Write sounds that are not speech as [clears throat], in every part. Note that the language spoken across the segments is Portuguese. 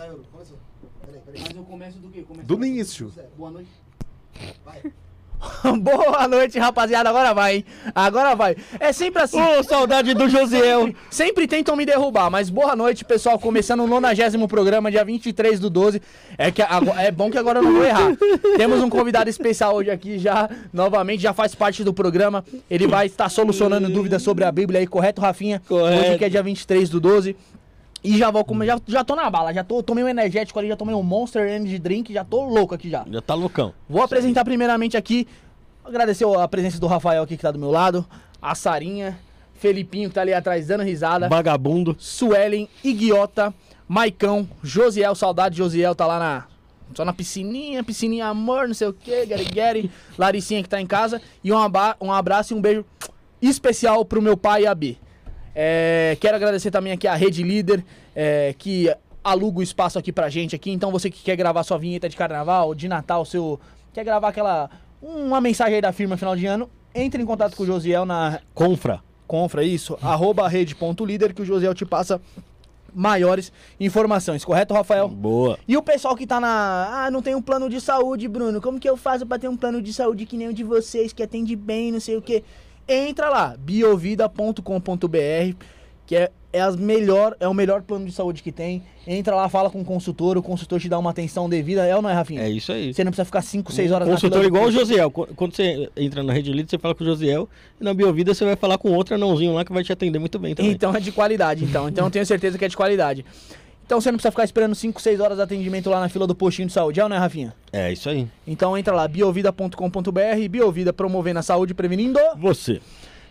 Vai, começou. Peraí, peraí. Mas eu começo do quê? Começo Do início. Boa noite. Vai. [laughs] Boa noite, rapaziada. Agora vai, hein? Agora vai. É sempre assim. Ô, saudade do Josiel. Sempre tentam me derrubar, mas boa noite, pessoal. Começando o 90 programa, dia 23 do 12. É, que é bom que agora eu não vou errar. Temos um convidado especial hoje aqui já, novamente, já faz parte do programa. Ele vai estar solucionando dúvidas sobre a Bíblia aí, correto, Rafinha? Correto. Hoje que é dia 23 do 12. E já vou comer, já, já tô na bala, já tô, tomei um energético ali, já tomei um Monster Energy Drink, já tô louco aqui já. Já tá loucão. Vou apresentar primeiramente aqui, agradecer a presença do Rafael aqui que tá do meu lado, a Sarinha, Felipinho que tá ali atrás dando risada, Vagabundo. Suelen, Iguiota, Maicão, Josiel, saudade de Josiel, tá lá na. Só na piscininha, piscininha amor, não sei o que, Gary Laricinha que tá em casa. E um, um abraço e um beijo especial pro meu pai e a B. É, quero agradecer também aqui a Rede Líder, é, que aluga o espaço aqui pra gente aqui. Então você que quer gravar sua vinheta de carnaval, de Natal, seu. Quer gravar aquela. Uma mensagem aí da firma final de ano, entre em contato com o Josiel na Confra. Confra, isso, arroba rede.líder que o Josiel te passa maiores informações, correto, Rafael? Boa. E o pessoal que tá na. Ah, não tem um plano de saúde, Bruno. Como que eu faço pra ter um plano de saúde que nem o de vocês, que atende bem, não sei o quê? Entra lá, biovida.com.br, que é, é, as melhor, é o melhor plano de saúde que tem. Entra lá, fala com o consultor, o consultor te dá uma atenção devida, é ou não é, Rafinha? É isso aí. Você não precisa ficar 5, 6 horas na Consultor igual o. Josiel. Qu- Quando você entra na Rede Líder, você fala com o Josiel. E na Biovida você vai falar com outro anãozinho lá que vai te atender muito bem também. Então é de qualidade, então. Então eu tenho certeza que é de qualidade. Então você não precisa ficar esperando 5, 6 horas de atendimento lá na fila do postinho de saúde, é ou não é, Rafinha? É isso aí. Então entra lá, biovida.com.br, Biovida promovendo a saúde, prevenindo. Você.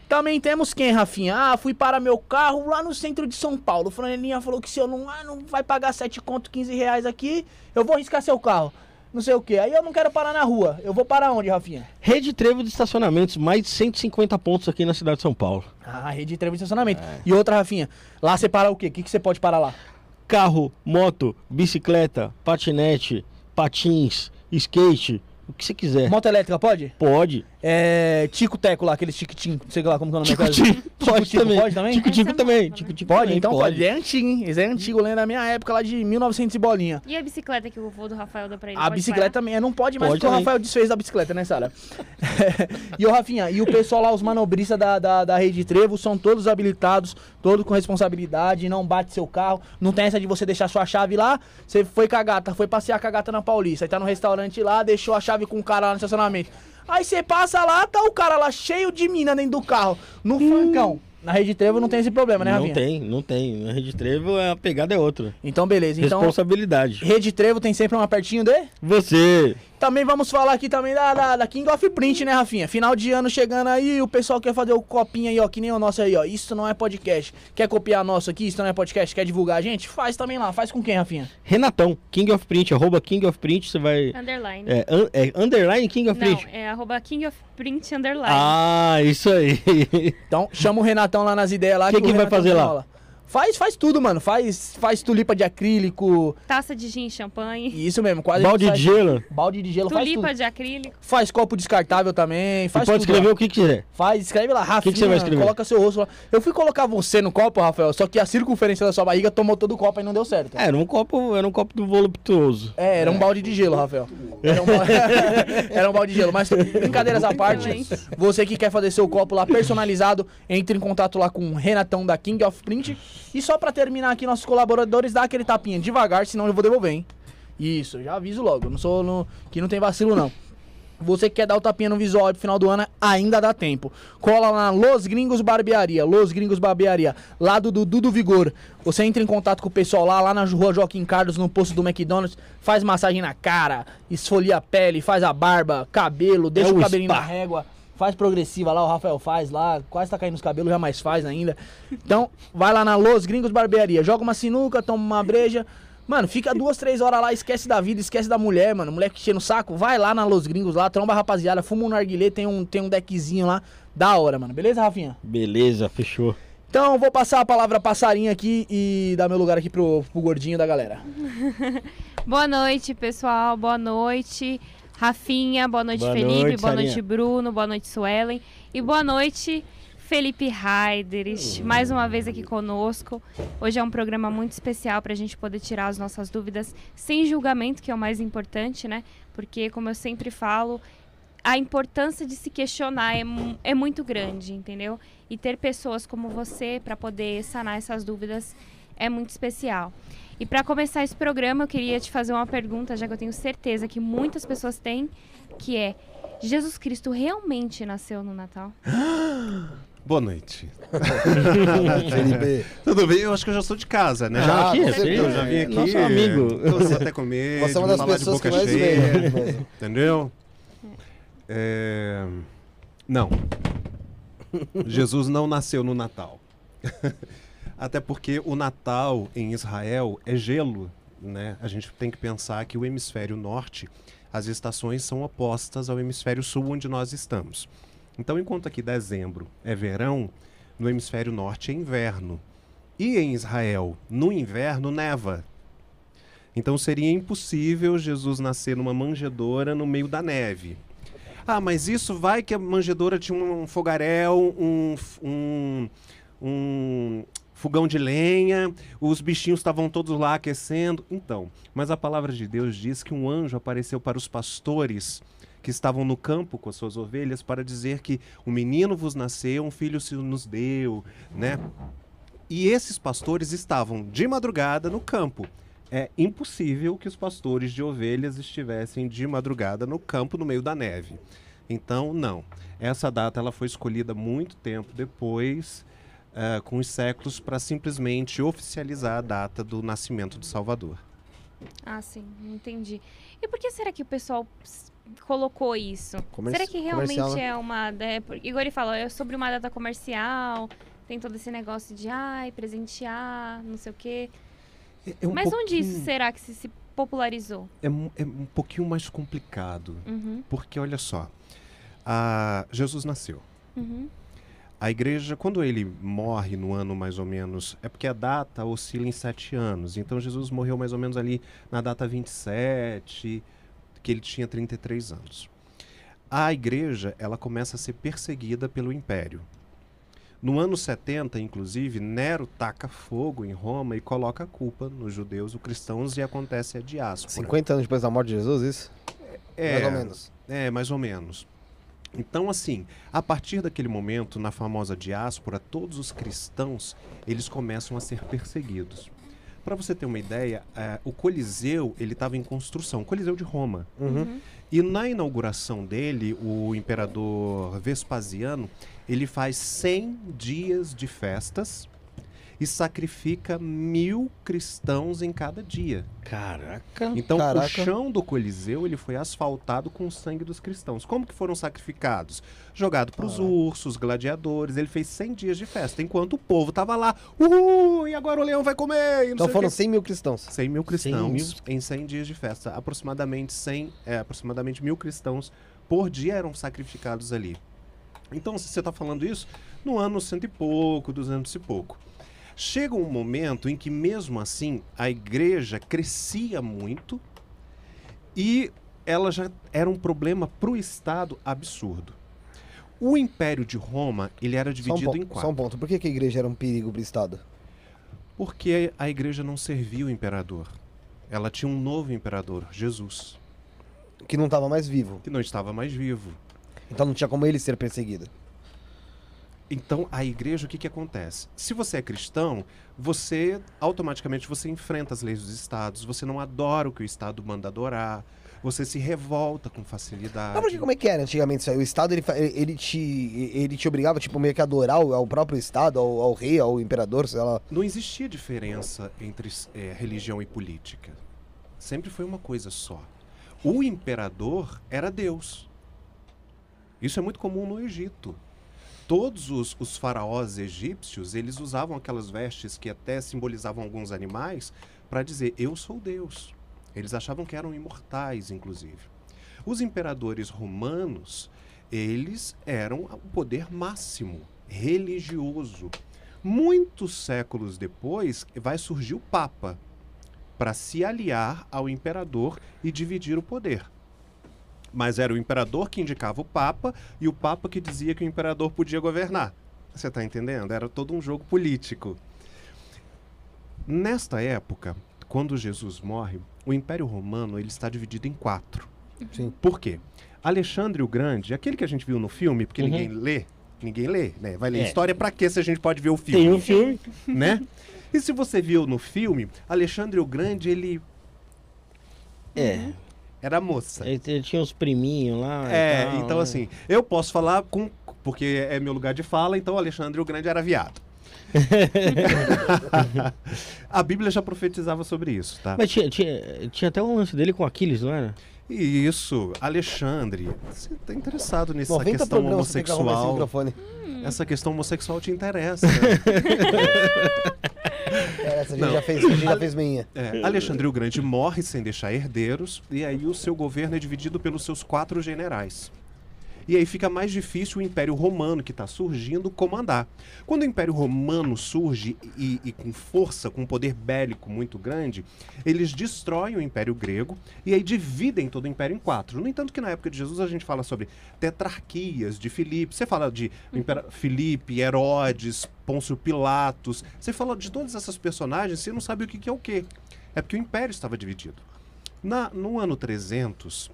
Também temos quem, Rafinha? Ah, fui para meu carro lá no centro de São Paulo. O Franelinha falou que se eu não, ah, não vai pagar 7 conto, 15 reais aqui, eu vou riscar seu carro. Não sei o que. Aí eu não quero parar na rua. Eu vou parar onde, Rafinha? Rede Trevo de estacionamentos, mais de 150 pontos aqui na cidade de São Paulo. Ah, rede de trevo de estacionamento. E outra, Rafinha, lá você para o quê? O que, que você pode parar lá? Carro, moto, bicicleta, patinete, patins, skate, o que você quiser. Moto elétrica pode? Pode. É. Tico Teco lá, aqueles tic-tim, sei lá como que é o nome Tico Tico. Pode Tico também. Pode também? Tico Tico também. Tico? Tico Pode, também, então pode. Ele é antigo, hein? Esse é antigo, lembra da minha época lá de 1900 e bolinha. E a bicicleta que o vô do Rafael deu pra ele? A pode bicicleta também, é, não pode mais Pode porque o também. Rafael desfez da bicicleta, né, Sara? [laughs] e o Rafinha, e o pessoal lá, os manobristas da, da, da Rede Trevo, são todos habilitados, todos com responsabilidade, não bate seu carro, não tem essa de você deixar sua chave lá, você foi com a gata, foi passear com a gata na Paulista, aí tá no restaurante lá, deixou a chave com o cara lá no estacionamento. Aí você passa lá, tá o cara lá cheio de mina dentro do carro, no funkão. Na Rede Trevo não tem esse problema, né, Não Rafinha? tem, não tem. Na Rede Trevo a pegada é outra. Então, beleza. Então, Responsabilidade. Rede Trevo tem sempre uma pertinho de... Você. Também vamos falar aqui também da, da, da King of Print, né, Rafinha? Final de ano chegando aí, o pessoal quer fazer o copinho aí, ó, que nem o nosso aí, ó. Isso não é podcast. Quer copiar nosso aqui? Isso não é podcast? Quer divulgar a gente? Faz também lá. Faz com quem, Rafinha? Renatão, King of Print, arroba King of Print, você vai. Underline. É, un- é underline King of Não, Print. é arroba King of Print Underline. Ah, isso aí. Então, chama o Renatão lá nas ideias lá. Que o que vai fazer lá? Faz, faz tudo, mano. Faz, faz tulipa de acrílico. Taça de gin e champanhe. Isso mesmo, quase. Balde de faz- gelo. Balde de gelo, faz Tulipa tudo. de acrílico. Faz copo descartável também. Você Faz pode tudo escrever lá. o que quiser. Faz, escreve lá, Rafinha, que você vai escrever? coloca seu rosto lá. Eu fui colocar você no copo, Rafael, só que a circunferência da sua barriga tomou todo o copo e não deu certo. É, era um copo, era um copo do voluptuoso. É, era um balde de gelo, Rafael. Era um, ba- [laughs] era um balde de gelo. Mas brincadeiras à parte, você que quer fazer seu copo lá personalizado, entre em contato lá com o Renatão da King of Print. E só pra terminar aqui, nossos colaboradores, dá aquele tapinha devagar, senão eu vou devolver, hein? Isso, já aviso logo. Não sou no, que não tem vacilo, não. Você que quer dar o tapinha no visual pro final do ano, ainda dá tempo. Cola lá na Los Gringos Barbearia, Los Gringos Barbearia, lado do Dudu Vigor. Você entra em contato com o pessoal lá, lá na rua Joaquim Carlos, no posto do McDonald's, faz massagem na cara, esfolia a pele, faz a barba, cabelo, deixa É o o cabelinho spa. na régua. Faz progressiva lá, o Rafael faz lá, quase tá caindo os cabelos, jamais faz ainda. Então, vai lá na Los Gringos Barbearia, joga uma sinuca, toma uma breja. Mano, fica duas, três horas lá, esquece da vida, esquece da mulher, mano. Mulher que enche no saco, vai lá na Los Gringos lá, tromba a rapaziada, fuma um narguilé, tem um, tem um deckzinho lá, da hora, mano. Beleza, Rafinha? Beleza, fechou. Então, vou passar a palavra pra Sarinha aqui e dar meu lugar aqui pro, pro gordinho da galera. [laughs] Boa noite, pessoal. Boa noite, Rafinha. Boa noite, Boa Felipe. noite, boa noite, Bruno. Boa noite, Suelen. E boa noite, Felipe Heiderich, mais uma vez aqui conosco. Hoje é um programa muito especial para a gente poder tirar as nossas dúvidas sem julgamento, que é o mais importante, né? Porque, como eu sempre falo, a importância de se questionar é, é muito grande, entendeu? E ter pessoas como você para poder sanar essas dúvidas é muito especial. E para começar esse programa, eu queria te fazer uma pergunta, já que eu tenho certeza que muitas pessoas têm, que é: Jesus Cristo realmente nasceu no Natal? [gasps] Boa noite. [laughs] Tudo bem? Eu acho que eu já sou de casa, né? Já, Já, aqui, com é, certeza. eu já vim é aqui. nosso amigo. Você até comer, Você é uma das pessoas que boca mais cheia, vem. né? [laughs] Entendeu? É, Não. Jesus não nasceu no Natal. [laughs] Até porque o Natal em Israel é gelo, né? A gente tem que pensar que o hemisfério norte, as estações são opostas ao hemisfério sul onde nós estamos. Então, enquanto aqui dezembro é verão, no hemisfério norte é inverno. E em Israel, no inverno neva. Então seria impossível Jesus nascer numa manjedoura no meio da neve. Ah, mas isso vai que a manjedoura tinha um fogaréu, um, um, um fogão de lenha, os bichinhos estavam todos lá aquecendo. Então, mas a palavra de Deus diz que um anjo apareceu para os pastores que estavam no campo com as suas ovelhas para dizer que um menino vos nasceu, um filho se nos deu, né? E esses pastores estavam de madrugada no campo. É impossível que os pastores de ovelhas estivessem de madrugada no campo no meio da neve. Então, não. Essa data ela foi escolhida muito tempo depois, eh, com os séculos, para simplesmente oficializar a data do nascimento de Salvador. Ah, sim, entendi. E por que será que o pessoal colocou isso? Comerci- será que realmente comercial, né? é uma. É, Igor ele falou, é sobre uma data comercial, tem todo esse negócio de ai, presentear, não sei o quê. É- é um Mas onde isso pouquinho- será que se, se popularizou? É, é um pouquinho mais complicado, Uhum, porque olha só, a- Jesus nasceu. uhum, A igreja, quando ele morre no ano mais ou menos, é porque a data oscila em sete anos. Então Jesus morreu mais ou menos ali na data 27, que ele tinha 33 anos. A igreja, ela começa a ser perseguida pelo império. No ano 70, inclusive, Nero taca fogo em Roma e coloca a culpa nos judeus, os cristãos, e acontece a diáspora. 50 anos depois da morte de Jesus, isso? É, Mais ou menos. é, mais ou menos. Então, assim, a partir daquele momento, na famosa diáspora, todos os cristãos, eles começam a ser perseguidos. Para você ter uma ideia, eh, o Coliseu, ele estava em construção, o Coliseu de Roma. uhum. E na inauguração dele, o imperador Vespasiano, ele faz 100 dias de festas e sacrifica mil cristãos em cada dia. Caraca. Então Caraca. o chão do Coliseu ele foi asfaltado com o sangue dos cristãos. Como que foram sacrificados? Jogado para os Caraca. ursos, gladiadores. Ele fez 100 dias de festa, enquanto o povo tava lá, uhul, e agora o leão vai comer. E não Então foram quê. 100 mil cristãos. 100 mil cristãos mil? em 100 dias de festa. Aproximadamente 100, é, aproximadamente mil cristãos por dia eram sacrificados ali. Então, se você está falando isso, no ano cento e pouco, duzentos e pouco. Chega um momento em que, mesmo assim, a igreja crescia muito e ela já era um problema para o Estado absurdo. O Império de Roma ele era Só um, dividido em quatro. só um ponto. Por que, que a igreja era um perigo pro Estado? Porque a igreja não servia o imperador. Ela tinha um novo imperador, Jesus, Que não tava mais vivo. que não estava mais vivo. Então não tinha como ele ser perseguido. Então, a igreja, o que, que acontece? Se você é cristão, você automaticamente você enfrenta as leis dos estados, você não adora o que o estado manda adorar, você se revolta com facilidade. Não, porque como é que era antigamente isso aí? O Estado, ele, ele, te, ele te obrigava, tipo, meio que a adorar o- ao próprio Estado, ao, ao rei, ao imperador, sei lá. Não existia diferença entre eh, religião e política. Sempre foi uma coisa só. O imperador era Deus. Isso é muito comum no Egito. Todos os, os faraós egípcios, eles usavam aquelas vestes que até simbolizavam alguns animais para dizer, eu sou Deus. Eles achavam que eram imortais, inclusive. Os imperadores romanos, eles eram o poder máximo, religioso. Muitos séculos depois, vai surgir o Papa para se aliar ao imperador e dividir o poder. Mas era o imperador que indicava o Papa e o Papa que dizia que o imperador podia governar. Você tá entendendo? Era todo um jogo político. Nesta época, quando Jesus morre, o Império Romano ele está dividido em quatro. Sim. Por quê? Alexandre o Grande, aquele que a gente viu no filme, porque Uhum. ninguém lê, ninguém lê, né? Vai ler É. história pra quê se a gente pode ver o filme? Tem um filme. [laughs] né? E se você viu no filme, Alexandre o Grande, ele É. era moça. Ele, ele tinha uns priminhos lá. e É, tal, então né? assim, eu posso falar com porque é meu lugar de fala, então Alexandre o Grande era viado. [laughs] a Bíblia já profetizava sobre isso, tá? Mas tinha, tinha, tinha até um lance dele com Aquiles, não era? E isso, Alexandre, você tá interessado nessa 90 questão homossexual? Essa questão homossexual te interessa. [laughs] É, essa a gente Não. já fez, a gente já fez meinha. É, Alexandre o Grande morre sem deixar herdeiros, e aí o seu governo é dividido pelos seus quatro generais. E aí fica mais difícil o Império Romano, que está surgindo, comandar. Quando o Império Romano surge e, e com força, com um poder bélico muito grande, eles destroem o Império Grego e aí dividem todo o Império em quatro. No entanto, que na época de Jesus a gente fala sobre tetrarquias de Filipe, você fala de Filipe, Herodes, Pôncio Pilatos, você fala de todas essas personagens, você não sabe o que, que é o quê. É porque o Império estava dividido. Na, no ano 300,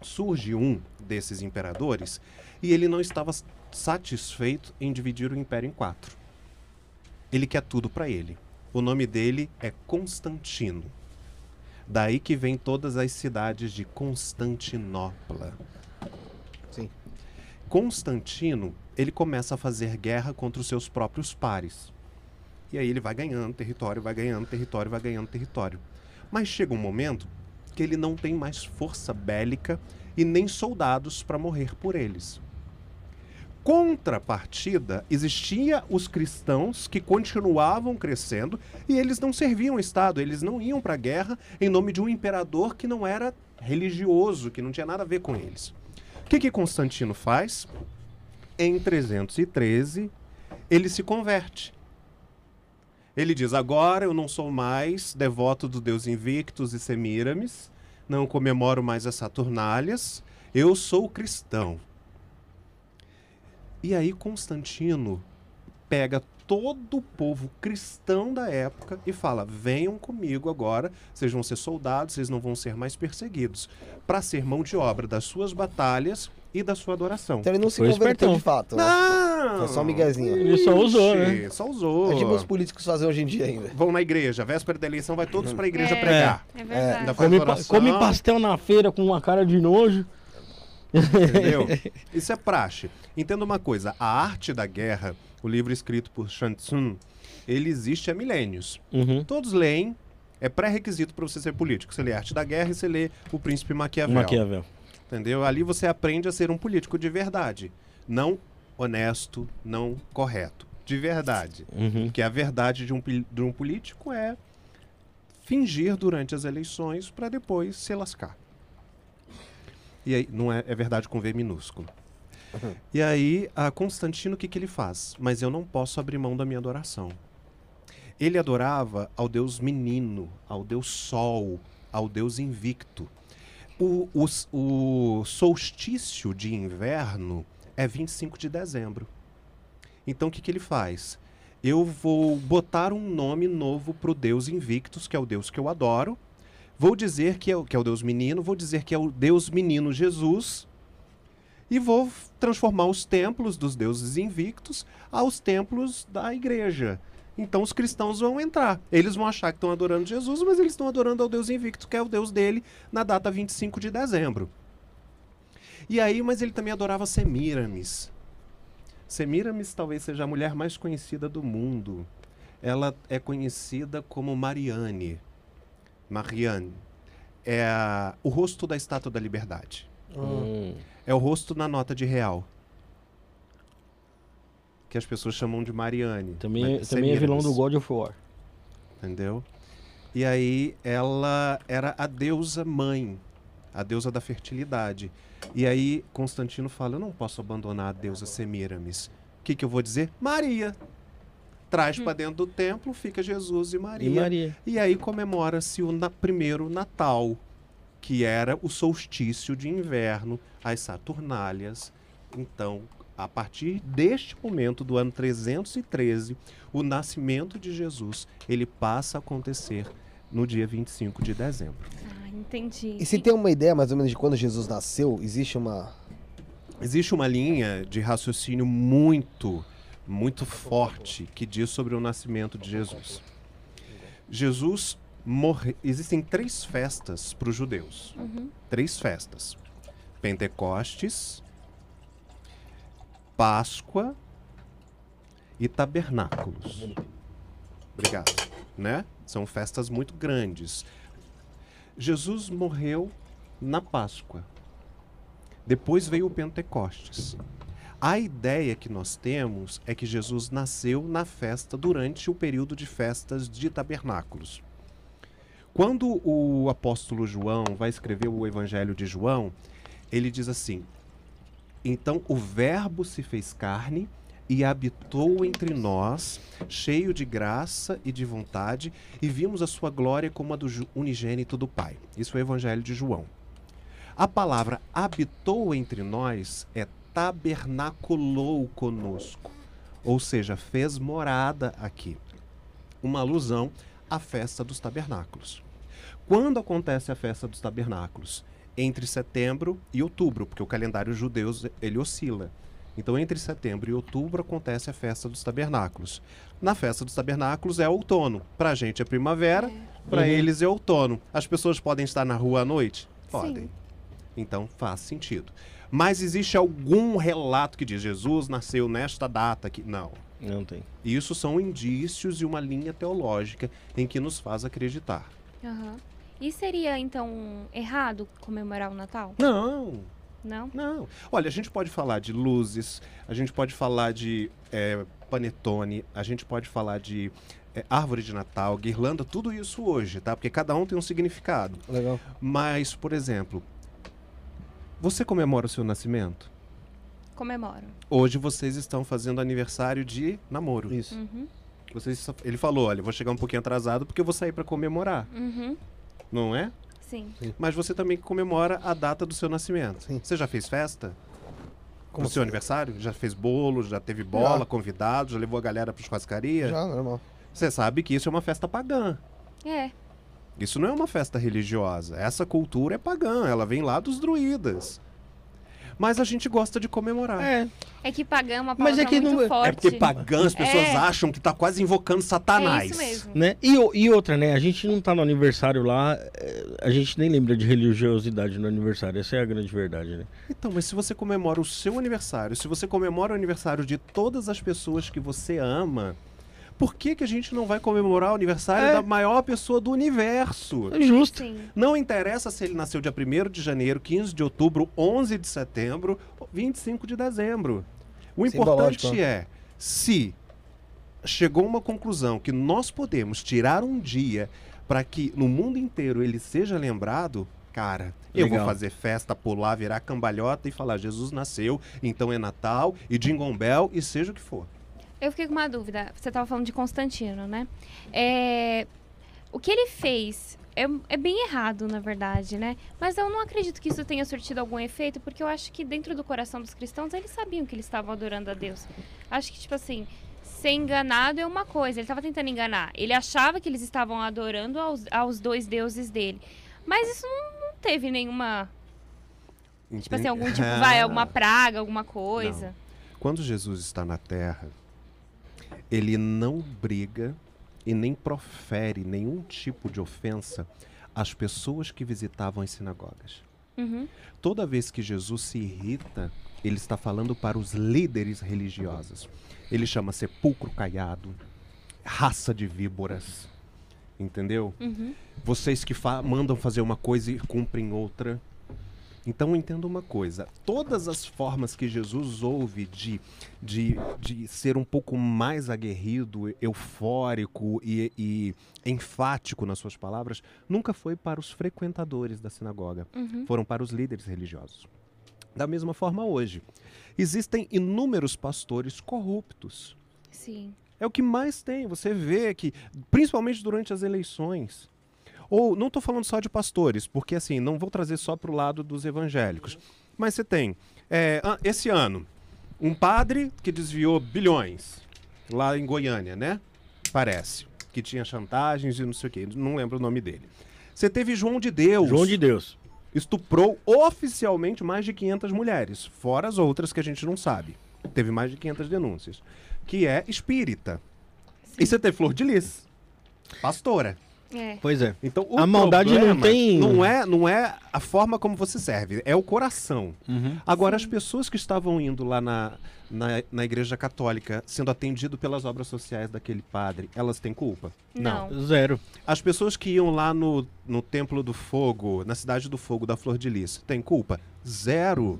surge um desses imperadores e ele não estava satisfeito em dividir o império em quatro. Ele quer tudo para ele. O nome dele é Constantino. Daí que vem todas as cidades de Constantinopla. Sim. Constantino, ele começa a fazer guerra contra os seus próprios pares. E aí ele vai ganhando território, vai ganhando território, vai ganhando território. Mas chega um momento que ele não tem mais força bélica e nem soldados para morrer por eles. Contrapartida, existia os cristãos que continuavam crescendo e eles não serviam o Estado, eles não iam para a guerra em nome de um imperador que não era religioso, que não tinha nada a ver com eles. O que, que Constantino faz? Em 313, ele se converte. Ele diz: Agora eu não sou mais devoto do deus Invictus e Semíramis, não comemoro mais as Saturnálias, eu sou cristão. E aí Constantino pega todo o povo cristão da época e fala: venham comigo agora, vocês vão ser soldados, vocês não vão ser mais perseguidos, para ser mão de obra das suas batalhas e da sua adoração. Então ele não se Foi converteu espertão. de fato. né? Não! Foi só miguezinho. Ele só usou, né? Só usou. É tipo os políticos fazem hoje em dia ainda. Vão na igreja, véspera da eleição, vai todos pra igreja É. pregar. É verdade. Ainda faz Come, pa- come pastel na feira com uma cara de nojo. Entendeu? Isso é praxe. Entenda uma coisa: a arte da guerra, o livro escrito por Shan Tsun, ele existe há milênios. Uhum. Todos leem, é pré-requisito para você ser político. Você lê Arte da Guerra e você lê O Príncipe Maquiavel. Maquiavel. Entendeu? Ali você aprende a ser um político de verdade. Não honesto, não correto. De verdade. Uhum. Porque a verdade de um, de um político é fingir durante as eleições para depois se lascar. E aí, não é, é verdade com V minúsculo. [laughs] E aí, a Constantino, o que, que ele faz? Mas eu não posso abrir mão da minha adoração. Ele adorava ao Deus menino, ao Deus sol, ao Deus invicto. O, o o solstício de inverno é 25 de dezembro. Então o que, que ele faz? Eu vou botar um nome novo para o Deus Invictus, que é o Deus que eu adoro. Vou dizer que é, que é o Deus menino, vou dizer que é o Deus menino Jesus. E vou transformar os templos dos deuses invictos aos templos da igreja. Então os cristãos vão entrar. Eles vão achar que estão adorando Jesus, mas eles estão adorando ao Deus invicto, que é o Deus dele, na data 25 de dezembro. E aí, mas ele também adorava Semíramis. Semíramis talvez seja a mulher mais conhecida do mundo. Ela é conhecida como Mariane. Mariane. É o rosto da Estátua da Liberdade. Hum. É o rosto na nota de real. Que as pessoas chamam de Mariane. Também, mas também é vilão do God of War. Entendeu? E aí ela era a deusa mãe, a deusa da fertilidade. E aí Constantino fala: Eu não posso abandonar a deusa Semíramis. O que, que eu vou dizer? Maria. Traz para dentro do templo, fica Jesus e Maria. E Maria. E aí comemora-se o na- primeiro Natal, que era o solstício de inverno, as Saturnálias. Então, a partir deste momento do ano 313, o nascimento de Jesus, ele passa a acontecer no dia 25 de dezembro. Ah, entendi. E se tem uma ideia mais ou menos de quando Jesus nasceu, existe uma. Existe uma linha de raciocínio muito, muito forte que diz sobre o nascimento de Jesus. Jesus morre. Existem três festas para os judeus. Uhum. Três festas: Pentecostes, Páscoa e Tabernáculos. Obrigado. Né? São festas muito grandes. Jesus morreu na Páscoa. Depois veio o Pentecostes. A ideia que nós temos é que Jesus nasceu na festa durante o período de festas de tabernáculos. Quando o apóstolo João vai escrever o Evangelho de João, ele diz assim: Então o Verbo se fez carne e habitou entre nós, cheio de graça e de vontade, e vimos a sua glória como a do unigênito do Pai. Isso é o Evangelho de João. A palavra habitou entre nós é tabernaculou conosco, ou seja, fez morada aqui. Uma alusão à festa dos tabernáculos. Quando acontece a festa dos tabernáculos? Entre setembro e outubro, porque o calendário judeu ele oscila. Então, entre setembro e outubro acontece a festa dos tabernáculos. Na festa dos tabernáculos é outono. Para a gente é primavera, para Uhum. eles é outono. As pessoas podem estar na rua à noite? Podem. Sim. Então faz sentido. Mas existe algum relato que diz Jesus nasceu nesta data aqui? Não. Não tem. Isso são indícios e uma linha teológica em que nos faz acreditar. Aham. E seria, então, errado comemorar o Natal? Não, Não? não. Olha, a gente pode falar de luzes, a gente pode falar de é, panetone, a gente pode falar de é, árvore de Natal, guirlanda, tudo isso hoje, tá? Porque cada um tem um significado. Legal. Mas, por exemplo, você comemora o seu nascimento? Comemoro. Hoje vocês estão fazendo aniversário de namoro. Isso. Uhum. Vocês, ele falou, olha, vou chegar um pouquinho atrasado porque eu vou sair para comemorar, Uhum. Não é? Sim. Mas você também comemora a data do seu nascimento. Sim. Você já fez festa? Como no seu assim? aniversário? Já fez bolo, já teve bola, Já. convidados, já levou a galera para churrascaria? Já, normal. Você sabe que isso é uma festa pagã. É. Isso não é uma festa religiosa. Essa cultura é pagã, ela vem lá dos druidas. Mas a gente gosta de comemorar. É, É que pagã é uma Mas palavra é que muito não- é forte. É porque pagã as pessoas É. acham que tá quase invocando Satanás. É isso mesmo. né? E, o- e outra, né? A gente não tá no aniversário lá, é, a gente nem lembra de religiosidade no aniversário. Essa é a grande verdade, né? Então, mas se você comemora o seu aniversário, se você comemora o aniversário de todas as pessoas que você ama, por que, que a gente não vai comemorar o aniversário É. da maior pessoa do universo? É justo. Sim. Não interessa se ele nasceu dia 1 de janeiro, 15 de outubro, 11 de setembro, 25 de dezembro. O Simbológico, importante é, se chegou a uma conclusão que nós podemos tirar um dia para que no mundo inteiro ele seja lembrado, cara, eu vou Legal. fazer festa, pular, virar cambalhota e falar Jesus nasceu, então é Natal e Jingle Bell e seja o que for. Eu fiquei com uma dúvida. Você estava falando de Constantino, né? É, O que ele fez é, é bem errado, na verdade, né? Mas eu não acredito que isso tenha surtido algum efeito, porque eu acho que dentro do coração dos cristãos eles sabiam que eles estavam adorando a Deus. Acho que, tipo assim, ser enganado é uma coisa. Ele estava tentando enganar. Ele achava que eles estavam adorando aos, aos dois deuses dele. Mas isso não, não teve nenhuma. Tipo assim, algum tipo, [laughs] vai, alguma praga, alguma coisa. Quando Jesus está na terra, ele não briga e nem profere nenhum tipo de ofensa às pessoas que visitavam as sinagogas. Uhum. Toda vez que Jesus se irrita, ele está falando para os líderes religiosos. Ele chama sepulcro caiado, raça de víboras. Entendeu? Uhum. Vocês que fa- mandam fazer uma coisa e cumprem outra. Então entenda uma coisa: todas as formas que Jesus ouve de, de, de ser um pouco mais aguerrido, eufórico e, e enfático nas suas palavras, nunca foi para os frequentadores da sinagoga, Uhum. foram para os líderes religiosos. Da mesma forma, hoje, existem inúmeros pastores corruptos. Sim. É o que mais tem. Você vê que, principalmente durante as eleições. Ou, não estou falando só de pastores, porque assim, não vou trazer só para o lado dos evangélicos. Mas você tem, é, ah, esse ano, Um padre que desviou bilhões lá em Goiânia, né? Parece. Que tinha chantagens e não sei o quê. Não lembro o nome dele. Você teve João de Deus. João de Deus. Estuprou oficialmente mais de 500 mulheres. Fora as outras que a gente não sabe. Teve mais de 500 denúncias. Que é espírita. E você teve Flor de Lis. Pastora. É. Pois é. Então, o A maldade não tem- Não é, não é a forma como você serve, é o coração. Uhum. Agora, as pessoas que estavam indo lá na, na, na igreja católica, sendo atendido pelas obras sociais daquele padre, elas têm culpa? Não. Zero. As pessoas que iam lá no, no Templo do Fogo, na Cidade do Fogo da Flor de Lis, têm culpa? Zero.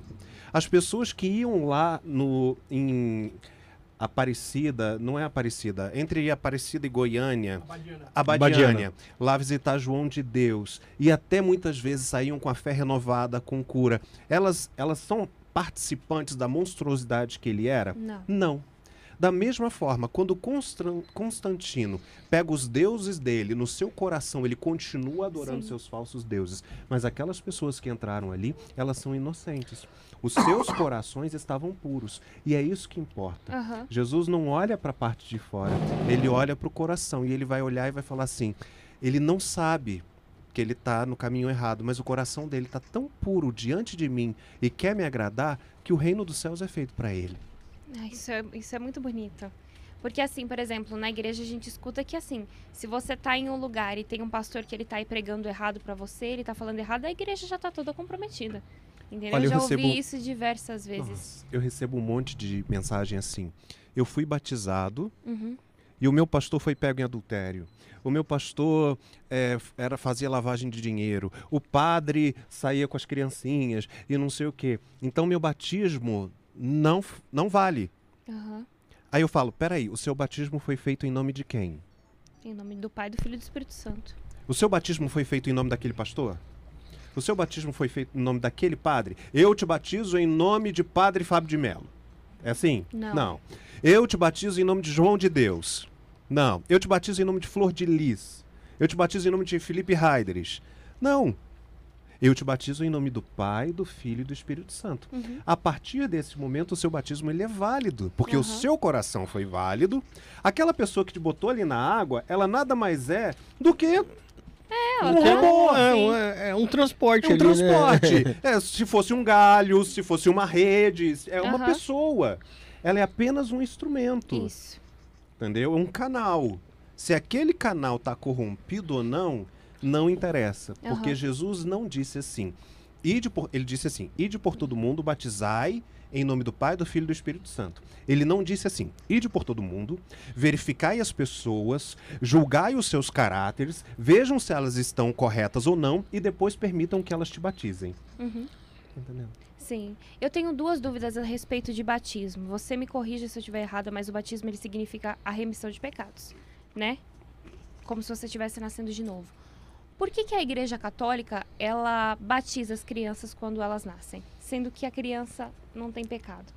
As pessoas que iam lá no, em Aparecida, não é Aparecida, entre Aparecida e Goiânia, Abadiânia, Abadiânia. lá visitar João de Deus, e até muitas vezes saíam com a fé renovada, com cura. Elas, elas são participantes da monstruosidade que ele era? Não. Não. Da mesma forma, quando Constan- Constantino pega os deuses dele no seu coração, ele continua adorando Sim. seus falsos deuses. Mas aquelas pessoas que entraram ali, elas são inocentes. Os seus corações estavam puros. E é isso que importa. Aham. Jesus não olha para a parte de fora, ele olha para o coração e ele vai olhar e vai falar assim: ele não sabe que ele está no caminho errado, mas o coração dele está tão puro diante de mim e quer me agradar que o reino dos céus é feito para ele. Ah, Isso é, isso é muito bonito. Porque assim, por exemplo, na igreja a gente escuta que assim, se você tá em um lugar e tem um pastor que ele tá aí pregando errado pra você, ele tá falando errado, a igreja já tá toda comprometida. Entendeu? Olha, eu eu já recebo- ouvi isso diversas vezes. Nossa, eu recebo um monte de mensagem assim. Eu fui batizado Uhum. e o meu pastor foi pego em adultério. O meu pastor é, era fazia lavagem de dinheiro. O padre saía com as criancinhas e não sei o quê. Então meu batismo não não vale. Aham. Aí eu falo, peraí, o seu batismo foi feito em nome de quem? Em nome do Pai, do Filho e do Espírito Santo. O seu batismo foi feito em nome daquele pastor? O seu batismo foi feito em nome daquele padre? Eu te batizo em nome de Padre Fábio de Mello. É assim? Não. Eu te batizo em nome de João de Deus. Não. Eu te batizo em nome de Flor de Lis. Eu te batizo em nome de Felipe Heideres. Não. Eu te batizo em nome do Pai, do Filho e do Espírito Santo. Uhum. A partir desse momento, o seu batismo ele é válido, porque o Aham. seu coração foi válido. Aquela pessoa que te botou ali na água, ela nada mais é do que É, Um tá- robô, É, um- é, é um transporte é um ali, né? transporte. [laughs] É, se fosse um galho, se fosse uma rede, é uma Aham. pessoa. Ela é apenas um instrumento, Isso. entendeu? É um canal. Se aquele canal está corrompido ou não, não interessa, porque Aham. Jesus não disse assim. Ide por, ele disse assim: Ide por todo mundo, batizai em nome do Pai, do Filho e do Espírito Santo. Ele não disse assim: Ide por todo mundo, verificai as pessoas, julgai os seus caráteres, vejam se elas estão corretas ou não e depois permitam que elas te batizem. Uhum. Sim. Eu tenho duas dúvidas a respeito de batismo. Você me corrija se eu estiver errada, mas o batismo ele significa a remissão de pecados, né? Como se você estivesse nascendo de novo. Por que, que a Igreja Católica ela batiza as crianças quando elas nascem, sendo que a criança não tem pecado?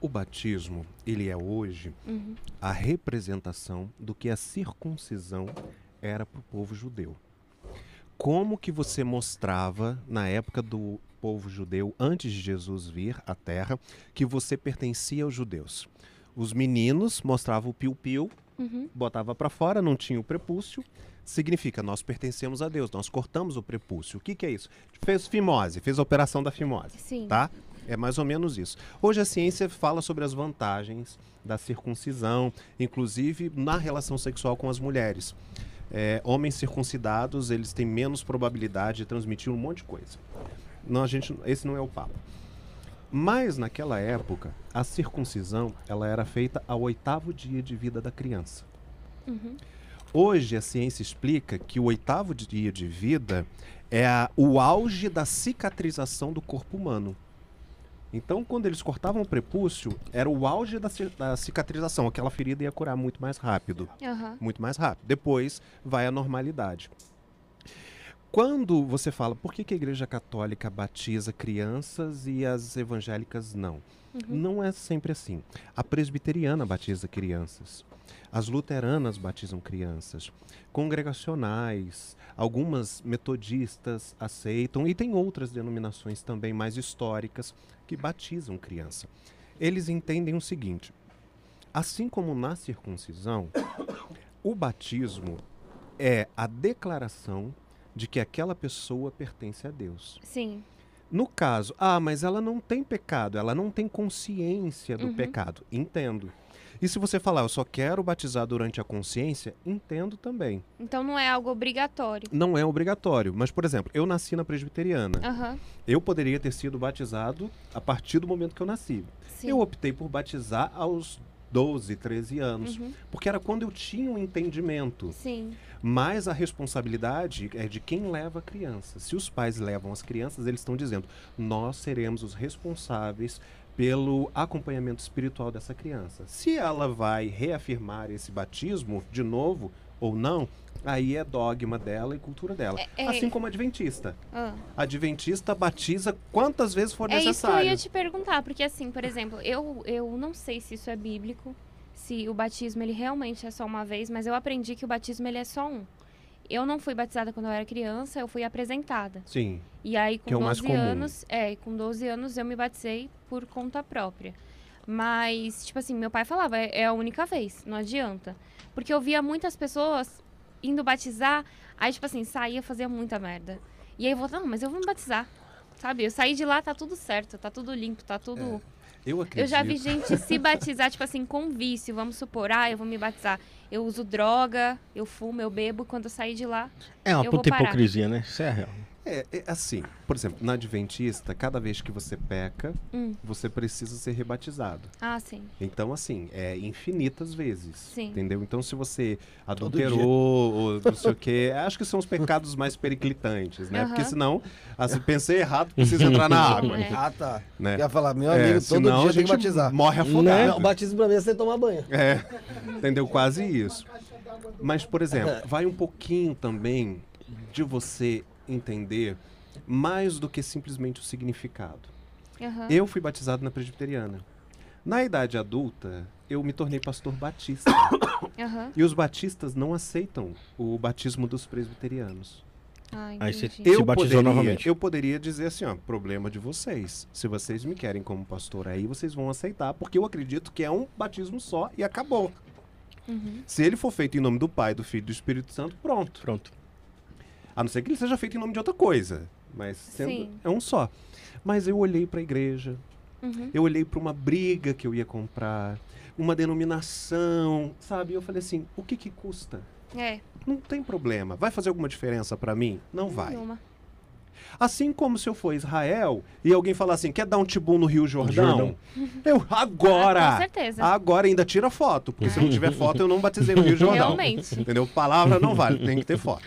O batismo, ele é hoje Uhum. a representação do que a circuncisão era para o povo judeu. Como que você mostrava na época do povo judeu, antes de Jesus vir à Terra, que você pertencia aos judeus? Os meninos mostravam o piu-piu, Uhum. botava para fora, não tinha o prepúcio. Significa, nós pertencemos a Deus, nós cortamos o prepúcio. O que, que é isso? Fez fimose, fez a operação da fimose Sim. tá? É mais ou menos isso. Hoje a ciência fala sobre as vantagens da circuncisão, inclusive na relação sexual com as mulheres. É, homens circuncidados, eles têm menos probabilidade de transmitir um monte de coisa. Não, a gente, esse não é o papo. Mas naquela época, a circuncisão ela era feita ao oitavo dia de vida da criança. Uhum. Hoje a ciência explica que o oitavo dia de vida é a- o auge da cicatrização do corpo humano. Então, quando eles cortavam o prepúcio, era o auge da, da cicatrização. Aquela ferida ia curar muito mais rápido. Aham. Muito mais rápido. Depois vai a normalidade. Quando você fala, por que, que a Igreja Católica batiza crianças e as evangélicas não? Uhum. Não é sempre assim. A presbiteriana batiza crianças. As luteranas batizam crianças. Congregacionais, algumas metodistas aceitam e tem outras denominações também mais históricas que batizam criança. eles entendem o seguinte: assim como na circuncisão, o batismo é a declaração de que aquela pessoa pertence a Deus. Sim. No caso, ah, mas ela não tem pecado, ela não tem consciência do Uhum. pecado. Entendo. E se você falar, eu só quero batizar durante a consciência, entendo também. Então não é algo obrigatório. Não é obrigatório, mas, por exemplo, eu nasci na presbiteriana. Aham. Eu poderia ter sido batizado a partir do momento que eu nasci. Sim. Eu optei por batizar aos 12, 13 anos, Uhum. porque era quando eu tinha um entendimento. Sim. Mas a responsabilidade é de quem leva a criança. Se os pais levam as crianças, eles estão dizendo: nós seremos os responsáveis pelo acompanhamento espiritual dessa criança. Se ela vai reafirmar esse batismo de novo ou não, aí é dogma dela e cultura dela. É- é- Assim como adventista. Ah. Adventista batiza quantas vezes for É isso que eu necessário. ia te perguntar, porque assim, por exemplo, eu, eu não sei se isso é bíblico, se o batismo ele realmente é só uma vez, mas eu aprendi que o batismo ele é só um. Eu não fui batizada quando eu era criança, eu fui apresentada. Sim. E aí com Que é o mais 12 comum. anos, é, com 12 anos eu me batizei por conta própria. Mas, tipo assim, meu pai falava, é, é a única vez, não adianta. Porque eu via muitas pessoas indo batizar, aí tipo assim, saía, fazia muita merda. E aí eu vou, não, mas eu vou me batizar. Sabe? Eu saí de lá, tá tudo certo, tá tudo limpo, tá tudo. Eu acredito. Eu já vi gente se batizar, tipo assim, com vício. Vamos supor, ah, eu vou me batizar. Eu uso droga, eu fumo, eu bebo. Quando eu sair de lá, É uma Eu vou puta parar. hipocrisia, né? Isso é real. É, é assim, por exemplo, na Adventista, cada vez que você peca, Hum. você precisa ser rebatizado. ah, sim. Então, assim, é infinitas vezes. Sim. Entendeu? Então, se você adulterou ou não sei o quê, [laughs] acho que são os pecados mais periclitantes, né? Porque senão, assim, pensei errado, precisa entrar na [laughs] água. É. Ah, tá. Né? Eu ia falar, meu É, amigo, todo senão dia a tem que gente batizar. morre Não, afogado. o batismo pra mim é você tomar banho. É, entendeu? Quase isso. Mas, por exemplo, [laughs] vai um pouquinho também de você entender mais do que simplesmente o significado. Aham. Eu fui batizado na presbiteriana. Na idade adulta, eu me tornei pastor batista. [coughs] Aham. e os batistas não aceitam o batismo dos presbiterianos. Ah, Aí você-. Eu Se batizou poderia, novamente. eu poderia dizer assim, ó, problema de vocês. Se vocês me querem como pastor aí, vocês vão aceitar, porque eu acredito que é um batismo só e acabou. Uhum. Se ele for feito em nome do Pai, do Filho e do Espírito Santo, pronto. Pronto. A não ser que ele seja feito em nome de outra coisa. Mas sendo, Sim. é um só. Mas eu olhei para a igreja, Uhum. eu olhei para uma briga que eu ia comprar, uma denominação, sabe? Eu falei assim, o que que custa? É, Não tem problema. Vai fazer alguma diferença para mim? Não vai. nenhuma. Assim como se eu for Israel e alguém falar assim, quer dar um tibum no Rio Jordão? Jordão. Eu, agora! Ah, com certeza. Agora ainda tira foto, porque se não tiver foto eu não batizei no Rio [laughs] Jordão. Realmente. Entendeu? Palavra não vale, tem que ter foto.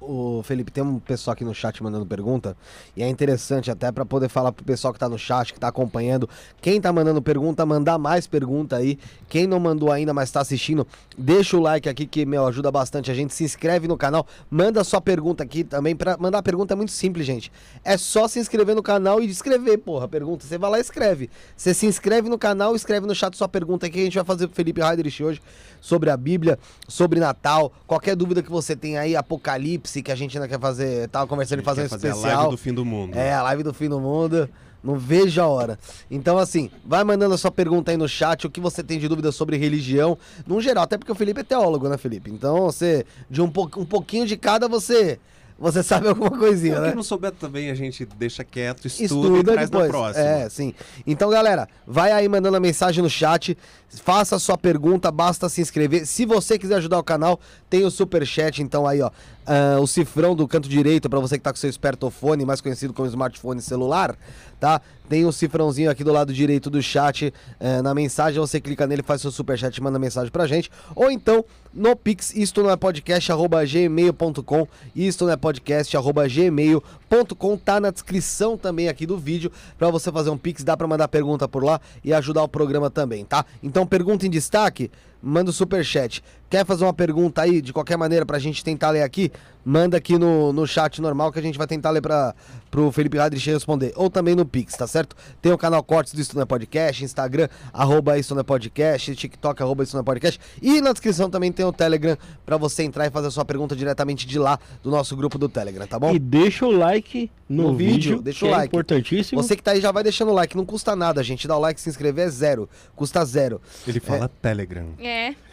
O Felipe, tem um pessoal aqui no chat mandando pergunta. E é interessante até pra poder falar pro pessoal que tá no chat, que tá acompanhando. Quem tá mandando pergunta, mandar mais pergunta aí. Quem não mandou ainda, mas tá assistindo, deixa o like aqui que, meu, ajuda bastante a gente. Se inscreve no canal, manda sua pergunta aqui também. Pra mandar pergunta é muito simples, gente. É só se inscrever no canal e escrever, porra, pergunta. Você vai lá e escreve. Você se inscreve no canal, escreve no chat sua pergunta aqui. A gente vai fazer pro Felipe Heiderich hoje sobre a Bíblia, sobre Natal. Qualquer dúvida que você tem aí, Apocalipse, que a gente ainda quer fazer, tava conversando em fazer um fazer a especial. live do fim do mundo. É, a live do fim do mundo. Não vejo a hora. Então, assim, vai mandando a sua pergunta aí no chat, o que você tem de dúvida sobre religião, no geral, até porque o Felipe é teólogo, né, Felipe? Então, você, de um, po um pouquinho de cada, você você [laughs] sabe alguma coisinha, Se né? não souber também, a gente deixa quieto, estuda, Estuda e traz depois. na próxima. É, sim. Então, galera, vai aí mandando a mensagem no chat, faça a sua pergunta, basta se inscrever. Se você quiser ajudar o canal, tem o super chat, então aí, ó, ah, o cifrão do canto direito para você que tá com seu espertofone, mais conhecido como smartphone celular, tá? Tem o cifrãozinho aqui do lado direito do chat, eh, na mensagem, você clica nele, faz seu super chat, manda mensagem pra gente, ou então no Pix, isto não é podcast, gmail.com, isto não é podcast, gmail.com, tá na descrição também aqui do vídeo, pra você fazer um Pix, dá pra mandar pergunta por lá e ajudar o programa também, tá? Então, pergunta em destaque, manda o super chat. Quer fazer uma pergunta aí, de qualquer maneira, pra gente tentar ler aqui? Manda aqui no, no chat normal que a gente vai tentar ler pra, pro Felipe Radrich responder. Ou também no Pix, tá certo? Tem o canal Cortes do Isso Não é Podcast, Instagram, arroba Isso Não é Podcast, TikTok, arroba Isso Não é Podcast. E na descrição também tem o Telegram pra você entrar e fazer a sua pergunta diretamente de lá, do nosso grupo do Telegram, tá bom? E deixa o like no, No vídeo, vídeo, deixa que o é like. importantíssimo. Você que tá aí já vai deixando o like, não custa nada, gente. Dar o like e se inscrever é zero. Custa zero. Ele fala Telegram. É,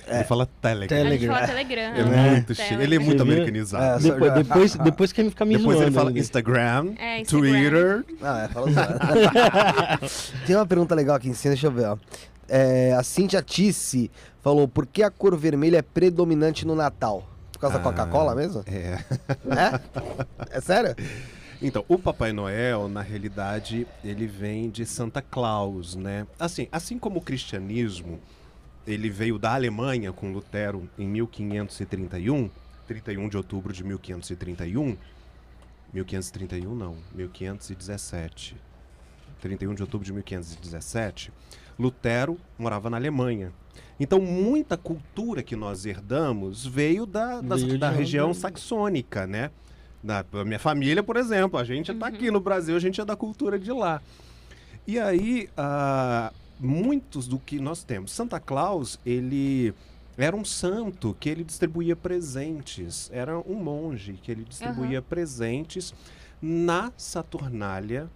Ele fala Telegram. Telegram. fala Telegram. É né? muito chique. Ele é muito viu? americanizado. É, Depois, depois, depois que ele fica me Depois ele fala ainda. Instagram, É, Instagram. Twitter. Não, é, fala. [laughs] Tem uma pergunta legal aqui em cima, deixa eu ver, ó. É, a Cintia Tisse falou, por que a cor vermelha é predominante no Natal? Por causa da Ah. Coca-Cola mesmo? É. É? É sério? Então, o Papai Noel, na realidade, ele vem de Santa Claus, né? Assim, assim como o cristianismo, ele veio da Alemanha com Lutero em 1531, 31 de outubro de 1531. 1531 não, 1517. 31 de outubro de 1517. Lutero morava na Alemanha. Então, muita cultura que nós herdamos veio da, das- Veio da região onde? saxônica, né? Na a minha família, por exemplo, a gente está aqui no Brasil, a gente é da cultura de lá. E aí, ah, muitos do que nós temos. Santa Claus, ele era um santo que ele distribuía presentes. Era um monge que ele distribuía presentes na Saturnália,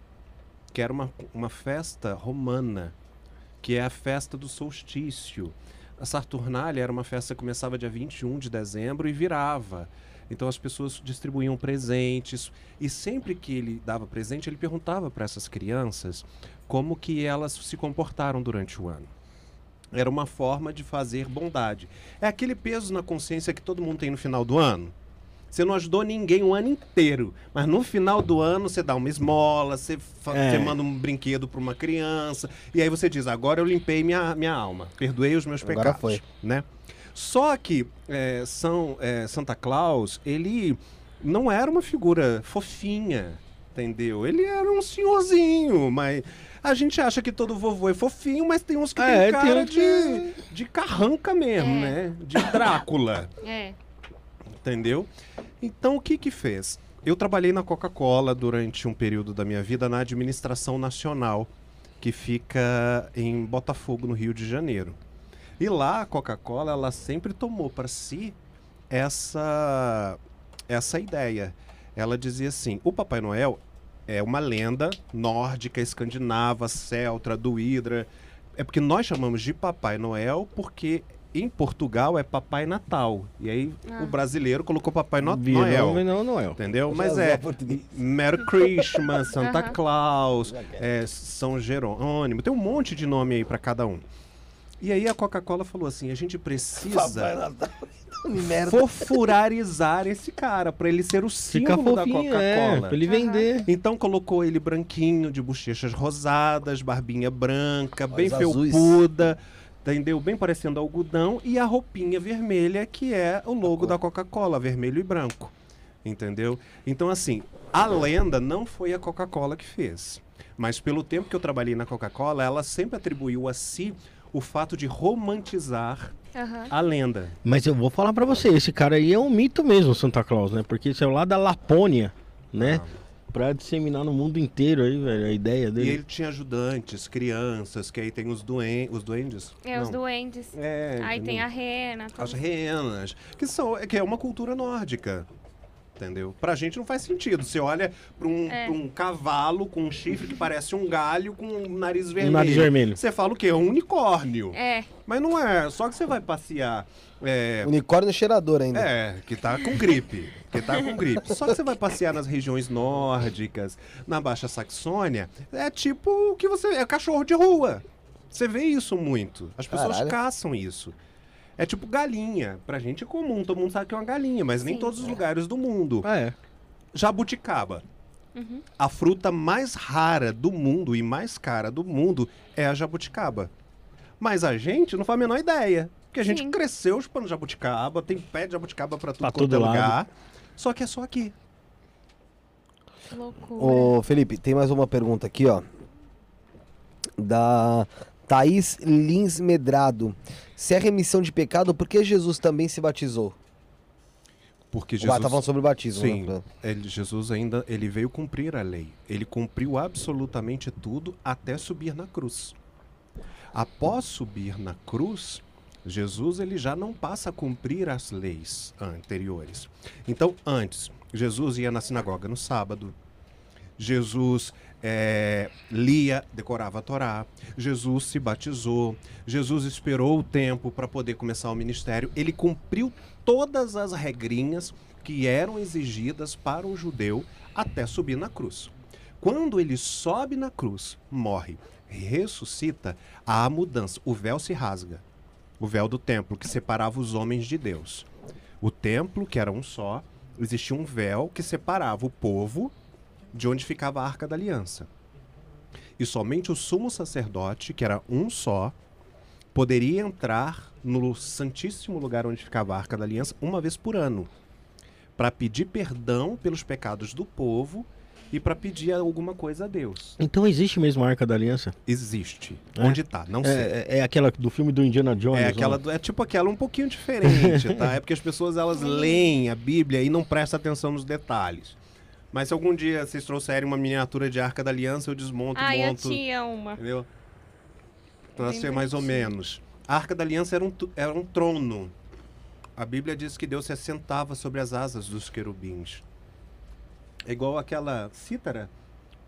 que era uma, uma festa romana, que é a festa do solstício. A Saturnália era uma festa que começava dia 21 de dezembro e virava. Então as pessoas distribuíam presentes e sempre que ele dava presente, ele perguntava para essas crianças como que elas se comportaram durante o ano. Era uma forma de fazer bondade. É aquele peso na consciência que todo mundo tem no final do ano. Você não ajudou ninguém o ano inteiro, mas no final do ano você dá uma esmola, você, É. você manda um brinquedo para uma criança, e aí você diz: agora eu limpei minha, minha alma, perdoei os meus Agora pecados. foi. Né? Só que é, São, é, Santa Claus, ele não era uma figura fofinha, entendeu? Ele era um senhorzinho, mas a gente acha que todo vovô é fofinho, mas tem uns que É, tem tem cara uns que- de, de carranca mesmo, É. né? De Drácula, [laughs] É. entendeu? Então o que que fez? Eu trabalhei na Coca-Cola durante um período da minha vida na administração nacional, que fica em Botafogo, no Rio de Janeiro. E lá a Coca-Cola, ela sempre tomou para si essa essa ideia. Ela dizia assim: o Papai Noel é uma lenda nórdica, escandinava, celta, druida. É porque nós chamamos de Papai Noel porque em Portugal é Papai Natal. E aí Ah. o brasileiro colocou Papai no Virou Noel. Não, Noel. Entendeu? Já Mas é. Merry Christmas, [laughs] Santa. Claus, é, São Jerônimo. Tem um monte de nome aí pra cada um. E aí a Coca-Cola falou assim: a gente precisa [laughs] fofurarizar esse cara pra ele ser o símbolo da é, Coca-Cola. pra ele vender. Então colocou ele branquinho, de bochechas rosadas, barbinha branca, bem Olhos azuis. felpuda, entendeu? Bem parecendo algodão, e a roupinha vermelha, que é o logo da Coca-Cola, vermelho e branco. Entendeu? Então, assim, a lenda não foi a Coca-Cola que fez. Mas pelo tempo que eu trabalhei na Coca-Cola, ela sempre atribuiu a si o fato de romantizar Aham. a lenda. Mas eu vou falar pra você, esse cara aí é um mito mesmo, Santa Claus, né? Porque isso é lá da Lapônia, né? Pra disseminar no mundo inteiro aí, velho, a ideia E dele. ele tinha ajudantes, crianças, que aí tem os, doen os duendes. É, os Não. duendes. É, Aí tem a rena. As renas, que, são, que é uma cultura nórdica. Entendeu? Pra gente não faz sentido. Você olha pra um, É. pra um cavalo com um chifre que parece um galho com um nariz vermelho. Um nariz vermelho. Você fala o quê? É um unicórnio. É. Mas não é. Só que você vai passear. É, Unicórnio cheirador ainda. é, que tá com gripe. Que tá com gripe. Só que você vai passear nas regiões nórdicas, na Baixa Saxônia, é tipo o que você. É cachorro de rua. Você vê isso muito. As pessoas Caralho. caçam isso. É tipo galinha. Pra gente é comum, todo mundo sabe que é uma galinha, mas nem Sim. todos os lugares do mundo. Ah, é. Jabuticaba. Uhum. A fruta mais rara do mundo e mais cara do mundo é a jabuticaba. Mas a gente não faz a menor ideia. Porque a gente Sim. cresceu chupando jabuticaba, tem pé de jabuticaba pra tudo Pra quanto é todo lado. lugar. Só que é só aqui. Que loucura. Ô, Felipe, tem mais uma pergunta aqui, ó. Da Thaís Lins Medrado. Se é remissão de pecado, por que Jesus também se batizou? Porque Jesus... tá falando sobre o batismo, Sim, né? ele- Jesus ainda ele veio cumprir a lei. Ele cumpriu absolutamente tudo até subir na cruz. Após subir na cruz, Jesus ele já não passa a cumprir as leis anteriores. Então, antes, Jesus ia na sinagoga no sábado, Jesus é, lia, decorava a Torá, Jesus se batizou, Jesus esperou o tempo para poder começar o ministério, ele cumpriu todas as regrinhas que eram exigidas para um judeu até subir na cruz. Quando ele sobe na cruz, morre, ressuscita, há a mudança, o véu se rasga. O véu do templo que separava os homens de Deus. O templo, que era um só, existia um véu que separava o povo de onde ficava a Arca da Aliança. E somente o sumo sacerdote, que era um só, poderia entrar no santíssimo lugar onde ficava a Arca da Aliança uma vez por ano, para pedir perdão pelos pecados do povo e para pedir alguma coisa a Deus. Então existe mesmo a Arca da Aliança? Existe. É? Onde tá? Não sei. É, é- é aquela do filme do Indiana Jones? É aquela, do- é tipo aquela um pouquinho diferente, tá? [laughs] É porque as pessoas elas leem a Bíblia e não prestam atenção nos detalhes. Mas se algum dia vocês trouxerem uma miniatura de Arca da Aliança, eu desmonto, Ah, eu monto, tinha uma. entendeu? Pra ser mais ou menos. A Arca da Aliança era um, era um trono. A Bíblia diz que Deus se assentava sobre as asas dos querubins. É igual aquela cítara.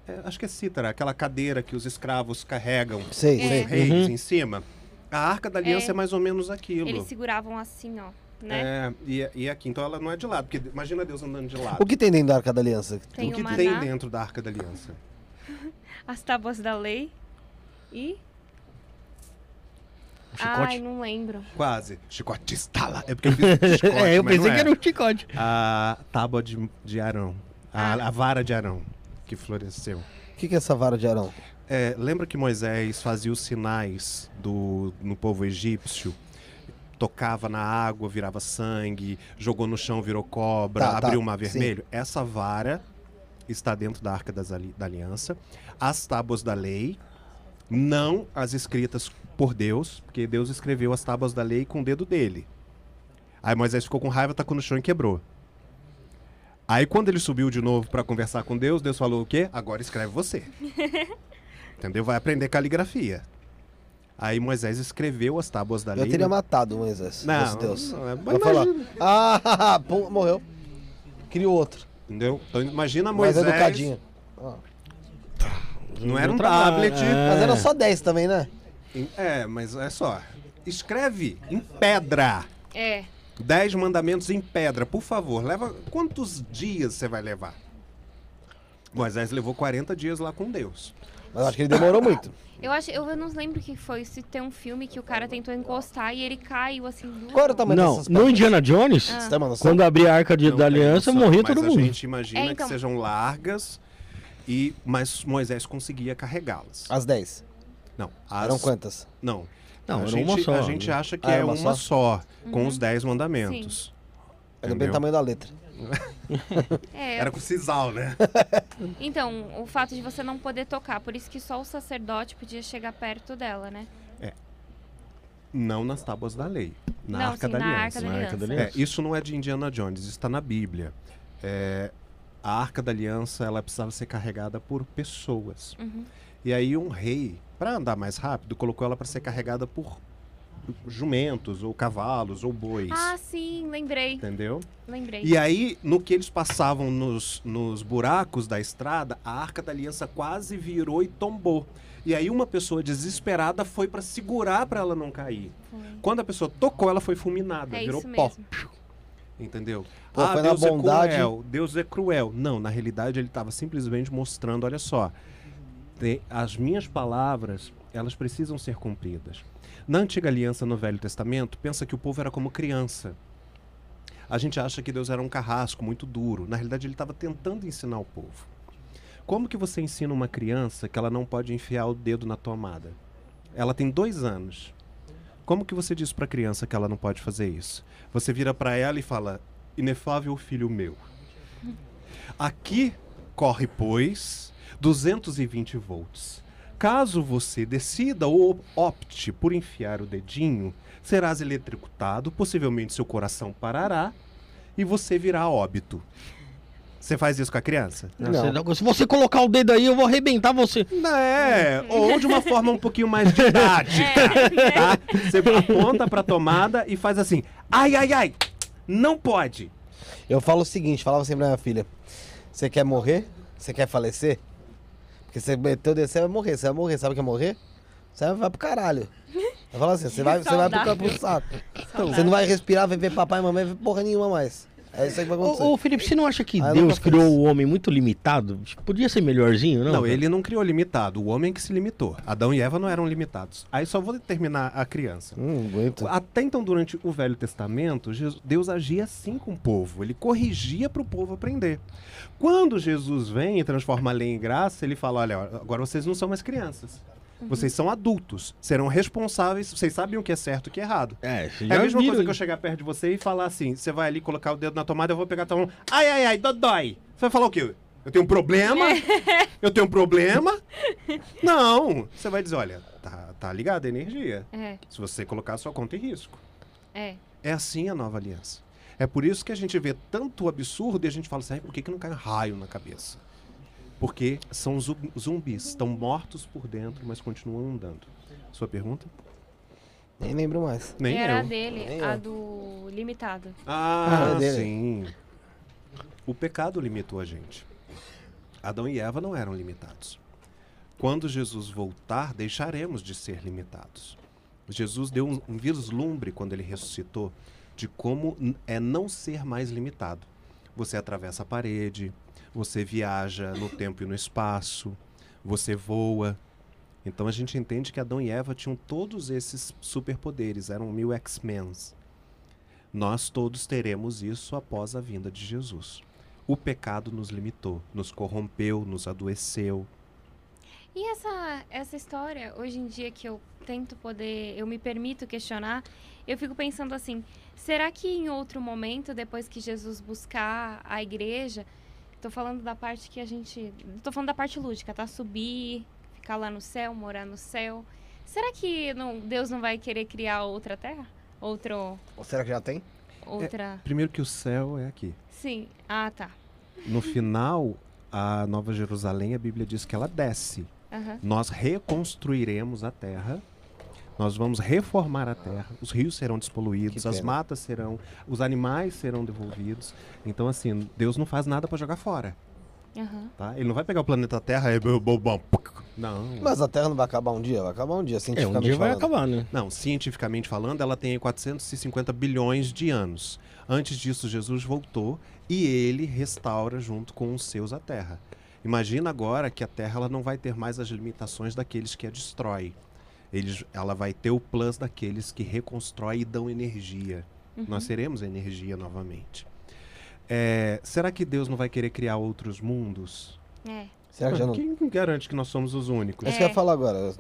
É, acho que é cítara, aquela cadeira que os escravos carregam Sei, É. reis Uhum. em cima. A Arca da Aliança é, É. mais ou menos aquilo. Eles seguravam assim, ó, né? É, e, e aqui, então ela não é de lado, porque imagina Deus andando de lado. O que tem dentro da Arca da Aliança? Tem o que tem dentro da Arca da Aliança? [laughs] as tábuas da lei e... Um chicote? Ai, não lembro. Quase. Chicote estala. É porque eu fiz [laughs] chicote, é, eu mas pensei não que é. era um chicote. A tábua de, de Arão. A, Ah. a vara de Arão, que floresceu. O que, que é essa vara de Arão? É, lembra que Moisés fazia os sinais do, no povo egípcio? Tocava na água, virava sangue, jogou no chão, virou cobra, Tá, tá, abriu o mar sim. vermelho. Essa vara está dentro da Arca das Ali- da Aliança. As tábuas da lei, não as escritas por Deus, porque Deus escreveu as tábuas da lei com o dedo dele. Aí Moisés ficou com raiva, tacou no chão e quebrou. Aí quando ele subiu de novo para conversar com Deus, Deus falou o quê? Agora escreve você. [laughs] Entendeu? Vai aprender caligrafia. Aí Moisés escreveu as tábuas da lei. Eu teria né? matado Moisés. Não, fosse Deus. não, é- falar. Ah, [laughs] pum, morreu. Cria outro. Entendeu? Então imagina Mais Moisés. educadinho. Ó. Não era um tablet. é. Mas era só 10 também, né? É, mas é só. Escreve em pedra. É, Dez mandamentos em pedra, por favor. Leva quantos dias você vai levar? Moisés levou 40 dias lá com Deus. Mas eu acho que ele demorou muito. [coughs] eu acho, eu não lembro o que foi, se tem um filme que o cara tentou encostar e ele caiu assim. do- Qual era o tamanho Não, dessas no pedras? Indiana Jones, Ah. Você tem uma noção? quando abrir a Arca de- Não da tem Aliança, noção, morria mas todo a mundo. gente imagina É, então. que sejam largas, e mas Moisés conseguia carregá-las. As 10. Não, as, Eram quantas? Não. Não, a era gente, uma só, A gente acha que Ah, é era uma uma só? só, com os dez mandamentos. Depende do Entendeu? tamanho da letra. [laughs] É, Era com sisal, né? [laughs] então, o fato de você não poder tocar, por isso que só o sacerdote podia chegar perto dela, né? Não nas tábuas da lei, na não, Arca sim, da na Aliança. Arca da Na Arca da Aliança. É, isso não é de Indiana Jones, isso está na Bíblia. É, a Arca da Aliança, ela precisava ser carregada por pessoas. Uhum. E aí um rei, para andar mais rápido, colocou ela para ser carregada por jumentos, ou cavalos, ou bois. Ah, sim, lembrei, Entendeu? lembrei. E aí, no que eles passavam nos, nos buracos da estrada, a Arca da Aliança quase virou e tombou. E aí uma pessoa desesperada foi para segurar para ela não cair. Foi. Quando a pessoa tocou, ela foi fulminada, É virou isso pó. Entendeu? Pô, ah, foi na Deus bondade- é cruel, Deus é cruel. Não, na realidade ele estava simplesmente mostrando, olha só, as minhas palavras, elas precisam ser cumpridas. Na antiga aliança no Velho Testamento, pensa que o povo era como criança. A gente acha que Deus era um carrasco muito duro. Na realidade, ele estava tentando ensinar o povo. Como que você ensina uma criança que ela não pode enfiar o dedo na tomada? Ela tem dois anos. Como que você diz para a criança que ela não pode fazer isso? Você vira para ela e fala: Inefável filho meu. Aqui corre, pois, 220 volts. Caso você decida ou opte por enfiar o dedinho, serás eletrocutado, possivelmente seu coração parará e você virá a óbito. Você faz isso com a criança? Não, Não. você não- Se você colocar o dedo aí, eu vou arrebentar você. É, ou de uma forma um pouquinho mais didática, [laughs] tá? Você aponta pra tomada e faz assim, ai, ai, ai, não pode. Eu falo o seguinte, falava sempre pra minha filha. Você quer morrer? Você quer falecer? Porque você meteu você vai morrer. Você vai morrer. Sabe o que é morrer? Você vai pro caralho. Vai falar assim, você vai, você vai pro, pro saco. Você não vai respirar, vai ver papai e mamãe, vai ver porra nenhuma mais. É isso aí que vai acontecer. Ô, ô, Felipe, você não acha que Ah, eu Deus criou o homem muito limitado? Podia ser melhorzinho, não? Não, ele não criou limitado. O homem que se limitou. Adão e Eva não eram limitados. Aí só vou terminar a criança. Hum. Até então, durante o Velho Testamento, Deus agia assim com o povo. Ele corrigia para o povo aprender. Quando Jesus vem e transforma a lei em graça, ele fala: olha, agora vocês não são mais crianças. Vocês são adultos. Serão responsáveis. Vocês sabem o que é certo e o que é errado. É, É a mesma viram, coisa que eu chegar perto de você e falar assim: você vai ali colocar o dedo na tomada, eu vou pegar a tua mão. Ai, ai, ai, dodói. Você vai falar o quê? Eu tenho um problema? [laughs] eu tenho um problema? Não. Você vai dizer: olha, tá, tá ligada a energia. É, Se você colocar a sua conta em risco. é. É assim a nova aliança. É por isso que a gente vê tanto absurdo e a gente fala assim: "Ai, por que, que não cai um raio na cabeça? Porque são zu- zumbis, estão mortos por dentro, mas continuam andando. Sua pergunta? Nem lembro mais. Nem Era a eu. dele, Nem a eu. do limitado. Ah, Ah, dele. sim. O pecado limitou a gente. Adão e Eva não eram limitados. Quando Jesus voltar, deixaremos de ser limitados. Jesus deu um, um vislumbre quando ele ressuscitou de como é não ser mais limitado. Você atravessa a parede, você viaja no tempo e no espaço, você voa. Então a gente entende que Adão e Eva tinham todos esses superpoderes, eram mil X-Men. Nós todos teremos isso após a vinda de Jesus. O pecado nos limitou, nos corrompeu, nos adoeceu. E essa, essa história, hoje em dia que eu tento poder, eu me permito questionar, eu fico pensando assim, será que em outro momento, depois que Jesus buscar a igreja, tô falando da parte que a gente, tô falando da parte lúdica, tá? Subir, ficar lá no céu, morar no céu. Será que não, Deus não vai querer criar outra terra? Outro, Ou será que já tem? outra... Primeiro que o céu é aqui. Sim. Ah, tá. No final, a Nova Jerusalém, a Bíblia diz que ela desce. Nós reconstruiremos a terra. Nós vamos reformar a terra. Os rios serão despoluídos, as matas serão, os animais serão devolvidos. Então assim, Deus não faz nada para jogar fora, Aham. tá? Ele não vai pegar o planeta Terra e não. Mas a Terra não vai acabar um dia? Vai acabar um dia, É, cientificamente um dia vai falando. acabar, né? Não, cientificamente falando, ela tem 450 bilhões de anos. Antes disso, Jesus voltou e ele restaura junto com os seus a Terra. Imagina agora que a Terra ela não vai ter mais as limitações daqueles que a destrói. Eles, ela vai ter o plus daqueles que reconstrói e dão energia. Nós seremos energia novamente. É, será que Deus não vai querer criar outros mundos? É. Será que já não... Quem garante que nós somos os únicos? É isso que eu ia falar agora.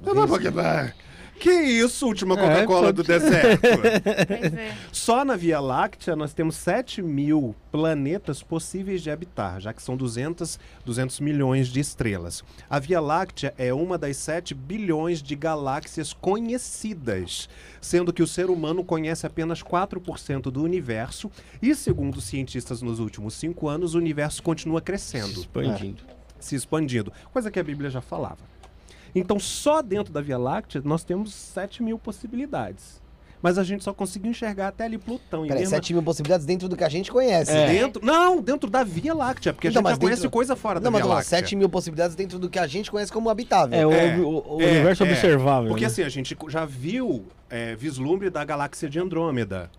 Que isso, última É, Coca-Cola do deserto? [laughs] Pois é. Só na Via Láctea nós temos 7 mil planetas possíveis de habitar, já que são 200, 200 milhões de estrelas. A Via Láctea é uma das 7 bilhões de galáxias conhecidas, sendo que o ser humano conhece apenas 4% do universo e, segundo os cientistas nos últimos 5 anos, o universo continua Se crescendo expandindo. Se expandindo, coisa que a Bíblia já falava. Então, só dentro da Via Láctea nós temos 7 mil possibilidades. Mas a gente só conseguiu enxergar até ali Plutão. E Peraí, mesmo 7 mil possibilidades dentro do que a gente conhece. É. dentro, não, dentro da Via Láctea, porque Então, a gente mas já conhece dentro- coisa fora Não, da mas Via não, Láctea. 7 mil possibilidades dentro do que a gente conhece como habitável. É, o, É, o- o é, universo é. observável. Porque né? assim, a gente já viu é, vislumbre da galáxia de Andrômeda,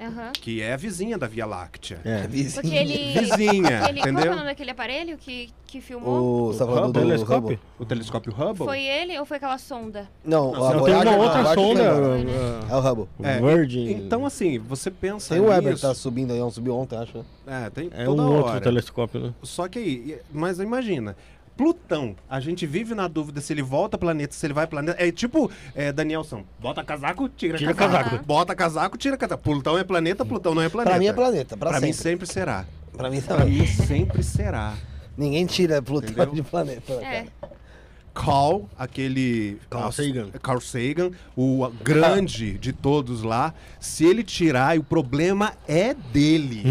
Aham. que é a vizinha da Via Láctea. É. Vizinho. Porque ele. Vizinha, Aquele, qual que é entendeu? o nome daquele aparelho que, que filmou? O, falando Hubble, do telescópio? Hubble? O telescópio Hubble? Foi ele ou foi aquela sonda? Não, Não, a Não, tem Voyager, uma a outra sonda. né? É o Hubble. É, Virgin. Então, assim, você pensa Tem o Weber que tá subindo aí, subiu ontem, acho. É, tem é toda um outro hora. telescópio, né? Só que aí, mas imagina, Plutão, a gente vive na dúvida se ele volta planeta, se ele vai planeta. É tipo é, Danielson, bota casaco, tira, Tira casaco. casaco. Bota casaco, tira casaco. Plutão é planeta, Plutão não é planeta. Pra mim é planeta, pra, Pra mim sempre. sempre será. Pra mim Pra também. mim sempre será. Ninguém tira Plutão Entendeu? de planeta. né, É. cara? Carl, aquele. Carl Sagan. Carl Sagan, o grande de todos lá. Se ele tirar, o problema é dele.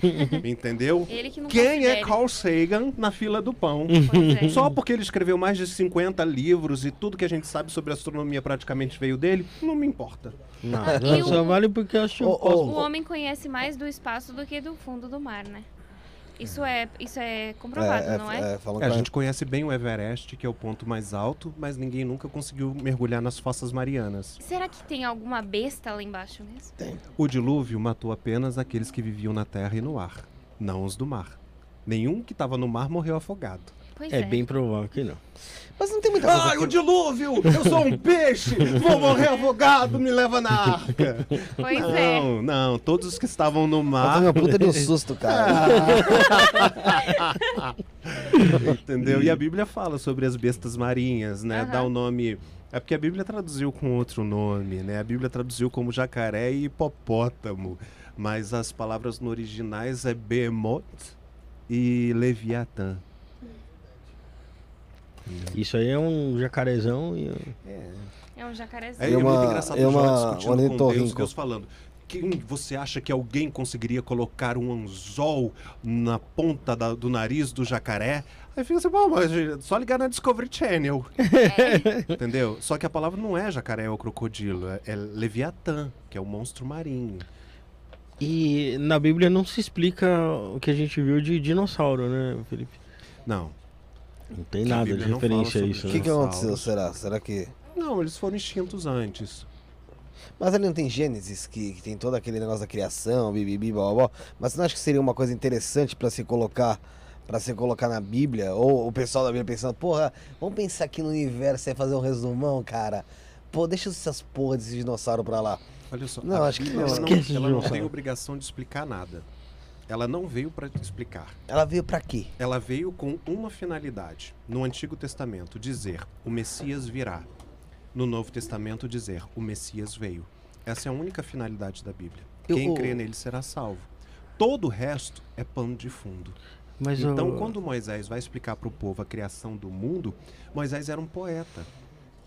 [laughs] Entendeu? Ele que não Quem é. Carl Sagan na fila do pão? É. Só porque ele escreveu mais de 50 livros e tudo que a gente sabe sobre astronomia praticamente veio dele, não me importa. E Só o- vale porque eu acho Ô, ô, O homem conhece mais do espaço do que do fundo do mar, né? Isso é, isso é comprovado, não é? falam É, a que- gente conhece bem o Everest, que é o ponto mais alto, mas ninguém nunca conseguiu mergulhar nas fossas marianas. Será que tem alguma besta lá embaixo mesmo? O dilúvio matou apenas aqueles que viviam na terra e no ar, não os do mar. Nenhum que estava no mar morreu afogado. Pois É é. bem provável que não. Mas não tem muita coisa. Ai, que- o dilúvio! Eu sou um peixe! Vou morrer afogado! Me leva na arca! Pois é. Não, não, todos os que estavam no Eu mar, uma puta de um [laughs] susto, cara. [laughs] entendeu? E a Bíblia fala sobre as bestas marinhas, né? Aham. Dá o nome. É porque a Bíblia traduziu com outro nome, né? A Bíblia traduziu como jacaré e hipopótamo. Mas as palavras no originais é Behemoth e Leviatã. Isso aí é um jacarezão e. É um É, jacarezinho. E é uma- muito engraçado Jó uma- discutindo um com Deus. Deus falando. Quem você acha que alguém conseguiria colocar um anzol na ponta da- do nariz do jacaré? Aí fica assim, pô, mas só ligar na Discovery Channel. [laughs] Entendeu? Só que a palavra não é jacaré ou crocodilo, é, é Leviatã, que é o monstro marinho. E na Bíblia não se explica o que a gente viu de dinossauro, né, Felipe? Não. Não tem nada de não referência a isso. O sobre que, né? que aconteceu, será? Será que. Não, eles foram extintos antes. Mas ali não tem Gênesis, que, que tem todo aquele negócio da criação, bibibi, blá, blá, blá. Mas você não acha que seria uma coisa interessante pra se colocar para se colocar na Bíblia? Ou o pessoal da Bíblia pensando, porra, vamos pensar aqui no universo e fazer um resumão, cara? Pô, deixa essas porra desses dinossauros pra lá. Olha só, Não, acho que não. ela Esquece de ela não tem dinossauro. obrigação de explicar nada. Ela não veio para explicar. Ela veio pra quê? Ela veio com uma finalidade. No Antigo Testamento, dizer o Messias virá. No Novo Testamento, dizer o Messias veio. Essa é a única finalidade da Bíblia. Quem crê nele será salvo. Todo o resto é pano de fundo. Mas Então, eu- quando Moisés vai explicar para o povo a criação do mundo, Moisés era um poeta.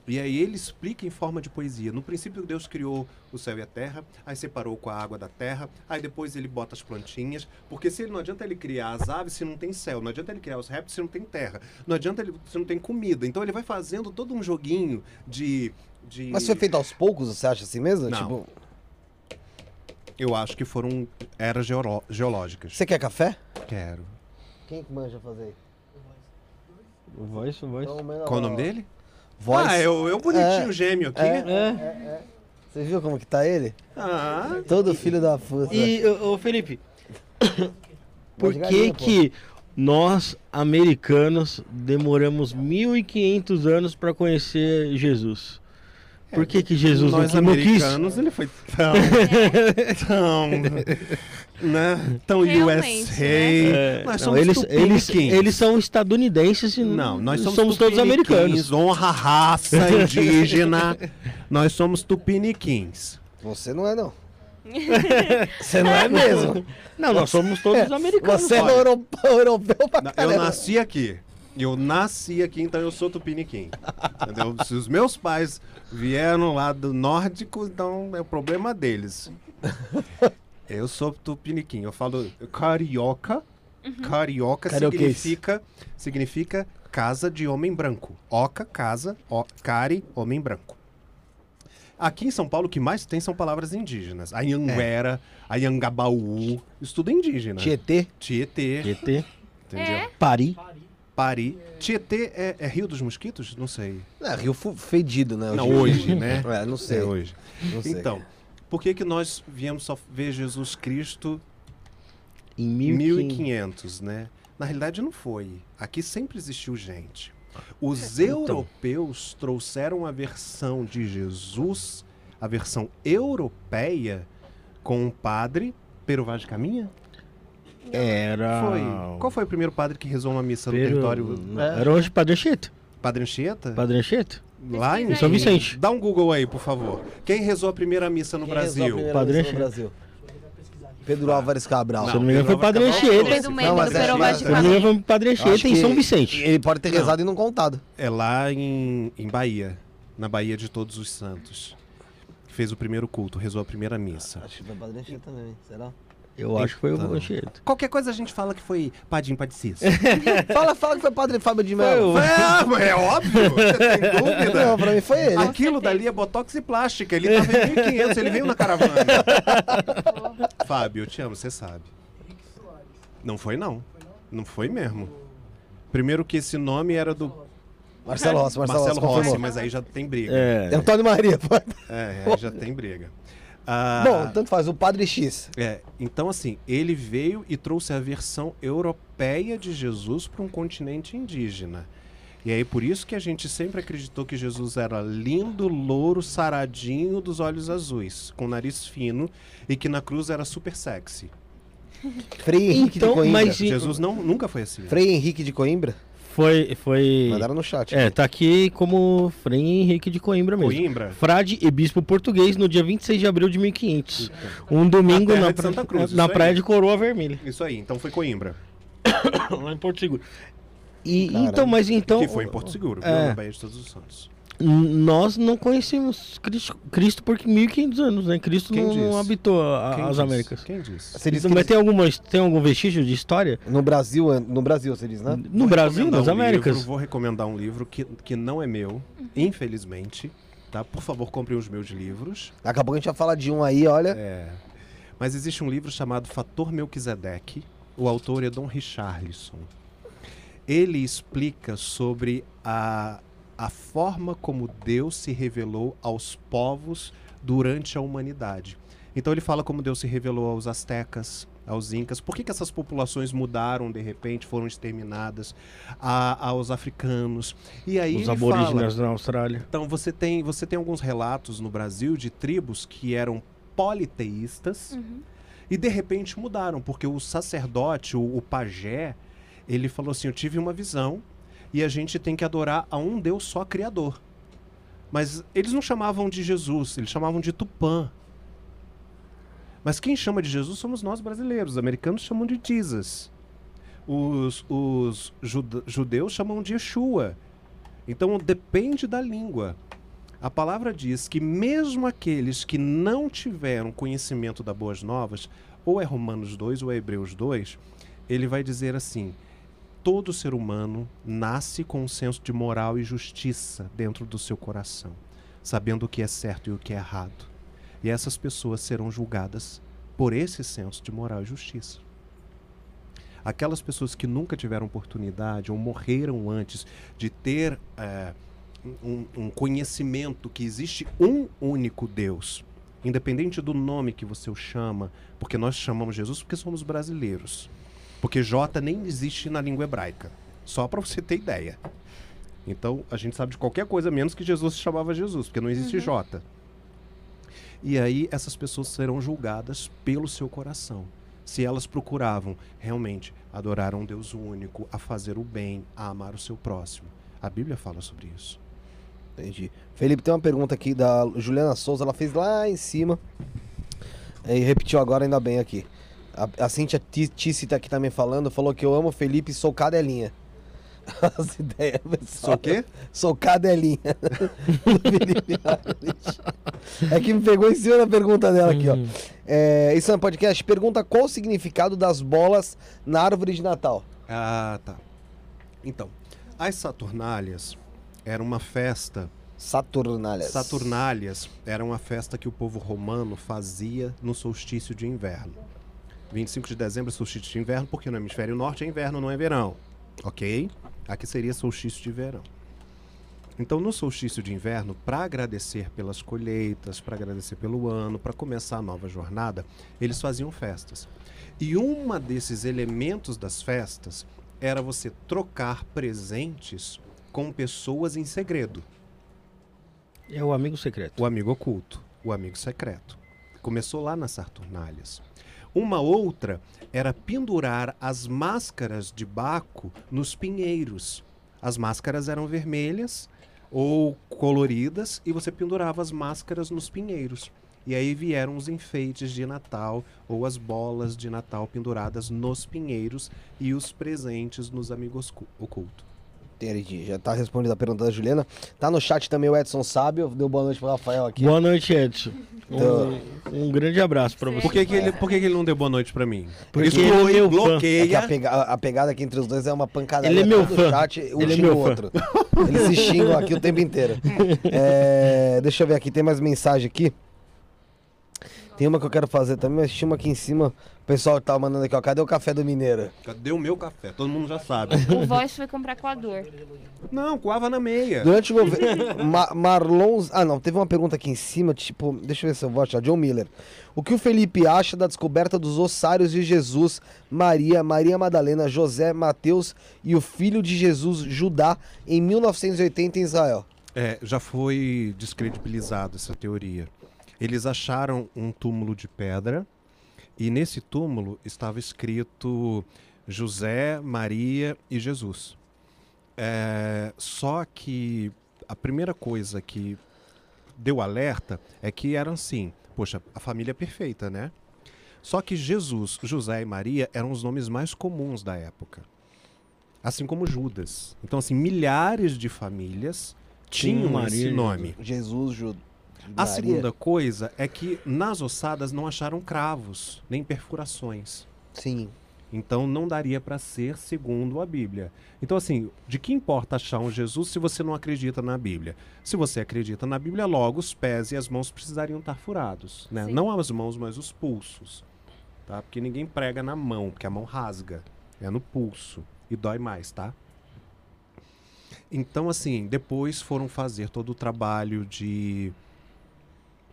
E aí ele explica em forma de poesia. No princípio, Deus criou o céu e a terra, aí separou com a água da terra, aí depois ele bota as plantinhas, porque se ele não adianta ele criar as aves se não tem céu, não adianta ele criar os répteis se não tem terra, não adianta ele se não tem comida. Então ele vai fazendo todo um joguinho de. de... Mas foi feito aos poucos, você acha assim mesmo? Não. Tipo, Eu acho que foram eras geolo- geológicas. você quer café? Quero. Quem que manja fazer? Voz, voz. Então, manda Qual o nome dele? Voz. Ah, eu, eu bonitinho É. gêmeo aqui. É. Você viu como que tá ele? Ah, Todo filho da puta. E, ô, Felipe, [coughs] por que galinha, pô. que nós, americanos, demoramos 1.500 anos para conhecer Jesus? Por que que Jesus nós não, não quis? americanos, ele foi tão, [laughs] tão, né, tão Realmente, USA. É, nós não, somos eles, eles, eles são estadunidenses e Não, nós somos, todos tupiniquins, americanos. Honra a raça indígena. nós somos tupiniquins. Você não é, não. Você não é mesmo. Não, nós somos todos americanos. Você é europeu, europeu pra Na- Eu caramba. nasci aqui. Eu nasci aqui, então eu sou tupiniquim. Entendeu? Se os meus pais vieram lá do nórdico, então é o problema deles. Eu sou tupiniquim. Eu falo carioca. Carioca Carioquês. significa, significa casa de homem branco. Oca, casa, o, cari, homem branco. Aqui em São Paulo, o que mais tem são palavras indígenas. Anhanguera, Anhangabaú. Isso tudo é indígena. Tietê. Tietê. GT, Entendeu? É? Pari. Pari. Tietê é, é Rio dos Mosquitos? Não sei. É, Rio fedido, né? Não, hoje, né? É, não sei. É hoje. Não sei. Então, por que, que nós viemos só ver Jesus Cristo Em em 1500. 1500, né? Na realidade, não foi. Aqui sempre existiu gente. Os Então. europeus trouxeram a versão de Jesus, a versão europeia, com um padre. Pero Vaz de Caminha? Era. Foi. Qual foi o primeiro padre que rezou uma missa no Pero- território? Era hoje Padre Anchieta. Padre Anchieta? Padre Anchieta? Lá em São. Vicente. Dá um Google aí, por favor. Quem rezou a primeira missa no Quem rezou a Brasil? Padre missa no Anchieta. Brasil. Pedro Álvares Cabral. Se eu não me engano, foi Padre Anchieta. Mendes mas é- Se não me engano, foi Padre Anchieta em São Vicente. Ele pode ter Não. rezado e não contado. É lá em, em Bahia, na Bahia de Todos os Santos. Fez o primeiro culto, rezou a primeira missa. Acho que foi Padre Anchieta também, será? Eu acho que foi o. Anchieta. Qualquer coisa a gente fala que foi Padim Padicício. [laughs] fala, fala que foi Padre Fábio de Mello. é, mas é óbvio, [laughs] você tem dúvida. Não, pra mim foi ele. Aquilo dali é botox e plástica. Ele tava em 1500, ele veio na caravana. [laughs] Fábio, eu te amo, você sabe. Não foi, não. Não foi mesmo. Primeiro que esse nome era do Marcelo Rossi, Marcelo, Marcelo Rossi, mas aí já tem briga. É. Antônio Maria. pô. É, aí já tem briga. Ah, Bom, tanto faz. O Padre X. É, então assim, ele veio e trouxe a versão europeia de Jesus para um continente indígena. E aí por isso que a gente sempre acreditou que Jesus era lindo, louro, saradinho, dos olhos azuis, com nariz fino e que na cruz era super sexy. Frei Henrique Então, de Coimbra. mas-. Jesus não, nunca foi assim. Frei Henrique de Coimbra? Foi. foi... Mandaram no chat. É, aqui. tá aqui como Frei Henrique de Coimbra mesmo. Coimbra? Frade e bispo português no dia 26 de abril de 1500. Um domingo Na na, pra- Santa Cruz, na praia aí. de Coroa Vermelha, Isso aí, então foi Coimbra. [coughs] lá em Porto Seguro. E, Caramba. então, mas então. que foi em Porto Seguro, viu? é. Na Baía de Todos os Santos. Nós não conhecemos Cristo, Cristo por 1500 anos, né? Cristo Quem não, não habitou a- Quem as disse? Américas. Quem disse? Você diz mas tem, alguma, tem algum vestígio de história? no Brasil, é- no Brasil, você diz, né? No Vou Brasil, nas um Américas? livro, vou recomendar um livro que, que não é meu, infelizmente. Tá? Por favor, comprem os meus livros. Daqui a pouco a gente vai falar de um aí, olha. É. Mas existe um livro chamado Fator Melquisedeque. O autor é Dom Richarlison. Ele explica sobre a, a forma como Deus se revelou aos povos durante a humanidade. Então ele fala como Deus se revelou aos astecas, aos incas, por que, que essas populações mudaram de repente, foram exterminadas, a- aos africanos. E aí Os ele fala, aborígenes na Austrália. então você tem, você tem alguns relatos no Brasil de tribos que eram politeístas Uhum. e de repente mudaram, porque o sacerdote, o, o pajé, ele falou assim: Eu tive uma visão e a gente tem que adorar a um Deus só criador. Mas eles não chamavam de Jesus, eles chamavam de Tupã. Mas quem chama de Jesus somos nós brasileiros. Os americanos chamam de Jesus. Os, os judeus chamam de Yeshua. Então depende da língua. A palavra diz que mesmo aqueles que não tiveram conhecimento das boas novas, ou é Romanos 2 ou é Hebreus 2, ele vai dizer assim: todo ser humano nasce com um senso de moral e justiça dentro do seu coração, sabendo o que é certo e o que é errado. E essas pessoas serão julgadas por esse senso de moral e justiça. Aquelas pessoas que nunca tiveram oportunidade ou morreram antes de ter eh, um, um conhecimento que existe um único Deus, independente do nome que você o chama, porque nós chamamos Jesus porque somos brasileiros. Porque J nem existe na língua hebraica. Só para você ter ideia. Então, a gente sabe de qualquer coisa menos que Jesus se chamava Jesus, porque não existe J. E aí essas pessoas serão julgadas pelo seu coração. Se elas procuravam realmente adorar um Deus único, a fazer o bem, a amar o seu próximo. A Bíblia fala sobre isso. Entendi. Felipe, tem uma pergunta aqui da Juliana Souza, ela fez lá em cima. E repetiu agora, ainda bem aqui. A, a Cintia Ti- Tice tá aqui também falando, falou que eu amo o Felipe e sou cadelinha. [laughs] As ideias, pessoal. Sou o quê? Sou cadelinha. [laughs] É que me pegou em cima da pergunta dela aqui, ó. Hum. É, isso é um podcast. Pergunta qual o significado das bolas na árvore de Natal. Ah, tá. Então, as Saturnálias era uma festa. Saturnálias. Saturnálias era uma festa que o povo romano fazia no solstício de inverno. 25 de dezembro solstício de inverno, porque no hemisfério norte é inverno, não é verão. Ok? Aqui seria solstício de verão. Então, no solstício de inverno, para agradecer pelas colheitas, para agradecer pelo ano, para começar a nova jornada, eles faziam festas. E uma desses elementos das festas era você trocar presentes com pessoas em segredo. É o amigo secreto. O amigo oculto, o amigo secreto. Começou lá nas Saturnalias. Uma outra era pendurar as máscaras de Baco nos pinheiros. As máscaras eram vermelhas ou coloridas e você pendurava as máscaras nos pinheiros. E aí vieram os enfeites de Natal ou as bolas de Natal penduradas nos pinheiros e os presentes nos amigos cu- oculto. Entendi. Já tá respondida a pergunta da Juliana. Tá no chat também o Edson Sábio. Deu boa noite pro Rafael aqui. Boa noite, Edson. Então- Um, um grande abraço pra você. Por que, que ele, por que, que ele não deu boa noite pra mim? Porque Exclui, ele é meu fã. É bloqueia. a, pega- a pegada aqui entre os dois é uma pancada. Ele é meu todo fã. chat, um Ele é meu o fã. outro. Eles se xingam aqui o tempo inteiro. [laughs] É, deixa eu ver aqui, tem mais mensagem aqui. Tem uma que eu quero fazer também, mas tinha uma aqui em cima. O pessoal tá mandando aqui, ó. Cadê o café do Mineiro? Cadê o meu café? Todo mundo já sabe. O Voz foi comprar coador. não, coava na meia. Durante o governo. [laughs] Ma Marlon. Ah, não. Teve uma pergunta aqui em cima, tipo. Deixa eu ver se eu vou achar. John Miller. O que o Felipe acha da descoberta dos ossários de Jesus, Maria, Maria Madalena, José, Mateus e o filho de Jesus, Judá, em 1980 em Israel? É, já foi descredibilizado essa teoria. Eles acharam um túmulo de pedra e nesse túmulo estava escrito José, Maria e Jesus. É, só que a primeira coisa que deu alerta é que eram assim, poxa, a família é perfeita, né? Só que Jesus, José e Maria eram os nomes mais comuns da época. Assim como Judas. Então, assim, milhares de famílias tinham Maria esse nome. Jesus, Judá. A segunda coisa é que nas ossadas não acharam cravos, nem perfurações. Sim. Então não daria para ser segundo a Bíblia. Então assim, de que importa achar um Jesus se você não acredita na Bíblia? Se você acredita na Bíblia, logo os pés e as mãos precisariam estar furados, né? Sim. Não as mãos, mas os pulsos, tá? Porque ninguém prega na mão, porque a mão rasga, é no pulso e dói mais, tá? Então assim, depois foram fazer todo o trabalho de,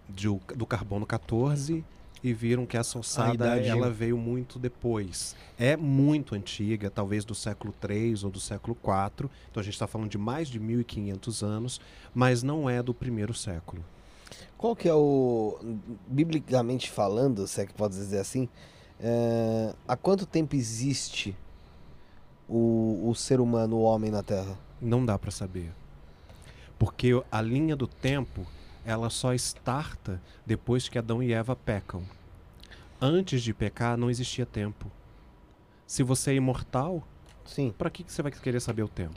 de do carbono 14 e viram que essa ossada ela veio muito depois. É muito antiga, talvez do século 3 ou do século 4. Então a gente está falando de mais de 1500 anos, mas não é do primeiro século. Qual que é o. Biblicamente falando, se é que pode dizer assim, é, há quanto tempo existe o, o ser humano, o homem na Terra? Não dá para saber. Porque a linha do tempo, ela só starta depois que Adão e Eva pecam. Antes de pecar não existia tempo. Se você é imortal, Sim. para que, que você vai querer saber o tempo?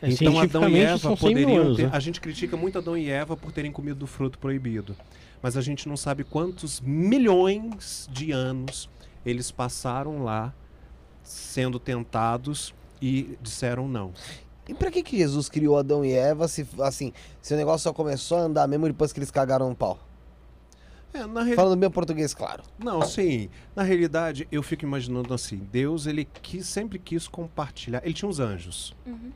É, Então Adão e Eva são 100 mil poderiam ter. né? A gente critica muito Adão e Eva por terem comido do fruto proibido. Mas a gente não sabe quantos milhões de anos eles passaram lá sendo tentados e disseram não. E pra que, que Jesus criou Adão e Eva se, assim, se o negócio só começou a andar mesmo depois que eles cagaram no pau? É, na re- Falando bem português, claro. Não, sim. Na realidade, eu fico imaginando assim: Deus, ele quis, sempre quis compartilhar. Ele tinha os anjos. Uhum.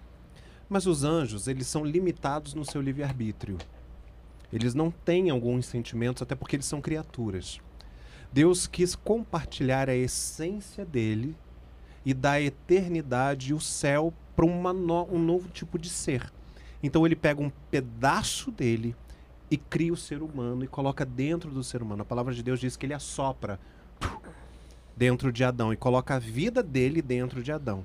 Mas os anjos, eles são limitados no seu livre-arbítrio. Eles não têm alguns sentimentos, até porque eles são criaturas. Deus quis compartilhar a essência dele e dar a eternidade e o céu para um novo tipo de ser. Então ele pega um pedaço dele e cria o ser humano e coloca dentro do ser humano. A palavra de Deus diz que ele assopra dentro de Adão e coloca a vida dele dentro de Adão.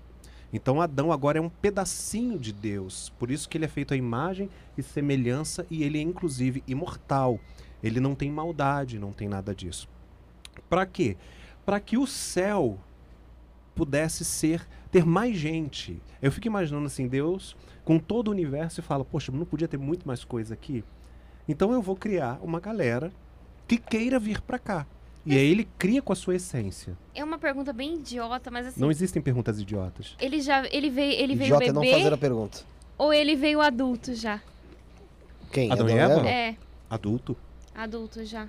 Então Adão agora é um pedacinho de Deus. Por isso que ele é feito à imagem e semelhança e ele é inclusive imortal. Ele não tem maldade, não tem nada disso. Para quê? Para que o céu pudesse ser ter mais gente. Eu fico imaginando assim, Deus com todo o universo e fala: "Poxa, não podia ter muito mais coisa aqui? Então eu vou criar uma galera que queira vir para cá." E aí ele cria com a sua essência. É uma pergunta bem idiota, mas assim, Não existem perguntas idiotas. ele já ele veio, ele veio Idiota é não bebê fazer a pergunta. ou ele veio adulto já? Quem? Adão e Eva? É, Adulto? adulto já.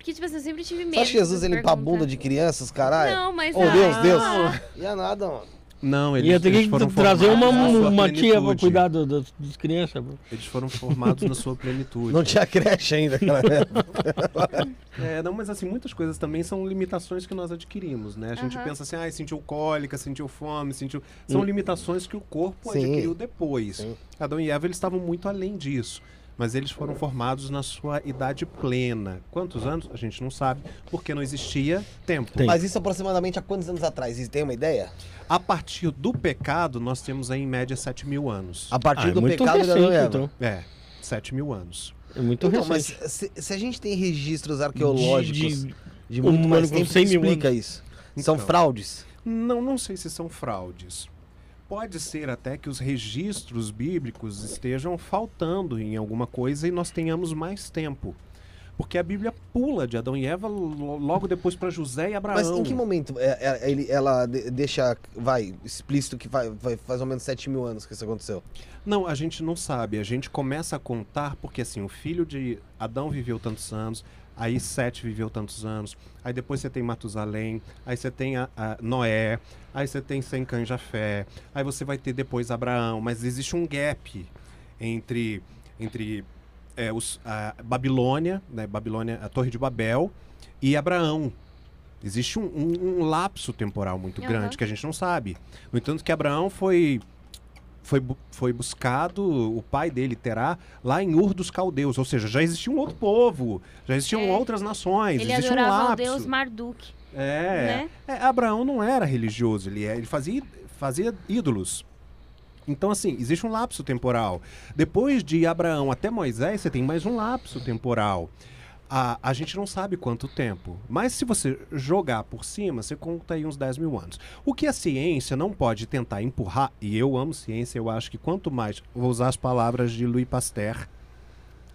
Porque tipo assim, eu sempre tive medo. Você acha que Jesus ele limpar a bunda de crianças, caralho? Não, mas Oh, ah, Deus, Deus. ah, Ia nada, mano. Não, eles, Ia ter eles que trazer uma, uma tia pra plenitude. cuidar do- das, das crianças. pô. Eles foram formados na sua plenitude. Não tinha creche ainda, aquela [laughs] época. É, não, mas assim, muitas coisas também são limitações que nós adquirimos, né? A gente pensa assim, ah, sentiu cólica, sentiu fome, sentiu... São Hum. limitações que o corpo Sim. adquiriu depois. Sim. Adão e Eva, eles estavam muito além disso. Mas eles foram formados na sua idade plena. Quantos anos? A gente não sabe, porque não existia tempo. Tem. Mas isso aproximadamente há quantos anos atrás? Você tem uma ideia? A partir do pecado, nós temos aí em média 7 mil anos. A partir Ah, é do muito pecado de recente, Eva. então. É, 7 mil anos. É muito Então, mas recente. se, se a gente tem registros arqueológicos de, de- muito humano mais tempo, 100 mil explica isso. São Então. fraudes. Não, não sei se são fraudes. Pode ser até que os registros bíblicos estejam faltando em alguma coisa e nós tenhamos mais tempo. Porque a Bíblia pula de Adão e Eva lo- logo depois para José e Abraão. Mas em que momento é, é, ela de- deixa, vai, explícito que vai, vai faz ou menos 7 mil anos que isso aconteceu? Não, a gente não sabe. A gente começa a contar porque assim, o filho de Adão viveu tantos anos, Aí Sete viveu tantos anos. Aí depois você tem Matusalém. Aí você tem a, a Noé. Aí você tem Sem Cães Jafé. Aí você vai ter depois Abraão. Mas existe um gap entre, entre é, os, a Babilônia, né, Babilônia, a Torre de Babel e Abraão. Existe um, um- um lapso temporal muito Aham. grande que a gente não sabe. No entanto, que Abraão foi, foi, foi buscado, o pai dele terá, lá em Ur dos Caldeus. Ou seja, já existia um outro povo, já existiam É. outras nações, Ele existe um lapso. o deus Marduk, É. né? É, Abraão não era religioso, ele, é- ele fazia, fazia ídolos. Então, assim, existe um lapso temporal. Depois de Abraão até Moisés, você tem mais um lapso temporal. A, a gente não sabe quanto tempo. Mas se você jogar por cima, você conta aí uns 10 mil anos. O que a ciência não pode tentar empurrar, e eu amo ciência, eu acho que quanto mais. Vou usar as palavras de Louis Pasteur,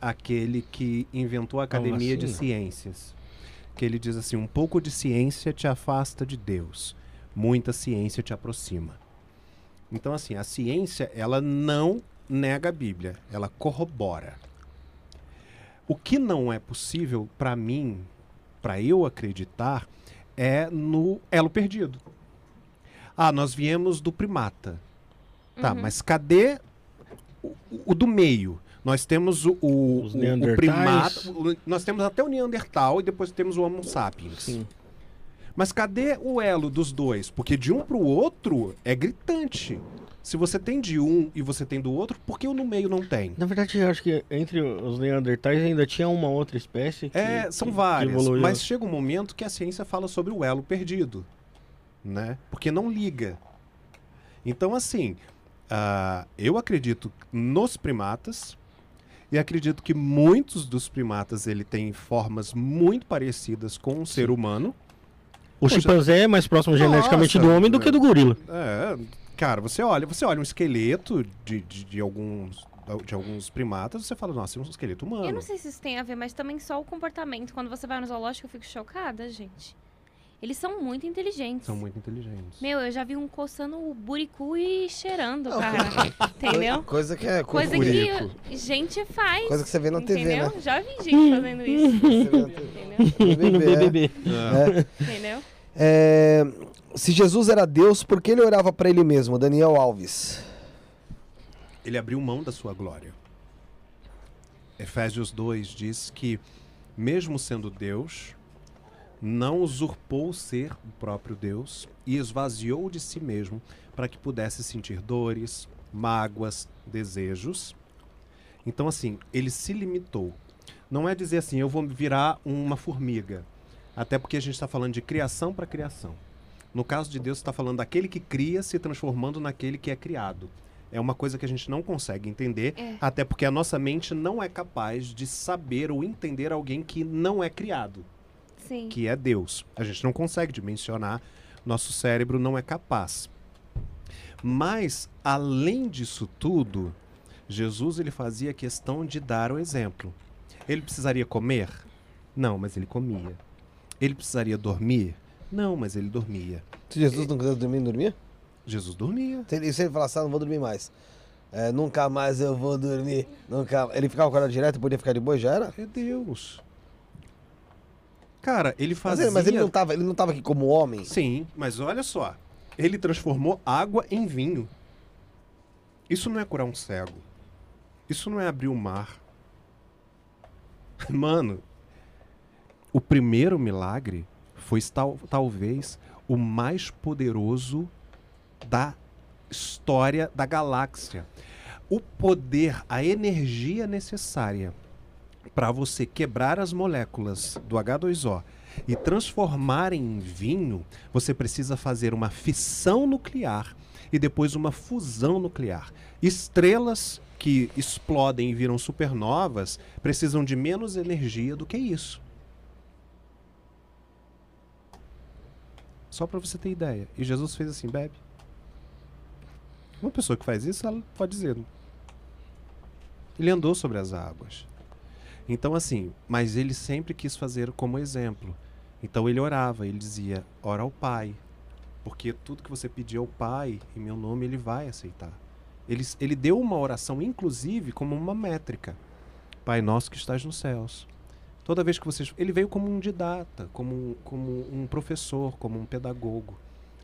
aquele que inventou a Academia de vacina. Ciências. Que ele diz assim: um pouco de ciência te afasta de Deus, muita ciência te aproxima. Então, assim, a ciência, ela não nega a Bíblia, ela corrobora. O que não é possível para mim, para eu acreditar, é no elo perdido. Ah, nós viemos do primata. Tá, Uhum. mas cadê o, o do meio? Nós temos o, o, Os o- o primata. o- nós temos até o Neandertal e depois temos o Homo sapiens. Sim. Mas cadê o elo dos dois? Porque de um pro outro é gritante. Se você tem de um e você tem do outro, por que o no meio não tem? Na verdade, eu acho que entre os Neandertais ainda tinha uma outra espécie que, É, são que- que várias. evoluiu. Mas chega um momento que a ciência fala sobre o elo perdido. Né? Porque não liga. Então, assim, ah, eu acredito nos primatas. E acredito que muitos dos primatas ele tem formas muito parecidas com um ser humano. O chimpanzé é mais próximo geneticamente do Nossa, homem do que do gorila. É, cara, você olha, você olha um esqueleto de, de, de alguns de alguns primatas, você fala, nossa, é um esqueleto humano. Eu não sei se isso tem a ver, mas também só o comportamento. Quando você vai no zoológico, eu fico chocada, gente. Eles são muito inteligentes. São muito inteligentes. Meu, eu já vi um coçando o buricu e cheirando, cara. [laughs] Entendeu? Coisa que é Coisa que gente faz. Coisa que você vê na TV, entendeu? né? Já vi gente fazendo isso. Você vê na TV. entendeu? BBB, [laughs] é. BBB. Entendeu? É, se Jesus era Deus, por que ele orava pra ele mesmo? Daniel Alves. Ele abriu mão da sua glória. Efésios 2 diz que, mesmo sendo Deus, não usurpou ser o próprio Deus e esvaziou de si mesmo para que pudesse sentir dores, mágoas, desejos. Então, assim, ele se limitou. Não é dizer assim, eu vou virar uma formiga. Até porque a gente está falando de criação para criação. No caso de Deus, está falando daquele que cria se transformando naquele que é criado. É uma coisa que a gente não consegue entender, É. até porque a nossa mente não é capaz de saber ou entender alguém que não é criado Sim. que é Deus. A gente não consegue dimensionar, nosso cérebro não é capaz. Mas, além disso tudo, Jesus ele fazia questão de dar o exemplo. Ele precisaria comer? Não, mas ele comia. Ele precisaria dormir? Não, mas ele dormia. Se Jesus não quisesse dormir, não dormia? Jesus dormia. Se ele, se ele falasse, ah, não vou dormir mais. É, nunca mais eu vou dormir. Nunca... Ele ficava acordado direto, podia ficar de boa, já era? É Deus. Cara, ele Mas fazia... ele, mas ele não tava, ele não tava aqui como homem. Sim, mas olha só. Ele transformou água em vinho. Isso não é curar um cego. Isso não é abrir o mar. Mano, o primeiro milagre foi tal, talvez o mais poderoso da história da galáxia. O poder, a energia necessária para você quebrar as moléculas do H2O e transformar em vinho, você precisa fazer uma fissão nuclear e depois uma fusão nuclear. Estrelas que explodem e viram supernovas precisam de menos energia do que isso. Só para você ter ideia. E Jesus fez assim, bebe. Uma pessoa que faz isso, ela pode dizer. Ele andou sobre as águas. Então, assim, mas ele sempre quis fazer como exemplo. Então ele orava, ele dizia: ora ao Pai, porque tudo que você pedir ao Pai, em meu nome, ele vai aceitar. Ele, ele deu uma oração, inclusive, como uma métrica: Pai nosso que estás nos céus, Toda vez que vocês. Ele veio como um didata, como um, como um professor, como um pedagogo,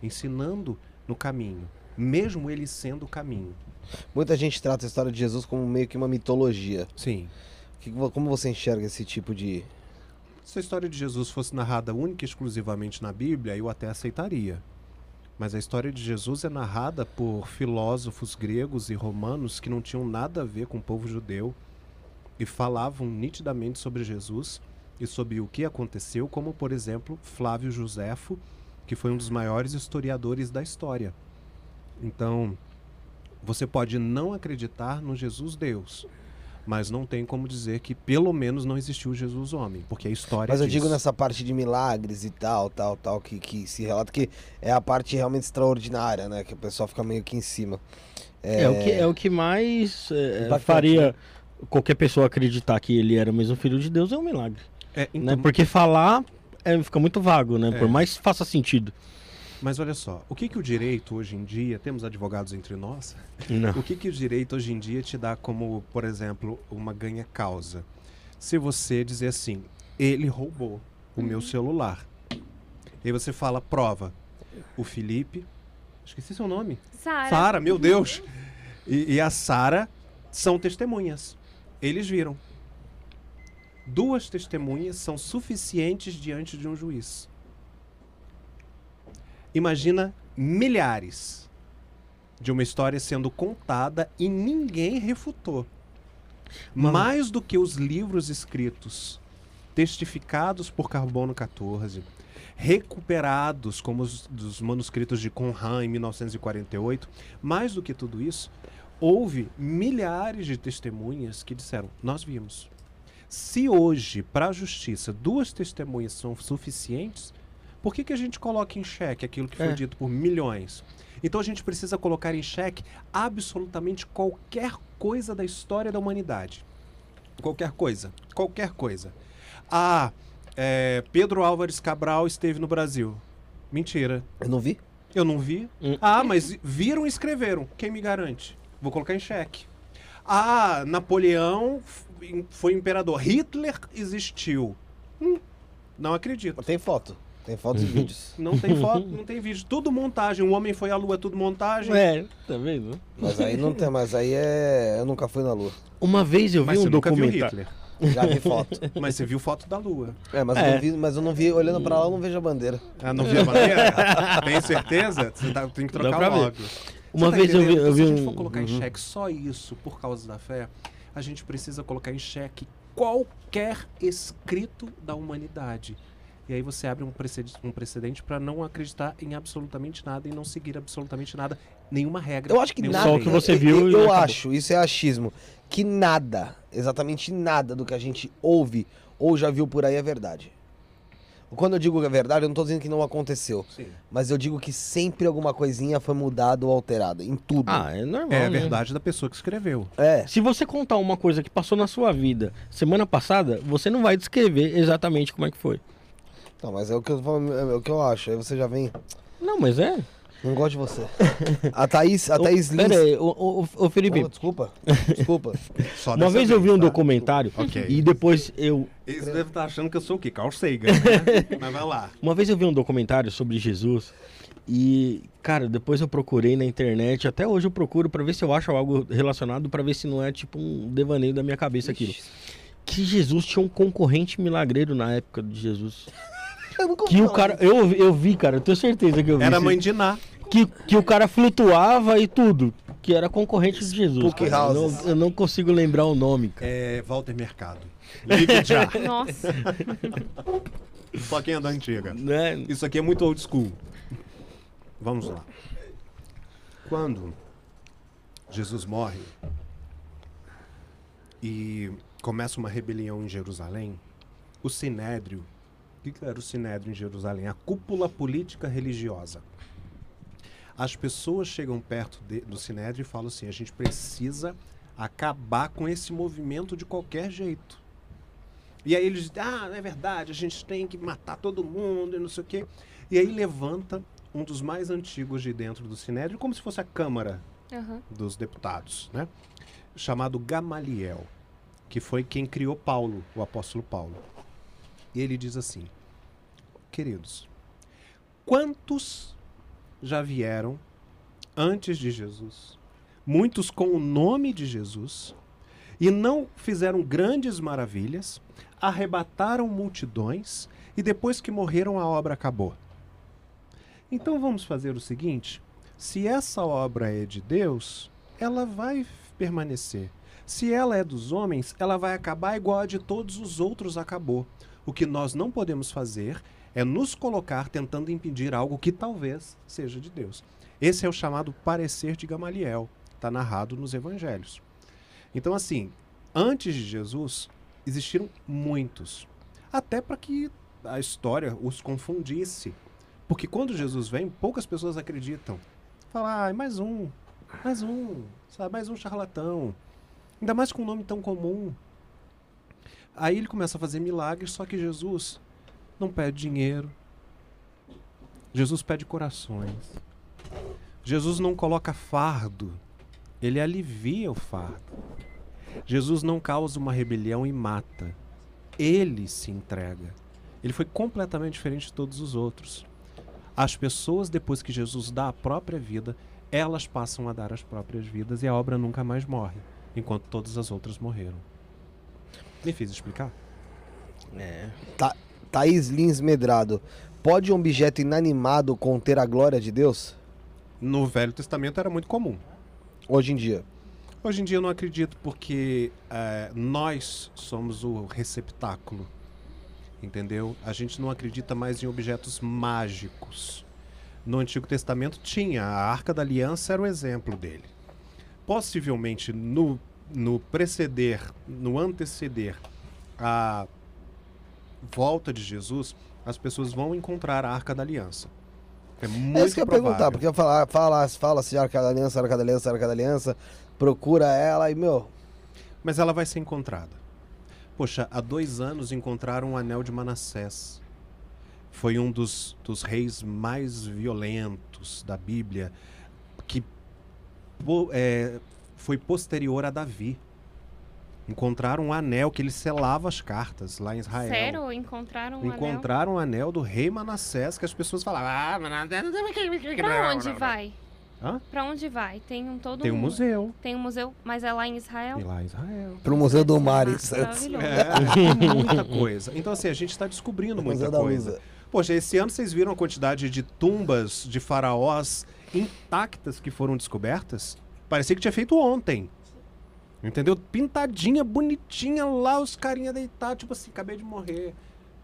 ensinando no caminho, mesmo ele sendo o caminho. Muita gente trata a história de Jesus como meio que uma mitologia. Sim. Que- Como você enxerga esse tipo de. Se a história de Jesus fosse narrada única e exclusivamente na Bíblia, eu até aceitaria. Mas a história de Jesus é narrada por filósofos gregos e romanos que não tinham nada a ver com o povo judeu e falavam nitidamente sobre Jesus e sobre o que aconteceu, como por exemplo Flávio Josefo, que foi um dos maiores historiadores da história. Então, você pode não acreditar no Jesus Deus, mas não tem como dizer que pelo menos não existiu Jesus homem, porque a história Mas eu diz. digo nessa parte de milagres e tal, tal, tal, que, que se relata que é a parte realmente extraordinária, né? Que o pessoal fica meio que em cima. É, o, que, é o que mais é, faria qualquer pessoa acreditar que ele era mesmo filho de Deus é um milagre. É, né? então, Porque falar é, fica muito vago, né? É. Por mais que faça sentido. Mas olha só, o que, que o direito hoje em dia, temos advogados entre nós, Não. o que, que o direito hoje em dia te dá como, por exemplo, uma ganha-causa? Se você dizer assim, ele roubou o meu celular. E aí você fala, prova. O Felipe, esqueci seu nome. Sara. Sara, meu Deus. E, e a Sara são testemunhas. Eles viram. Duas testemunhas são suficientes diante de um juiz. Imagina milhares de uma história sendo contada e ninguém refutou. Mano. Mais do que os livros escritos, testificados por Carbono 14, recuperados como os dos manuscritos de Conran em 1948, mais do que tudo isso, houve milhares de testemunhas que disseram: Nós vimos. Se hoje, para a justiça, duas testemunhas são suficientes, por que, que a gente coloca em xeque aquilo que foi É. dito por milhões? Então a gente precisa colocar em xeque absolutamente qualquer coisa da história da humanidade. Qualquer coisa. Qualquer coisa. Ah, é, Pedro Álvares Cabral esteve no Brasil. Mentira. Eu não vi? Eu não vi. Hum. Ah, mas viram e escreveram. Quem me garante? Vou colocar em xeque. Ah, Napoleão foi imperador. Hitler existiu. Hum, não acredito. Tem foto. Tem fotos e vídeos. Não tem foto, [laughs] não tem vídeo. Tudo montagem. O homem foi à lua, tudo montagem. É, tá vendo? Mas aí não tem, mas aí é. Eu nunca fui na lua. Uma vez eu vi Mas um documentário. Já vi foto. [laughs] Mas você viu foto da lua. É, mas, eu É. não vi, mas eu não vi, olhando pra lá, eu não vejo a bandeira. Ah, não viu a bandeira? [laughs] tem certeza? Você tá- tem que Dá trocar pra o ver. Uma tá vez eu vi, entendendo? eu vi Se a gente um. for colocar em Uhum. xeque só isso por causa da fé, a gente precisa colocar em xeque qualquer escrito da humanidade. E aí você abre um precedente, um precedente para não acreditar em absolutamente nada e não seguir absolutamente nada, nenhuma regra. Eu acho que nada. Só o que respeito. você viu Eu, eu acho, isso é achismo, que nada, exatamente nada do que a gente ouve ou já viu por aí é verdade. Quando eu digo que é verdade, eu não tô dizendo que não aconteceu. Sim. Mas eu digo que sempre alguma coisinha foi mudada ou alterada. Em tudo. Ah, é normal. É a né? verdade da pessoa que escreveu. É. Se você contar uma coisa que passou na sua vida semana passada, você não vai descrever exatamente como é que foi. Não, mas é o que eu, é o que eu acho. Aí você já vem. Não, mas é. Não gosto de você. A Thaís, a [laughs] Thaís Lins. Pera aí, ô, ô, ô, Felipe, Oh, desculpa. [laughs] Desculpa. Só uma dessa vez eu vi um tá? documentário Ok. e depois eu. Eles devem estar achando que eu sou o quê? Carl Sagan, né? [laughs] Mas vai lá. Uma vez eu vi um documentário sobre Jesus e, cara, depois eu procurei na internet, até hoje eu procuro pra ver se eu acho algo relacionado, pra ver se não é tipo um devaneio da minha cabeça aquilo. Que Jesus tinha um concorrente milagreiro na época de Jesus. Eu Que o cara, eu, eu vi, cara, eu tenho certeza que eu vi. Era mãe de Ná. que, que o cara flutuava e tudo. Que era concorrente de Jesus. Cara. Eu, não, eu não consigo lembrar o nome, cara. É Walter Mercado. Ligue já. [laughs] Nossa. [laughs] Plaquinha da antiga. Né? Isso aqui é muito old school. Vamos lá. Quando Jesus morre e começa uma rebelião em Jerusalém, o Sinédrio, o que era o Sinédrio em Jerusalém? A cúpula política religiosa. As pessoas chegam perto de- do Sinédrio e falam assim: a gente precisa acabar com esse movimento de qualquer jeito. E aí eles dizem, ah, não é verdade, a gente tem que matar todo mundo e não sei o quê. E aí levanta um dos mais antigos de dentro do Sinédrio, como se fosse a Câmara Aham. dos Deputados, né? Chamado Gamaliel, que foi quem criou Paulo, o apóstolo Paulo. E ele diz assim: Queridos, quantos já vieram antes de Jesus, muitos com o nome de Jesus, e não fizeram grandes maravilhas, arrebataram multidões, e depois que morreram, a obra acabou. Então vamos fazer o seguinte: se essa obra é de Deus, ela vai permanecer. Se ela é dos homens, ela vai acabar igual a de todos os outros acabou. O que nós não podemos fazer é nos colocar tentando impedir algo que talvez seja de Deus. Esse é o chamado parecer de Gamaliel, está narrado nos evangelhos. Então, assim, antes de Jesus, existiram muitos, até para que a história os confundisse. Porque quando Jesus vem, poucas pessoas acreditam. Fala, ah, mais um, mais um, sabe, mais um charlatão. Ainda mais com um nome tão comum. Aí ele começa a fazer milagres, só que Jesus não pede dinheiro. Jesus pede corações. Jesus não coloca fardo, ele alivia o fardo. Jesus não causa uma rebelião e mata. Ele se entrega. Ele foi completamente diferente de todos os outros. As pessoas, depois que Jesus dá a própria vida, elas passam a dar as próprias vidas e a obra nunca mais morre, enquanto todas as outras morreram. Me fiz explicar? É. Tha- Thaís Lins Medrado. Pode um objeto inanimado conter a glória de Deus? No Velho Testamento era muito comum. Hoje em dia. Hoje em dia eu não acredito porque eh, nós somos o receptáculo, entendeu? A gente não acredita mais em objetos mágicos. No Antigo Testamento tinha, a Arca da Aliança era o exemplo dele. Possivelmente no, no preceder, no anteceder a volta de Jesus, as pessoas vão encontrar a Arca da Aliança. É muito é isso que eu ia perguntar, porque eu falar, fala, fala se Arca da Aliança, Arca da Aliança, Arca da Aliança, procura ela e, meu, Mas ela vai ser encontrada. Poxa, há dois anos encontraram o anel de Manassés. Foi um dos, dos reis mais violentos da Bíblia, que é, foi posterior a Davi. Encontraram um anel que ele selava as cartas lá em Israel. Sério? Encontraram um anel? Encontraram o anel do rei Manassés, que as pessoas falavam. Ah, Manassés. Pra onde vai? Hã? Pra onde vai? Tem um todo Tem um museu. Tem um museu, mas é lá em Israel? E lá em Israel. pro Museu do Mar em Maravilhoso. Santos. É, muita coisa. Então, assim, a gente está descobrindo muita coisa. Poxa, esse ano vocês viram a quantidade de tumbas de faraós intactas que foram descobertas? Parecia que tinha feito ontem. Entendeu? Pintadinha, bonitinha lá, os carinha deitados, tipo assim, acabei de morrer.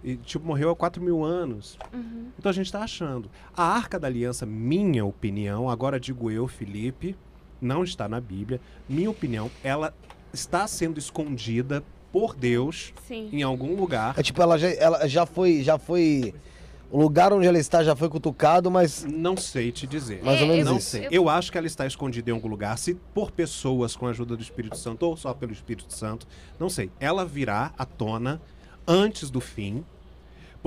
E, tipo, morreu há 4 mil anos. Uhum. Então a gente tá achando. A Arca da Aliança, minha opinião, agora digo eu, Felipe, não está na Bíblia. Minha opinião, ela está sendo escondida por Deus Sim. em algum lugar. É tipo, ela já, ela já foi, já foi. O lugar onde ela está já foi cutucado, mas. Não sei te dizer. Mais ou É, menos eu- Não isso. sei. eu- Eu acho que ela está escondida em algum lugar, se por pessoas com a ajuda do Espírito Santo ou só pelo Espírito Santo. Não sei. Ela virá à tona antes do fim,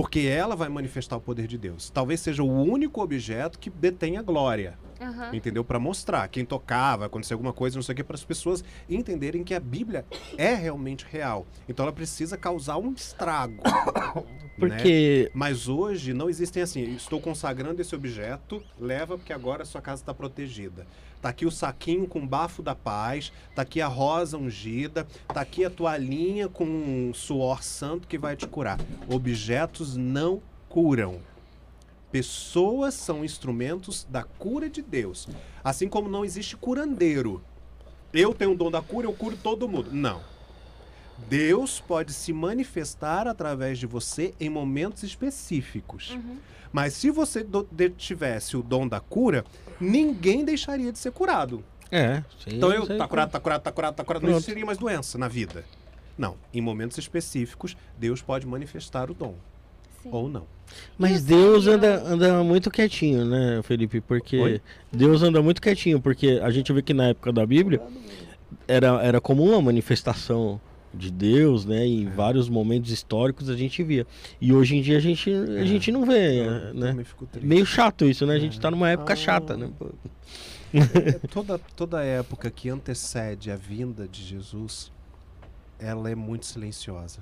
porque ela vai manifestar o poder de Deus. Talvez seja o único objeto que detenha glória, Aham. entendeu? Para mostrar quem tocar, vai acontecer alguma coisa, não sei o que, para as pessoas entenderem que a Bíblia é realmente real. Então ela precisa causar um estrago. [coughs] né? Porque Mas hoje não existem assim, estou consagrando esse objeto, leva porque agora a sua casa está protegida. Tá aqui o saquinho com bafo da paz, tá aqui a rosa ungida, tá aqui a toalhinha com um suor santo que vai te curar. Objetos não curam. Pessoas são instrumentos da cura de Deus. Assim como não existe curandeiro. Eu tenho o dom da cura, eu curo todo mundo. Não. Deus pode se manifestar através de você em momentos específicos. Uhum. Mas se você tivesse o dom da cura, ninguém deixaria de ser curado. É, sim. Então eu, sei tá curado, tá curado, tá curado, tá curado, não existiria mais doença na vida. Não, em momentos específicos, Deus pode manifestar o dom, Sim. ou não. Mas Eu Deus anda, anda muito quietinho, né, Felipe? Porque Oi? Deus anda muito quietinho, porque a gente vê que na época da Bíblia era, era comum a manifestação de Deus, né? Em vários momentos históricos a gente via. E hoje em dia a gente, a É. gente não vê, Eu né? Meio chato isso, né? A gente tá numa época Ah. chata, né? pô? É, toda, toda época que antecede a vinda de Jesus, ela é muito silenciosa.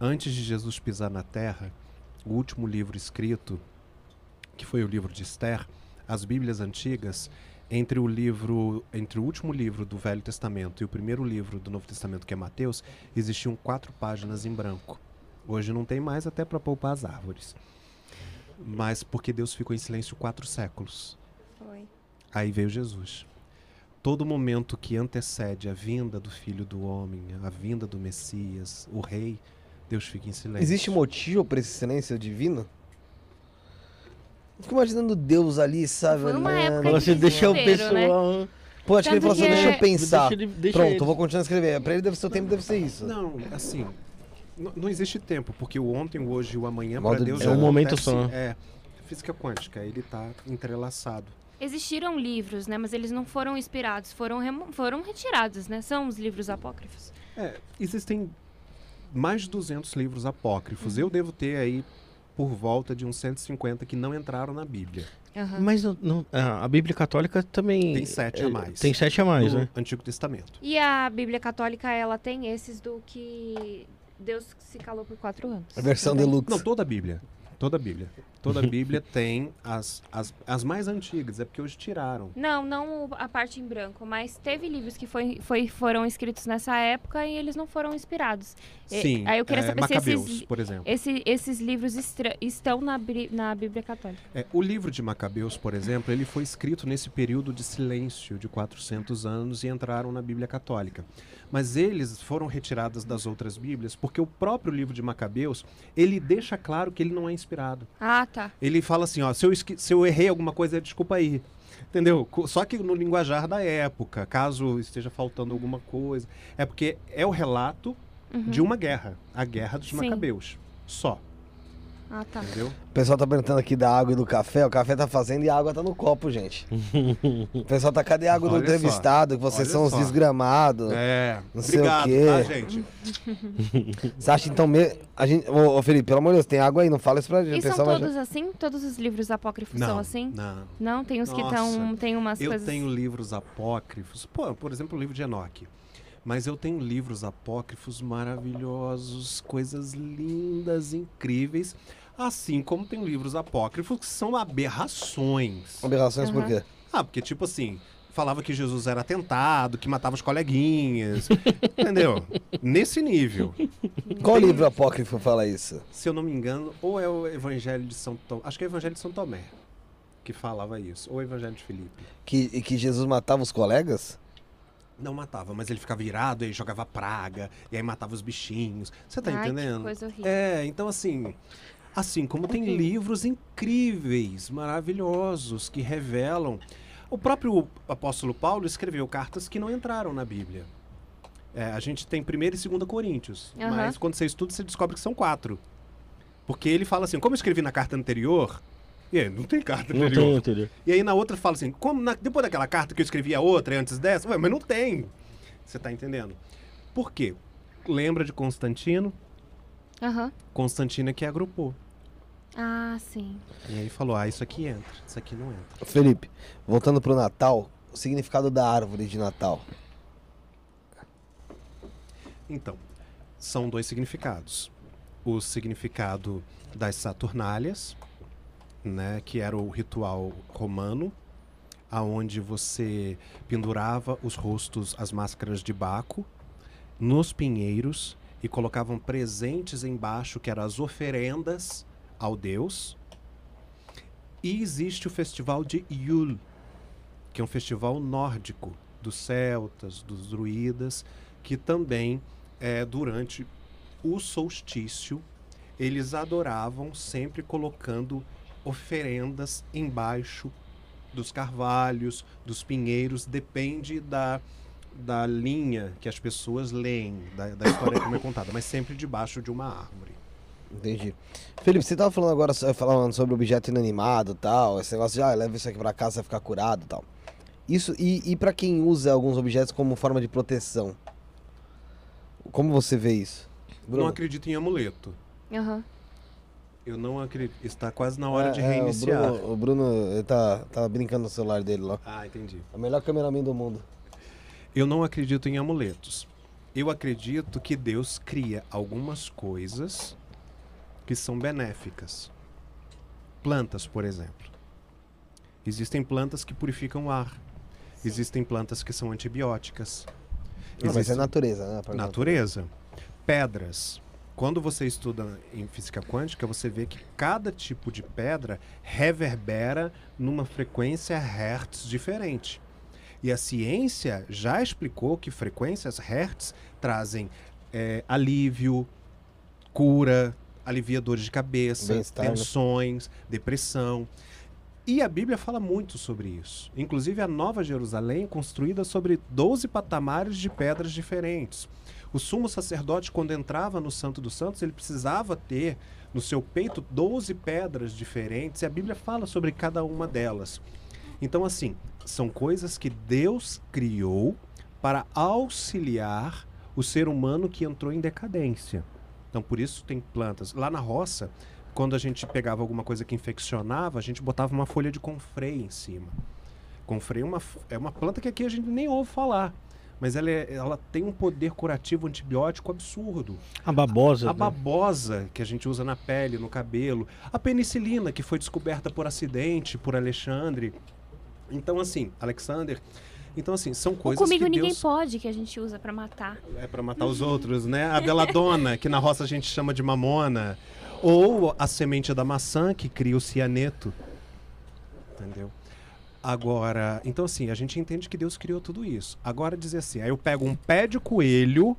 Antes de Jesus pisar na terra, o último livro escrito, que foi o livro de Esther, as Bíblias antigas, entre o livro, entre o último livro do Velho Testamento e o primeiro livro do Novo Testamento, que é Mateus, existiam quatro páginas em branco. Hoje não tem mais, até para poupar as árvores. Mas porque Deus ficou em silêncio quatro séculos. Foi. Aí veio Jesus. Todo momento que antecede a vinda do Filho do Homem, a vinda do Messias, o Rei, Deus fica em silêncio. Existe motivo pra esse silêncio divino? Eu Fico imaginando Deus ali, sabe? Foi uma época Fala assim, deixa o desespero, né? pessoal. Pô, acho que ele Tanto falou assim, que deixa é- eu pensar. Deixa ele- deixa Pronto, ele. eu vou continuar a escrever. Pra ele deve ser o tempo, deve ser isso. Não, assim, n- não existe tempo, porque o ontem, o hoje e o amanhã Modo para Deus de- já É um momento acontece- só. É, física quântica, ele tá entrelaçado. Existiram livros, né? Mas eles não foram inspirados, foram, remo- foram retirados, né? São os livros apócrifos. É, existem mais de 200 livros apócrifos. Uhum. Eu devo ter aí por volta de uns 150 que não entraram na Bíblia. Aham. Mas não, não- a Bíblia Católica também. Tem sete a é, mais. Tem sete a mais, no né? Antigo Testamento. E a Bíblia Católica, ela tem esses do que Deus se calou por quatro anos. A versão Também. deluxe. Não, toda a Bíblia. Toda a Bíblia. Toda a Bíblia [laughs] tem as, as, as mais antigas, é porque hoje tiraram. Não, não a parte em branco, mas teve livros que foi, foi- foram escritos nessa época e eles não foram inspirados. E- Sim, aí eu queria é, saber se Macabeus, esses, por exemplo. esse- esses livros estra- estão na, na Bíblia Católica. É, o livro de Macabeus, por exemplo, ele foi escrito nesse período de silêncio de 400 anos e entraram na Bíblia Católica. Mas eles foram retirados das outras Bíblias porque o próprio livro de Macabeus, ele deixa claro que ele não é inspirado. Ah, tá. Ele fala assim, ó, se eu, se eu errei alguma coisa, desculpa aí. Entendeu? Só que no linguajar da época, caso esteja faltando alguma coisa, é porque é o relato de uma guerra, a guerra dos Sim. Macabeus. Só, Ah, tá. entendeu? O pessoal tá perguntando aqui da água e do café. O café tá fazendo e a água tá no copo, gente. o pessoal tá, cadê a água do Olha entrevistado? Que vocês Olha são os só. desgramados. É, Não sei o obrigado, quê. tá, gente? [laughs] Você acha então mesmo. A gente... ô, ô, Felipe, pelo amor de Deus, tem água aí, não fala isso pra gente. E são vai- todos assim? Todos os livros apócrifos são assim? Não. Não, tem uns que Nossa, estão. Tem umas Eu coisas. tenho livros apócrifos, pô, por exemplo, o livro de Enoque. Mas eu tenho livros apócrifos maravilhosos, coisas lindas, incríveis. Assim como tem livros apócrifos que são aberrações. Aberrações por Aham. quê? Ah, porque tipo assim, falava que Jesus era tentado, que matava os coleguinhas. [laughs] entendeu? Nesse nível. Qual livro apócrifo fala isso? Se eu não me engano, ou é o Evangelho de São Tomé. Acho que é o Evangelho de São Tomé que falava isso. Ou o Evangelho de Filipe. Que, e que Jesus matava os colegas? Não matava, mas ele ficava irado e jogava praga, e aí matava os bichinhos. Você tá Ai, que entendendo? coisa horrível. É, então assim. Assim como tem livros incríveis, maravilhosos, que revelam. O próprio apóstolo Paulo escreveu cartas que não entraram na Bíblia. É, a gente tem 1 e 2 Coríntios, Aham. mas quando você estuda, você descobre que são quatro. Porque ele fala assim, como eu escrevi na carta anterior, e aí, não tem carta Não anterior. tem, entendeu? E aí na outra fala assim, como na- depois daquela carta que eu escrevi a outra e antes dessa, Ué, mas não tem. Você tá entendendo? Por quê? Lembra de Constantino? Aham. Constantino é que agrupou. Ah, sim. E aí falou, ah, isso aqui entra, isso aqui não entra. Felipe, voltando pro Natal, o significado da árvore de Natal. Então, são dois significados. O significado das Saturnálias, né, que era o ritual romano, aonde você pendurava os rostos, as máscaras de Baco, nos pinheiros e colocavam presentes embaixo, que eram as oferendas ao deus. E existe o festival de Yule, que é um festival nórdico dos celtas, dos druidas, que também é, durante o solstício eles adoravam sempre colocando oferendas embaixo dos carvalhos, dos pinheiros, depende da, da linha que as pessoas leem, da, da história como é contada, mas sempre debaixo de uma árvore. Entendi. Felipe, você tava falando agora so- falando sobre objeto inanimado e tal, esse negócio de ah, leva isso aqui pra casa, vai ficar curado e tal. Isso, e, e para quem usa alguns objetos como forma de proteção? Como você vê isso? Não acredito em amuleto. Aham. Eu não acredito. Está quase na hora É, de é, reiniciar. o Bruno, o Bruno ele tá, tá brincando no celular dele lá. Ah, entendi. É o melhor cameraman do mundo. Eu não acredito em amuletos. eu acredito que Deus cria algumas coisas que são benéficas. Plantas, por exemplo. Existem plantas que purificam o ar. Existem plantas que são antibióticas. Não, mas é natureza, né? Pra- natureza. Pedras. Quando você estuda em física quântica, você vê que cada tipo de pedra reverbera numa frequência hertz diferente. E a ciência já explicou que frequências hertz trazem eh, alívio, cura, alivia dores de cabeça, né? tensões, depressão. E a Bíblia fala muito sobre isso. Inclusive, a Nova Jerusalém é construída sobre 12 patamares de pedras diferentes. O sumo sacerdote, quando entrava no Santo dos Santos, ele precisava ter no seu peito 12 pedras diferentes, e a Bíblia fala sobre cada uma delas. Então, assim, são coisas que Deus criou para auxiliar o ser humano que entrou em decadência. Então, por isso tem plantas. Lá na roça, quando a gente pegava alguma coisa que infeccionava, a gente botava uma folha de confrei em cima. Confrei é uma, é uma planta que aqui a gente nem ouve falar. Mas ela, é- ela tem um poder curativo antibiótico absurdo. A babosa. A né? babosa que a gente usa na pele, no cabelo. A penicilina, que foi descoberta por acidente, por Alexandre. Então, assim, Alexander. Então, assim, são O coisas comigo que ninguém Deus... pode, que a gente usa pra matar. É pra matar os outros, né? A beladona, que na roça a gente chama de mamona. Ou a semente da maçã, que cria o cianeto. Entendeu? Agora, então assim, a gente entende que Deus criou tudo isso. Agora dizer assim, aí eu pego um pé de coelho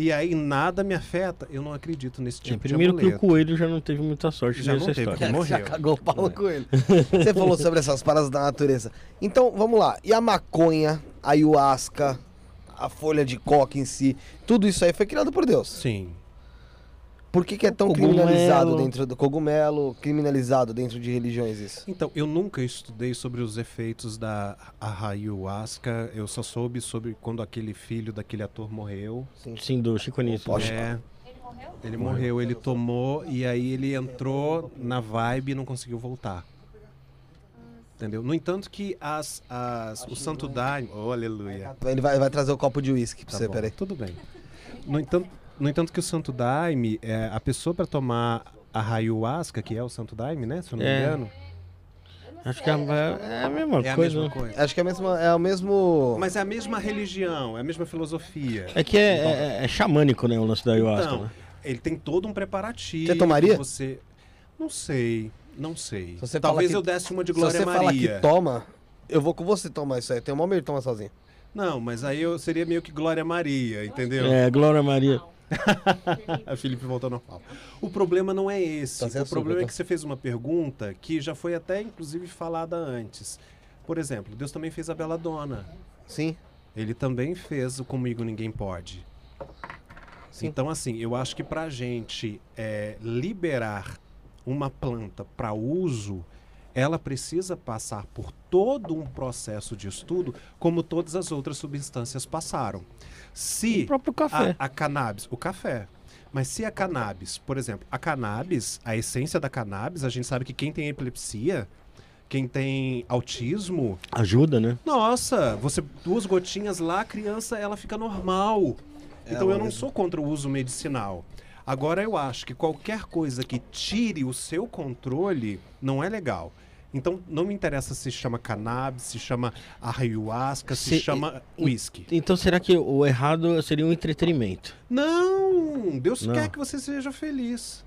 e aí nada me afeta, eu não acredito nesse É, tipo primeiro de que o coelho já não teve muita sorte Já nessa não teve, história. que [laughs] morreu. Já cagou o pau com ele. [laughs] Você falou sobre essas paradas da natureza. Então, vamos lá. E a maconha, a ayahuasca, a folha de coca em si, tudo isso aí foi criado por Deus. Sim. Por que, que é tão Cogumelo. criminalizado dentro do cogumelo, criminalizado dentro de religiões isso? Então, eu nunca estudei sobre os efeitos da ayahuasca, eu só soube sobre quando aquele filho daquele ator morreu. Sim, do Chico Anísio. Poxa. É. Ele morreu, ele tomou e aí ele entrou na vibe e não conseguiu voltar. Entendeu? No entanto que as, as o Santo Daime, oh, aleluia. Ele vai, vai trazer o copo de uísque pra Tá você, bom, peraí. Tudo bem. No entanto, no entanto que o Santo Daime, é, a pessoa para tomar a ayahuasca, que é o Santo Daime, né, se eu não me É. engano, Acho que é, é a mesma é a coisa. mesma né? coisa. Acho que é, a mesma, é o mesmo. Mas é a mesma religião, é a mesma filosofia. É que é, é- é xamânico, né? O lance da ayahuasca. Então, né? ele tem todo um preparativo. Você tomaria? Você... Não sei, não sei. Se você Talvez fala eu que- desse uma de Se Glória você fala Maria. que toma, eu vou com você tomar isso aí. Tem uma medo de tomar sozinho. Não, mas aí eu seria meio que Glória Maria, entendeu? É, Glória Maria. [laughs] A Felipe voltou normal. O problema não é esse. Tá o problema açúcar, é tá? que você fez uma pergunta que já foi até, inclusive, falada antes. Por exemplo, Deus também fez a Beladona. Sim. Ele também fez o Comigo Ninguém Pode. Sim. Então, assim, eu acho que pra gente é, liberar uma planta para uso, ela precisa passar por todo um processo de estudo, como todas as outras substâncias passaram. Se O próprio café. a, a cannabis, o café. Mas se a cannabis, por exemplo, a cannabis, a essência da cannabis, a gente sabe que quem tem epilepsia, quem tem autismo, Ajuda, né? nossa, você duas gotinhas lá, a criança ela fica normal. É, então eu não sou contra o uso medicinal. Agora eu acho que qualquer coisa que tire o seu controle não é legal. Então não me interessa se chama cannabis, se chama ayahuasca, se, Se- chama whisky. Então será que o errado seria um entretenimento? Não, Deus Não. quer que você seja feliz.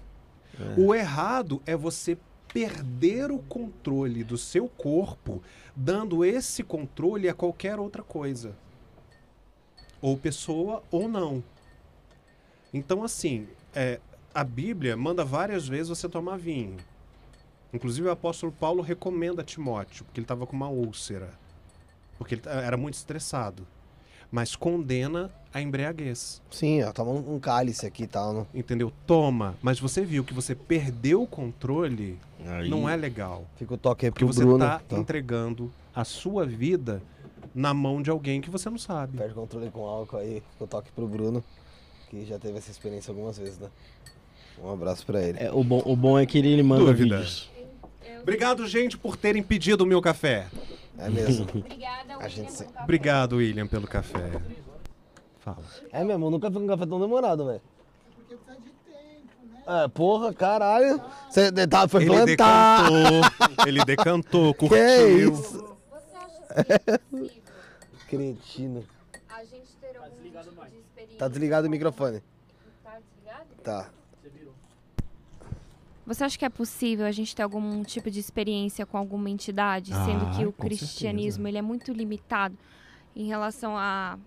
O errado é você perder o controle do seu corpo, dando esse controle a qualquer outra coisa. Ou pessoa ou não. Então, assim, é, a Bíblia manda várias vezes você tomar vinho. Inclusive, o apóstolo Paulo recomenda a Timóteo, porque ele estava com uma úlcera. Porque ele era muito estressado. Mas condena a embriaguez. Sim, ó, toma um, um cálice aqui e tal. Não? Entendeu? Toma. Mas você viu que você perdeu o controle, Aí- não é legal. Fica o toque aí Porque pro você Bruno. está Então, entregando a sua vida na mão de alguém que você não sabe. Perde o controle com álcool aí. Fica o toque pro Bruno, que já teve essa experiência algumas vezes, né? Um abraço pra ele. É, o, bom, o bom é que ele, ele manda Dúvida. vídeos. Obrigado, gente, por terem pedido o meu café. É mesmo. [laughs] Obrigada, A gente se- pelo café. Obrigado, William, pelo café. Fala. É mesmo, eu nunca com um café tão demorado, velho. É, porra, caralho. Você tá, foi Ele plantar. decantou, ele decantou, [laughs] Que curtiu. isso? Você acha que é possível Cretino. a gente ter algum tipo de experiência? Tá desligado o microfone. Tá desligado? Tá. Você acha que é possível a gente ter algum tipo de experiência com alguma entidade, Ah, sendo que o cristianismo certeza. ele é muito limitado em relação a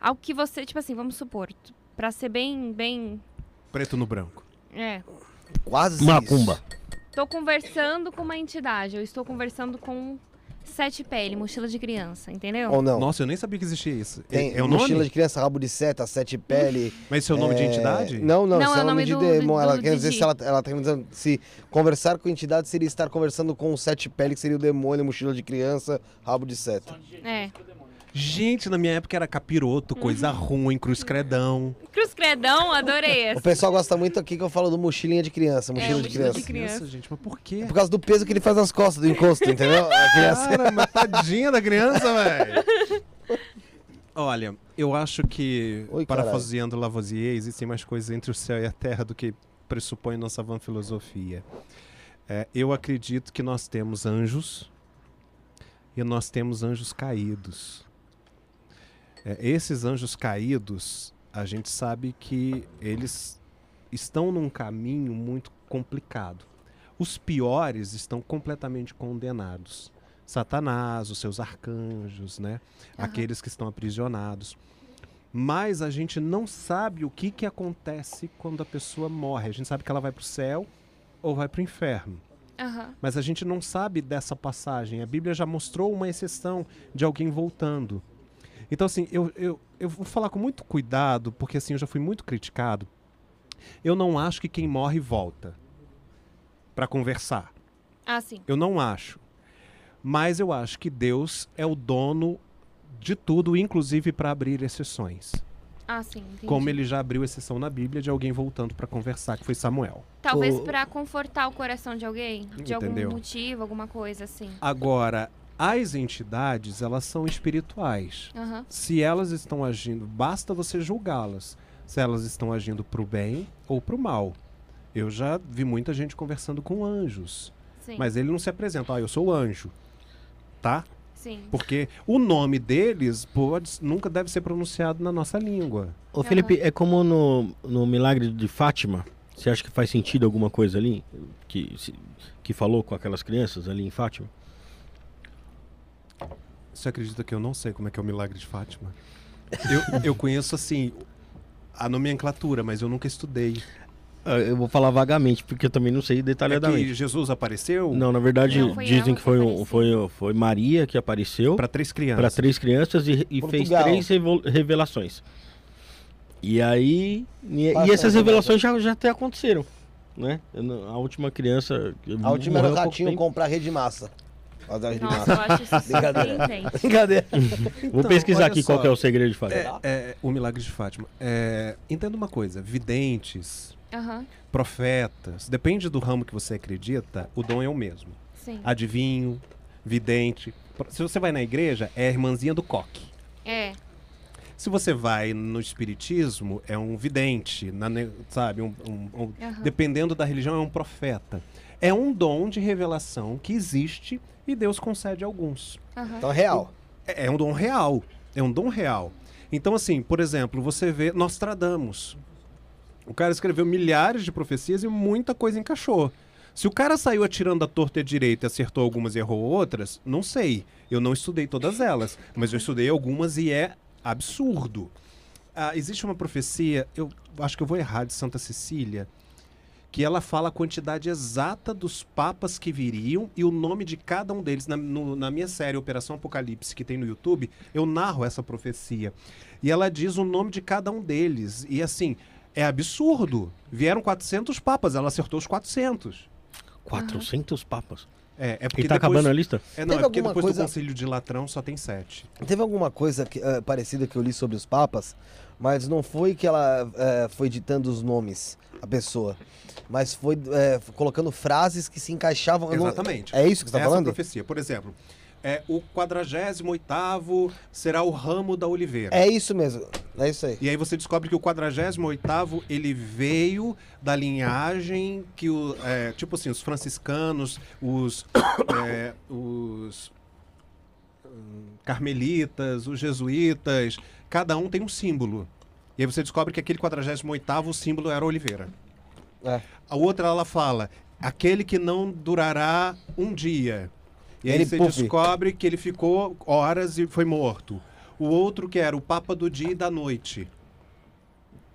ao que você, tipo assim, vamos supor, Pra ser bem bem Preto no branco. é, Quase Macumba. Tô conversando com uma entidade, eu estou conversando com sete pele, mochila de criança, entendeu? Ou não? Nossa, eu nem sabia que existia isso. Tem é, é o mochila nome? de criança, rabo de seta, sete pele. Mas esse é o nome de é, entidade? Não, não, Não, esse é é o o nome de do- demônio. do- Ela do quer dizer se ela, ela tá dizendo se conversar com entidade seria estar conversando com sete pele, que seria o demônio, mochila de criança, rabo de seta. É. Gente, na minha época era capiroto, coisa ruim, cruz credão. Cruz Credão, adorei O essa. pessoal gosta muito aqui que eu falo do mochilinha de criança, mochila de mochila criança. de criança. Nossa, gente, mas por quê? É por causa do peso que ele faz nas costas do encosto, entendeu? A criança. Caramba, tadinha da criança, [laughs] velho. Olha, eu acho que, Oi, parafraseando Lavoisier, existem mais coisas entre o céu e a terra do que pressupõe nossa vã filosofia. É, eu acredito que nós temos anjos e nós temos anjos caídos. É, esses anjos caídos, a gente sabe que eles estão num caminho muito complicado. Os piores estão completamente condenados. Satanás, os seus arcanjos, né? Aham. Aqueles que estão aprisionados. Mas a gente não sabe o que, que acontece quando a pessoa morre. A gente sabe que ela vai para o céu ou vai para o inferno. Aham. Mas a gente não sabe dessa passagem. A Bíblia já mostrou uma exceção de alguém voltando. Então, assim, eu, eu, eu vou falar com muito cuidado, porque assim, eu já fui muito criticado. Eu não acho que quem morre volta para conversar. Ah, sim. Eu não acho. Mas eu acho que Deus é o dono de tudo, inclusive para abrir exceções. Ah, sim. Entendi. Como ele já abriu exceção na Bíblia de alguém voltando para conversar, que foi Samuel. Talvez O- pra confortar o coração de alguém, de algum Entendeu? motivo, alguma coisa assim. Agora, as entidades, elas são espirituais. Aham. Se elas estão agindo, basta você julgá-las. Se elas estão agindo para o bem ou para o mal. Eu já vi muita gente conversando com anjos, Sim. mas ele não se apresenta, ah, eu sou anjo. Tá? Sim. Porque o nome deles pode, nunca deve ser pronunciado na nossa língua. Ô Felipe, é como no, no milagre de Fátima. Você acha que faz sentido alguma coisa ali? Que, se- que falou com aquelas crianças ali em Fátima? Você acredita que eu não sei como é que é o milagre de Fátima? Eu, eu conheço, assim, a nomenclatura, mas eu nunca estudei. Ah, Eu vou falar vagamente, porque eu também não sei É detalhadamente. que Jesus apareceu Não, na verdade, Não, dizem que foi, que um- foi, foi Maria que apareceu para três para crianças. três crianças e, e fez três revelações. E aí. E, Passa e essas revelações já, já até aconteceram. Né? Não- A última criança. A última era o ratinho comprar rede de massa. Fazer a rede de Nossa, eu massa. acho isso Brincadeira. surpreendente. Brincadeira. [laughs] Vou Então, pesquisar olha aqui só. qual que é o segredo de Fátima. É, é, o milagre de Fátima. É, entenda uma coisa: videntes, Aham. profetas, depende do ramo que você acredita, o dom é o mesmo. Sim. Adivinho, vidente. Se você vai na igreja, é a irmãzinha do coque. É. Se você vai no espiritismo, é um vidente, na ne- sabe? Um, um- um- Aham. dependendo da religião, é um profeta. É um dom de revelação que existe e Deus concede a alguns. Aham. Então, real. É, é um dom real. É um dom real. Então, assim, por exemplo, você vê Nostradamus. O cara escreveu milhares de profecias e muita coisa encaixou. Se o cara saiu atirando a torta e a direita e acertou algumas e errou outras, não sei. Eu não estudei todas elas, mas eu estudei algumas e é absurdo. Ah, existe uma profecia, eu acho que eu vou errar, de Santa Cecília, que ela fala a quantidade exata dos papas que viriam e o nome de cada um deles. Na, no- na minha série Operação Apocalipse, que tem no YouTube, eu narro essa profecia. E ela diz o nome de cada um deles. E assim, é absurdo. Vieram 400 papas, ela acertou os 400. 400 papas. É, é porque E tá depois, acabando a lista? É, não, Teve é porque alguma depois coisa- do concílio de Latrão só tem sete. Teve alguma coisa que, eh, parecida que eu li sobre os papas, mas não foi que ela eh, foi ditando os nomes, a pessoa. Mas foi eh, colocando frases que se encaixavam. não- Exatamente. É isso que você tá Essa falando? profecia. Por exemplo, é, o 48 será o ramo da oliveira. É isso mesmo. É isso aí. E aí você descobre que o 48 ele veio da linhagem que o é, tipo assim os franciscanos, os [coughs] é, os hum, carmelitas, os jesuítas, cada um tem um símbolo. E aí você descobre que aquele 48 o símbolo era a oliveira. É. A outra ela fala aquele que não durará um dia. E aí Ele você puff. descobre que ele ficou horas e foi morto. O outro que era o Papa do dia e da noite.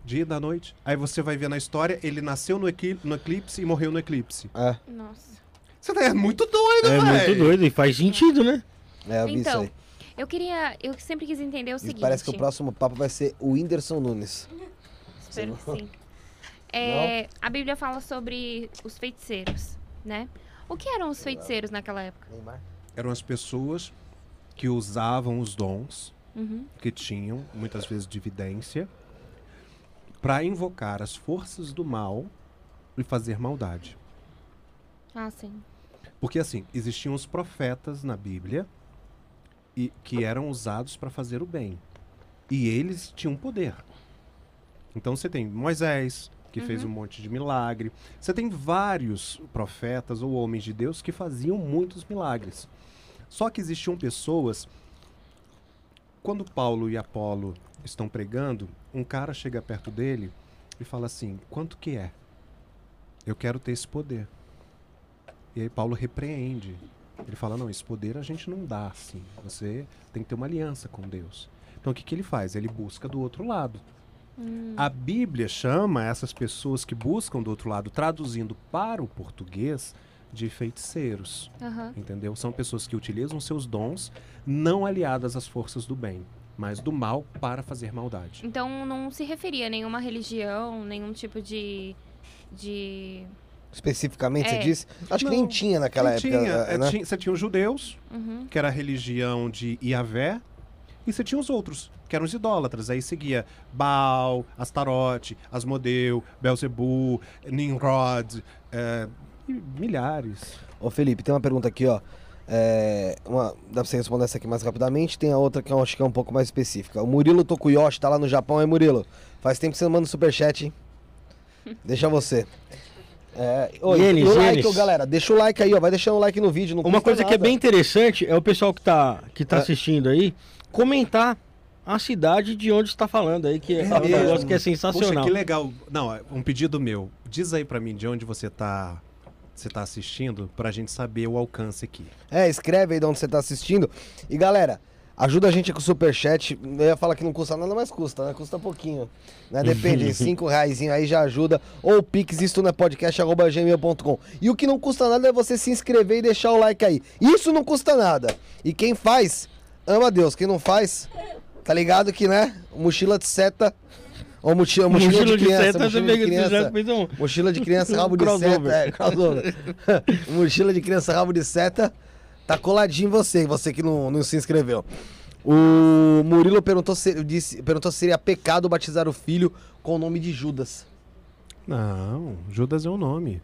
Dia e da noite. Aí você vai ver na história, ele nasceu no, equi- no eclipse e morreu no eclipse. É, Nossa. Você tá é muito doido, É velho. muito doido e faz sentido, né? é eu vi Então, isso aí. Eu queria. Eu sempre quis entender o E seguinte. parece que o próximo papo vai ser o Whindersson Nunes. Espero que sim. [laughs] É, a Bíblia fala sobre os feiticeiros, né? O que eram os feiticeiros naquela época? Neymar. Eram as pessoas que usavam os dons Uhum. que tinham, muitas vezes de evidência, para invocar as forças do mal e fazer maldade. Ah, sim. Porque assim, existiam os profetas na Bíblia e que eram usados para fazer o bem. E eles tinham poder. Então você tem Moisés, que fez um monte de milagre. Você tem vários profetas ou homens de Deus que faziam muitos milagres. Só que existiam pessoas quando Paulo e Apolo estão pregando, um cara chega perto dele e fala assim: "Quanto que é? Eu quero ter esse poder." E aí Paulo repreende. Ele fala: não, esse poder a gente não dá assim. Você tem que ter uma aliança com Deus. Então o que, que ele faz? Ele busca do outro lado. A Bíblia chama essas pessoas que buscam do outro lado, traduzindo para o português, de feiticeiros. Aham. Entendeu? São pessoas que utilizam seus dons, não aliadas às forças do bem, mas do mal para fazer maldade. Então não se referia a nenhuma religião, nenhum tipo de. de. Especificamente, você É. disse? Acho que Não, nem tinha naquela Não época. tinha, eh, é, né? tinha- você tinha os judeus, Uhum. que era a religião de Iavé, e você tinha os outros, que eram os idólatras. Aí seguia Baal, Astarote, Asmodeu, Belzebu, Nimrod, é, e milhares. Ô Felipe, tem uma pergunta aqui, ó. É, uma, dá pra você responder essa aqui mais rapidamente. Tem a outra que eu acho que é um pouco mais específica. O Murilo Tokuyoshi tá lá no Japão, hein, Murilo? Faz tempo que você não manda superchat, hein? [laughs] Deixa você. É, oi, Gênesis, o like, Gênesis. ô, galera. Deixa o like aí, ó. Vai deixando o like no vídeo. Não Uma coisa que é nada. bem interessante é o pessoal que tá, que tá É. assistindo aí comentar a cidade de onde está falando aí, que é, um mesmo? negócio que é Poxa, sensacional. que legal. Não, é um pedido meu. Diz aí pra mim de onde você tá, você tá assistindo, pra gente saber o alcance aqui. É, escreve aí de onde você tá assistindo. E galera, ajuda a gente com o superchat. Eu ia falar que não custa nada, mas custa, né? Custa pouquinho. Né? Depende, [laughs] cinco reais aí já ajuda. Ou pix, isto não é podcast, arroba gmail.com. E o que não custa nada é você se inscrever e deixar o like aí. Isso não custa nada. E quem faz, ama Deus. Quem não faz, tá ligado que, né? Mochila de seta. Ou mochila, mochila, de criança. seta, mochila de criança. um- Mochila de criança, rabo de [laughs] seta. É. [laughs] Mochila de criança, rabo de seta. Tá coladinho em você, você que não, não se inscreveu. O Murilo perguntou se, disse, perguntou se seria pecado batizar o filho com o nome de Judas. Não, Judas é o nome.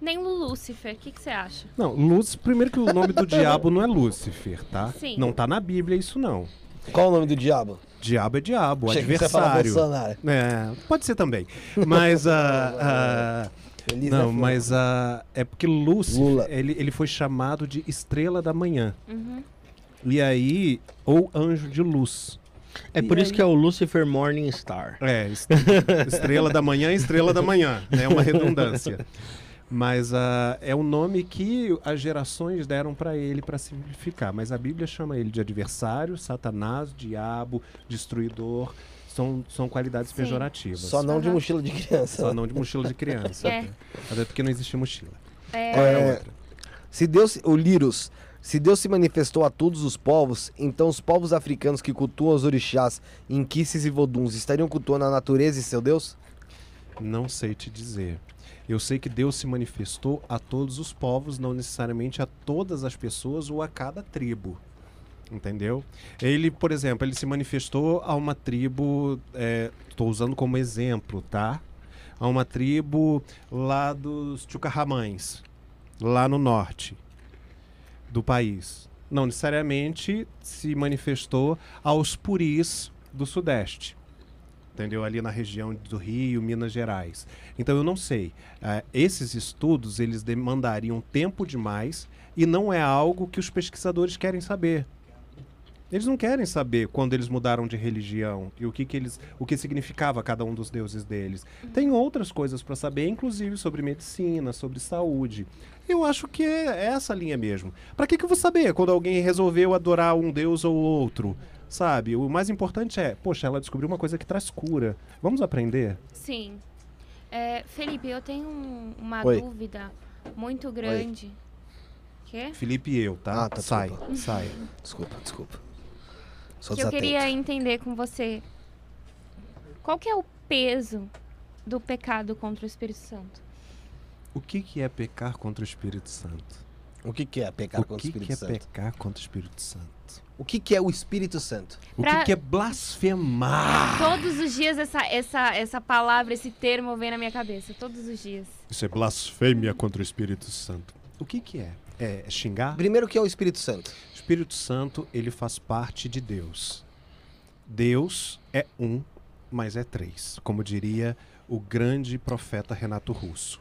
Nem Lúcifer, o que você acha? Não, Luz, primeiro que o nome do diabo não é Lúcifer, tá? Sim. Não tá na Bíblia isso não. Qual o nome do diabo? Diabo é diabo, Achei que você ia falar adversário. Bolsonaro. É, pode ser também. Mas a. [laughs] Feliz, não, né, mas a. É porque Lúcifer, Lula. ele, ele foi chamado de estrela da manhã. Uhum. E aí, ou anjo de luz. É por isso que é o Lucifer Morning Star. É, est- [laughs] estrela da manhã, estrela da manhã. É uma redundância. Mas ah, é o nome que as gerações deram para ele para simplificar. Mas a Bíblia chama ele de adversário, Satanás, diabo, destruidor. São, são qualidades Sim. pejorativas. Só não de Aham. mochila de criança. Só não de mochila de criança. É. Até porque não existia mochila. É, É, outra? Se Deus, o Lirus, se Deus se manifestou a todos os povos, então os povos africanos que cultuam os orixás, inquices e voduns estariam cultuando a natureza e seu Deus? Não sei te dizer. Eu sei que Deus se manifestou a todos os povos, não necessariamente a todas as pessoas ou a cada tribo. Entendeu? Ele, por exemplo, ele se manifestou a uma tribo, estou usando como exemplo, tá? A uma tribo lá dos Chucarramães, lá no norte do país. não necessariamente se manifestou aos puris do Sudeste. Entendeu? Ali na região do Rio, Minas Gerais. Então eu não sei. Eh, esses estudos, eles demandariam tempo demais e não é algo que os pesquisadores querem saber. Eles não querem saber quando eles mudaram de religião e o que, que eles, o que significava cada um dos deuses deles. Tem outras coisas para saber, inclusive sobre medicina, sobre saúde. Eu acho que é essa linha mesmo. Para que, que eu vou saber quando alguém resolveu adorar um deus ou outro? Sabe? O mais importante é, poxa, ela descobriu uma coisa que traz cura. Vamos aprender? Sim. É, Felipe, eu tenho um- uma Oi. dúvida muito grande. Quê? Felipe e eu, tá? Ah, tá, sai, desculpa. sai. Desculpa, desculpa. Sou que eu queria entender com você. Qual que é o peso do pecado contra o Espírito Santo? O que, que é pecar contra o Espírito Santo? O que, que é pecar o contra o que, Espírito que é Santo? pecar contra o Espírito Santo? O que, que é o Espírito Santo? O Pra- que, que é blasfemar? Todos os dias essa, essa, essa palavra, esse termo vem na minha cabeça. Todos os dias. Isso é blasfêmia contra o Espírito Santo. O que, que é? É xingar? Primeiro, o que é o Espírito Santo? Espírito Santo, ele faz parte de Deus. Deus é um, mas é três. Como diria o grande profeta Renato Russo.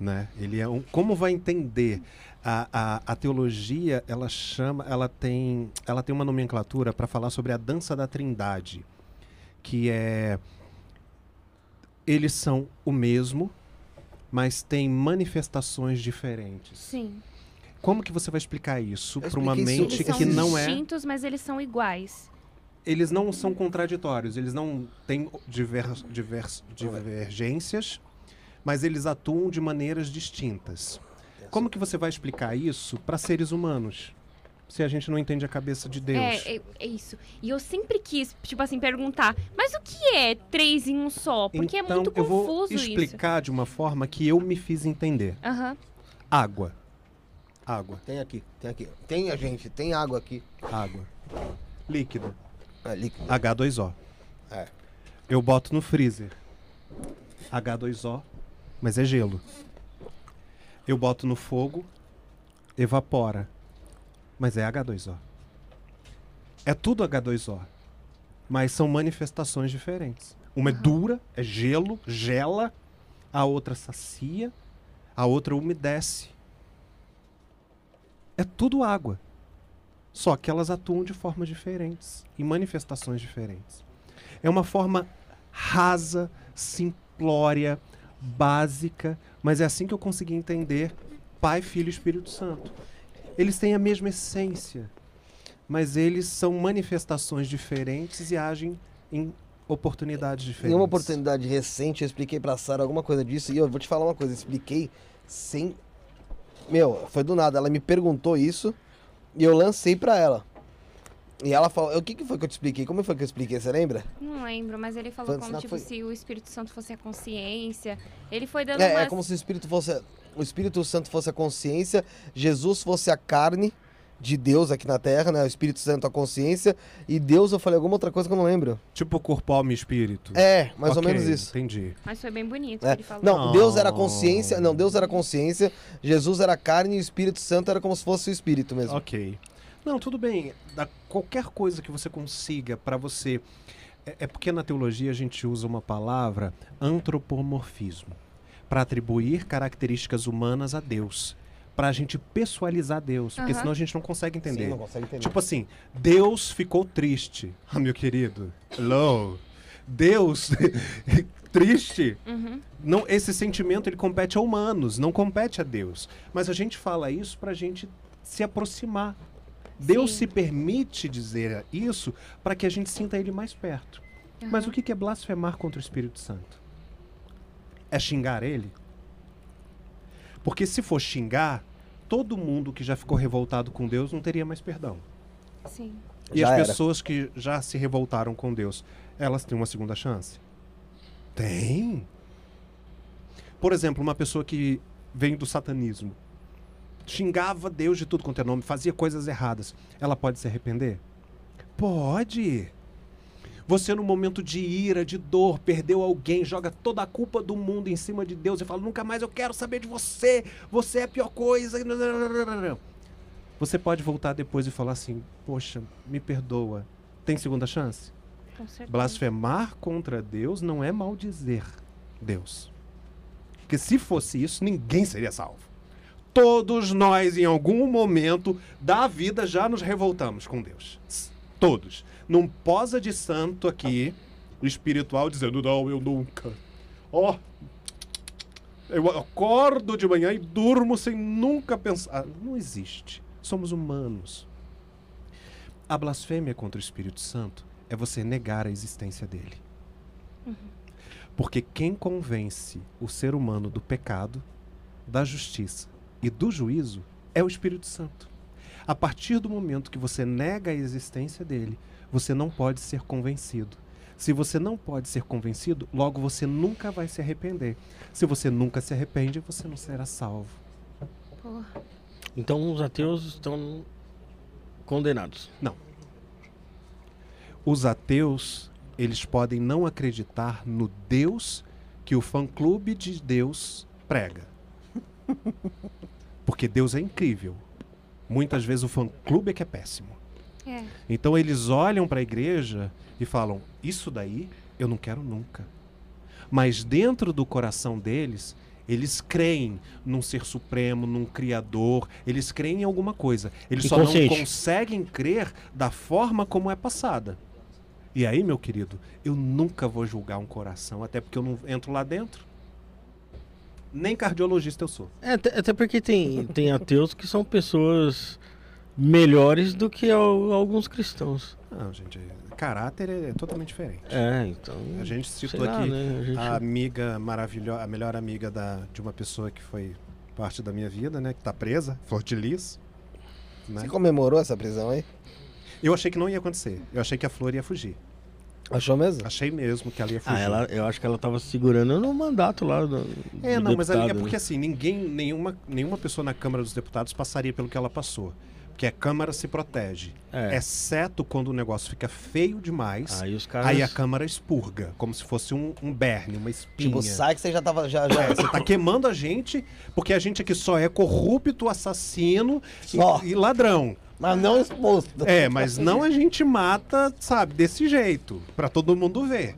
Né? Ele é um. Como vai entender? A, a, a teologia, ela chama, ela tem, ela tem uma nomenclatura para falar sobre a dança da trindade, que é eles são o mesmo, mas têm manifestações diferentes. Sim. Como que você vai explicar isso para uma isso- mente são que não é? distintos, mas eles são iguais. Eles não são contraditórios, eles não têm divers, divers, divergências, mas eles atuam de maneiras distintas. Como que você vai explicar isso para seres humanos? Se a gente não entende a cabeça de Deus. É, é, é isso. E eu sempre quis, tipo assim, perguntar, mas o que é três em um só? Porque então, é muito eu vou confuso isso. explicar de uma forma que eu me fiz entender. Aham. Água. Água. Tem aqui, tem aqui. Tem a gente, tem água aqui. Água. Líquido. É líquido. H2O. É. Eu boto no freezer. H2O, mas é gelo. Eu boto no fogo, evapora, mas é H2O. É tudo H2O, mas são manifestações diferentes. Uma é dura, é gelo, gela, a outra sacia, a outra umedece. É tudo água. Só que elas atuam de formas diferentes, em manifestações diferentes. É uma forma rasa, simplória, básica, mas é assim que eu consegui entender Pai, Filho e Espírito Santo. Eles têm a mesma essência, mas eles são manifestações diferentes e agem em oportunidades diferentes. Em uma oportunidade recente, eu expliquei pra Sara alguma coisa disso e eu vou te falar uma coisa, expliquei sem. Meu, foi do nada. Ela me perguntou isso e eu lancei pra ela. E ela falou: O que, que foi que eu te expliquei? Como foi que eu expliquei? Você lembra? Não lembro, mas ele falou como, tipo, foi- se o Espírito Santo fosse a consciência. Ele foi dando É, umas... é como se o Espírito fosse. O Espírito Santo fosse a consciência, Jesus fosse a carne de Deus aqui na Terra, né? O Espírito Santo a consciência. E Deus, eu falei alguma outra coisa que eu não lembro. Tipo corpo, alma e espírito. É, mais ou Ok, menos isso. Entendi. Mas foi bem bonito É. que ele falou. Não, Deus era a consciência. Não, Deus era a consciência, Jesus era a carne e o Espírito Santo era como se fosse o Espírito mesmo. Ok. Não, tudo bem. Da, qualquer coisa que você consiga para você. É, é porque na teologia a gente usa uma palavra antropomorfismo para atribuir características humanas a Deus. Para a gente pessoalizar Deus. Porque Aham. senão a gente não consegue entender. Sim, não consegue entender. Tipo assim, Deus ficou triste. Ah, [laughs] meu querido. Hello. Deus [laughs] triste. Uhum. Não, esse sentimento ele compete a humanos, não compete a Deus. Mas a gente fala isso para a gente se aproximar. Deus Sim. se permite dizer isso para que a gente sinta ele mais perto. Mas o que que é blasfemar contra o Espírito Santo? É xingar ele? Porque se for xingar, todo mundo que já ficou revoltado com Deus não teria mais perdão. Sim. E Já as era. pessoas que já se revoltaram com Deus, elas têm uma segunda chance? Tem. Por exemplo, uma pessoa que vem do satanismo, xingava Deus de tudo quanto é nome, fazia coisas erradas, ela pode se arrepender? Pode. Você, no momento de ira, de dor, perdeu alguém, joga toda a culpa do mundo em cima de Deus e fala: nunca mais eu quero saber de você, você é a pior coisa. Você pode voltar depois e falar assim: Poxa, me perdoa. Tem segunda chance? Com certeza. Blasfemar contra Deus não é maldizer Deus. Porque se fosse isso, ninguém seria salvo. Todos nós, em algum momento da vida, já nos revoltamos com Deus. Todos. Não posa de santo aqui, espiritual, dizendo: Não, eu nunca. Ó. eu acordo de manhã e durmo sem nunca pensar. Não existe. Somos humanos. A blasfêmia contra o Espírito Santo é você negar a existência dele. Porque quem convence o ser humano do pecado, da justiça e do juízo é o Espírito Santo. A partir do momento que você nega a existência dele, você não pode ser convencido. Se você não pode ser convencido, logo você nunca vai se arrepender. Se você nunca se arrepende, você não será salvo. Porra. Então os ateus estão condenados. Os ateus, eles podem não acreditar no Deus que o fã-clube de Deus prega. [laughs] Porque Deus é incrível. Muitas vezes o fã-clube é que é péssimo. É. Então eles olham para a igreja e falam: Isso daí eu não quero nunca. Mas dentro do coração deles, eles creem num ser supremo, num criador, eles creem em alguma coisa. Eles só não conseguem crer da forma como é passada. E aí, meu querido, eu nunca vou julgar um coração, até porque eu não entro lá dentro. Nem cardiologista eu sou. É, até, até porque tem, tem ateus que são pessoas melhores do que al- alguns cristãos. Não, gente, caráter é totalmente diferente. É, então. A gente citou lá, aqui né, a gente- a amiga maravilhosa, a melhor amiga da, de uma pessoa que foi parte da minha vida, né? Que tá presa, Flor de Lis. né? Você comemorou essa prisão aí? Eu achei que não ia acontecer. Eu achei que a Flor ia fugir. Achou mesmo? Achei mesmo que ela ia fugir. Ah, ela, eu acho que ela tava segurando no mandato lá do. É, do não, mas é- é deputado, porque né? assim, ninguém, nenhuma, nenhuma pessoa na Câmara dos Deputados passaria pelo que ela passou. Porque a Câmara se protege. É. Exceto quando o negócio fica feio demais. Aí os caras. Aí a Câmara expurga, como se fosse um, um berne, uma espinha. Tipo, sai que você já tava. Já, já, É, você tá queimando a gente, porque a gente aqui só é corrupto, assassino e- Só. e, ladrão. Mas não exposto. É, mas não a gente mata, sabe, desse jeito, pra todo mundo ver.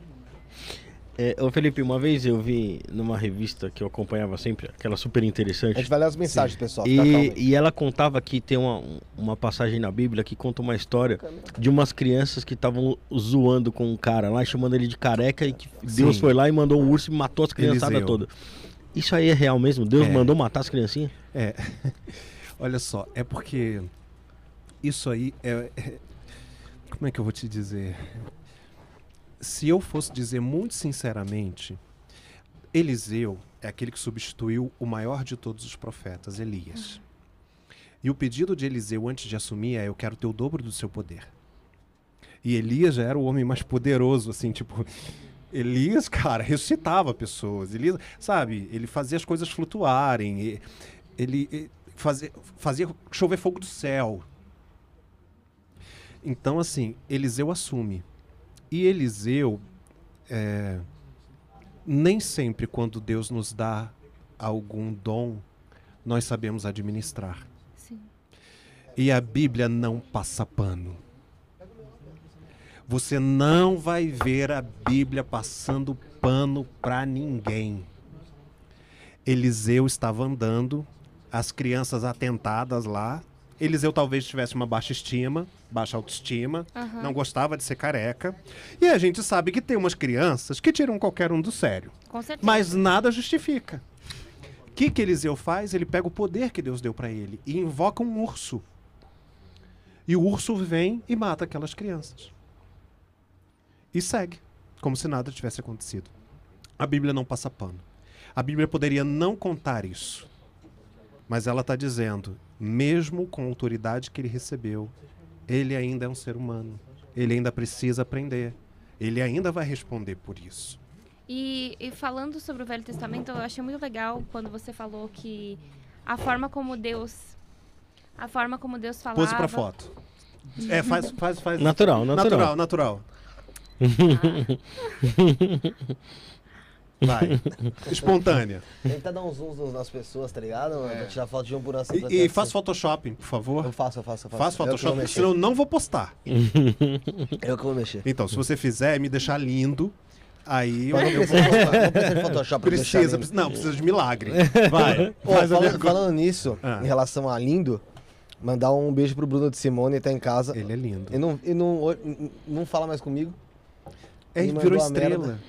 É, ô Felipe, uma vez eu vi numa revista que eu acompanhava sempre, aquela super A interessante. gente vai ler as mensagens, pessoal. Fica calmo E, e ela contava que tem uma, uma passagem na Bíblia que conta uma história de umas crianças que estavam zoando com um cara lá, chamando ele de careca, e que Deus Sim. foi lá e mandou um urso e matou as criançadas todas. Isso aí é real mesmo? Deus É. mandou matar as criancinhas? É. [laughs] Olha só, é porque isso aí é, é- Como é que eu vou te dizer? Se eu fosse dizer muito sinceramente, Eliseu é aquele que substituiu o maior de todos os profetas, Elias. E o pedido de Eliseu antes de assumir é: Eu quero ter o dobro do seu poder. E Elias já era o homem mais poderoso, assim, tipo. Elias, cara, ressuscitava pessoas. Elias, sabe, ele fazia as coisas flutuarem. Ele, fazia, fazia chover fogo do céu. Então, assim, Eliseu assume. E Eliseu, é, nem sempre quando Deus nos dá algum dom, nós sabemos administrar. Sim. E a Bíblia não passa pano. Você não vai ver a Bíblia passando pano para ninguém. Eliseu estava andando, as crianças atentadas lá. Eliseu talvez tivesse uma baixa estima, baixa autoestima, Aham. não gostava de ser careca. E a gente sabe que tem umas crianças que tiram qualquer um do sério. Com certeza. Mas nada justifica. O que, que Eliseu faz? Ele pega o poder que Deus deu para ele e invoca um urso. E o urso vem e mata aquelas crianças. E segue, como se nada tivesse acontecido. A Bíblia não passa pano. A Bíblia poderia não contar isso. Mas ela está dizendo, mesmo com a autoridade que ele recebeu, ele ainda é um ser humano. Ele ainda precisa aprender. Ele ainda vai responder por isso. E, e falando sobre o Velho Testamento, eu achei muito legal quando você falou que a forma como Deus. A forma como Deus falava. Pose pra foto. É, faz, faz, faz. Natural, natural. Natural, natural. [laughs] Vai. [laughs] Espontânea. Tenta dar uns zooms nas pessoas, tá ligado? Pra tirar foto de um por assim. E, e assim. Photoshop, por favor. Eu faço, eu faço, eu faço. Faz Eu que vou Photoshop, mexer. senão eu não vou postar. [laughs] Eu que vou mexer. Então, se você fizer, me deixar lindo, aí eu, eu precisa, de Photoshop, não precisa de Photoshop Precisa, precisa- não, precisa de milagre. [laughs] Vai. Ô, falando, falando nisso, Ah. em relação a lindo, mandar um beijo pro Bruno de Simone, tá em casa. Ele é lindo. E não, e não, não fala mais comigo. É, Ele virou estrela. merda.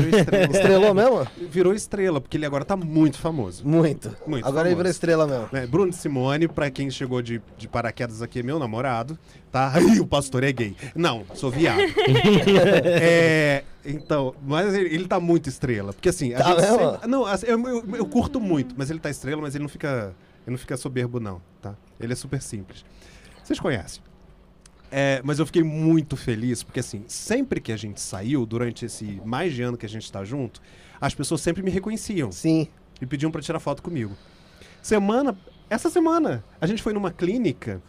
Virou estrela. Estrelou mesmo? virou estrela, porque ele agora tá muito famoso. Muito. Muito Agora ele famoso. virou estrela mesmo. né? Bruno Simone, pra quem chegou de, de paraquedas aqui, é meu namorado, tá? [laughs] Ai, o pastor é gay. Não, sou viado. [laughs] é, então, mas ele, ele tá muito estrela. Porque assim, a Tá gente mesmo? sempre- Não, assim, eu, eu- eu curto muito, mas ele tá estrela, mas ele não fica. Ele não fica soberbo, não, tá? Ele é super simples. Vocês conhecem. É, mas eu fiquei muito feliz, porque assim, sempre que a gente saiu, durante esse mais de ano que a gente tá junto, as pessoas sempre me reconheciam Sim. e pediam pra tirar foto comigo. Semana, essa semana, a gente foi numa clínica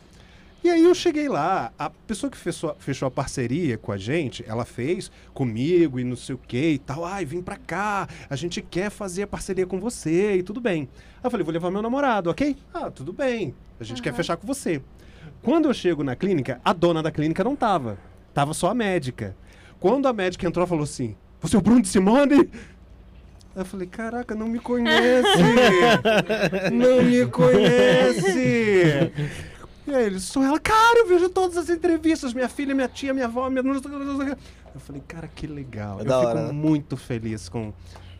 e aí eu cheguei lá, a pessoa que fechou, fechou a parceria com a gente, ela fez comigo e não sei o que e tal. Ai, vem pra cá, a gente quer fazer a parceria com você e tudo bem. Aí eu falei, vou levar meu namorado, ok? Ah, tudo bem, a gente quer fechar com você. Quando eu chego na clínica, a dona da clínica não tava, tava só a médica. Quando a médica entrou, falou assim, você é o Bruno de Simone? Eu falei, caraca, não me conhece! [laughs] não me conhece! E aí ele, sou ela, cara, eu vejo todas as entrevistas, minha filha, minha tia, minha avó, minha... Eu falei, cara, que legal. É eu da fico hora, né? muito feliz com,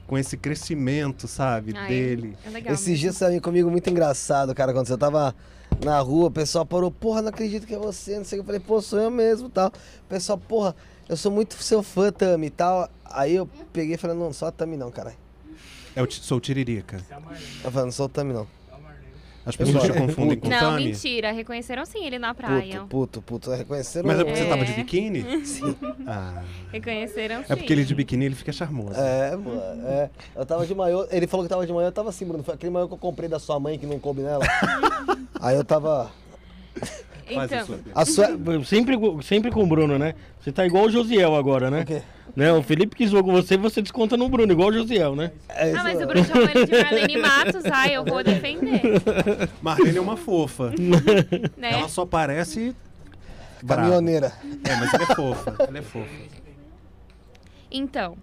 com esse crescimento, sabe, Ai, dele. É legal. Esses mesmo. dias saiu comigo muito engraçado, cara. Quando você tava na rua, o pessoal parou, porra, não acredito que é você, não sei o que. Eu falei, pô, sou eu mesmo tal. O pessoal, porra, eu sou muito seu fã, Tami e tal. Aí eu peguei e falei, não, sou a Tami não, caralho. É o, ti- sou o Tiririca. Eu falei, não sou o Tami não. As pessoas te confundem com o Não, Tami. mentira. Reconheceram sim ele na praia. Puto, puto, puto. Reconheceram? Mas é porque você É. tava de biquíni? [laughs] Sim. Ah, Reconheceram sim. é porque ele de biquíni ele fica charmoso. É, é. Eu tava de maiô, ele falou que tava de maiô, eu tava assim, Bruno. Foi aquele maiô que eu comprei da sua mãe que não coube nela. [laughs] Aí eu tava. Então, sua. A sua. Sempre, com- sempre com o Bruno, né? Você tá igual o Josiel agora, né? O quê? Né? O Felipe que zoou com você, você desconta no Bruno, igual o Josiel, né? É isso, ah, mas o. Bruno chamou ele de Marlene Matos. Ai, eu vou defender. [laughs] Marlene é uma fofa. [laughs] Né? Ela só parece. Caminhoneira. É, mas ela é fofa. Ela é fofa. Então,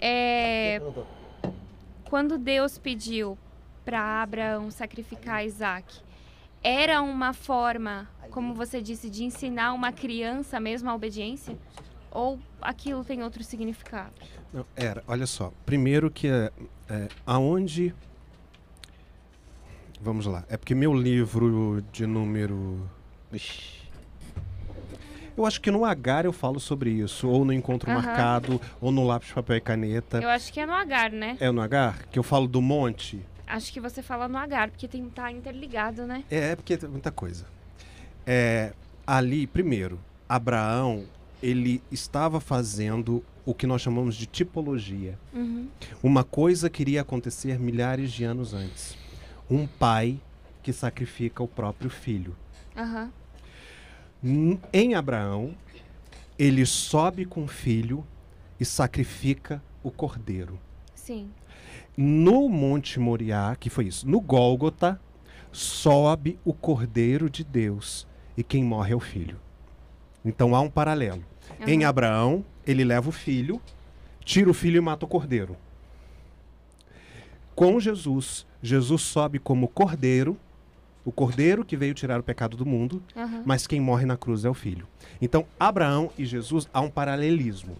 é, quando Deus pediu para Abraão sacrificar Isaac, era uma forma, como você disse, de ensinar uma criança mesmo a obediência? Ou aquilo tem outro significado? Não, era, olha só. Primeiro que é, é, aonde. Vamos lá. É porque meu livro de número. Eu acho que no Agar eu falo sobre isso. Ou no Encontro Aham. Marcado, ou no Lápis, Papel e Caneta. Eu acho que é no Agar, né? É no Agar? Que eu falo do monte? Acho que você fala no Agar, porque tem tá interligado, né? É, é porque tem muita coisa. É, ali, primeiro, Abraão, ele estava fazendo o que nós chamamos de tipologia. Uhum. Uma coisa que iria acontecer milhares de anos antes. Um pai que sacrifica o próprio filho. N- Em Abraão, ele sobe com o filho e sacrifica o cordeiro. Sim. No Monte Moriá, que foi isso, no Gólgota, sobe o cordeiro de Deus e quem morre é o filho. Então há um paralelo. Em Aham. Abraão, ele leva o filho, tira o filho e mata o cordeiro. Com Jesus, Jesus sobe como cordeiro, o cordeiro que veio tirar o pecado do mundo, Aham. mas quem morre na cruz é o filho. Então, Abraão e Jesus há um paralelismo.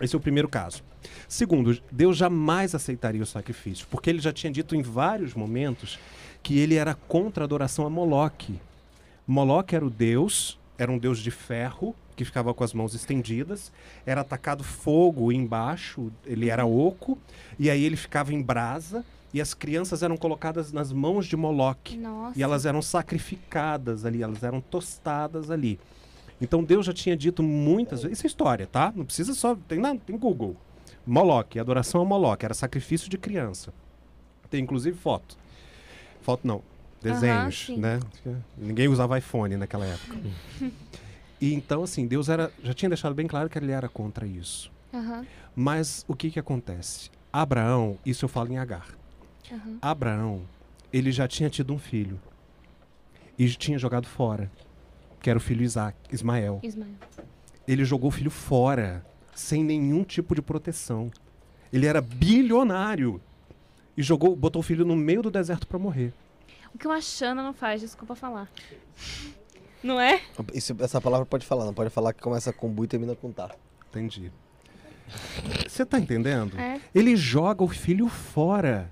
Esse é o primeiro caso. Segundo, Deus jamais aceitaria o sacrifício, porque ele já tinha dito em vários momentos que ele era contra a adoração a Moloque. Moloque era o deus, era um deus de ferro, que ficava com as mãos estendidas, era atacado fogo embaixo, ele era oco, e aí ele ficava em brasa, e as crianças eram colocadas nas mãos de Moloque. Nossa. E elas eram sacrificadas ali, elas eram tostadas ali. Então Deus já tinha dito muitas vezes. Isso é história, tá? Não precisa só. Tem, não, tem Google. Moloque, adoração a Moloque, era sacrifício de criança. Tem inclusive foto. Foto não, desenhos, né? Ninguém usava iPhone naquela época. e então, assim, Deus era, já tinha deixado bem claro que ele era contra isso. Mas o que que acontece? Abraão, isso eu falo em Agar. Abraão, ele já tinha tido um filho. E tinha jogado fora. Que era o filho Isaac, Ismael. Ismael. Ele jogou o filho fora, sem nenhum tipo de proteção. Ele era bilionário. E jogou, botou o filho no meio do deserto para morrer. O que uma Xana não faz, desculpa falar. Não é? Isso- essa palavra pode falar, não pode falar que começa com bu e termina com tá. Entendi. Você tá entendendo? É. Ele joga o filho fora.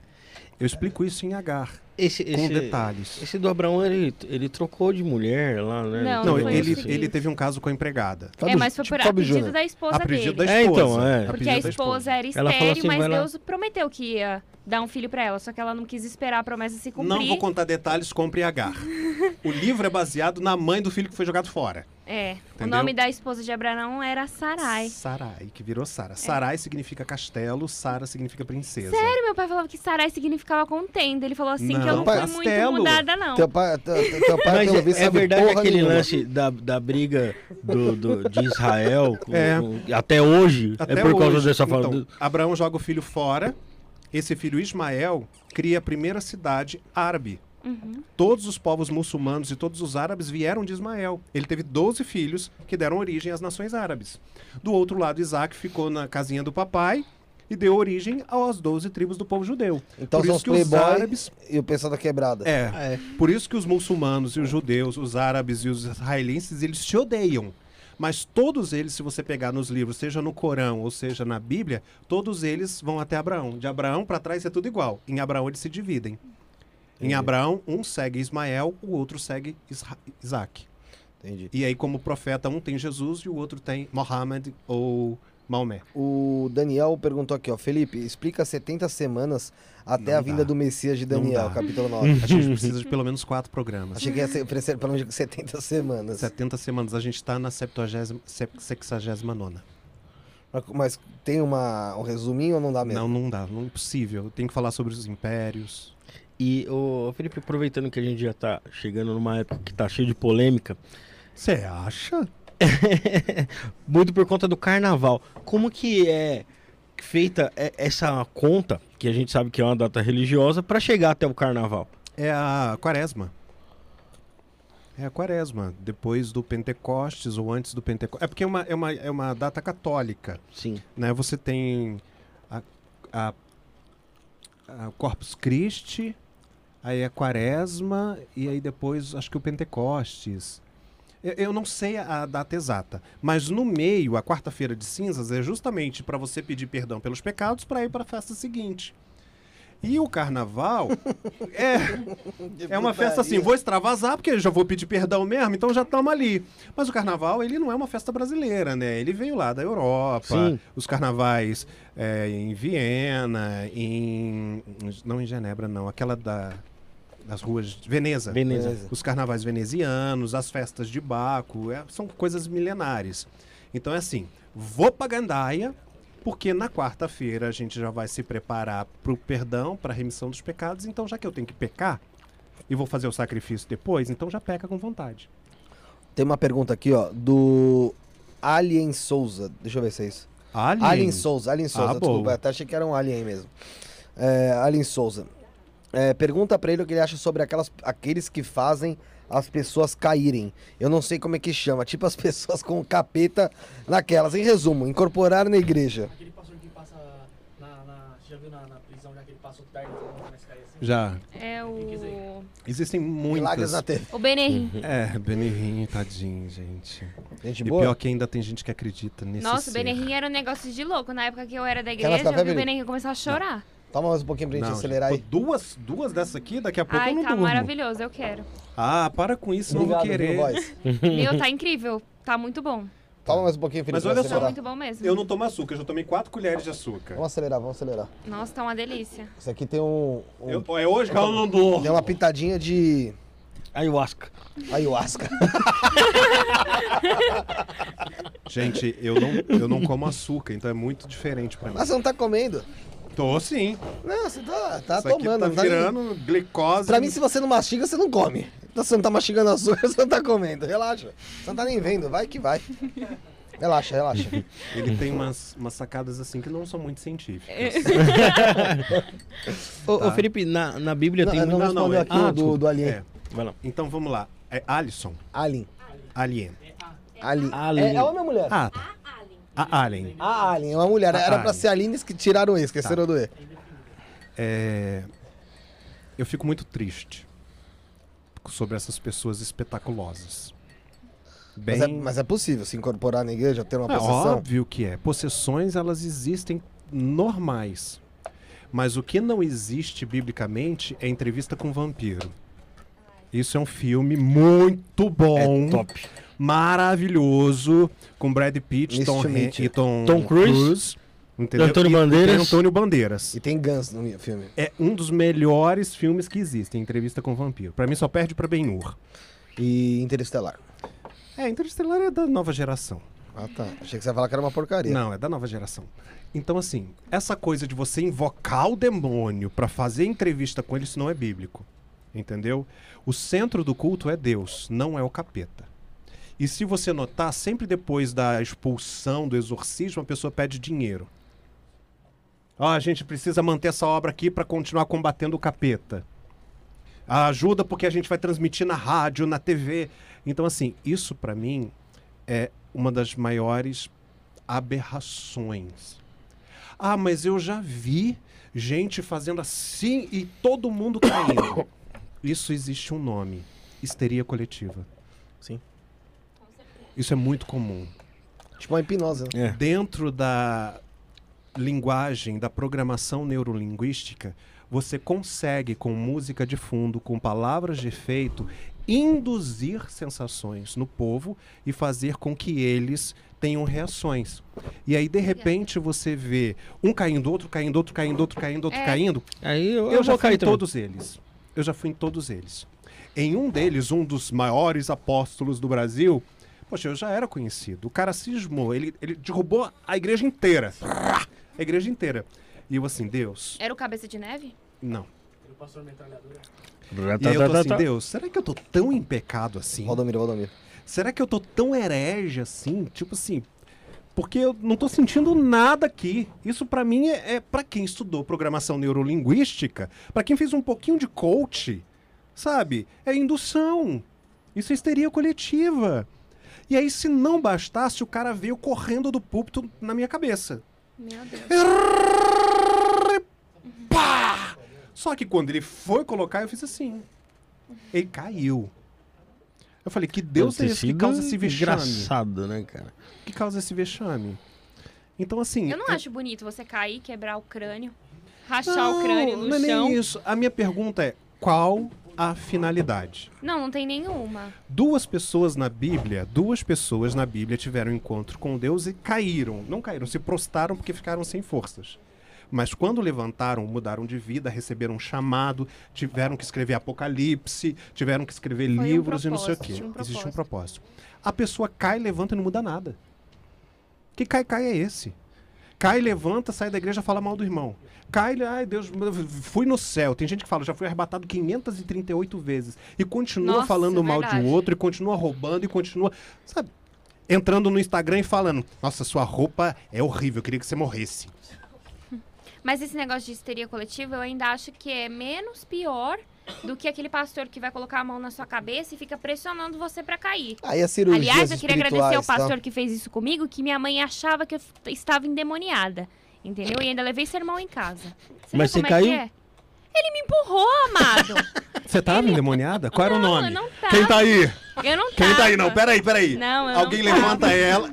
Eu explico isso em Agar, Esse, com esse, detalhes. esse do Abraão, ele, ele trocou de mulher lá, né? Não, Não, ele, ele teve um caso com a empregada. é, mas foi tipo por a pedido Júnior. da esposa A pedido dele. da É, esposa. então, é. A Porque a esposa era Ela falou estéril, assim, mas. Deus prometeu que ia dar um filho pra ela. Só que ela não quis esperar a promessa se cumprir. Não vou contar detalhes, compre Agar. [laughs] o livro é baseado na mãe do filho que foi jogado fora. É. O Entendeu? nome da esposa de Abraão era Sarai. Sarai, que virou Sara. Sarai significa castelo, Sara significa princesa. Sério, meu pai falava que Sarai significava contenda. Ele falou assim que eu Não, não fui castelo. muito mudada, não. Teu pai, teu, teu pai [laughs] Mas pelo é, é verdade aquele nenhuma. lance da, da briga do, do- de Israel com- [laughs] É. com- até hoje? Até é por causa hoje. dessa então, fala. Abraão joga o filho fora. Esse filho Ismael cria a primeira cidade árabe. Uhum. Todos os povos muçulmanos e todos os árabes vieram de Ismael. Ele teve 12 filhos que deram origem às nações árabes. Do outro lado, Isaac ficou na casinha do papai e deu origem às 12 tribos do povo judeu. Então Por são isso os que os árabes e o pessoal da quebrada. É. Por isso que os muçulmanos e os judeus, os árabes e os israelenses, eles se odeiam. Mas todos eles, se você pegar nos livros, seja no Corão ou seja na Bíblia, todos eles vão até Abraão. De Abraão para trás é tudo igual. Em Abraão eles se dividem. Em Entendi. Abraão, um segue Ismael, o outro segue Isra- Isaac. Entendi. E aí, como profeta, um tem Jesus e o outro tem Mohammed ou Maomé. O Daniel perguntou aqui, ó. Felipe, explica 70 semanas até Não a vinda dá. do Messias de Daniel, capítulo 9. A gente precisa de pelo menos quatro programas. Achei que ia ser pelo menos 70 semanas. 70 semanas, a gente está na 70, 69. Mas- Mas tem uma, um resuminho ou não dá mesmo? Não, não dá, não é impossível. Tem que falar sobre os impérios. E, o Felipe, aproveitando que a gente já tá chegando numa época que tá cheio de polêmica, Você acha? [laughs] muito por conta do carnaval, como que é feita é- essa conta, que a gente sabe que é uma data religiosa, pra chegar até o carnaval? É a quaresma. É a quaresma, depois do Pentecostes ou antes do Pentecostes. É porque é uma, é uma, é uma data católica, Sim. né? Você tem a, a, a Corpus Christi, aí a quaresma e aí depois acho que o Pentecostes. Eu, eu não sei a, data exata, mas no meio, a quarta-feira de cinzas é justamente para você pedir perdão pelos pecados para ir para a festa seguinte. E o carnaval [laughs] é, é uma festa assim, vou extravasar porque eu já vou pedir perdão mesmo, então já estamos ali. Mas o carnaval, ele não é uma festa brasileira, né? Ele veio lá da Europa, Sim. os carnavais é, em Viena, em... não em Genebra, não, aquela da, das ruas de Veneza. Veneza. Os carnavais venezianos, as festas de Baco, é, são coisas milenares. Então é assim, vou pra Gandaia, porque na quarta-feira a gente já vai se preparar pro perdão, pra remissão dos pecados, então já que eu tenho que pecar e vou fazer o sacrifício depois, então já peca com vontade. Tem uma pergunta aqui, ó, do Alien Souza. Deixa eu ver se é isso. Alien. Alien Souza, Alien Souza, Ah, desculpa, até achei que era um alien mesmo. É, Alien Souza. É, pergunta pra ele o que ele acha sobre aquelas, aqueles que fazem as pessoas caírem. Eu não sei como é que chama, tipo as [laughs] pessoas com capeta naquelas. Em resumo, incorporar na igreja. Aquele pastor que passa na. na você já viu na, na prisão, já que ele passou tarde, começa a cair assim? Já. É o. Existem Milagres muitas. na TV. O Benerrim. [laughs] É, Benihim, tadinho, gente. Gente E boa. pior que ainda tem gente que acredita nesse Nossa, o. Benerrim era um negócio de louco. Na época que eu era da igreja, eu vi o? Benerrim começar a chorar. Toma mais um pouquinho pra gente Não, acelerar gente, aí. duas, duas dessas aqui, daqui a pouco Ai, eu não tá durmo. maravilhoso, eu quero. Ah, para com isso, não vou Obrigado, querer. [laughs] Meu, tá incrível. Tá muito bom. Toma mais um pouquinho, Felipe. Mas olha Tá só. acelerar. muito bom mesmo. Eu não tomo açúcar, eu já tomei quatro colheres de açúcar. Vamos acelerar, vamos acelerar. Nossa, tá uma delícia. Isso aqui tem um. um- Eu- é hoje que eu não dou. Tem uma pitadinha de Ayahuasca. ayahuasca. [laughs] Gente, eu não, eu não como açúcar, então é muito diferente pra mim. Mas você não tá comendo. Tô sim. Não, você tá, tá Isso aqui tomando. tá não tá virando glicose. Pra mim, se você não mastiga, você não come. Então, se você não tá mastigando açúcar, [laughs] você não tá comendo. Relaxa. Você não tá nem vendo. Vai que vai. Relaxa, relaxa. [laughs] Ele tem umas, umas sacadas assim que não são muito científicas. [laughs] Ô, Tá. ô, Felipe, na, na Bíblia não, tem... não, não, respondeu não, é- aqui Ah, o do, desculpa. do Alien. É. Vai lá. Então vamos lá. É Alisson. Alien. Alien. Alien. Alien. É, é homem ou mulher? Ah, tá. A Alien. A Alien, é uma mulher. A Era pra Alien. ser Aline, que tiraram o E, esqueceram do E. É, Eu fico muito triste sobre essas pessoas espetaculosas. Bem... Mas, é, mas é possível se incorporar na igreja, ter uma É possessão? óbvio que é. Possessões, elas existem normais. Mas o que não existe biblicamente é entrevista com vampiro. Isso é um filme muito bom. É top. Maravilhoso. Com Brad Pitt, Tom, e Tom, Tom Cruise. entendeu? Antônio E- e tem Bandeiras. Antônio Bandeiras. E tem Guns no filme. É um dos melhores filmes que existem, Entrevista com Vampiro. Pra mim só perde pra Ben-Hur. E Interestelar. É, Interestelar é da nova geração. Ah, tá. Achei que você ia falar que era uma porcaria. Não, é da nova geração. Então, assim, essa coisa de você invocar o demônio pra fazer entrevista com ele, isso não é bíblico. Entendeu? O centro do culto é Deus, não é o capeta. E se você notar, sempre depois da expulsão, do exorcismo, a pessoa pede dinheiro. Ó, a gente precisa manter essa obra aqui pra continuar combatendo o capeta. Ah, Ajuda porque a gente vai transmitir na rádio, na TV. Então, assim, isso pra mim é uma das maiores aberrações. Ah, mas eu já vi gente fazendo assim e todo mundo caindo. [coughs] Isso existe um nome: histeria coletiva. Sim. Isso é muito comum. Tipo uma hipnose, né? É. Dentro da linguagem, da programação neurolinguística, você consegue, com música de fundo, com palavras de efeito, induzir sensações no povo e fazer com que eles tenham reações. E aí, de repente, você vê um caindo, outro caindo, outro caindo, outro caindo, outro É. caindo. Aí eu, Eu, eu já vou fui cair em também. todos eles. Eu já fui em todos eles. Em um deles, um dos maiores apóstolos do Brasil, poxa, eu já era conhecido. O cara cismou, ele, ele derrubou a igreja inteira. A igreja inteira. E eu assim, Deus, Era o Cabeça de Neve? não. Tá, E aí eu tô assim, Deus, será que eu tô tão em pecado assim? Valdomiro, Valdomiro. Será que eu tô tão herege assim? Tipo assim, porque eu não tô sentindo nada aqui. Isso pra mim é, é para quem estudou programação neurolinguística, pra quem fez um pouquinho de coach, sabe? É indução. Isso é histeria coletiva. E aí, se não bastasse, o cara veio correndo do púlpito na minha cabeça. Meu Deus. Pá! Só que quando ele foi colocar, eu fiz assim. Ele caiu. Eu falei, que Deus é Deve esse que causa esse vexame? Engraçado, né, cara? que causa esse vexame. Então, assim. Eu não é- acho bonito você cair, quebrar o crânio, rachar o crânio no não é chão. nem isso. A minha pergunta é: qual a finalidade? Não, não tem nenhuma. Duas pessoas na Bíblia, duas pessoas na Bíblia tiveram um encontro com Deus e caíram. Não caíram, se prostraram porque ficaram sem forças. Mas quando levantaram, mudaram de vida, receberam um chamado, tiveram que escrever Apocalipse, tiveram que escrever Foi um livros e não sei o quê. um Existe um propósito. propósito. A pessoa cai, levanta e não muda nada. Que cai, cai é esse? Cai, levanta, sai da igreja, fala mal do irmão. Cai, ai Deus, fui no céu. Tem gente que fala, já fui arrebatado 538 vezes. E continua Nossa, falando mal de um verdade. outro, e continua roubando, e continua. Sabe? Entrando no Instagram e falando: Nossa, sua roupa é horrível, eu queria que você morresse. Mas esse negócio de histeria coletiva, eu ainda acho que é menos pior do que aquele pastor que vai colocar a mão na sua cabeça e fica pressionando você pra cair. Aí as cirurgias Aliás, eu queria agradecer ao tá? pastor que fez isso comigo, que minha mãe achava que eu estava endemoniada. Entendeu? E ainda levei sermão em casa. Você Mas você como é que caiu? é? Ele me empurrou, amado. [laughs] Você tava endemoniada? Qual era o Não, nome? eu não tava. Quem tá aí? Eu não Quem tá aí? tava. Não, peraí, peraí. Não, eu Alguém não tava. levanta ela.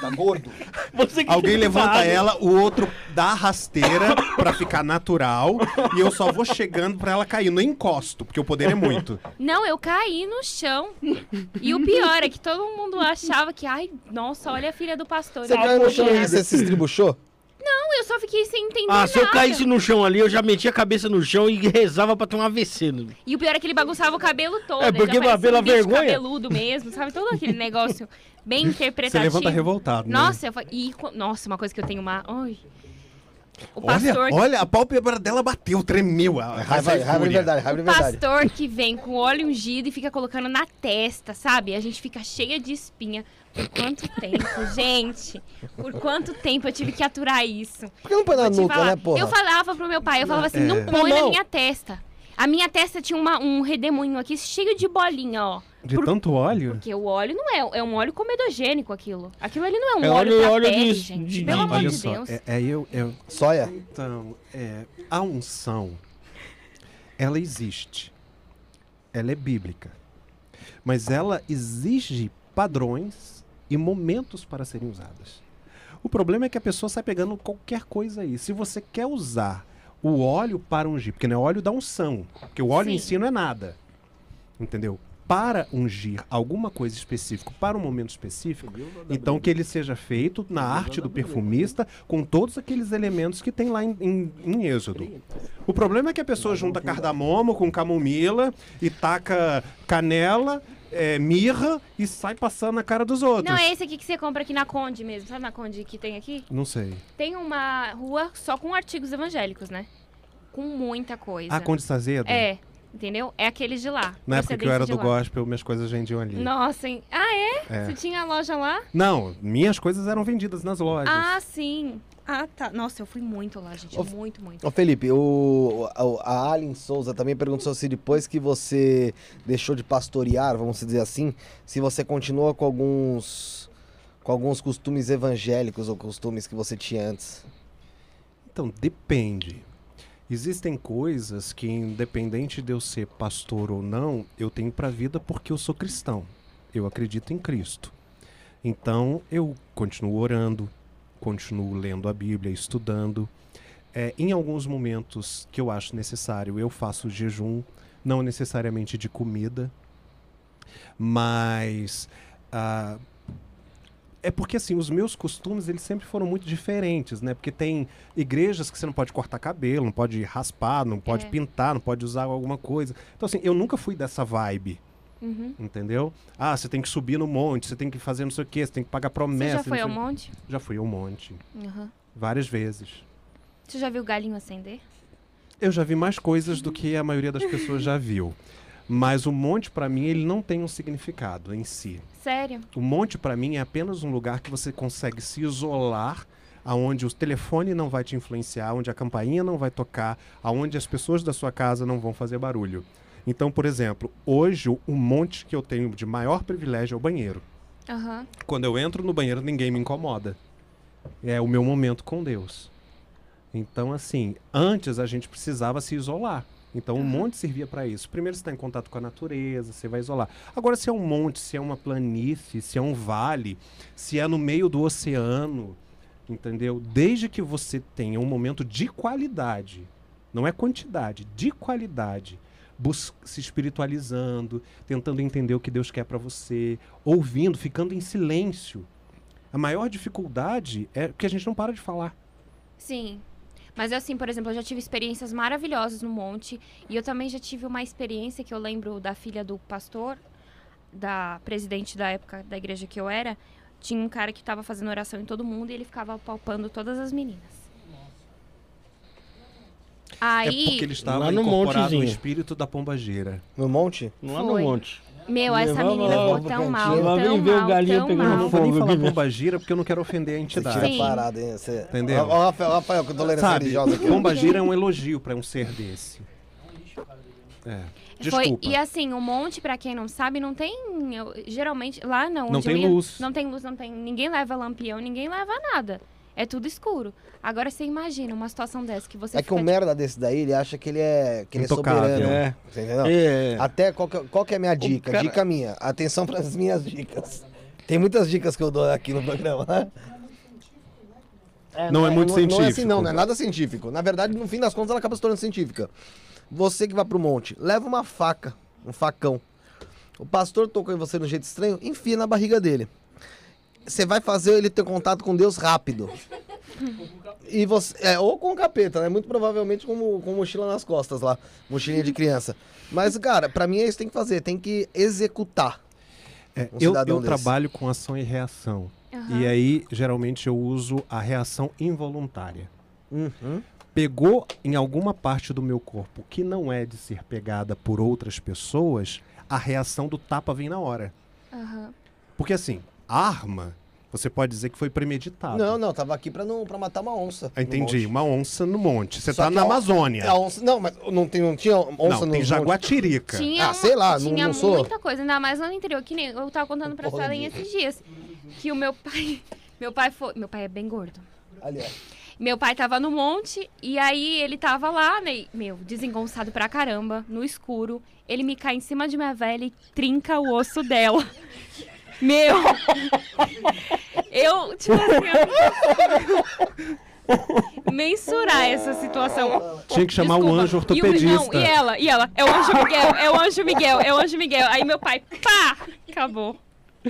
Tá gordo. [laughs] Você que Alguém levanta culpado. ela, o outro dá a rasteira pra ficar natural. E eu só vou chegando pra ela cair. Não encosto, porque o poder é muito. Não, eu caí no chão. E o pior é que todo mundo achava que, ai, nossa, olha a filha do pastor. Você Ai, caiu no chão e você se estribuchou? Não, eu só fiquei sem entender Ah, se eu nada. caísse no chão ali, eu já metia a cabeça no chão e [laughs] rezava pra ter um AVC. né? E o pior é que ele bagunçava o cabelo todo. É, ele porque já parecia pela um vergonha. cabeludo mesmo, sabe? Todo aquele [laughs] negócio bem Você interpretativo. levanta revoltado, né? Nossa, eu e, nossa, uma coisa que eu tenho uma... Ai. O Olha, pastor, olha, a pálpebra dela bateu, tremeu. A, Raiva, raiva de fúria. verdade, raiva o de verdade. pastor que vem com óleo ungido e fica colocando na testa, sabe? A gente fica cheia de espinha. Por quanto tempo, gente? Por quanto tempo eu tive que aturar isso? Por que não põe na nuca, falar. né, porra? Eu falava pro meu pai, eu falava assim, É. não põe Não, na minha testa. A minha testa tinha uma- um redemoinho aqui cheio de bolinha, ó. De Por- tanto óleo? Porque o óleo não é, é um óleo comedogênico aquilo. Aquilo ali não é um É óleo, óleo- pra óleo pele, de- gente. de- Pelo amor de só, Deus. é, é eu, eu, Soia. Então, é, a unção, ela existe. Ela é bíblica. Mas ela exige padrões e momentos para serem usadas. O problema é que a pessoa sai pegando qualquer coisa aí. Se você quer usar o óleo para ungir, porque não é óleo da unção, porque o óleo em Sim. si não é nada. Entendeu? Para ungir alguma coisa específica para um momento específico, então que ele seja feito na arte do perfumista com todos aqueles elementos que tem lá em, em- em Êxodo. O problema é que a pessoa junta cardamomo com camomila e taca canela, é, mirra e sai passando na cara dos outros. Não, é esse aqui que você compra aqui na Conde mesmo. Sabe na Conde que tem aqui? Não sei. Tem uma rua só com artigos evangélicos, né? Com muita coisa. Ah, Conde Sazedo? É, entendeu? É aqueles de lá. Na época que eu era do lá. gospel, minhas coisas vendiam ali. Nossa, hein? Ah, é? É. Você tinha a loja lá? Não, minhas coisas eram vendidas nas lojas. Ah, sim. Ah, tá. Nossa, eu fui muito lá, gente. Ô, Muito, muito. Ô Felipe, o, a, a Alien Souza também perguntou se depois que você deixou de pastorear, vamos dizer assim, se você continua com alguns com alguns costumes evangélicos ou costumes que você tinha antes. Então, depende. Existem coisas que, independente de eu ser pastor ou não, eu tenho pra vida porque eu sou cristão. Eu acredito em Cristo. Então, eu continuo orando, continuo lendo a Bíblia, estudando. É, em alguns momentos que eu acho necessário, eu faço jejum, não necessariamente de comida, mas ah, é porque assim, os meus costumes eles sempre foram muito diferentes, né? Porque tem igrejas que você não pode cortar cabelo, não pode raspar, não pode É. pintar, não pode usar alguma coisa. Então assim, eu nunca fui dessa vibe, Uhum. entendeu? Ah, você tem que subir no monte, você tem que fazer não sei o quê, você tem que pagar promessa. Você já foi ao monte? Já fui ao monte, Uhum. várias vezes. Você já viu o galinho acender? Eu já vi mais coisas do que a maioria das pessoas já viu. Mas o monte, pra mim, ele não tem um significado em si. Sério? O monte, pra mim, é apenas um lugar que você consegue se isolar, aonde o telefone não vai te influenciar, onde a campainha não vai tocar, aonde as pessoas da sua casa não vão fazer barulho. Então, por exemplo, hoje o o monte que eu tenho de maior privilégio é o banheiro. Aham. Quando eu entro no banheiro, ninguém me incomoda. É o meu momento com Deus. Então, assim, antes a gente precisava se isolar. Então, o monte servia para isso. Primeiro, você está em contato com a natureza, você vai isolar. Agora, se é um monte, se é uma planície, se é um vale, se é no meio do oceano, entendeu? Desde que você tenha um momento de qualidade, não é quantidade, de qualidade, se espiritualizando, tentando entender o que Deus quer para você, ouvindo, ficando em silêncio. A maior dificuldade é que a gente não para de falar. Sim. Mas assim, por exemplo, eu já tive experiências maravilhosas no monte. E eu também já tive uma experiência que eu lembro da filha do pastor, da presidente da época da igreja que eu era. Tinha um cara que tava fazendo oração em todo mundo e ele ficava palpando todas as meninas. É Aí, porque ele estava Lá no incorporado no espírito da pombageira. No monte? Lá Foi. no monte. meu, essa Levava menina lá ficou pro tão cantinho. mal, Lá tão vem ver o mal, galinho tão pegando Eu não mal. vou nem fogo falar né? pombagira porque eu não quero ofender a Você entidade. tira Sim. parada, hein? Você... Entendeu? Ó, ó, Rafael, Rafael, que eu tô lendo essa Sabe, religiosa aqui. ó. pombagira é um elogio para um ser desse. É. Foi, Desculpa. e assim, o monte, pra quem não sabe, não tem. eu- geralmente, lá não. Não onde eu tem ia, luz. Não tem luz, não tem. Ninguém leva lampião, ninguém leva nada. É tudo escuro. Agora você imagina uma situação dessa que você É que um merda desse daí, ele acha que ele é, que ele é soberano. É. Você entendeu? É. Até qual que, é- qual que é a minha dica? cara- Dica minha. Atenção para as minhas dicas. Tem muitas dicas que eu dou aqui no programa, né? Não é muito Não é assim, científico. não, não é nada científico. Na verdade, no fim das contas, ela acaba se tornando científica. Você que vai pro monte, leva uma faca, um facão. O pastor tocou em você de um jeito estranho, enfia na barriga dele. Você vai fazer ele ter contato com Deus rápido. E você, é, ou com o capeta, né? Muito provavelmente com, com mochila nas costas lá, mochilinha de criança. Mas, cara, pra mim é isso que tem que fazer, tem que executar. É, um eu eu trabalho com ação e reação. Aham. E aí, geralmente, eu uso a reação involuntária. Uhum. pegou em alguma parte do meu corpo que não é de ser pegada por outras pessoas, a reação do tapa vem na hora. Aham. Porque assim, arma, você pode dizer que foi premeditado. Não, não, tava aqui pra, não, pra matar uma onça. Ah, Entendi, uma onça no monte. Você Só tá na a Amazônia. A onça, não, mas não, tem, não tinha onça não, no tem jaguatirica. Tinha, Ah, sei lá, não- tinha não sou- muita coisa, ainda mais lá no interior, que nem eu tava contando pra Porra Suelen nenhuma. esses dias. Que o meu pai. [laughs] Meu pai foi. Meu pai é bem gordo. Ali, ó. Meu pai tava no monte e aí ele tava lá, né? Meu, desengonçado pra caramba, no escuro. Ele me cai em cima de minha velha e trinca o osso dela. [laughs] Meu! Eu, tipo assim, eu... mensurar essa situação. Tinha que chamar um Desculpa. anjo E, o- ortopedista. não, e ela, e ela, é o anjo Miguel, é o anjo Miguel, é o anjo Miguel. Aí meu pai, pá, acabou.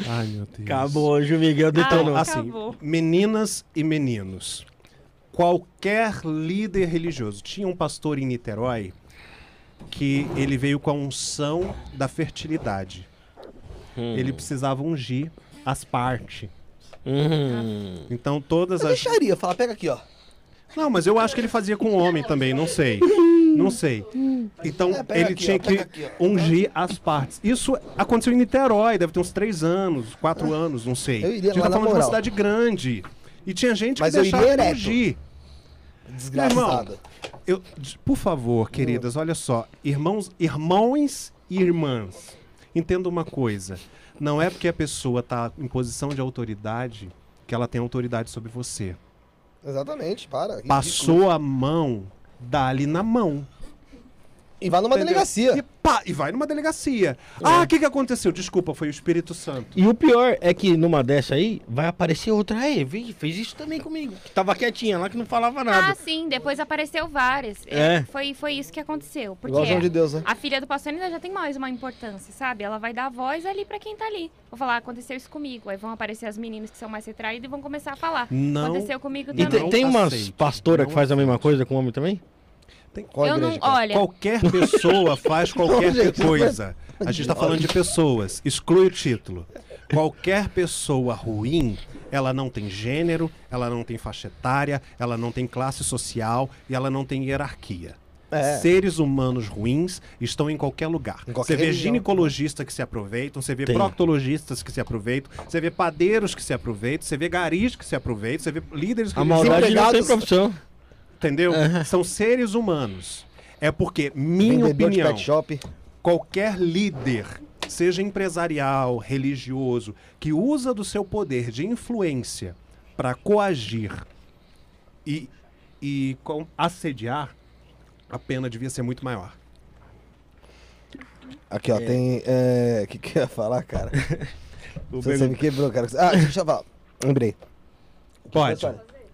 Ai, meu Deus. Acabou, Anjo Miguel detonou. Ah, Assim, Acabou. meninas e meninos. Qualquer líder religioso. Tinha um pastor em Niterói que ele veio com a unção da fertilidade. Hum. Ele precisava ungir as partes. Hum. Então todas Eu as. deixaria, falar, pega aqui, ó. Não, mas eu acho que ele fazia com homem também, não sei. Não sei. Então É, ele aqui, tinha ó, que aqui, ungir as partes. Isso aconteceu em Niterói, deve ter uns três anos, quatro anos, não sei. Eu iria a gente lá tá falando de uma cidade grande. E tinha gente Mas que eu deixava ungir. Desgraçada. Eu, por favor, queridas, olha só. Irmãos, irmãos e irmãs, entenda uma coisa. Não é porque a pessoa está em posição de autoridade que ela tem autoridade sobre você. Exatamente, para. ridículo. Passou a mão, dá-lhe na mão. E vai numa Entendeu? delegacia. E, pá, e vai numa delegacia. Ah, o que, que aconteceu? Desculpa, foi o Espírito Santo. E o pior é que numa dessa aí, vai aparecer outra. Aí, vi, fez isso também comigo. Que tava quietinha lá, que não falava Ah, nada. sim, depois apareceu várias. É. Foi, foi isso que aconteceu. Porque Igual de Deus, né? a filha do pastor ainda já tem mais uma importância, sabe? Ela vai dar voz ali pra quem tá ali. Vou falar, aconteceu isso comigo. Aí vão aparecer as meninas que são mais retraídas e vão começar a falar. Não. Aconteceu comigo E também. tem, Não tem umas pastoras que faz a mesma coisa com homem também? Qual eu não, igreja, cara? olha, Qualquer pessoa faz qualquer Não, gente, coisa. A gente está falando de pessoas. Exclui o título. Qualquer pessoa ruim, ela não tem gênero, ela não tem faixa etária, ela não tem classe social e ela não tem hierarquia. É. Seres humanos ruins estão em qualquer lugar. Em qualquer você vê ginecologistas que se aproveitam, você vê Tem. proctologistas que se aproveitam, você vê padeiros que se aproveitam, você vê garis que se aproveitam, você vê líderes A maldade não tem profissão. Entendeu? São seres humanos. É porque, minha Vendedor de opinião, pet shop. qualquer líder, seja empresarial, religioso, que usa do seu poder de influência para coagir e, e com- assediar, a pena devia ser muito maior. Aqui, ó, tem. O [laughs] que, que eu ia falar, cara? [laughs] Você, você me quebrou, cara. Ah, deixa eu falar. Lembrei. Pode,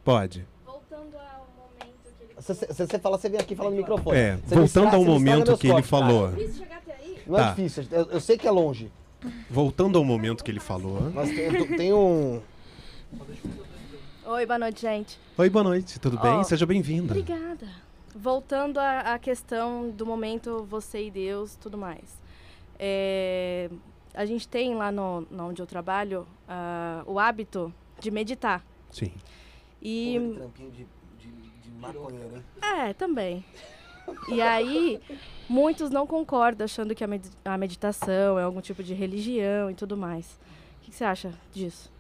pode. voltando ao momento que ele Se você, se você fala, você vem aqui falando no microfone. É, Você não voltando ao momento que ele cortes, falou. Não é Tá. difícil, eu, eu sei que é longe. Voltando ao momento que ele falou. Mas tem, tem um. Oi, boa noite, gente. Oi, boa noite, tudo bem? Ó, Seja bem-vinda. Obrigada. Voltando à, à questão do momento você e Deus, tudo mais. É, a gente tem lá no, no onde eu trabalho ah, o hábito de meditar. Sim. E trampinho de, de, de maconheiro, é, também. E aí, muitos não concordam, achando que a, med- a meditação é algum tipo de religião e tudo mais. O que, que você acha disso?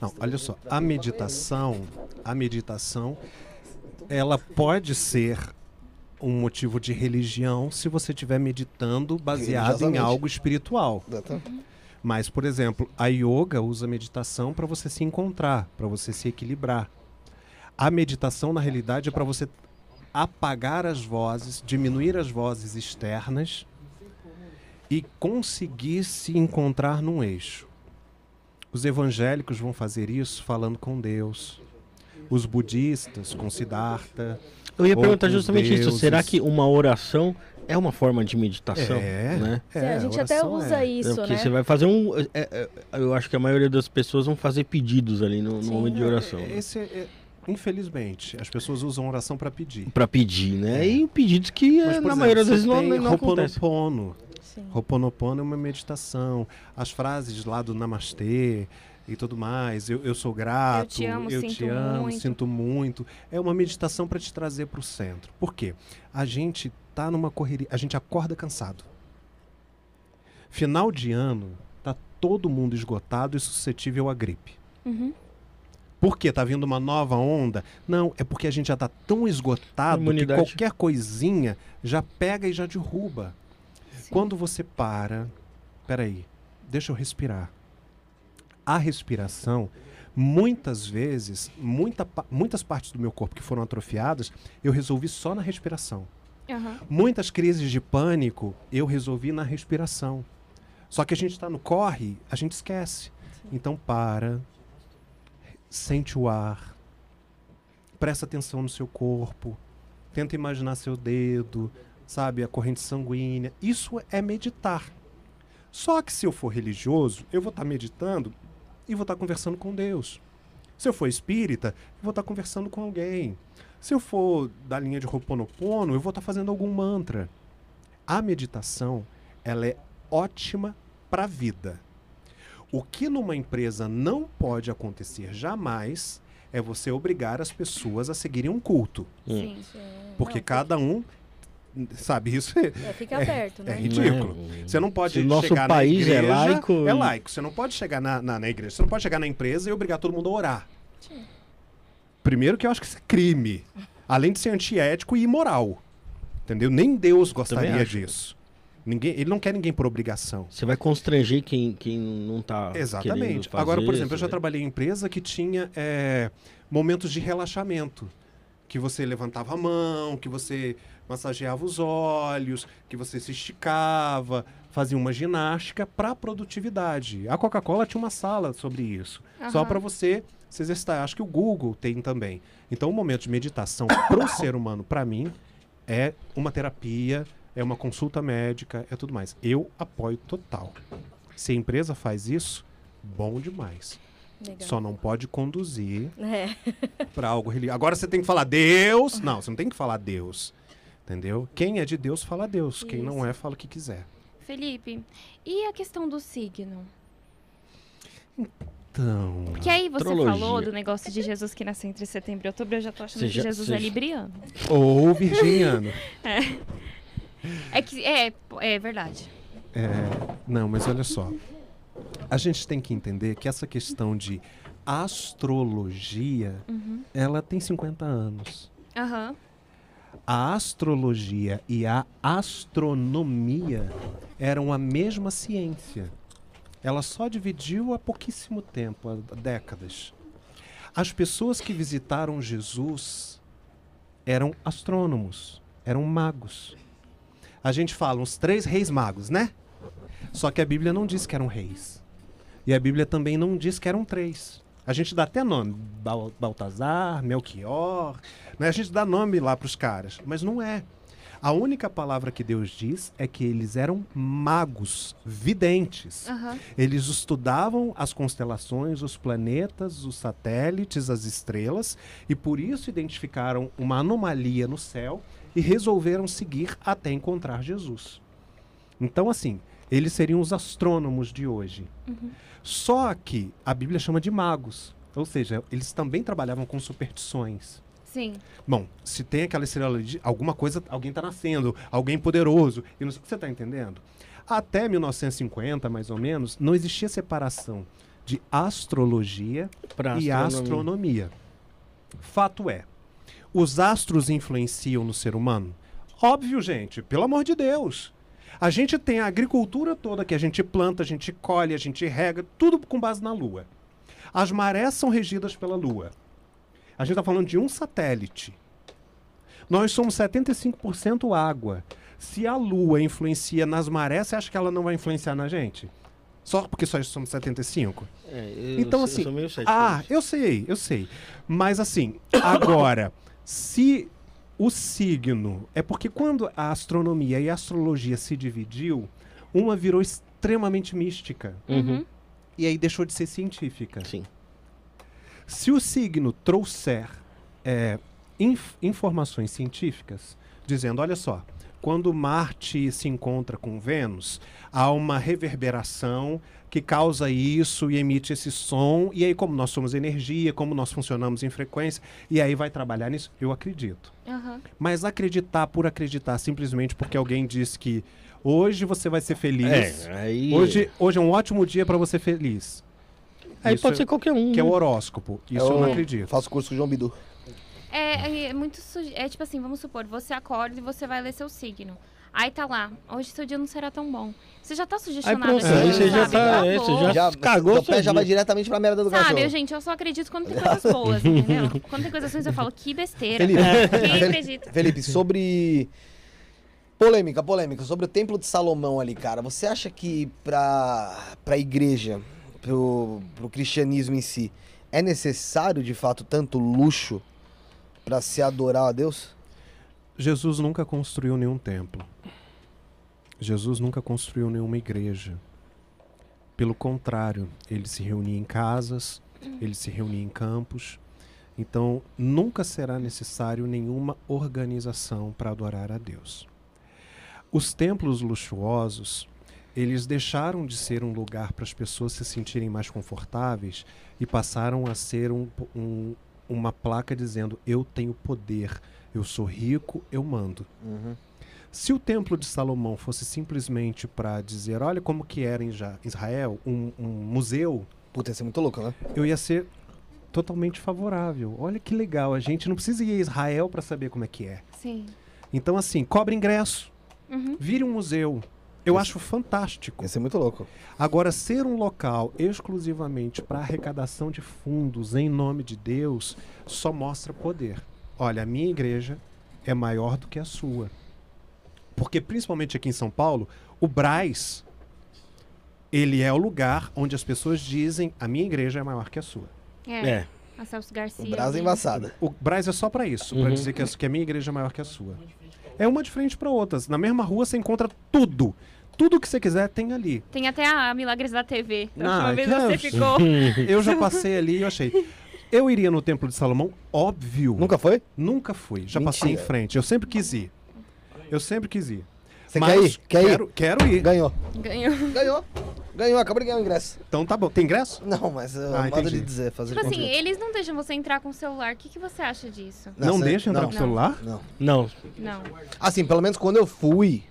Não, olha só, a meditação, a meditação, ela pode ser um motivo de religião se você estiver meditando baseado em algo espiritual. Exatamente. Mas, por exemplo, a yoga usa a meditação para você se encontrar, para você se equilibrar. A meditação, na realidade, é para você apagar as vozes, diminuir as vozes externas e conseguir se encontrar num eixo. Os evangélicos vão fazer isso falando com Deus. Os budistas com Siddhartha. Eu ia perguntar justamente isso. Será deuses. que uma oração é uma forma de meditação? É, né? Sim, a gente até oração usa é. É isso, porque né? você vai fazer um. é, é, eu acho que a maioria das pessoas vão fazer pedidos ali no, no momento de oração. É, né? É- é- infelizmente, as pessoas usam oração para pedir. Pra pedir, né? E pedidos que Mas, é, por na exemplo, maioria das vezes não, não acontece. Ho'oponopono. Sim. Ho'oponopono é uma meditação. As frases lá do Namastê e tudo mais. Eu, eu sou grato, Eu te amo, eu sinto te amo, muito. sinto muito. É uma meditação para te trazer para o centro. Por quê? A gente tá numa correria, a gente acorda cansado. Final de ano, tá todo mundo esgotado e suscetível à gripe. Uhum. Por quê? Tá vindo uma nova onda? Não, é porque a gente já tá tão esgotado Imunidade. que qualquer coisinha já pega e já derruba. Sim. Quando você para, peraí, deixa eu respirar. A respiração, muitas vezes, muita, muitas partes do meu corpo que foram atrofiadas, eu resolvi só na respiração. Aham. Muitas crises de pânico eu resolvi na respiração. Só que a gente está no corre, a gente esquece. Então para, sente o ar, presta atenção no seu corpo, tenta imaginar seu dedo, sabe, a corrente sanguínea. Isso é meditar. Só que se eu for religioso, eu vou estar meditando e vou estar conversando com Deus. Se eu for espírita, eu vou estar conversando com alguém. Se eu for da linha de Ho'oponopono, eu vou estar fazendo algum mantra. A meditação, ela é ótima para a vida. O que numa empresa não pode acontecer jamais é você obrigar as pessoas a seguirem um culto. Sim. Porque Não, cada um, sabe, isso é, É, fica perto, é né? ridículo. Né? Você não pode Se o nosso chegar país na é igreja, laico É laico. Você não pode chegar na, na, na igreja. Você não pode chegar na empresa e obrigar todo mundo a orar. Sim. Primeiro que eu acho que isso é crime. Além de ser antiético e imoral. Entendeu? Nem Deus gostaria disso. Ninguém, ele não quer ninguém por obrigação. Você vai constranger quem, quem não tá. querendo Exatamente. fazer, Agora, por exemplo, eu você já vai- trabalhei em empresa que tinha é, momentos de relaxamento. Que você levantava a mão, que você massageava os olhos, que você se esticava, fazia uma ginástica para produtividade. A Coca-Cola tinha uma sala sobre isso. Só Aham. para você se exercitar. Acho que o Google tem também. Então, o momento de meditação para o [coughs] ser humano, para mim, é uma terapia, é uma consulta médica, é tudo mais. Eu apoio total. Se a empresa faz isso, bom demais. Legal. Só não pode conduzir É. [laughs] para algo religioso. Agora você tem que falar Deus. Não, você não tem que falar Deus. Entendeu? Quem é de Deus, fala Deus. Quem não Isso. é, fala o que quiser. Felipe, e a questão do signo? Então. Porque aí você Astrologia. falou do negócio de Jesus que nasceu entre setembro e outubro, eu já tô achando Você que Jesus você é libriano. Ou virginiano. [laughs] É que é, é verdade. É, não, mas olha só. A gente tem que entender que essa questão de astrologia, Uhum. ela tem 50 anos. Aham. A astrologia e a astronomia eram a mesma ciência. Ela só dividiu há pouquíssimo tempo, há décadas. As pessoas que visitaram Jesus eram astrônomos, eram magos. A gente fala os três reis magos, né? Só que a Bíblia não diz que eram reis. E a Bíblia também não diz que eram três. A gente dá até nome, Bal Baltazar, Melchior, né? A gente dá nome lá para os caras, mas não é. A única palavra que Deus diz é que eles eram magos, videntes. Aham. Eles estudavam as constelações, os planetas, os satélites, as estrelas, e por isso identificaram uma anomalia no céu e resolveram seguir até encontrar Jesus. Então, assim, eles seriam os astrônomos de hoje. Só que a Bíblia chama de magos, ou seja, eles também trabalhavam com superstições. Sim. Bom, se tem aquela estrela de alguma coisa, alguém está nascendo, alguém poderoso, e não sei o que você está entendendo. Até 1950, mais ou menos, não existia separação de astrologia Pra e astronomia. astronomia. Fato é, os astros influenciam no ser humano? Óbvio, gente, pelo amor de Deus. A gente tem a agricultura toda que a gente planta, a gente colhe, a gente rega, tudo com base na Lua. As marés são regidas pela Lua. A gente está falando de um satélite. Nós somos 75% água. Se a Lua influencia nas marés, você acha que ela não vai influenciar na gente? Só porque só somos 75? É, eu Então, sou- assim, Eu Ah, eu sei, eu sei. Mas assim, [coughs] agora, se o signo. É porque quando a astronomia e a astrologia se dividiu, uma virou extremamente mística. Uhum. E aí deixou de ser científica. Sim. Se o signo trouxer é, inf- informações científicas, dizendo, olha só, quando Marte se encontra com Vênus, há uma reverberação que causa isso e emite esse som. E aí, como nós somos energia, como nós funcionamos em frequência, e aí vai trabalhar nisso? Eu acredito. Aham. Mas acreditar por acreditar, simplesmente porque alguém disse que hoje você vai ser feliz. É, aí. Hoje, hoje é um ótimo dia para você ser feliz. Aí Isso pode é- ser qualquer um. Que é né? o horóscopo. Isso eu, Eu não acredito. Faço curso com o João Bidu. É, é muito. É tipo assim, vamos supor, você acorda e você vai ler seu signo. Aí tá lá, hoje seu dia não será tão bom. Você já tá Aí sugestionado. pronto, aí você já sabe? tá. é, Acabou. você já, Já cagou seu pé já vai diretamente pra merda do Sabe, cachorro. eu, gente, eu só acredito quando tem coisas boas, entendeu? [laughs] Quando tem coisas ruins, eu falo, que besteira. Felipe, Quem acredita? Felipe, sobre. Polêmica, polêmica. Sobre o Templo de Salomão ali, cara. Você acha que pra, pra igreja, pro, pro cristianismo em si, é necessário de fato tanto luxo pra se adorar a Deus? Jesus nunca construiu nenhum templo. Jesus nunca construiu nenhuma igreja. Pelo contrário, ele se reunia em casas, ele se reunia em campos. Então, nunca será necessário nenhuma organização para adorar a Deus. Os templos luxuosos, eles deixaram de ser um lugar para as pessoas se sentirem mais confortáveis e passaram a ser um, um- uma placa dizendo: Eu tenho poder, eu sou rico, eu mando. Se o templo de Salomão fosse simplesmente para dizer, olha como que era em Israel, um, um museu, Puta, ia ser muito louco, né? eu ia ser totalmente favorável. Olha que legal, a gente não precisa ir a Israel para saber como é que é. Sim. Então assim, cobre ingresso, Uhum. vire um museu. Eu Isso. acho fantástico. Ia ser muito louco. Agora, ser um local exclusivamente para arrecadação de fundos em nome de Deus só mostra poder. Olha, a minha igreja é maior do que a sua. Porque, principalmente aqui em São Paulo, o Braz, ele é o lugar onde as pessoas dizem a minha igreja é maior que a sua. É. É. A Celso Garcia. O Brasa ali. embaçada. O Braz é só para isso, para Uhum. dizer que a, que a minha igreja é maior que a sua. É uma de frente para outras. Na mesma rua você encontra tudo. Tudo que você quiser tem ali. Tem até a Milagres da TV. Da Ah, última vez que você é- ficou. Eu já passei ali e eu achei. Eu iria no Templo de Salomão, óbvio. Nunca foi? Nunca fui. Já Mentira. passei em frente. Eu sempre quis ir. Eu sempre quis ir. Você Mas quer ir? Quer ir? quero, Quero ir. Ganhou. Ganhou. Ganhou. Ganhou, acabou de ganhar o ingresso. Então tá bom. Tem ingresso? Não, mas uh, Ah, modo de dizer, fazer Tipo assim, eles não deixam você entrar com o celular. O que, que você acha disso? Não, você- deixa entrar não. com o celular? Não. Não. Não. Assim, pelo menos quando eu fui,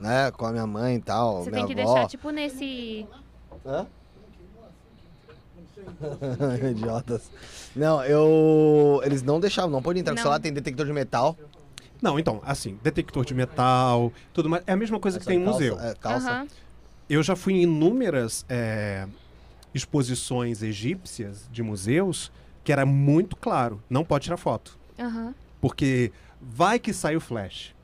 né, com a minha mãe e tal, Você minha tem que avó... deixar, tipo, nesse. Hã? [laughs] Idiotas. Não, eu... Eles não deixavam, não pode entrar com o Não. celular, tem detector de metal. Não, então, assim, detector de metal, tudo mais. É a mesma coisa que tem em calça, museu. É, calça. Aham. Eu já fui em inúmeras é, exposições egípcias de museus que era muito claro. Não pode tirar foto. Aham. Porque vai que sai o flash.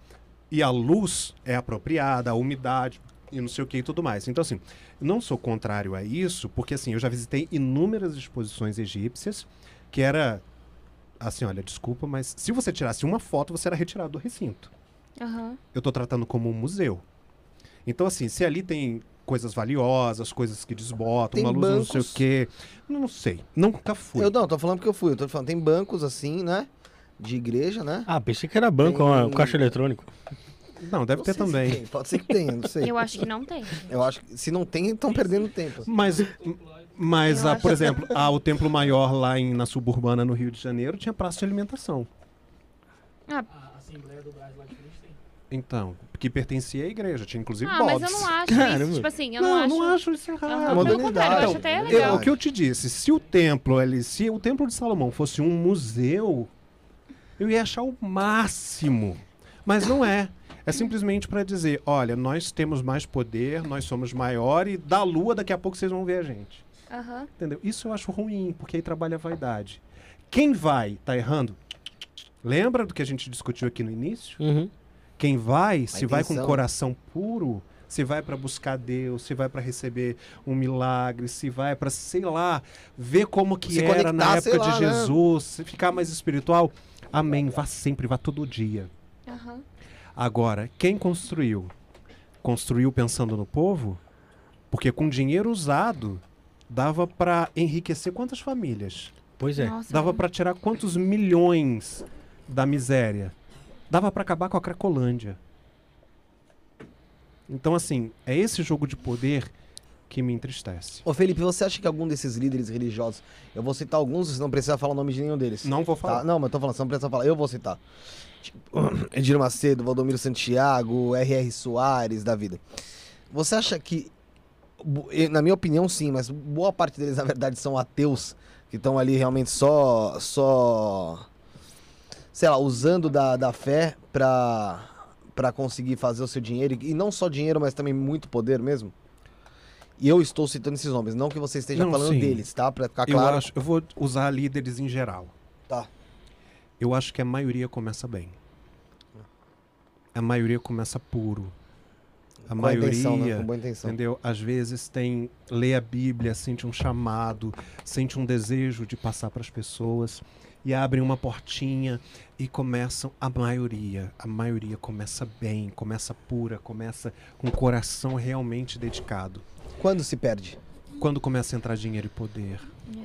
E a luz é apropriada, a umidade e não sei o que e tudo mais. Então, assim, não sou contrário a isso, porque, assim, eu já visitei inúmeras exposições egípcias que era. Assim, olha, desculpa, mas se você tirasse uma foto, você era retirado do recinto. Aham. Eu tô tratando como um museu. Então, assim, se ali tem coisas valiosas, coisas que desbotam, Tem uma luz não sei o bancos. quê. Não sei. Nunca fui. Eu não, tô falando porque eu fui. Eu tô falando, tem bancos assim, né? De igreja, né? Ah, pensei que era banco, Tem- ó, caixa eletrônico. Não, deve Não ter se também. tem, Pode ser que tenha, não sei. Eu acho que não tem. Eu acho que se não tem, estão perdendo tempo. Mas, mas ah, por exemplo, ah, o Templo Maior lá em, na suburbana, no Rio de Janeiro, tinha praça de alimentação. Ah, Então, que pertencia à igreja, tinha inclusive ah bodes. mas eu não acho Caramba. isso. Tipo assim, eu não, não, acho. não acho isso errado. É Pelo contrário, eu acho Então, até eu- legal. Eu- o que eu te disse, se o templo, ele, se o templo de Salomão fosse um museu, eu ia achar o máximo. Mas não é. É simplesmente para dizer, olha, nós temos mais poder, nós somos maior e da lua daqui a pouco vocês vão ver a gente. Aham. Entendeu? Isso eu acho ruim, porque aí trabalha a vaidade. Quem vai, tá errando? Lembra do que a gente discutiu aqui no início? Uhum. Quem vai, se vai com intenção. coração puro, se vai para buscar Deus, se vai para receber um milagre, se vai para, sei lá, ver como que Se era na época de lá, né? Jesus, se ficar mais espiritual. Amém. Vá sempre, vá todo dia. Aham. Agora, quem construiu? Construiu pensando no povo? Porque com dinheiro usado dava para enriquecer quantas famílias? Pois é. Nossa, Dava não. para tirar quantos milhões da miséria? Dava para acabar com a Cracolândia. Então, assim, é esse jogo de poder que me entristece. Ô Felipe, você acha que algum desses líderes religiosos, eu vou citar alguns, você não precisa falar o nome de nenhum deles. Não vou Tá? falar. Não, mas eu tô falando, você não precisa falar, eu vou citar. Tipo, [clears throat] Edir Macedo, Valdomiro Santiago, R.R. Soares da vida. Você acha que, na minha opinião, sim, mas boa parte deles, na verdade, são ateus, que estão ali realmente só, só, sei lá, usando da, da fé pra, pra conseguir fazer o seu dinheiro, e não só dinheiro, mas também muito poder mesmo? E eu estou citando esses nomes, não que você esteja Não, falando sim. deles, tá? Pra ficar Eu, claro. acho, eu vou usar líderes em geral. Tá. Eu acho que a maioria começa bem. A maioria começa puro. A Com boa maioria, intenção, né? Com boa intenção. entendeu? Às vezes tem lê a Bíblia, sente um chamado, sente um desejo de passar para as pessoas e abrem uma portinha e começam a maioria, a maioria começa bem, começa pura, começa com o coração realmente dedicado. Quando se perde? Quando começa a entrar dinheiro e poder, É.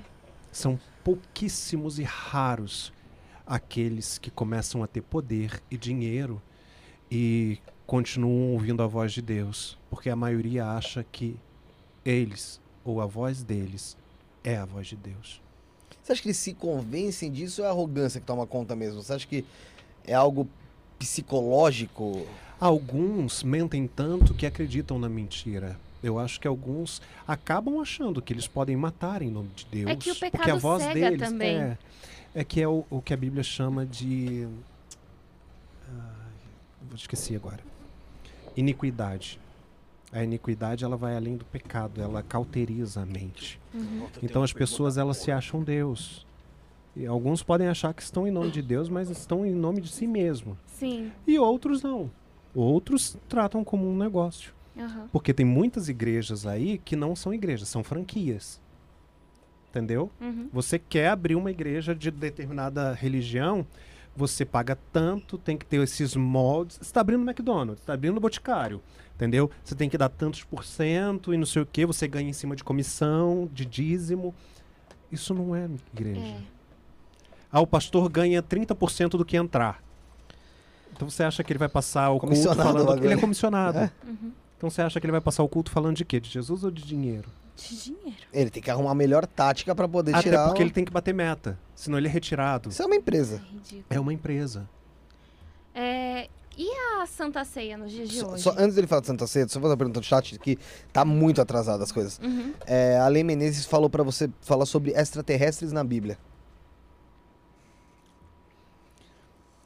são pouquíssimos e raros aqueles que começam a ter poder e dinheiro e continuam ouvindo a voz de Deus, porque a maioria acha que eles ou a voz deles é a voz de Deus. Você acha que eles se convencem disso ou é a arrogância que toma conta mesmo? Você acha que é algo psicológico? Alguns mentem tanto que acreditam na mentira. Eu acho que alguns acabam achando que eles podem matar em nome de Deus. É que o porque a pecado voz cega deles também. É, é que é o, o que a Bíblia chama de. Ai, vou esqueci agora. Iniquidade. A iniquidade ela vai além do pecado, ela cauteriza a mente. Uhum. Então as pessoas elas se acham Deus. E alguns podem achar que estão em nome de Deus, mas estão em nome de si mesmo. Sim. E outros não. Outros tratam como um negócio. Aham. Porque tem muitas igrejas aí que não são igrejas, são franquias. Entendeu? Uhum. Você quer abrir uma igreja de determinada religião, você paga tanto, tem que ter esses moldes. Você está abrindo McDonald's, está abrindo Boticário, entendeu? Você tem que dar tantos por cento e não sei o que, você ganha em cima de comissão, de dízimo. Isso não é igreja. É. Ah, o pastor ganha 30% do que entrar. Então você acha que ele vai passar o culto Comissionado falando... agora. Ele é comissionado. É. Uhum. Então você acha que ele vai passar o culto falando de quê? De Jesus ou de dinheiro? De dinheiro. Ele tem que arrumar a melhor tática pra poder Até tirar. porque o- ele tem que bater meta. Senão ele é retirado. Isso é uma empresa. É ridículo. É uma empresa. É, e a Santa Ceia nos dias de Só, hoje? só antes dele falar de Santa Ceia, só vou fazer uma pergunta no chat que tá muito atrasado as coisas. Uhum. É, a Lei Menezes falou pra você falar sobre extraterrestres na Bíblia.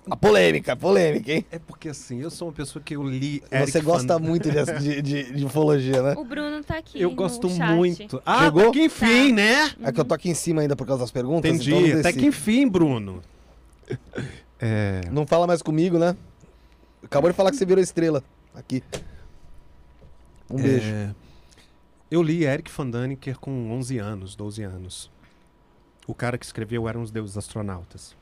A polêmica, polêmica, hein? É porque assim, eu sou uma pessoa que eu li. Você Eric gosta Van- muito de, de, de- de ufologia, né? O Bruno tá aqui. Eu no gosto chat. muito. Ah, Chegou? até que enfim, né? É que eu tô aqui em cima ainda por causa das perguntas. Entendi. então até que enfim, Bruno. [laughs] É. Não fala mais comigo, né? Acabou de falar que você virou estrela. Aqui. Um beijo. é, eu li Eric Van Daniker com 11 anos, 12 anos. O cara que escreveu Eram os Deuses Astronautas.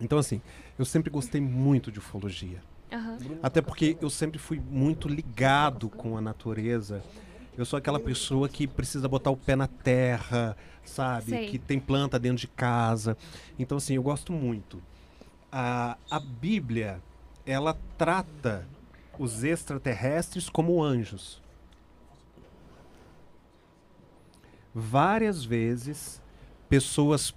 Então, assim, eu sempre gostei muito de ufologia. Aham. Até porque eu sempre fui muito ligado com a natureza. Eu sou aquela pessoa que precisa botar o pé na terra, sabe? Sei. Que tem planta dentro de casa. Então, assim, eu gosto muito. A, a Bíblia, ela trata os extraterrestres como anjos. Várias vezes, pessoas,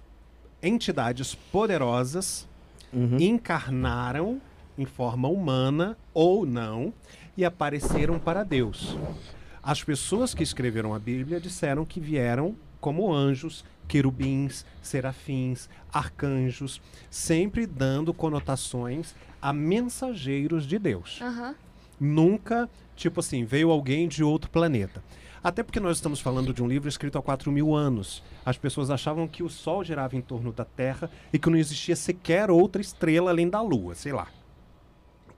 entidades poderosas Uhum. encarnaram em forma humana ou não e apareceram para Deus. As pessoas que escreveram a Bíblia disseram que vieram como anjos, querubins, serafins, arcanjos, sempre dando conotações a mensageiros de Deus. Aham. Nunca, tipo assim, veio alguém de outro planeta. Até porque nós estamos falando de um livro escrito há 4 mil anos. As pessoas achavam que o Sol girava em torno da Terra e que não existia sequer outra estrela além da Lua, sei lá.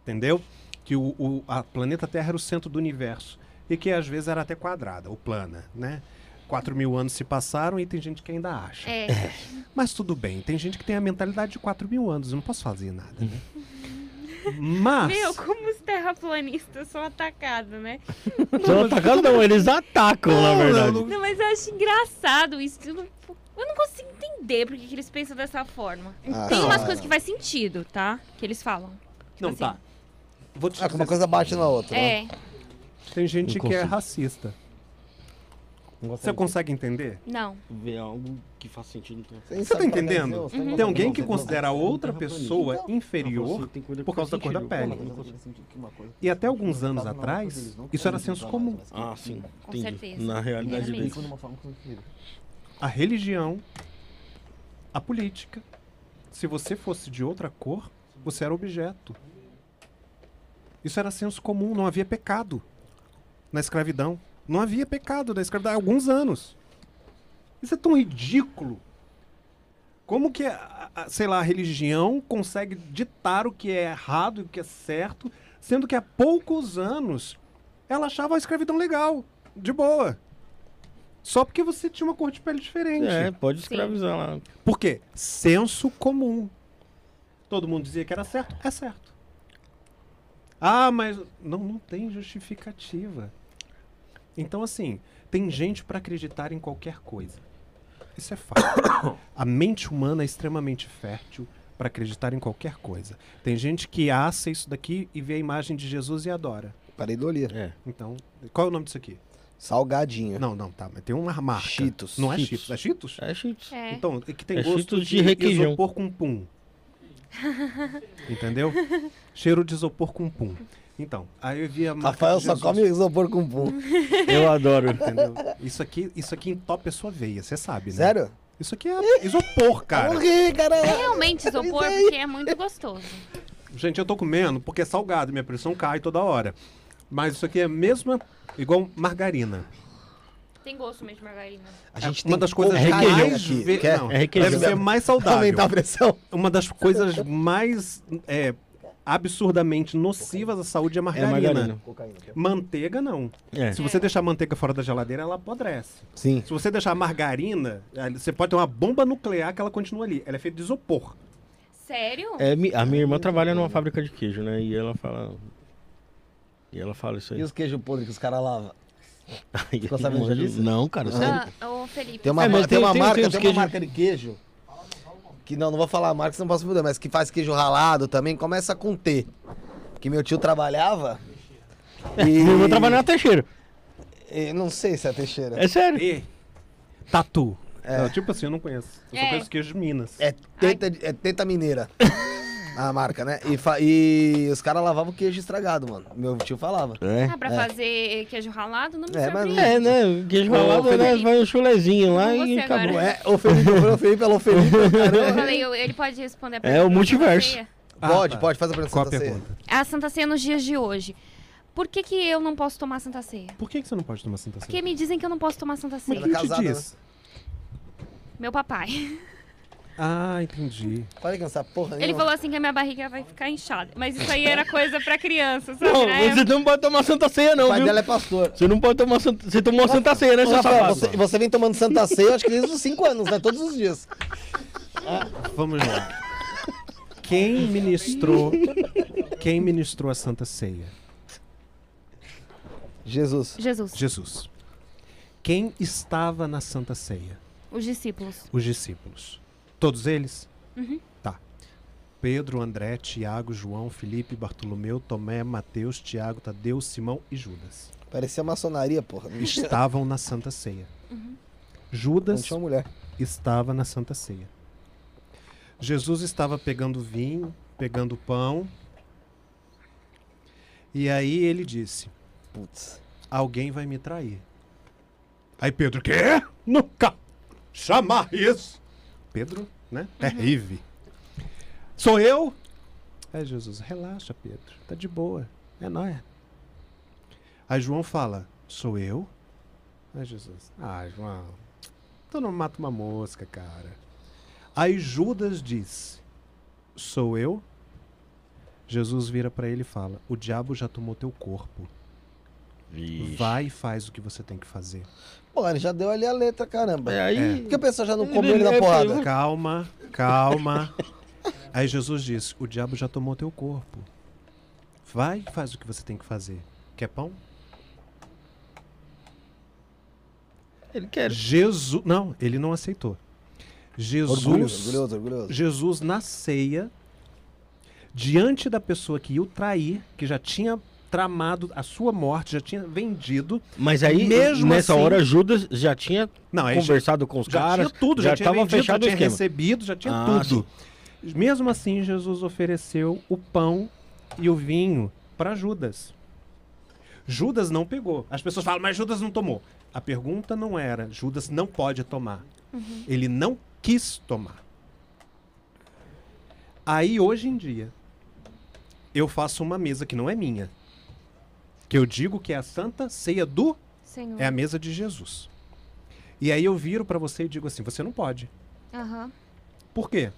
Entendeu? Que o, o a planeta Terra era o centro do universo. E que às vezes era até quadrada, ou plana, né? 4 mil anos se passaram e tem gente que ainda acha. É. Mas tudo bem, tem gente que tem a mentalidade de 4 mil anos, eu não posso fazer nada, né? Mas. Meu, como os terraplanistas são atacados, né? [laughs] São atacados não, eles atacam, na verdade. não, Não, mas eu acho engraçado isso. Eu não, eu não consigo entender por que, eles pensam dessa forma. Ah, Tem sim. umas coisas que faz sentido, tá? Que eles falam. Tipo Não, assim, tá. Vou te Ah, uma coisa bate na outra. né? É. Tem gente Não que é racista. Você consegue entender? Não. Ver algo que faz sentido. Então. Você tá entendendo? Uhum. Tem alguém que considera a outra pessoa inferior por causa da cor da pele. E até alguns anos atrás, isso era senso comum. Ah, sim. Com entendi. certeza. Na realidade mesmo. A religião, a política. Se você fosse de outra cor, você era objeto. Isso era senso comum, não havia pecado na escravidão. Não havia pecado na escravidão há alguns anos. Isso é tão ridículo. Como que, a- a- sei lá, a religião consegue ditar o que é errado e o que é certo, sendo que há poucos anos ela achava a escravidão legal, de boa. Só porque você tinha uma cor de pele diferente. É, pode escravizar lá. Por quê? Senso comum. Todo mundo dizia que era certo, é certo. Ah, mas não, não tem justificativa. Então, assim, tem gente para acreditar em qualquer coisa. Isso é fato. [coughs] A mente humana é extremamente fértil para acreditar em qualquer coisa. Tem gente que assa isso daqui e vê a imagem de Jesus e adora. Parei do olho. É. Então, qual é o nome disso aqui? Salgadinho. Não, não, tá, mas tem uma marca. Cheetos. Não é Cheetos. Cheetos, é Cheetos? É cheats. É. Então, é que tem É gosto Cheetos de, de requeijão. isopor com pum. [laughs] Entendeu? Cheiro de isopor com pum. Então, aí eu vi a marca Rafael só Jesus, come isopor com pum. [laughs] Eu adoro. Entendeu? Isso aqui, isso aqui entope a sua veia, você sabe, né? Sério? Isso aqui é isopor, cara. Morri, caralho. Realmente isopor, porque é muito gostoso. Gente, eu tô comendo porque é salgado, minha pressão cai toda hora. Mas isso aqui é mesmo igual margarina. Tem gosto mesmo de margarina. A gente é uma tem das coisas coco requeijão mais... aqui. ve- Quer? Não, É requeijão. deve ser mais saudável. Aumentar a pressão. Uma das coisas mais é, absurdamente nocivas à saúde é a É margarina. margarina. Manteiga, não. É. Se você deixar a manteiga fora da geladeira, ela apodrece. Sim. Se você deixar a margarina, eh, você pode ter uma bomba nuclear que ela continua ali. Ela é feita de isopor. Sério? É, a minha irmã trabalha numa fábrica de queijo, né? E ela fala. E ela fala isso aí. E os queijos podres que os caras lavam? [laughs] Ficou sabendo disso? Não, cara, sério. Ah, ô, Felipe. Tem uma, É, tem tem- uma tem- marca, tem tem, uma queijo- marca de queijo. Que não, não vou falar a marca, senão posso fuder, mas que faz queijo ralado também, começa com T. Que meu tio trabalhava. [laughs] E... Minha irmã trabalha na Teixeira. e não sei se é Teixeira. É sério. E tatu. É. Não, tipo assim, eu não conheço. Eu só É. conheço queijo de Minas. É teta, é teta mineira. [laughs] a marca, né? E, fa- e os caras lavavam queijo estragado, mano. Meu tio falava. É. Ah, pra fazer queijo ralado, não me É, mas É, né? Queijo Ô, ralado, né? Vai um chulezinho lá e você acabou. agora. É, o Felipe, o Felipe, alô Felipe, Eu falei, [laughs] ele pode responder a É pergunta o da multiverso. Ceia? Ah, Pode, tá. pode, faz a pergunta. Qual a Santa Ceia. pergunta? A Santa Ceia nos dias de hoje. Por que, que eu não posso tomar Santa Ceia? Por que, que você não pode tomar Santa Porque Ceia? me dizem que eu não posso tomar Santa Mas Ceia. Ela é quem te casada, diz? Meu papai. [laughs] Ah, entendi. Pode cansar porra Ele nenhuma. falou assim que a minha barriga vai ficar inchada. Mas isso aí era coisa pra criança, sabe? Não, Na você não pode tomar Santa Ceia, O não, pai viu? dela é pastor. Você não pode tomar Santa... Você tomou Santa Ceia, né, seu safado? você, você vem tomando Santa Ceia, acho que desde os 5 anos, né? Todos os dias. Vamos lá. Quem ministrou. Quem ministrou a Santa Ceia? Jesus. Jesus, Jesus. Quem estava na Santa Ceia? os discípulos. Os discípulos. Todos eles? Uhum. Tá. Pedro, André, Tiago, João, Felipe, Bartolomeu, Tomé, Mateus, Tiago, Tadeu, Simão e Judas. Parecia maçonaria, porra. [laughs] Estavam na Santa Ceia. Uhum. não Judas mulher. estava na Santa Ceia. Jesus estava pegando vinho, pegando pão. E aí ele disse: Putz. Alguém vai me trair. Aí Pedro, quê? Nunca chamar isso. Pedro, né? Terrível. Sou eu? Aí Jesus, relaxa, Pedro. Tá de boa. É nóis. Aí João fala, sou eu? Aí Jesus, ah, João, tu não mata uma mosca, cara. Aí Judas diz, sou eu? Jesus vira pra ele e fala, o diabo já tomou teu corpo. Vixe. Vai e faz o que você tem que fazer. Pô, ele já deu ali a letra, caramba. É, aí... Por que o pessoal já não comeu ele na é, porrada? Calma, calma. [laughs] Aí Jesus diz: O diabo já tomou teu corpo. Vai e faz o que você tem que fazer. Quer pão? Ele quer. Jesus. Não, ele não aceitou. Jesus. Orgulhoso, orgulhoso, orgulhoso. Jesus na ceia, diante da pessoa que ia o trair, que já tinha tramado a sua morte, já tinha vendido. Mas aí, Mesmo nessa assim- hora, Judas já tinha Não, conversado com os já caras. tinha tudo, já, tinha tava vendido, fechado já tinha esquema. recebido, já tinha Ah, tudo. Mesmo assim, Jesus ofereceu o pão e o vinho para Judas. Judas não pegou. As pessoas falam, mas Judas não tomou. A pergunta não era, Judas não pode tomar. Ele não quis tomar. Aí, hoje em dia, eu faço uma mesa que não é minha. Que eu digo que é a santa ceia do Senhor. é a mesa de Jesus. E aí eu viro pra você e digo assim: você não pode. Aham. Por quê?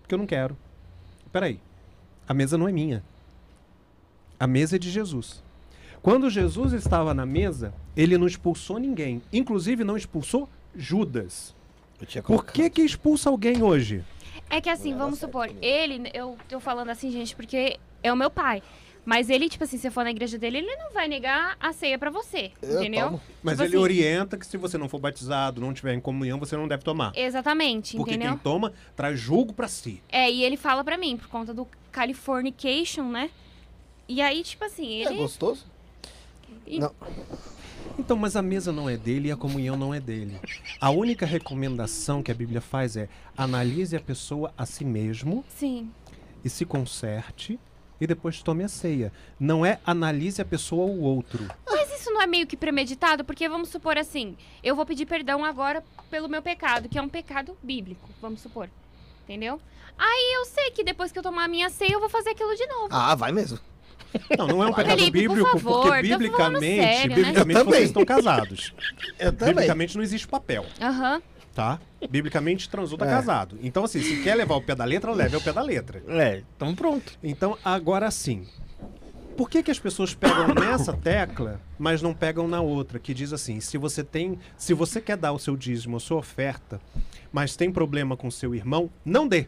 Porque eu não quero. Peraí. A mesa não é minha. A mesa é de Jesus. Quando Jesus estava na mesa, ele não expulsou ninguém. Inclusive não expulsou Judas. Eu tinha Por que que expulsa alguém hoje? É que assim, vamos supor, ele, eu tô falando assim, gente, porque é o meu pai. Mas ele, tipo assim, se você for na igreja dele, ele não vai negar a ceia pra você. Eu entendeu? tomo. Mas Tipo ele assim- orienta que se você não for batizado, não tiver em comunhão, você não deve tomar. Exatamente, Porque entendeu? quem toma traz julgo pra si. É, e ele fala pra mim, por conta do Californication, né? E aí, tipo assim, É ele. gostoso? E- Não. Então, mas a mesa não é dele e a comunhão não é dele. A única recomendação que a Bíblia faz é analise a pessoa a si mesmo Sim. e se conserte e depois tome a ceia. Não é analise a pessoa ou o outro. Mas isso não é meio que premeditado? Porque vamos supor assim, eu vou pedir perdão agora pelo meu pecado, que é um pecado bíblico, vamos supor. Entendeu? Aí eu sei que depois que eu tomar a minha ceia, eu vou fazer aquilo de novo. Ah, vai mesmo. Não, não é um pecado Felipe, por bíblico favor, porque biblicamente, sério, né? biblicamente vocês estão casados. Eu também. Biblicamente não existe papel, Aham. tá? Biblicamente transou tá É. casado. Então assim, se quer levar o pé da letra, leve ao pé da letra. É, então pronto. Então, agora sim. Por que, que as pessoas pegam nessa [coughs] tecla, mas não pegam na outra, que diz assim: se você tem, se você quer dar o seu dízimo, a sua oferta, mas tem problema com seu irmão, não dê.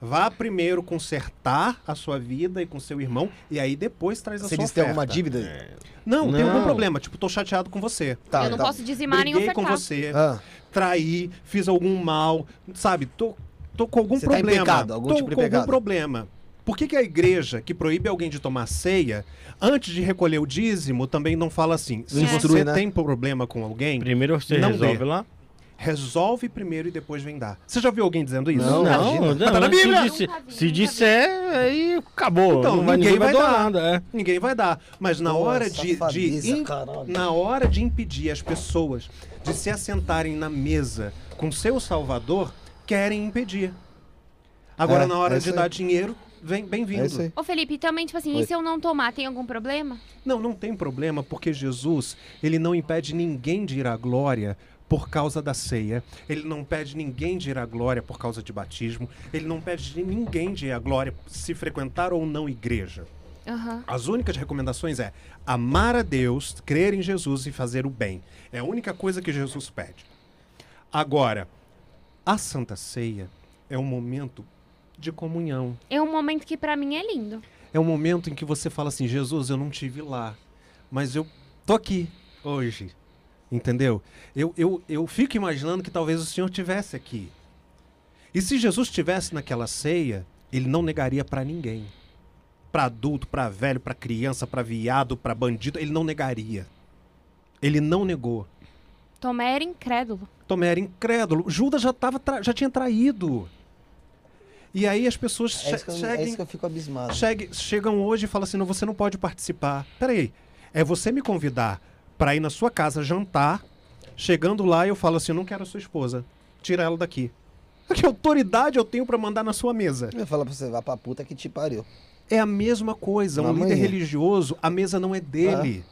Vá primeiro consertar a sua vida e com seu irmão e aí depois traz a Você sua disse que tem oferta. alguma dívida? Não, tem algum Não. problema. Tipo, tô chateado com você. Tá, eu não tá. posso dizimar nem Briguei com ofertar. você, Ah, traí, fiz algum mal, sabe? Tô, tô com algum Você tá em problema. pecado, algum tô tipo de com pecado. algum problema. Por que, que a igreja que proíbe alguém de tomar ceia, antes de recolher o dízimo, também não fala assim? Se Instrui, você né? tem problema com alguém, Primeiro você Não resolve dê. lá. resolve primeiro e depois vem dar. Você já viu alguém dizendo isso? Não, Não, imagina. não, Tá na Bíblia? se, disse- se disser, aí acabou. Então, não vai, ninguém vai doar dar. nada. É. Ninguém vai dar. Mas na Pô, hora de, de caralho. na hora de impedir as pessoas de se assentarem na mesa com seu Salvador, querem impedir. Agora, É, na hora é de dar dinheiro, vem bem-vindo. é. Ô, Felipe, também, tipo assim, Oi. e se eu não tomar, tem algum problema? Não, não tem problema, porque Jesus, ele não impede ninguém de ir à glória por causa da ceia. Ele não pede ninguém de ir à glória por causa de batismo. Ele não pede de ninguém de ir à glória se frequentar ou não igreja. Aham. As únicas recomendações é amar a Deus, crer em Jesus e fazer o bem. É a única coisa que Jesus pede. Agora, a Santa Ceia é um momento de comunhão. É um momento que pra mim é lindo. É um momento em que você fala assim: Jesus, eu não tive lá, mas eu tô aqui hoje. Entendeu? Eu, eu, eu fico imaginando que talvez o Senhor tivesse aqui. E se Jesus estivesse naquela ceia, ele não negaria para ninguém. Para adulto, para velho, para criança, para viado, para bandido, ele não negaria. Ele não negou. Tomé era incrédulo. Tomé era incrédulo. Judas já, tava tra- já tinha traído. E aí as pessoas É che- eu, é seguem isso que eu fico abismado. Chegue- chegam hoje e falam assim: não, você não pode participar. Peraí, é você me convidar para ir na sua casa jantar. Chegando lá, eu falo assim: eu não quero a sua esposa. Tira ela daqui. [laughs] Que autoridade eu tenho para mandar na sua mesa? Eu falo pra você, vá pra puta que te pariu. É a mesma coisa. Um Amanhã. líder religioso, a mesa não é dele.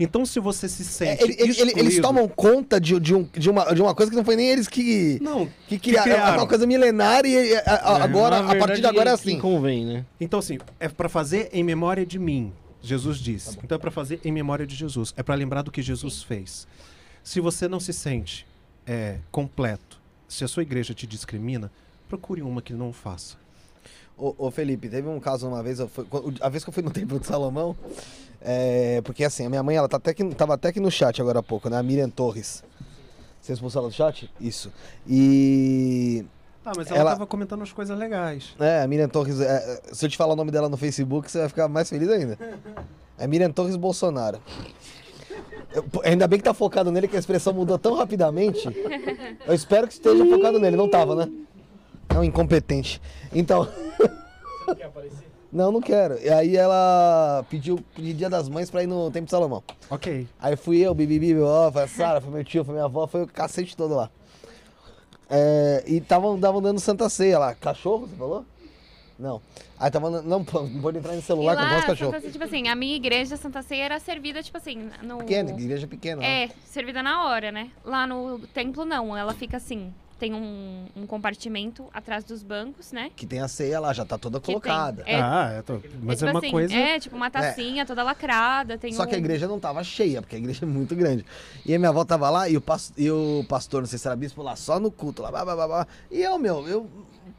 Então, se você se É, sente. ele- ele- ele- eles tomam conta de, de, um, de, uma, de uma coisa que não foi nem eles que, Não, que criaram. É criaram. uma coisa milenária e a- a- agora, Na a partir de agora é verdade, que assim. convém, né? Então, assim, é para fazer em memória de mim, Jesus Tá disse. então é para fazer em memória de Jesus. É para lembrar do que Jesus fez. Se você não se sente é, completo, se a sua igreja te discrimina, procure uma que não faça. Ô, ô, Felipe, teve um caso uma vez, eu fui- a vez que eu fui no [laughs] templo de Salomão, é, porque assim, a minha mãe, ela tá até aqui, tava até aqui no chat agora há pouco, né? A Miriam Torres. Você expulsou ela do chat? Isso. E Ah, mas ela, Ela- tava comentando as coisas legais. É, a Miriam Torres. é, é, se eu te falar o nome dela no Facebook, você vai ficar mais feliz ainda. É Miriam Torres Bolsonaro. Eu- ainda bem que tá focado nele, que a expressão mudou tão rapidamente. Eu espero que esteja focado nele. Não tava, né? É um incompetente. Então. [laughs] Não quer aparecer? Não, não quero. E aí ela pediu de Dia das Mães pra ir no Templo de Salomão. Ok. Aí fui eu, Bibi, Bibi, ó, foi a Sara, foi meu tio, foi minha avó, foi o cacete todo lá. É, e estavam dando Santa Ceia lá. Cachorro, você falou? Não. Aí tava. andando- Não, não pode entrar no E celular com lá, voz cachorro. Santa Ceia, tipo assim, a minha igreja Santa Ceia era servida, tipo assim, no... Pequena, igreja pequena. né? É, servida na hora, né? Lá no templo, não. Ela fica assim, tem um, um compartimento atrás dos bancos, né? Que tem a ceia lá, já tá toda Que tem- colocada. É, ah, é, tô- mas é, é, tipo uma assim, coisa. É, tipo uma tacinha toda lacrada. Tem Só que a um- igreja não tava cheia, porque a igreja é muito grande. E a minha avó tava lá e o, pas- e o pastor, não sei se era bispo, lá só no culto, lá, blá, blá, blá, blá. E eu, meu, eu.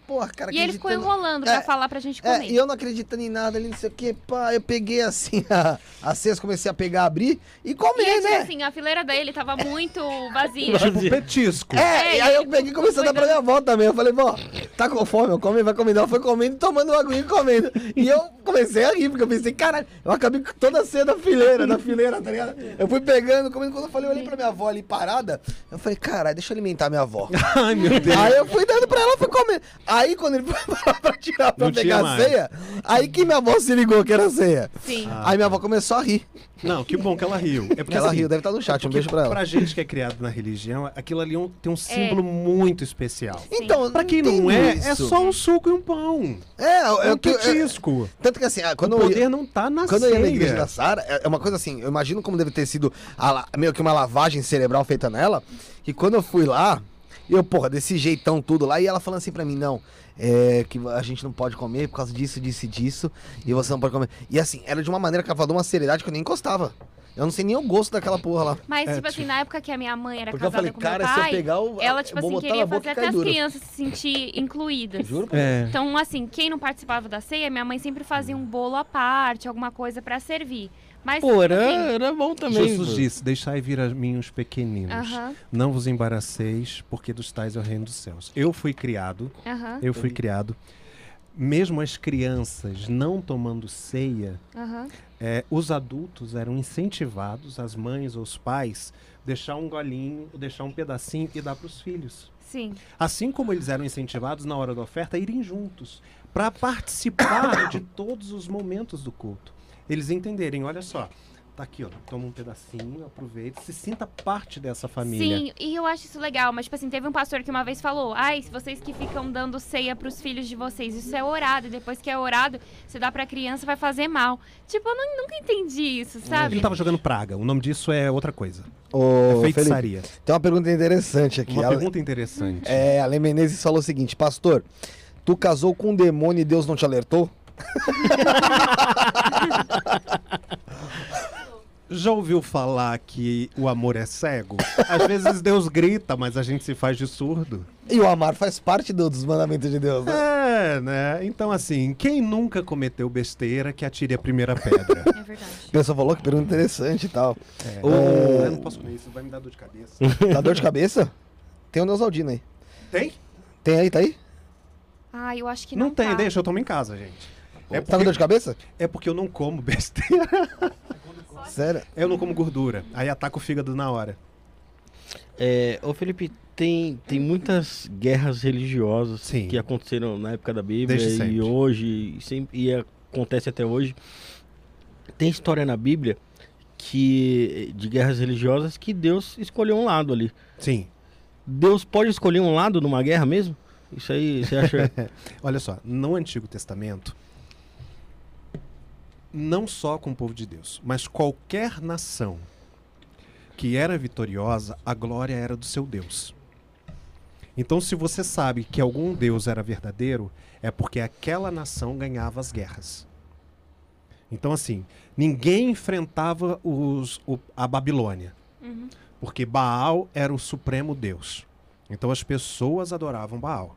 Porra, cara, E ele ficou enrolando pra É, falar pra gente É, comer. e eu não acreditando em nada ali, não sei o que, pá, eu peguei assim [laughs] a, a cesta, comecei a pegar, abrir e E comer, tipo né? assim, a fileira dele tava muito [laughs] vazia. Tipo petisco. É, É, e aí eu ele peguei e comecei a dar pra minha avó também. Eu falei, vó, tá com fome? Eu come, vai comendo. Ela foi comendo, tomando uma aguinha e comendo. E eu comecei a rir, porque eu pensei, caralho, eu acabei com toda a cena da fileira, da fileira, tá ligado? Eu fui pegando, comendo. Quando eu falei, eu olhei pra minha avó ali parada, eu falei, caralho, deixa eu alimentar minha avó. [laughs] Ai, meu Deus. Aí eu fui dando pra ela, fui comendo. Aí quando ele [laughs] foi pra tirar pra Não pegar a ceia, aí que minha avó se ligou que era ceia. Sim. Aí minha avó começou a rir. Não, que bom que ela riu. É porque Ela assim, riu, deve estar no chat, um beijo pra ela. Pra gente que é criado na religião, aquilo ali é um- tem um símbolo muito especial. Então, Pra quem não é, é isso. só um suco e um pão. É, É eu, um que- eu- petisco. tanto que assim, ah, quando o eu poder não tá na Quando eu ia na ceia. igreja da Sara, é é uma coisa assim, eu imagino como deve ter sido a meio que uma lavagem cerebral feita nela, que quando eu fui lá, eu, porra, desse jeitão tudo lá, e ela falando assim pra mim, não, é que a gente não pode comer por causa disso, disso e disso, e você não pode comer. E assim, era de uma maneira que ela falou de uma seriedade que eu nem encostava. Eu não sei nem o gosto daquela porra lá. Mas, É, tipo assim, tipo- na época que a minha mãe era Porque eu casada falei, com cara, meu se eu pai, pegar o. ela, tipo assim, queria fazer e até as duro. crianças se sentir incluídas. Juro? É. Então, assim, quem não participava da ceia, minha mãe sempre fazia um bolo à parte, alguma coisa pra servir. Mas, Pô, era, assim, era bom também. Jesus disse, deixai vir a mim os pequeninos. Aham, Não vos embaraceis, porque dos tais é o reino dos céus. Eu fui criado, aham, eu fui criado, mesmo as crianças não tomando ceia, é, os adultos eram incentivados, as mães ou os pais, deixar um golinho, deixar um pedacinho e dar para os filhos. Sim. Assim como eles eram incentivados na hora da oferta a irem juntos, para participar de todos os momentos do culto. Eles entenderem, olha só, tá aqui, ó, toma um pedacinho, aproveita, se sinta parte dessa família. Sim, e eu acho isso legal, mas tipo assim, teve um pastor que uma vez falou: "Ai, se vocês que ficam dando ceia pros filhos de vocês, isso é orado, e depois que é orado, você dá pra criança vai fazer mal". Tipo, eu não- nunca entendi isso, sabe? Ele estava jogando praga. O nome disso é outra coisa. Ô, é Felipe, feitiçaria. tem uma pergunta interessante aqui. Uma pergunta interessante. É, a Lê Menezes falou o seguinte, pastor, tu casou com um demônio e Deus não te alertou? [laughs] Já ouviu falar que o amor é cego? Às vezes Deus grita, mas a gente se faz de surdo. E o amar faz parte do- dos mandamentos de Deus, né? É, né? Então, assim, quem nunca cometeu besteira que atire a primeira pedra? [laughs] É verdade. A pessoa falou que pergunta interessante e tal. É. É. Eu não posso comer isso, vai me dar dor de cabeça. [laughs] Dá dor de cabeça? Tem o Neusaldino aí. Tem? Tem aí, tá aí? Ah, eu acho que Não, não, tem, tá. deixa, eu tomo em casa, gente. É Tá com dor porque, de cabeça? é porque eu não como besteira. [laughs] Sério? Eu não como gordura. Aí ataca o fígado na hora. É, ô Felipe, tem, tem muitas guerras religiosas Sim. que aconteceram na época da Bíblia Desde sempre. e hoje e, sempre, e acontece até hoje. Tem história na Bíblia que de guerras religiosas que Deus escolheu um lado ali. Sim. Deus pode escolher um lado numa guerra mesmo? Isso aí, você acha? [laughs] Olha só, no Antigo Testamento, não só com o povo de Deus, mas qualquer nação que era vitoriosa, a glória era do seu Deus. Então, se você sabe que algum Deus era verdadeiro, é porque aquela nação ganhava as guerras. Então, assim, ninguém enfrentava os, o- a Babilônia, Uhum. porque Baal era o supremo Deus. Então, as pessoas adoravam Baal.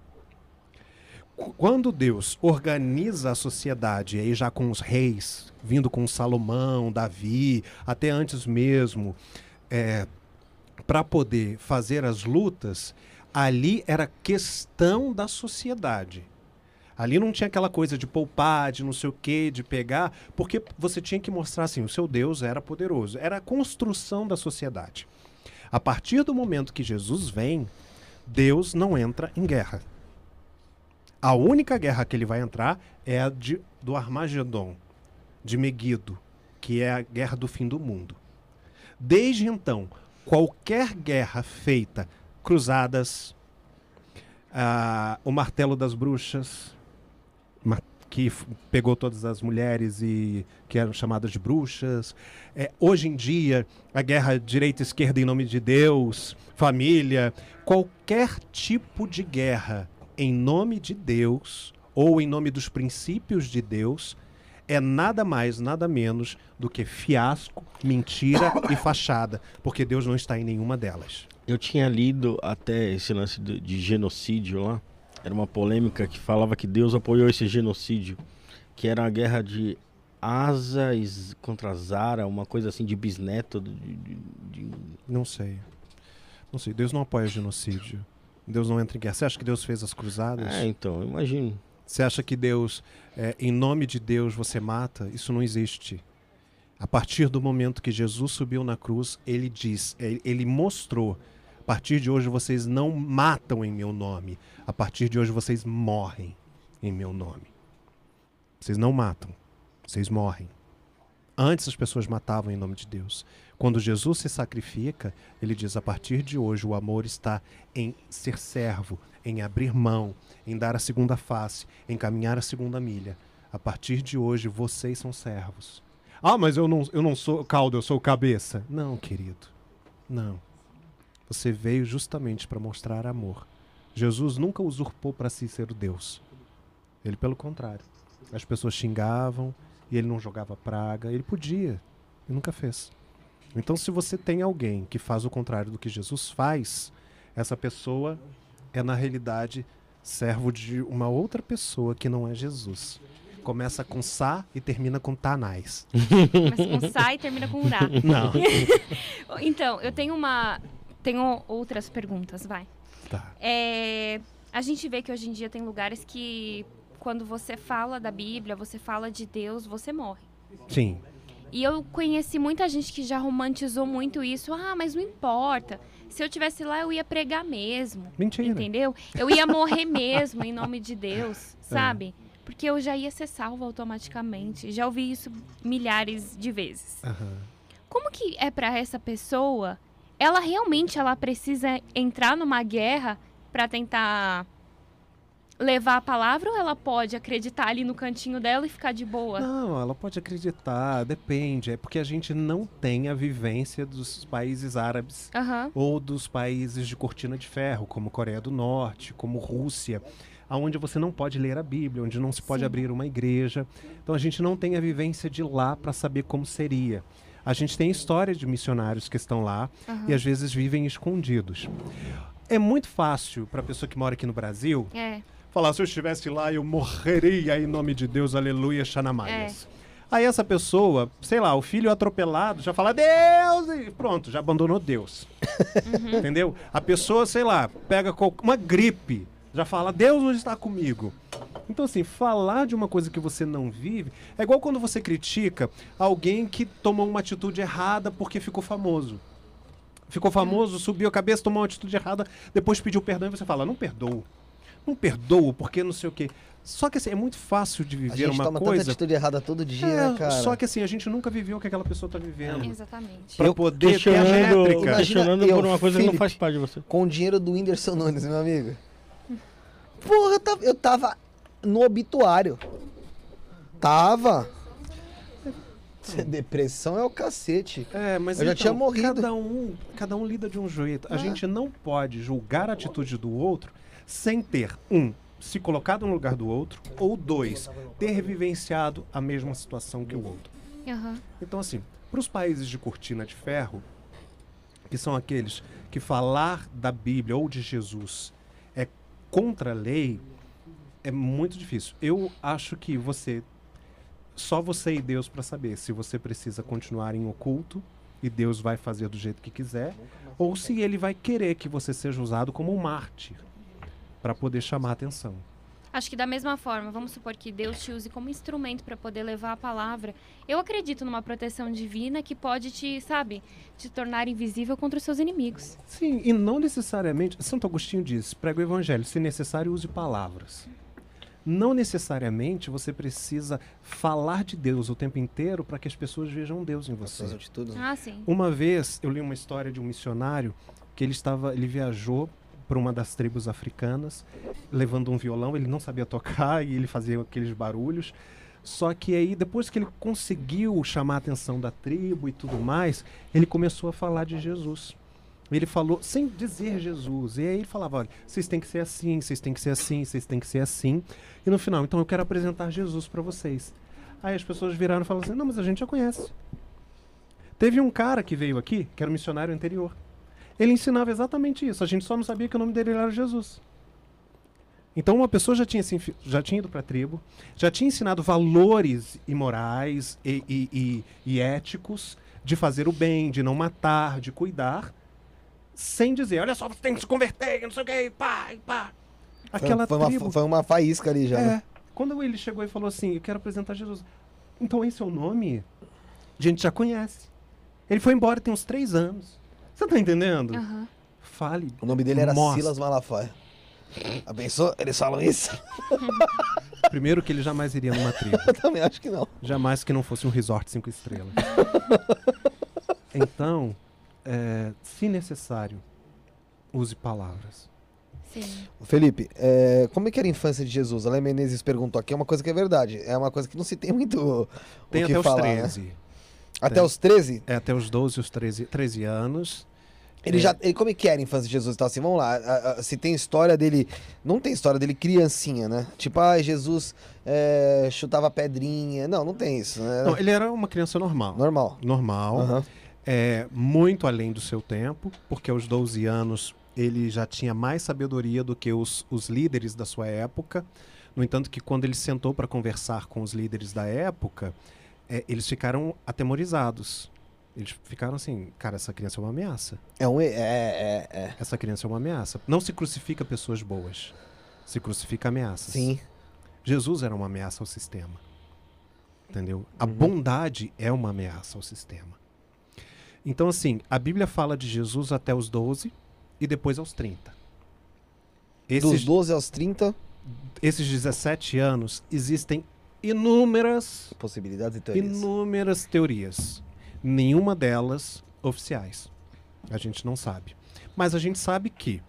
Qu- Quando Deus organiza a sociedade, aí já com os reis, vindo com Salomão, Davi, até antes mesmo, para poder fazer as lutas, Ali era questão da sociedade. Ali não tinha aquela coisa de poupar, de não sei o quê, de pegar, porque você tinha que mostrar assim, o seu Deus era poderoso. Era a construção da sociedade. A partir do momento que Jesus vem, Deus não entra em guerra. A única guerra que ele vai entrar é a de, do Armagedon, de Meguido, que é a guerra do fim do mundo. Desde então, qualquer guerra feita, cruzadas, ah, o martelo das bruxas, que pegou todas as mulheres e que eram chamadas de bruxas. É, hoje em dia, a guerra direita e esquerda em nome de Deus, família, qualquer tipo de guerra em nome de Deus ou em nome dos princípios de Deus é nada mais, nada menos do que fiasco, mentira [coughs] e fachada, porque Deus não está em nenhuma delas. Eu tinha lido até esse lance do- de genocídio lá. Era uma polêmica que falava que Deus apoiou esse genocídio, que era a guerra de Asa contra Zara, uma coisa assim de bisneto. De, de- de- Não sei. Não sei. Deus não apoia genocídio. Deus não entra em guerra. Você acha que Deus fez as cruzadas? É, então, imagino. Você acha que Deus, é, em nome de Deus, você mata? Isso não existe. A partir do momento que Jesus subiu na cruz, ele diz, ele, ele mostrou: a partir de hoje vocês não matam em meu nome. A partir de hoje vocês morrem em meu nome. Vocês não matam, vocês morrem. Antes as pessoas matavam em nome de Deus. Quando Jesus se sacrifica, ele diz: a partir de hoje o amor está em ser servo, em abrir mão, em dar a segunda face, em caminhar a segunda milha. A partir de hoje vocês são servos. Ah, mas eu não, eu não sou caldo, eu sou cabeça. Não, querido. Não. Você veio justamente para mostrar amor. Jesus nunca usurpou para si ser o Deus. Ele, pelo contrário. As pessoas xingavam e ele não jogava praga. Ele podia. E nunca fez. Então, se você tem alguém que faz o contrário do que Jesus faz, essa pessoa é, na realidade, servo de uma outra pessoa que não é Jesus. Começa com Sá e termina com Tanais. Começa com Sa e termina com Urá. [laughs] Não. [laughs] Então, eu tenho uma. Tenho outras perguntas, vai. Tá. É, a gente vê que hoje em dia tem lugares que, quando você fala da Bíblia, você fala de Deus, você morre. Sim. E eu conheci muita gente que já romantizou muito isso. Ah, mas não importa. Se eu tivesse lá, eu ia pregar mesmo. Mentira. Entendeu? Eu ia morrer mesmo em nome de Deus, sabe? Porque eu já ia ser salvo automaticamente. Já ouvi isso milhares de vezes. Aham. Como que é pra essa pessoa? Ela realmente ela precisa entrar numa guerra pra tentar levar a palavra ou ela pode acreditar ali no cantinho dela e ficar de boa? Não, ela pode acreditar, depende. É porque a gente não tem a vivência dos países árabes Aham. ou dos países de cortina de ferro, como Coreia do Norte, como Rússia, onde você não pode ler a Bíblia, onde não se pode Sim. abrir uma igreja. Então a gente não tem a vivência de lá para saber como seria. A gente tem história de missionários que estão lá Aham. e às vezes vivem escondidos. É muito fácil para a pessoa que mora aqui no Brasil É. falar: se eu estivesse lá, eu morreria em nome de Deus, aleluia, xanamaias. Aí essa pessoa, sei lá, o filho atropelado já fala Deus e pronto, já abandonou Deus. [laughs] Entendeu? A pessoa, sei lá, pega uma gripe, já fala Deus não está comigo. Então assim, falar de uma coisa que você não vive é igual quando você critica alguém que tomou uma atitude errada porque ficou famoso. Ficou famoso, subiu a cabeça, tomou uma atitude errada, depois pediu perdão e você fala, não perdoo. Não perdoo, porque não sei o quê. Só que assim, é muito fácil de A viver gente uma toma tanta coisa. atitude errada todo dia, É, né, cara? Só que assim, a gente nunca viveu o que aquela pessoa tá vivendo. Exatamente. Pra Eu poder ter a métrica. Questionando eu, por uma coisa que não Felipe. faz parte de você. Com o dinheiro do Whindersson Nunes, meu amigo. Porra, eu tava, eu tava no obituário. Tava. Depressão é o cacete. É, mas Eu já então, tinha morrido. Cada um, cada um lida de um jeito. A Ah. gente não pode julgar a atitude do outro sem ter, um, se colocado no lugar do outro, ou dois, ter vivenciado a mesma situação que o outro. Aham. Então, assim, para os países de cortina de ferro, que são aqueles que falar da Bíblia ou de Jesus é contra a lei, é muito difícil. Eu acho que você. Só você e Deus para saber se você precisa continuar em oculto e Deus vai fazer do jeito que quiser, ou se ele vai querer que você seja usado como um mártir para poder chamar a atenção. Acho que da mesma forma, vamos supor que Deus te use como instrumento para poder levar a palavra. Eu acredito numa proteção divina que pode te, sabe, te tornar invisível contra os seus inimigos. Sim, e não necessariamente. Santo Agostinho diz: prega o evangelho, se necessário, use palavras. Não necessariamente você precisa falar de Deus o tempo inteiro para que as pessoas vejam Deus em você. Suas atitudes. Ah, sim. Uma vez eu li uma história de um missionário que ele estava, ele viajou para uma das tribos africanas, levando um violão, ele não sabia tocar e ele fazia aqueles barulhos. Só que aí depois que ele conseguiu chamar a atenção da tribo e tudo mais, ele começou a falar de Jesus. Ele falou sem dizer Jesus. E aí ele falava, olha, vocês têm que ser assim, vocês têm que ser assim, vocês têm que ser assim. E no final, então eu quero apresentar Jesus para vocês. Aí as pessoas viraram e falaram assim: "Não, mas a gente já conhece". Teve um cara que veio aqui, que era um missionário anterior. Ele ensinava exatamente isso. A gente só não sabia que o nome dele era Jesus. Então uma pessoa já tinha, já tinha ido para a tribo, já tinha ensinado valores imorais e, e, e, e éticos de fazer o bem, de não matar, de cuidar, sem dizer, olha só, você tem que se converter, não sei o que, pá, e pá. Aquela foi, tribo. uma, foi uma faísca ali já. É. né? Quando ele chegou e falou assim, eu quero apresentar Jesus. Então esse é o nome? A gente já conhece. Ele foi embora tem uns três anos. Você tá entendendo? Aham. Fale. O nome dele era Mostra. Silas Malafaia. Abençoa? Eles falam isso? [laughs] Primeiro que ele jamais iria numa tribo. [laughs] Eu também acho que não. Jamais que não fosse um resort cinco estrelas. [laughs] Então, é, se necessário, use palavras. Sim. Felipe, é, como é que era a infância de Jesus? A Léa Menezes perguntou aqui, é uma coisa que é verdade. É uma coisa que não se tem muito o Tem que até os falar, né? 13. Até Tem. os 13? É, até os 12, os 13, 13 anos. Ele É. já, ele, como é que era a infância de Jesus? Então, assim, vamos lá. a- a- se tem história dele. Não tem história dele criancinha, né? Tipo, ah, Jesus é, chutava pedrinha. Não, não tem isso. Né? Não, ele era uma criança normal. Normal. Normal. Aham. é, muito além do seu tempo, porque aos 12 anos ele já tinha mais sabedoria do que os, os líderes da sua época. No entanto, que quando ele sentou para conversar com os líderes da época, é, eles ficaram atemorizados. Eles ficaram assim, cara, essa criança é uma ameaça. É um. É, é, é. Essa criança é uma ameaça. Não se crucifica pessoas boas. Se crucifica ameaças. Sim. Jesus era uma ameaça ao sistema. Entendeu? A Uhum. bondade é uma ameaça ao sistema. Então, assim, a Bíblia fala de Jesus até os 12 e depois aos 30. Dos Esses, 12 aos 30, esses 17 anos existem inúmeras, possibilidades e teorias. inúmeras teorias. Nenhuma delas oficiais. A gente não sabe. Mas a gente sabe que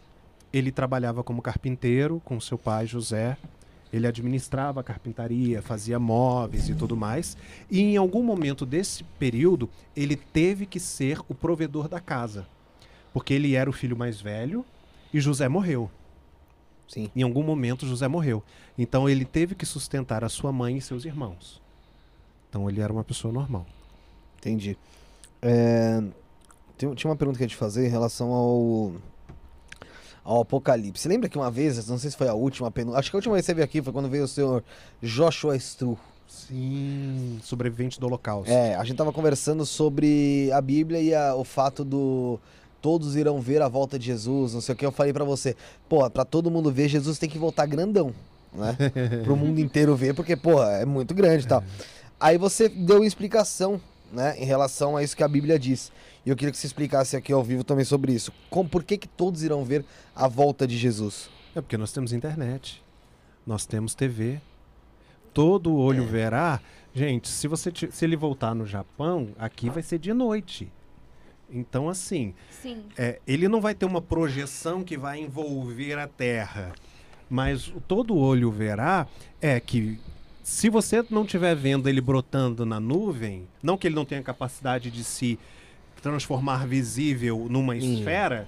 ele trabalhava como carpinteiro com seu pai José. Ele administrava a carpintaria, fazia móveis e tudo mais. E em algum momento desse período, ele teve que ser o provedor da casa. Porque ele era o filho mais velho e José morreu. Sim. Em algum momento, José morreu. Então, ele teve que sustentar a sua mãe e seus irmãos. Então, ele era uma pessoa normal. Entendi. É, tem- tinha uma pergunta que eu ia te fazer em relação ao. Ao Apocalipse. Lembra que uma vez, não sei se foi a última, penu- acho que a última vez que você veio aqui foi quando veio o senhor Joshua Stru. Sim. Sobrevivente do Holocausto. É, a gente tava conversando sobre a Bíblia e a- o fato do todos irão ver a volta de Jesus, não sei o que. Eu falei pra você, pô, pra todo mundo ver, Jesus tem que voltar grandão, né? [laughs] Pro mundo inteiro ver, porque, pô, é muito grande e tal. Aí você deu uma explicação, né, em relação a isso que a Bíblia diz. E eu queria que você explicasse aqui ao vivo também sobre isso. Como, por que que todos irão ver a volta de Jesus? É porque nós temos internet. Nós temos TV. Todo olho verá. Gente, se você se ele voltar no Japão, aqui vai ser de noite. Então, assim, Sim. é, ele não vai ter uma projeção que vai envolver a Terra. Mas o todo olho verá é que se você não estiver vendo ele brotando na nuvem, não que ele não tenha capacidade de se transformar visível numa Hum. esfera,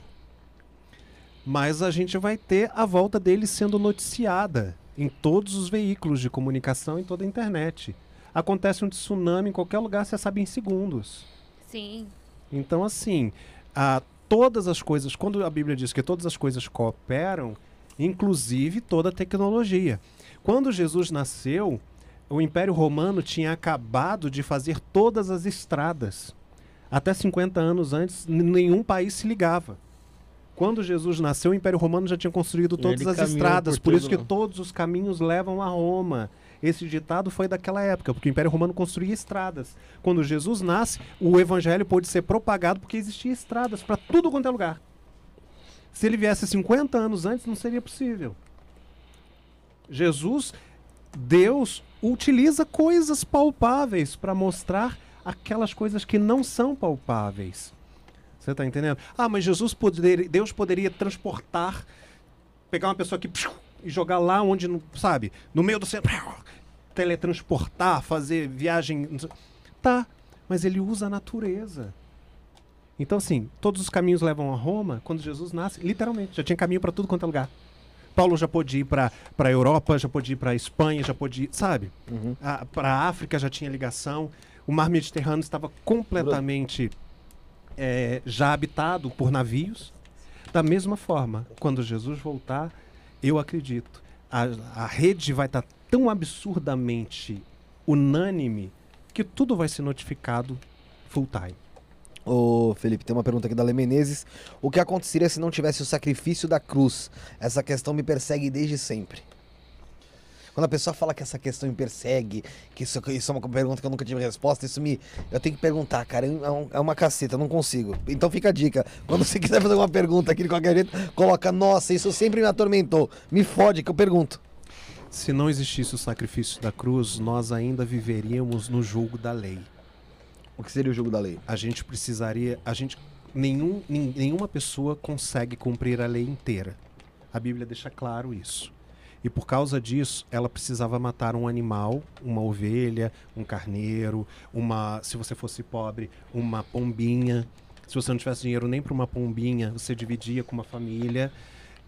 mas a gente vai ter a volta dele sendo noticiada em todos os veículos de comunicação, em toda a internet. Acontece um tsunami em qualquer lugar, você sabe em segundos. Sim. Então, assim, a, todas as coisas, quando a Bíblia diz que todas as coisas cooperam, inclusive toda a tecnologia. Quando Jesus nasceu, o Império Romano tinha acabado de fazer todas as estradas. Até 50 anos antes, nenhum país se ligava. Quando Jesus nasceu, o Império Romano já tinha construído todas as estradas, por por isso que lá. todos os caminhos levam a Roma. Esse ditado foi daquela época, porque o Império Romano construía estradas. Quando Jesus nasce, o evangelho pôde ser propagado porque existia estradas para tudo quanto é lugar. Se ele viesse 50 anos antes, não seria possível. Jesus, Deus, utiliza coisas palpáveis para mostrar aquelas coisas que não são palpáveis. Você está entendendo? Ah, mas Jesus poderia, Deus poderia transportar, pegar uma pessoa psiu, e jogar lá onde, não- sabe, no meio do centro, teletransportar, fazer viagem. Tá, mas ele usa a natureza. Então, assim, todos os caminhos levam a Roma. Quando Jesus nasce, literalmente, já tinha caminho para tudo quanto é lugar. Paulo já pôde ir para a Europa, já pôde ir para a Espanha, já pôde ir, sabe? Para a África já tinha ligação. O mar Mediterrâneo estava completamente é, já habitado por navios. Da mesma forma, quando Jesus voltar, eu acredito, a, a rede vai estar tão absurdamente unânime que tudo vai ser notificado full time. Ô, Felipe, tem uma pergunta aqui da Le Menezes. O que aconteceria se não tivesse o sacrifício da cruz? Essa questão me persegue desde sempre. Quando a pessoa fala que essa questão me persegue, que isso, isso é uma pergunta que eu nunca tive resposta, isso me. Eu tenho que perguntar, cara. É, é uma caceta, eu não consigo. Então fica a dica. Quando você [laughs] quiser fazer uma pergunta aqui de qualquer jeito, coloca, nossa, isso sempre me atormentou. Me fode que eu pergunto. Se não existisse o sacrifício da cruz, nós ainda viveríamos no julgo da lei. O que seria o jogo da lei? A gente precisaria, a gente nenhum, nenhuma pessoa consegue cumprir a lei inteira. A Bíblia deixa claro isso. E por causa disso, ela precisava matar um animal, uma ovelha, um carneiro, uma, se você fosse pobre, uma pombinha. Se você não tivesse dinheiro nem para uma pombinha, você dividia com uma família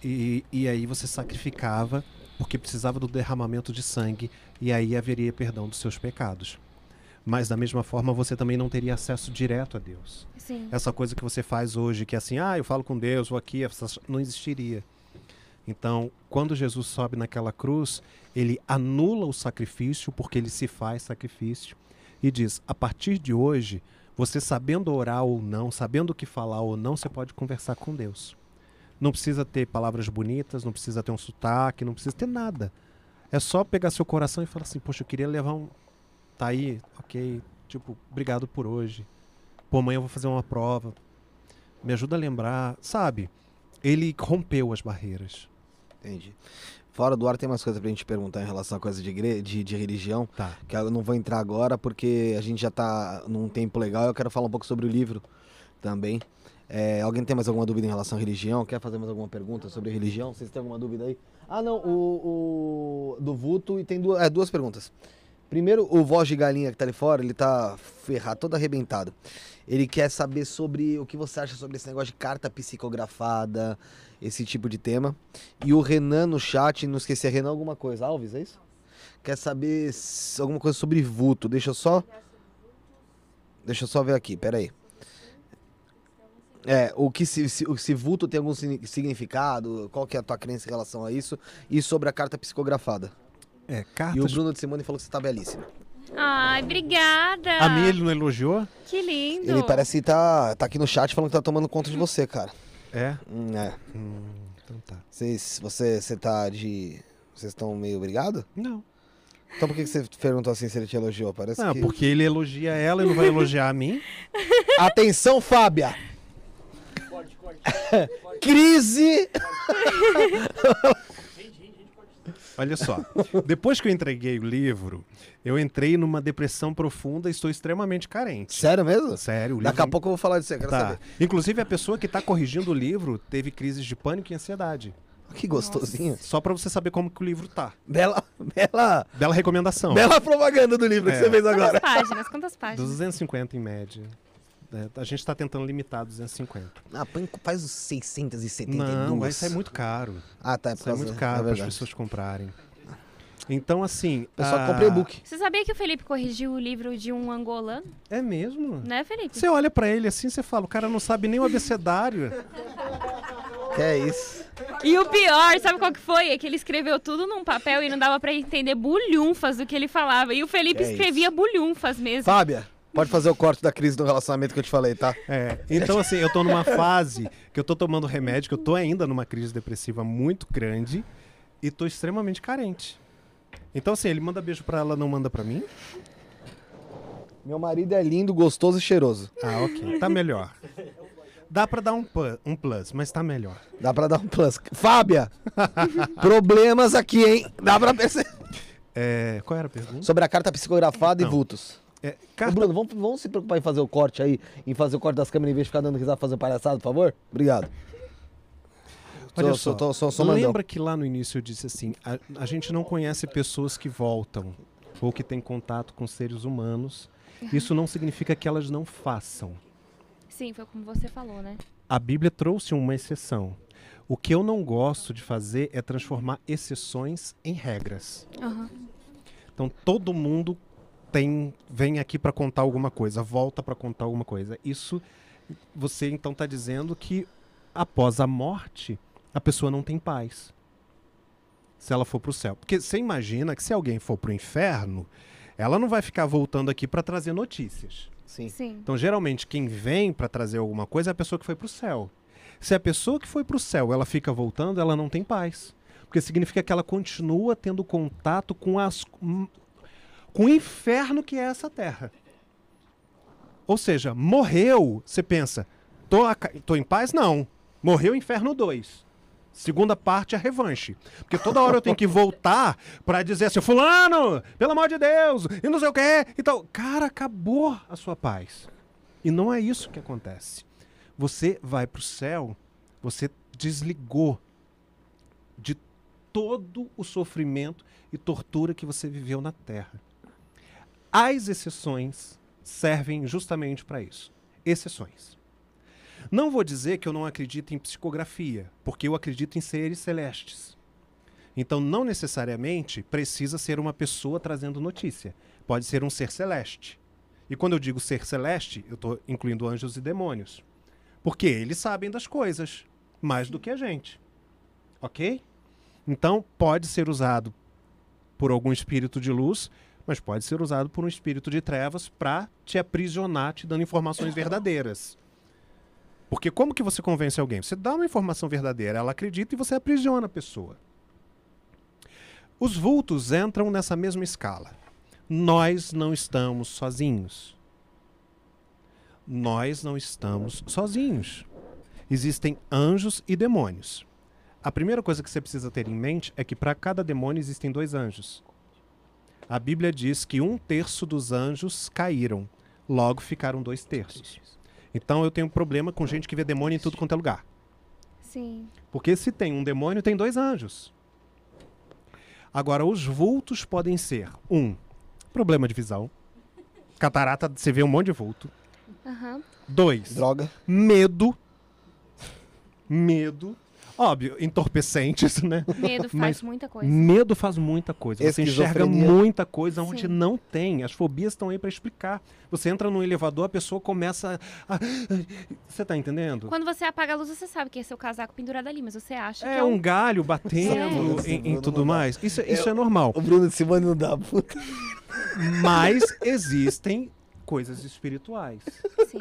e, e aí você sacrificava porque precisava do derramamento de sangue e aí haveria perdão dos seus pecados. Mas da mesma forma, você também não teria acesso direto a Deus. Sim. Essa coisa que você faz hoje, que é assim, ah, eu falo com Deus, vou aqui, não existiria. Então, quando Jesus sobe naquela cruz, ele anula o sacrifício, porque ele se faz sacrifício, e diz: a partir de hoje, você sabendo orar ou não, sabendo o que falar ou não, você pode conversar com Deus. Não precisa ter palavras bonitas, não precisa ter um sotaque, não precisa ter nada. É só pegar seu coração e falar assim: poxa, eu queria levar um. Tá aí, ok. Tipo, obrigado por hoje. Pô, amanhã eu vou fazer uma prova. Me ajuda a lembrar. Sabe? Ele rompeu as barreiras. Entendi. Fora do ar tem mais coisa pra gente perguntar em relação a coisa de, igre... de, de religião. Tá. que eu não vou entrar agora porque a gente já tá num tempo legal. Eu quero falar um pouco sobre o livro também. É, alguém tem mais alguma dúvida em relação à religião? Quer fazer mais alguma pergunta sobre religião? Vocês têm alguma dúvida aí? Ah, não, o, o do Vulto e tem duas, é, duas perguntas. Primeiro, o voz de galinha que tá ali fora, ele tá ferrado, todo arrebentado. Ele quer saber sobre o que você acha sobre esse negócio de carta psicografada, esse tipo de tema. E o Renan no chat, não esqueci, Renan alguma coisa. Alves, é isso? Quer saber alguma coisa sobre vulto. Deixa eu só. Deixa eu só ver aqui, peraí. É, o que se, se, se vulto tem algum signi- significado, qual que é a tua crença em relação a isso, e sobre a carta psicografada. É, E o cartas. Bruno de Simone falou que você tá belíssima. Ai, obrigada. A minha ele não elogiou? Que lindo. Ele parece que tá, tá aqui no chat falando que tá tomando conta de você, cara. É? Hum, é. Hum, então tá. Vocês, você, você tá de... Vocês estão meio obrigado? Não. Então por que que você perguntou assim se ele te elogiou? Parece Não, que... porque ele elogia ela e não vai elogiar a mim. [laughs] Atenção, Fábia! [laughs] Crise! [laughs] Olha só. Depois que eu entreguei o livro, eu entrei numa depressão profunda e estou extremamente carente. Sério mesmo? Sério, o Daqui a livro- pouco eu vou falar disso, eu quero Tá. saber. Inclusive, a pessoa que está corrigindo o livro teve crises de pânico e ansiedade. Que gostosinho. Só para você saber como que o livro tá. Bela, bela, Bela recomendação. bela propaganda do livro que É. você fez Quantas agora. páginas? Quantas páginas? 250 em média. É, a gente está tentando limitar 250. Ah, põe- faz os 672. Não, vai sair muito caro. Ah, tá. É por Sai muito é caro para as pessoas comprarem. Então, assim. Eu só a- comprei e-book. Você sabia que o Felipe corrigiu o livro de um angolano? É mesmo? Né, Felipe? Você olha pra ele assim, você fala, o cara não sabe nem o abecedário. Que é isso? E o pior, sabe qual que foi? É que ele escreveu tudo num papel e não dava pra entender bulhunfas do que ele falava. E o Felipe é escrevia bulhunfas mesmo. Fábia, Pode fazer o corte da crise do relacionamento que eu te falei, tá? É, então assim, eu tô numa fase que eu tô tomando remédio, que eu tô ainda numa crise depressiva muito grande e tô extremamente carente. Então assim, ele manda beijo pra ela, não manda pra mim? Meu marido é lindo, gostoso e cheiroso. Ah, ok. Tá melhor. Dá pra dar um, pu- um plus, mas tá melhor. Dá pra dar um plus. Fábia! problemas aqui, hein? Dá pra perceber. É, qual era a pergunta? Sobre a carta psicografada e Não. vultos. É, Ô, carta- Bruno, vamos, vamos se preocupar em fazer o corte aí, em fazer o corte das câmeras em vez de ficar dando risada fazendo palhaçada, por favor? Obrigado. Olha só, sou- sou mandão. lembra que lá no início eu disse assim, a, a gente não conhece pessoas que voltam ou que têm contato com seres humanos. Isso não significa que elas não façam. Sim, foi como você falou, né? A Bíblia trouxe uma exceção. O que eu não gosto de fazer é transformar exceções em regras. Aham. Então todo mundo tem vem aqui para contar alguma coisa, volta para contar alguma coisa. Isso você então está dizendo que após a morte a pessoa não tem paz. Se ela for para o céu, porque você imagina que se alguém for para o inferno, ela não vai ficar voltando aqui para trazer notícias. Sim. Sim. Então, geralmente, quem vem para trazer alguma coisa é a pessoa que foi para o céu. Se a pessoa que foi para o céu ela fica voltando, ela não tem paz. Porque significa que ela continua tendo contato com, as, com o inferno que é essa terra. Ou seja, morreu, você pensa, tô, aca- tô em paz? Não. Morreu Inferno 2. Segunda parte, a revanche. Porque toda hora eu tenho que voltar pra dizer assim, fulano, pelo amor de Deus, e não sei o quê. Então, cara, acabou a sua paz. E não é isso que acontece. Você vai pro céu, você desligou de todo o sofrimento e tortura que você viveu na terra. As exceções servem justamente para isso. Exceções. Não vou dizer que eu não acredito em psicografia, porque eu acredito em seres celestes. Então, não necessariamente precisa ser uma pessoa trazendo notícia. Pode ser um ser celeste. E quando eu digo ser celeste, eu estou incluindo anjos e demônios. Porque eles sabem das coisas mais do que a gente. Ok? Então, pode ser usado por algum espírito de luz, mas pode ser usado por um espírito de trevas para te aprisionar, te dando informações verdadeiras. Porque como que você convence alguém? Você dá uma informação verdadeira, ela acredita e você aprisiona a pessoa. Os vultos entram nessa mesma escala. Nós não estamos sozinhos. Nós não estamos sozinhos. Existem anjos e demônios. A primeira coisa que você precisa ter em mente é que para cada demônio existem dois anjos. A Bíblia diz que um terço dos anjos caíram, logo ficaram dois terços. Então eu tenho um problema com gente que vê demônio em tudo quanto é lugar. Sim. Porque se tem um demônio, tem dois anjos. Agora, os vultos podem ser: um, problema de visão. Catarata, você vê um monte de vulto. Aham. Dois, Droga. medo. Medo. Óbvio, entorpecentes, [laughs] né? Medo faz Mas muita coisa. Medo faz muita coisa. Você enxerga muita coisa onde Sim. não tem. As fobias estão aí para explicar. Você entra num elevador, a pessoa começa a. Você tá entendendo? Quando você apaga a luz, você sabe que é seu casaco pendurado ali, mas você acha que É é um galho batendo É. em, em tudo mais. Isso, isso é normal. O Bruno de Simone não dá, puta. Mas existem coisas espirituais, Sim.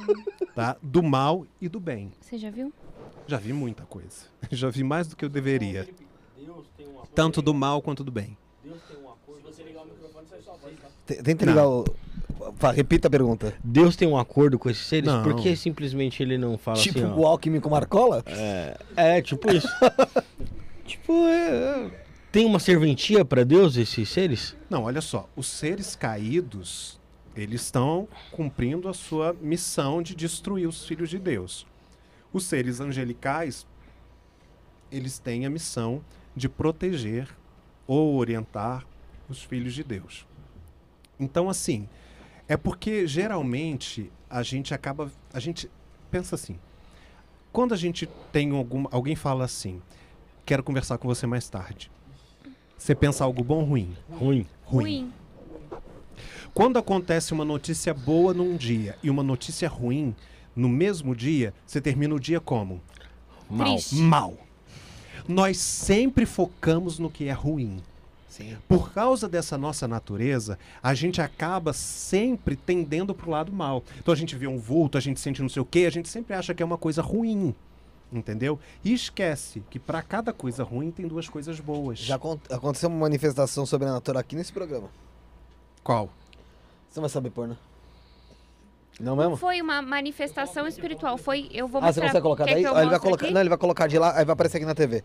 tá? Do mal e do bem. Você já viu? Já vi muita coisa. [laughs] Já vi mais do que eu deveria. Tanto do mal quanto do bem. T- Tenta ligar o. Repita a pergunta. Deus tem um acordo com esses seres? Não. Por que simplesmente ele não fala tipo assim, ó? o Alckmin com Marcola? É, tipo isso. [laughs] tipo, é, é. Tem uma serventia pra Deus esses seres? Não, olha só. Os seres caídos, eles estão cumprindo a sua missão de destruir os filhos de Deus. Os seres angelicais, eles têm a missão de proteger ou orientar os filhos de Deus. Então, assim, é porque geralmente a gente acaba. A gente pensa assim. Quando a gente tem algum. Alguém fala assim, quero conversar com você mais tarde. Você pensa algo bom ou ruim? Ruim. Ruim. Quando acontece uma notícia boa num dia e uma notícia ruim no mesmo dia, você termina o dia como? Mal. Triste. Mal. Nós sempre focamos no que é ruim. Sim. Por causa dessa nossa natureza, a gente acaba sempre tendendo pro lado mal. Então a gente vê um vulto, a gente sente não sei o quê, a gente sempre acha que é uma coisa ruim. Entendeu? E esquece que para cada coisa ruim tem duas coisas boas. Já acon- aconteceu uma manifestação sobrenatural aqui nesse programa. Qual? Você não vai saber pôr, né? Não mesmo? Foi uma manifestação espiritual. Foi. Eu vou Ah, você mostrar. consegue colocar daí? Ó, ele vai colocar, aqui? não, ele vai colocar de lá, aí vai aparecer aqui na TV.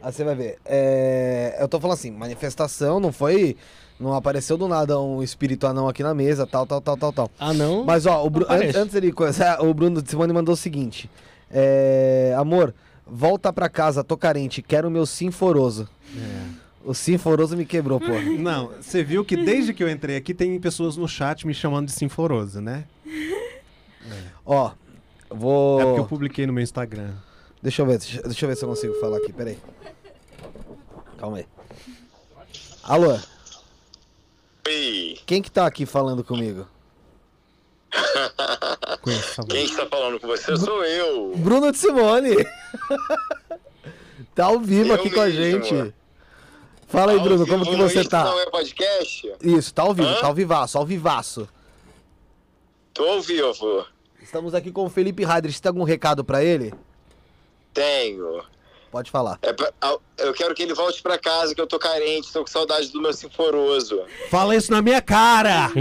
Aí você vai ver. É, eu tô falando assim, manifestação não foi. Não apareceu do nada um espírito anão aqui na mesa, tal, tal, tal, tal, tal. Ah, não? Mas ó, o Bru- antes, antes ele começar, [laughs] o Bruno de Simone mandou o seguinte: é, Amor, volta pra casa, tô carente, quero o meu sinforoso. O sinforoso me quebrou, pô. [laughs] Não, você viu que desde que eu entrei aqui tem pessoas no chat me chamando de sinforoso, né? Ó, eu vou. É porque eu publiquei no meu Instagram. Deixa eu ver, deixa, deixa eu ver se eu consigo falar aqui, peraí. Calma aí. Alô, Oi, quem que tá aqui falando comigo? [laughs] Quem está falando com você sou eu. Bruno de Simone! [laughs] tá ao vivo Eu aqui com a mesmo. gente. Fala aí, Ao Bruno, como que você tá? Não é podcast? Isso, tá ao vivo, Hã? tá ao vivaço, ao vivaço. Tô ao vivo. Estamos aqui com o Felipe Radrich. Você tem algum recado pra ele? Tenho. Pode falar. É pra- eu quero que ele volte pra casa, que eu tô carente, tô com saudade do meu sinforoso. Fala isso na minha cara! [laughs]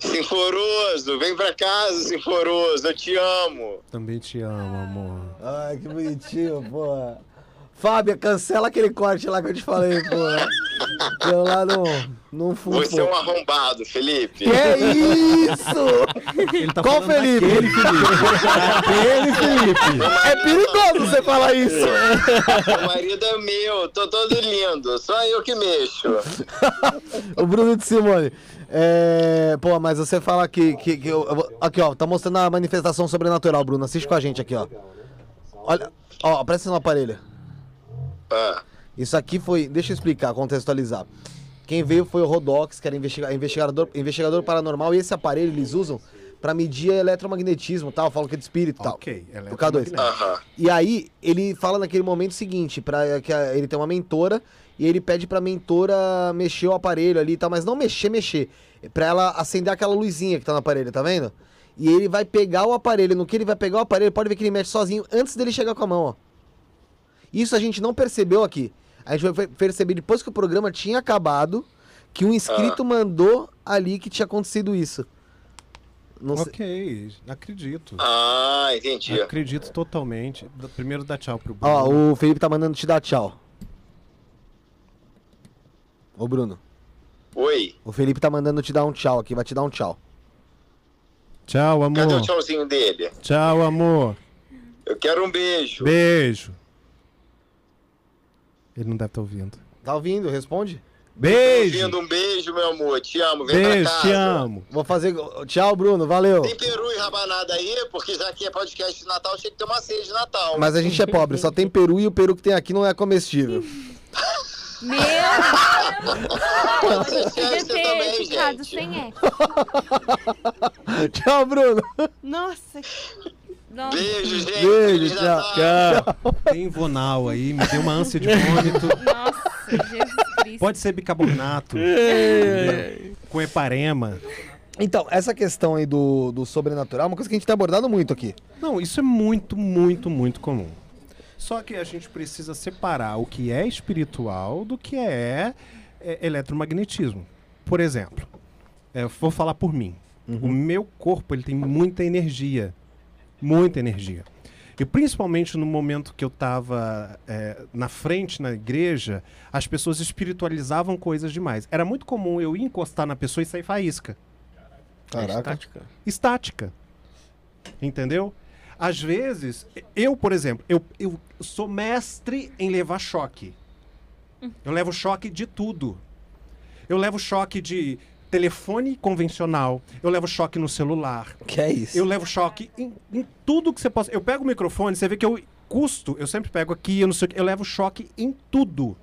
Sinforoso, vem pra casa, Sinforoso, eu te amo. Também te amo, amor. Ai, que bonitinho, porra. Fábia, cancela aquele corte lá que eu te falei, porra. Eu lá não, não fui. Você é um arrombado, Felipe. Que é isso? Ele tá Qual Felipe? daquele Felipe. Felipe. É perigoso você falar isso. Meu marido é meu, tô todo lindo, só eu que mexo. [laughs] o Bruno de Simone. É, pô, mas você fala que. que, que eu- aqui, ó, tá mostrando a manifestação sobrenatural, Bruno. Assiste com a gente aqui, ó. Olha, ó, presta no aparelho. Ah, Isso aqui foi. Deixa eu explicar, contextualizar. Quem veio foi o Rodox, que era investiga- investigador, investigador paranormal, e esse aparelho eles usam pra medir eletromagnetismo e tal, falam que é de espírito e tal. Ok, O K2. aham. E aí, ele fala naquele momento seguinte, para que a- ele tem uma mentora e ele pede pra mentora mexer o aparelho ali e tal, mas não mexer, mexer, Pra ela acender aquela luzinha que tá no aparelho, tá vendo? E ele vai pegar o aparelho, no que ele vai pegar o aparelho, pode ver que ele mexe sozinho antes dele chegar com a mão, ó. Isso a gente não percebeu aqui. A gente vai perceber depois que o programa tinha acabado que um inscrito mandou ali que tinha acontecido isso. Não sei. Ok, acredito. Ah, entendi. Acredito totalmente. Primeiro dá tchau pro Bruno. Ó, o Felipe tá mandando te dar tchau. Ô, Bruno. Oi, O Felipe tá mandando te dar um tchau aqui, vai te dar um tchau. Tchau, cadê amor. o tchauzinho dele? Tchau, amor. Eu quero um beijo. Beijo. Ele não deve estar ouvindo. Tá ouvindo? Responde. Beijo. Ouvindo um beijo, meu amor. Te amo. Vem Beijo, pra casa. te amo. Vou fazer. Tchau, Bruno, valeu. Tem peru e rabanada aí? Porque já que é podcast de Natal, tinha que ter uma ceia de Natal. Mas a gente é pobre, só tem peru e o peru que tem aqui não é comestível. [laughs] Meu Deus! Podia ter também, ficado gente. sem é. [laughs] tchau, Bruno. Nossa. Nossa. Beijo, gente. Beijo, Feliz tchau. Natal. Tem Vonal aí, me deu uma ânsia de vômito. Nossa, Jesus Cristo. Pode ser bicarbonato. com heparema. Então, essa questão aí do, do sobrenatural é uma coisa que a gente tem abordado muito aqui. Não, isso é muito, muito, muito comum. Só que a gente precisa separar o que é espiritual do que é, é, eletromagnetismo. Por exemplo, é, eu vou falar por mim. O meu corpo ele tem muita energia. Muita energia. E principalmente no momento que eu estava na frente na igreja, as pessoas espiritualizavam coisas demais. Era muito comum eu encostar na pessoa e sair faísca Caraca. Tática. estática. Entendeu? Às vezes, eu, por exemplo, eu, eu sou mestre em levar choque. Eu levo choque de tudo. Eu levo choque de telefone convencional. Eu levo choque no celular. Que é isso? Eu levo choque em, em tudo que você possa. Eu pego o microfone, você vê que eu custo, eu sempre pego aqui, eu não sei o que. Eu levo choque em tudo.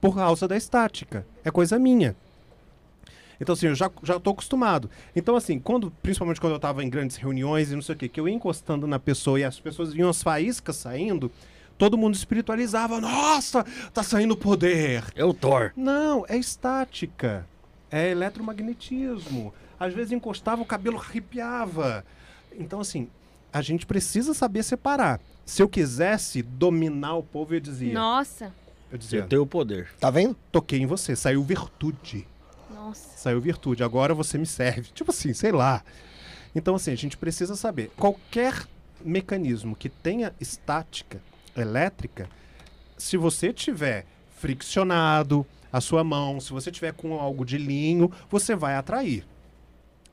Por causa da estática. É coisa minha. Então, assim, eu já, já tô acostumado. Então, assim, quando, principalmente quando eu tava em grandes reuniões e não sei o quê, que eu ia encostando na pessoa e as pessoas vinham as faíscas saindo, todo mundo espiritualizava. Nossa, tá saindo poder. É o Thor. Não, é estática. É eletromagnetismo. Às vezes encostava, o cabelo arrepiava. Então, assim, a gente precisa saber separar. Se eu quisesse dominar o povo, eu dizia. Nossa. Eu dizia, Eu tenho o poder. Tá vendo? toquei em você, saiu virtude. Nossa. Saiu virtude, agora você me serve. Tipo assim, sei lá. Então, assim, a gente precisa saber. Qualquer mecanismo que tenha estática elétrica, se você tiver friccionado a sua mão, se você tiver com algo de linho, você vai atrair.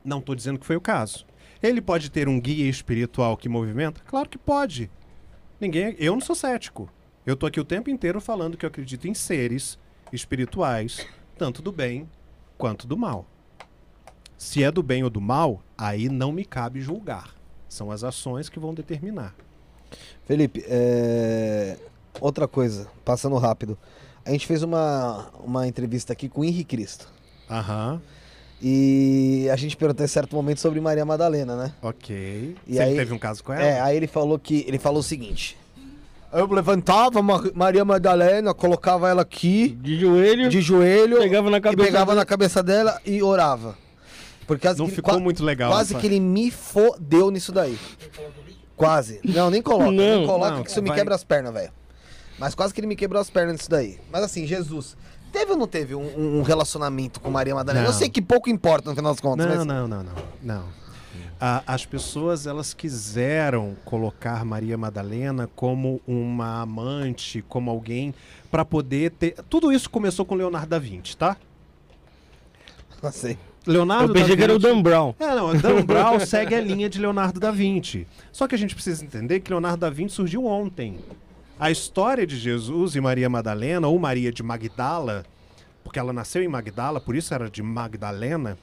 Não estou dizendo que foi o caso. Ele pode ter um guia espiritual que movimenta? Claro que pode. Ninguém, eu não sou cético. Eu tô aqui o tempo inteiro falando que eu acredito em seres espirituais, tanto do bem quanto do mal. Se é do bem ou do mal, aí não me cabe julgar. São as ações que vão determinar. Felipe, é, outra coisa, passando rápido. A gente fez uma, uma entrevista aqui com o Henrique Cristo. Aham, E a gente perguntou em certo momento sobre Maria Madalena, né? ok. E Você aí- teve um caso com ela? É, aí ele falou que ele falou o seguinte: Eu levantava Ma- Maria Madalena, colocava ela aqui De joelho, de joelho pegava na e cabeça. pegava dele. na cabeça dela e orava. Por causa Não ficou qua- muito legal. Quase essa- que ele me fodeu nisso daí. Quase. Não, nem coloca. nem Não, coloca não, que isso me vai- quebra as pernas, velho. Mas quase que ele me quebrou as pernas nisso daí. Mas assim, Jesus, teve ou não teve um, um relacionamento com Maria Madalena? Não. Eu sei que pouco importa no final das contas, Não, mas... não, não, não, não. A- as pessoas elas quiseram colocar Maria Madalena como uma amante, como alguém para poder ter. Tudo isso começou com Leonardo da Vinci, tá? [laughs] Não sei. Leonardo Eu pensei da que era o Vinci- Dan Brown. É, não, Dan [laughs] Brown segue a linha de Leonardo da Vinci. Só que a gente precisa entender que Leonardo da Vinci surgiu ontem. A história de Jesus e Maria Madalena, ou Maria de Magdala, porque ela nasceu em Magdala, por isso era de Magdalena,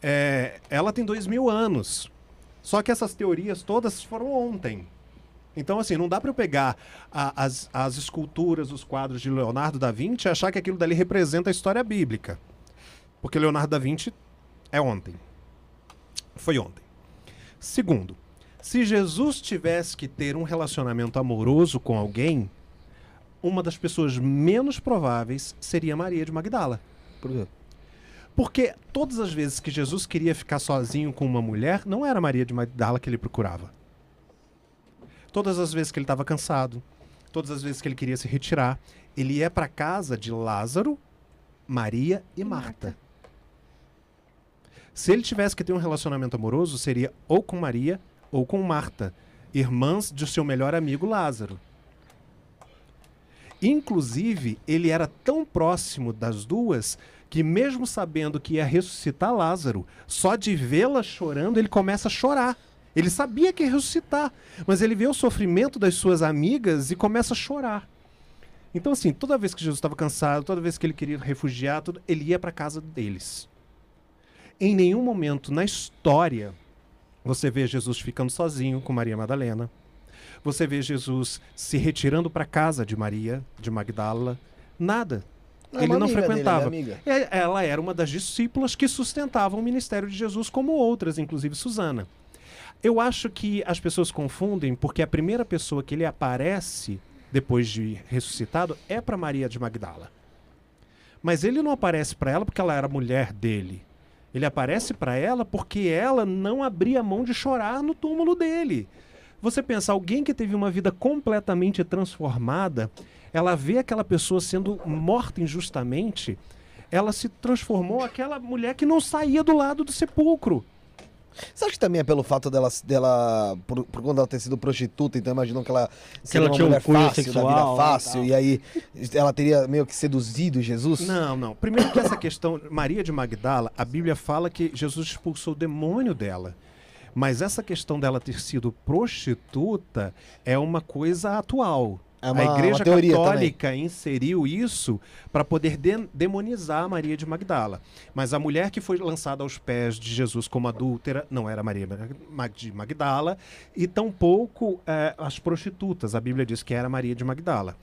é, ela tem dois mil anos. Só que essas teorias todas foram ontem. Então, assim, não dá para eu pegar a- as, as esculturas, os quadros de Leonardo da Vinci e achar que aquilo dali representa a história bíblica. Porque Leonardo da Vinci é ontem. Foi ontem. Segundo, se Jesus tivesse que ter um relacionamento amoroso com alguém, uma das pessoas menos prováveis seria Maria de Magdala. Por quê? Porque todas as vezes que Jesus queria ficar sozinho com uma mulher, não era Maria de Magdala que ele procurava. Todas as vezes que ele estava cansado, todas as vezes que ele queria se retirar, ele ia para casa de Lázaro, Maria e Marta. Se ele tivesse que ter um relacionamento amoroso, seria ou com Maria ou com Marta, irmãs de seu melhor amigo Lázaro. Inclusive, ele era tão próximo das duas que, mesmo sabendo que ia ressuscitar Lázaro, só de vê-la chorando, ele começa a chorar. Ele sabia que ia ressuscitar, mas ele vê o sofrimento das suas amigas e começa a chorar. Então, assim, toda vez que Jesus estava cansado, toda vez que ele queria refugiar, ele ia para casa deles. Em nenhum momento na história você vê Jesus ficando sozinho com Maria Madalena. Você vê Jesus se retirando para casa de Maria, de Magdala. Nada. É ele não dele, frequentava. ele é amiga. É, Ela era uma das discípulas que sustentavam o ministério de Jesus, como outras, inclusive Susana. Eu acho que as pessoas confundem porque a primeira pessoa que ele aparece depois de ressuscitado é para Maria de Magdala. Mas ele não aparece para ela porque ela era mulher dele. Ele aparece para ela porque ela não abria mão de chorar no túmulo dele. Você pensa, alguém que teve uma vida completamente transformada, ela vê aquela pessoa sendo morta injustamente, ela se transformou aquela mulher que não saía do lado do sepulcro. Você acha que também é pelo fato dela, dela por, por conta dela ter sido prostituta, então imaginam que ela seria ela uma tinha um mulher cunho fácil, sexual, da vida fácil, e aí ela teria meio que seduzido Jesus? Não, não. Primeiro que essa questão, Maria de Magdala, a Bíblia fala que Jesus expulsou o demônio dela. Mas essa questão dela ter sido prostituta é uma coisa atual. É uma- a Igreja Católica inseriu isso para poder de- demonizar Maria de Magdala. Mas a mulher que foi lançada aos pés de Jesus como adúltera não era Maria de Magdala e tampouco eh, as prostitutas. A Bíblia diz que era Maria de Magdala.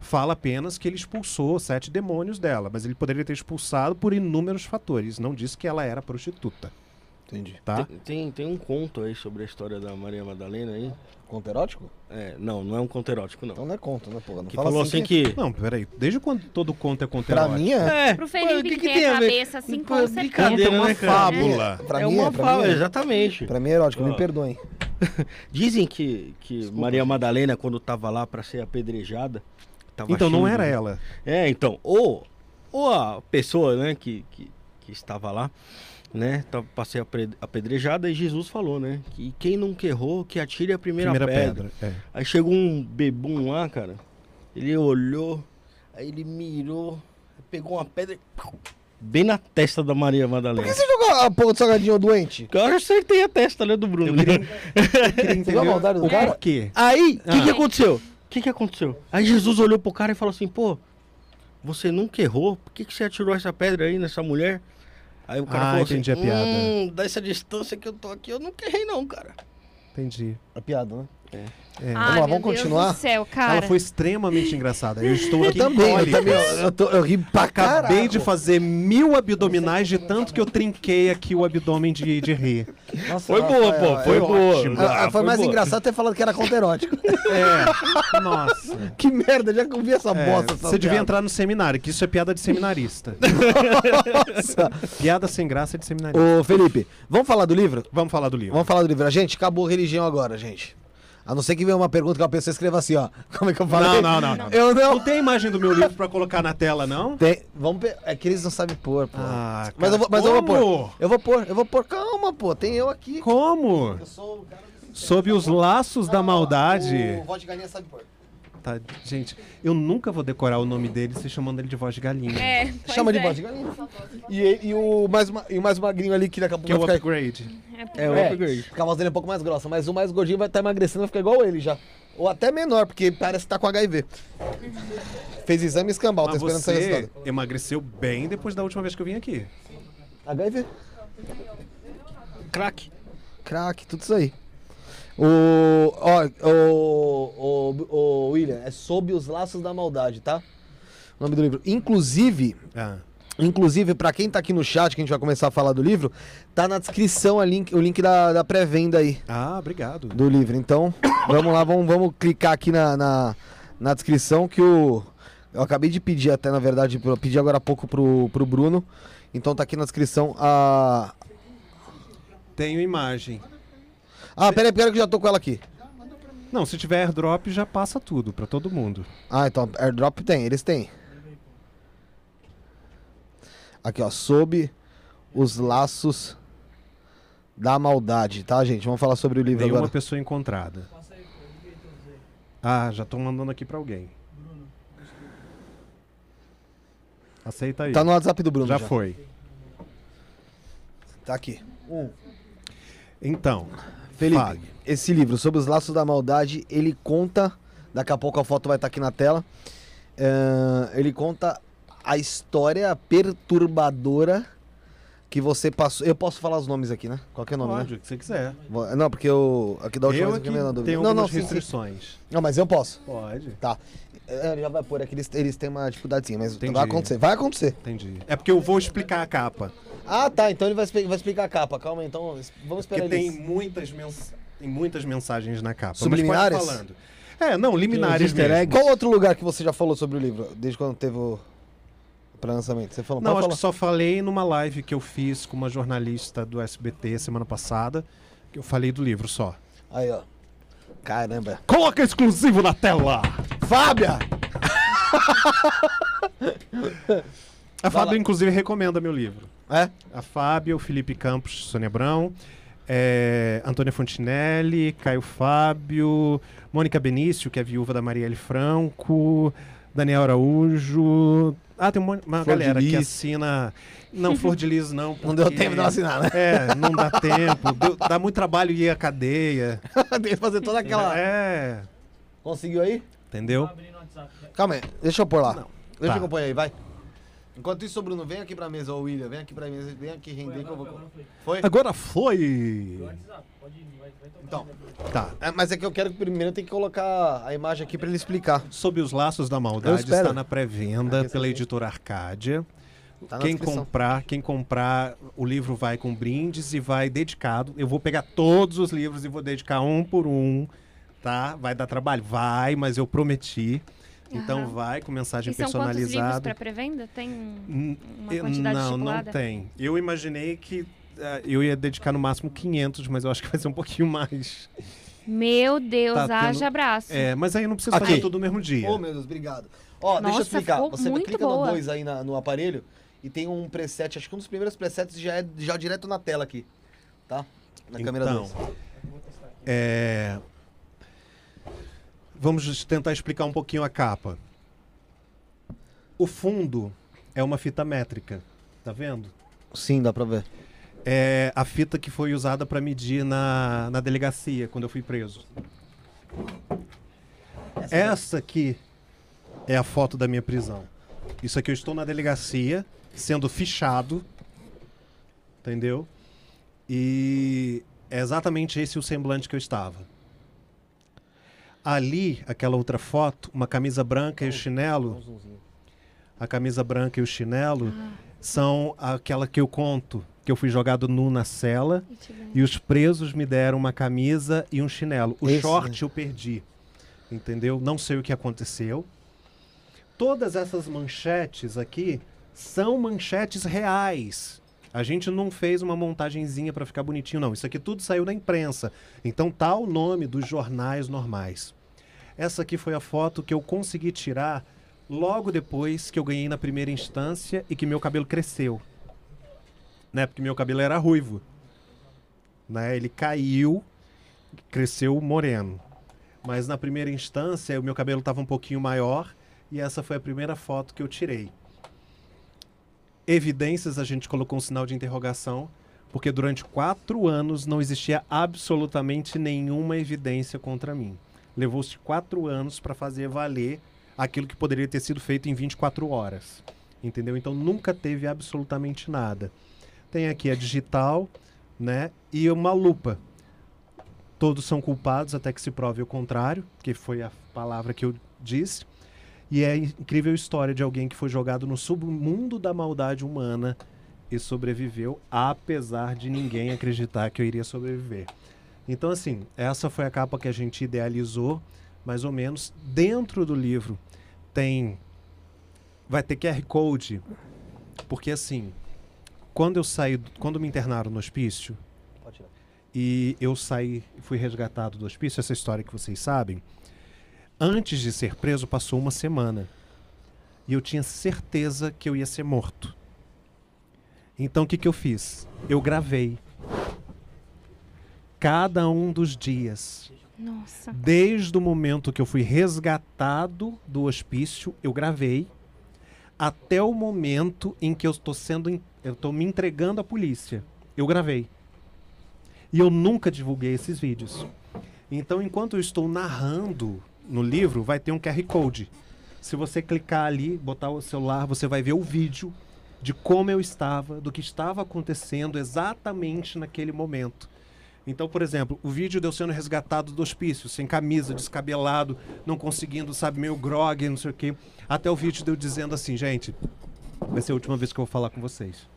Fala apenas que ele expulsou sete demônios dela, mas ele poderia ter expulsado por inúmeros fatores. Não diz que ela era prostituta. Entendi. tá? Tem, tem, tem um conto aí sobre a história da Maria Madalena aí. Conto erótico? É, não, não é um conto erótico, não. Então não é conto, né, porra? Não que fala falou assim que. Não, peraí. Desde quando todo conto é conto Pra erótico? mim é. É, Pro Felipe o que, tem a cabeça assim, com certeza. brincadeira, É uma né, fábula. Pra é mim uma é, pra fala, mim é. exatamente. Pra mim é erótico, Ó. me perdoem. [laughs] Dizem que, que Maria Madalena, quando tava lá pra ser apedrejada. tava Então não era ela. É, então, ou, ou a pessoa, né, que, que, que estava lá, né, ser apre- apedrejada, e Jesus falou, né, que quem nunca errou, que atire a primeira, Primeira pedra. pedra. É. Aí chegou um bebum lá, cara, ele olhou, aí ele mirou, pegou uma pedra e bem na testa da Maria Madalena. Por que você jogou a porra do salgadinho doente? Eu acertei a testa, né, do Bruno. né? Eu queria Você viu a maldade do o cara? porquê. Aí, o que, Ah. que aconteceu? O que, que aconteceu? Aí Jesus olhou pro cara e falou assim, pô, você nunca errou? Por que, que você atirou essa pedra aí nessa mulher? Aí o cara Ah, falou entendi assim, a piada. hum, dessa distância que eu tô aqui, eu nunca errei não, cara. Entendi. É piada, né? É. Ai, Vamos lá, meu vamos Deus continuar? do céu, cara. Ela foi extremamente engraçada. Eu estou Eu aqui também, eu também. Eu, eu, tô, eu ri pra Acabei de fazer mil abdominais de tanto que eu trinquei aqui o abdômen de, de rir. Nossa, Foi boa, é, pô, é, foi é, boa. Ah, Ah, foi mais boa. engraçado ter falado que era conto erótico. [laughs] É. Nossa. que merda, já que eu vi essa É, bosta. essa você devia piada. entrar no seminário, que isso é piada de seminarista. [laughs] Nossa. piada sem graça de seminarista. Ô, Felipe, vamos falar do livro? Vamos falar do livro. Vamos falar do livro. A gente acabou religião agora, gente. A não ser que venha uma pergunta que a pessoa escreva assim, ó. [laughs] Como é que eu falei? Não, não, não, não. Eu não. Não tem imagem do meu livro pra colocar na tela, não? Tem. Vamos pe- É que eles não sabem pôr, pô. Ah, mas cara, eu vou, mas eu vou pôr. como? Eu vou pôr, eu vou pôr. Calma, pô. Tem eu aqui. Como? Eu sou o cara do... Sob os laços da maldade. O voz de galinha sabe pôr. Tá, gente, eu nunca vou decorar o nome dele se chamando ele de voz de galinha. É, Chama de é. voz de galinha. E, e o, mais, ma- e o mais magrinho ali que daqui a pouco Que é o upgrade. É o É, upgrade. porque a voz dele é um pouco mais grossa, mas o mais gordinho vai estar emagrecendo, vai ficar igual ele já. Ou até menor, porque parece que tá com HIV. Fez exame escambau, tá Mas esperando sair resultado. emagreceu bem depois da última vez que eu vim aqui. HIV? Crack. Crack, tudo isso aí. O, ó, o, o, o William, é Sob os Laços da Maldade, tá? O nome do livro. Inclusive, Ah. inclusive para quem tá aqui no chat, que a gente vai começar a falar do livro, tá na descrição a link, o link da, da pré-venda aí Ah, obrigado. do livro. Então, vamos lá, vamos, vamos clicar aqui na, na, na descrição que o. Eu acabei de pedir até, na verdade, eu pedi agora há pouco pro, pro Bruno. Então tá aqui na descrição a. Tenho imagem. Ah, peraí, peraí que eu já tô com ela aqui. Não, se tiver airdrop já passa tudo pra todo mundo. Ah, então, airdrop tem, eles têm. Aqui, ó, sob os laços da maldade, tá, gente? Vamos falar sobre o livro Nenhuma agora. pessoa encontrada. Ah, já tô mandando aqui pra alguém. Aceita aí. Tá no WhatsApp do Bruno. já, Já, foi. Tá aqui. Então, Felipe, Fale. esse livro, Sobre os Laços da Maldade, ele conta. Daqui a pouco a foto vai estar aqui na tela. eh, ele conta a história perturbadora que você passou. Eu posso falar os nomes aqui, né? Qualquer nome, pode, né? o que você quiser. Não, porque eu. Aqui da última eu vez eu aqui fiquei na dúvida. tenho Não, não, algumas sim, sim. restrições. Não, mas eu posso. Pode. Tá. É, Ele já vai pôr aqui, eles, eles têm uma dificuldadezinha, mas Entendi. vai acontecer. Vai acontecer. Entendi. É porque eu vou explicar a capa. Ah, tá. Então ele vai, vai explicar a capa. Calma então vamos esperar Porque tem eles. muitas, mens... tem muitas mensagens na capa. Subliminares? Falando. É, não, liminares easter mesmo. eggs. Qual outro lugar que você já falou sobre o livro? Desde quando teve o pré-lançamento? Você falou, Não, acho que falar. só falei numa live que eu fiz com uma jornalista do SBT semana passada, que eu falei do livro só. Aí, ó. Caramba. Coloca exclusivo na tela! Fábia! [laughs] A Fábio, lá. inclusive, recomenda meu livro. É? A Fábio, o Felipe Campos, Sônia Brão, é, Antônia Fontinelli, Caio Fábio, Mônica Benício, que é viúva da Marielle Franco, Daniel Araújo. Ah, tem um uma de galera que assina. Não, Flor de Lis não. [laughs] Não deu porque- tempo de não assinar, né? É, não dá tempo. Deu- dá muito trabalho ir à cadeia. [laughs] Tem que fazer toda aquela. É, Conseguiu aí? entendeu? Calma aí, deixa eu pôr lá. Não. Deixa Tá. que eu ponho aí, vai. Enquanto isso, Bruno, vem aqui pra mesa, ô William, vem aqui pra mesa, vem aqui render que eu vou. Foi? Agora foi! Então. Tá. É, mas é que eu quero que primeiro tem que colocar a imagem aqui pra ele explicar. Sob os Laços da Maldade está na pré-venda pela editora Arcádia. Tá quem descrição. comprar, quem comprar, o livro vai com brindes e vai dedicado. Eu vou pegar todos os livros e vou dedicar um por um, tá? Vai dar trabalho? Vai, mas eu prometi. Então Aham. vai com mensagem E são quantos livros personalizada. para pré-venda? Tem uma quantidade não, estipulada? não tem. Eu imaginei que ah, eu ia dedicar no máximo 500, mas eu acho que vai ser um pouquinho mais. Meu Deus, Tá tendo- haja abraço. É, mas aí eu não preciso Aqui. fazer tudo no mesmo dia. Ô, meu Deus, obrigado. Ó, deixa eu Nossa, explicar. ficou Você muito clica no boa. 2 aí na- no aparelho e tem um preset, acho que um dos primeiros presets já é já direto na tela aqui. Tá? Na câmera Então, 2. É... Vamos tentar explicar um pouquinho a capa. O fundo é uma fita métrica, tá vendo? Sim, dá pra ver. É a fita que foi usada para medir na, na delegacia quando eu fui preso. Essa aqui é a foto da minha prisão. Isso aqui eu estou na delegacia, sendo fichado, entendeu? E é exatamente esse o semblante que eu estava. Ali, aquela outra foto, uma camisa branca e o chinelo, a camisa branca e o chinelo são aquela que eu conto, que eu fui jogado nu na cela E e os presos me deram uma camisa e um chinelo. O Esse, short eu perdi. Entendeu? Não sei o que aconteceu. Todas essas manchetes aqui são manchetes reais. A gente não fez uma montagenzinha para ficar bonitinho, não. Isso aqui tudo saiu da imprensa. Então tá o nome dos jornais normais. Essa aqui foi a foto que eu consegui tirar logo depois que eu ganhei na primeira instância e que meu cabelo cresceu. Né? Porque meu cabelo era ruivo. Né? Ele caiu, cresceu moreno. Mas na primeira instância o meu cabelo estava um pouquinho maior e essa foi a primeira foto que eu tirei. Evidências a gente colocou um sinal de interrogação, porque durante quatro anos não existia absolutamente nenhuma evidência contra mim. Levou-se quatro anos para fazer valer aquilo que poderia ter sido feito em 24 horas. Entendeu? Então nunca teve absolutamente nada. Tem aqui a digital, né? E uma lupa. Todos são culpados até que se prove o contrário, que foi a palavra que eu disse. E é a incrível história de alguém que foi jogado no submundo da maldade humana e sobreviveu, apesar de ninguém acreditar que eu iria sobreviver. Então, assim, essa foi a capa que a gente idealizou, mais ou menos. Dentro do livro tem. Vai ter QR Code, porque assim, quando eu saí, quando me internaram no hospício, e eu saí, fui resgatado do hospício, essa história que vocês sabem. Antes de ser preso, passou uma semana. E eu tinha certeza que eu ia ser morto. Então o que, que eu fiz? Eu gravei. Cada um dos dias. Nossa. Desde o momento que eu fui resgatado do hospício, eu gravei. Até o momento em que eu estou sendo. en- Eu estou me entregando à polícia. Eu gravei. E eu nunca divulguei esses vídeos. Então, enquanto eu estou narrando no livro, vai ter um QR Code. Se você clicar ali, botar o celular, você vai ver o vídeo de como eu estava, do que estava acontecendo exatamente naquele momento. Então, por exemplo, o vídeo de eu sendo resgatado do hospício, sem camisa, descabelado, não conseguindo, sabe, meio grog, não sei o quê. Até o vídeo de eu dizendo assim, gente, vai ser a última vez que eu vou falar com vocês.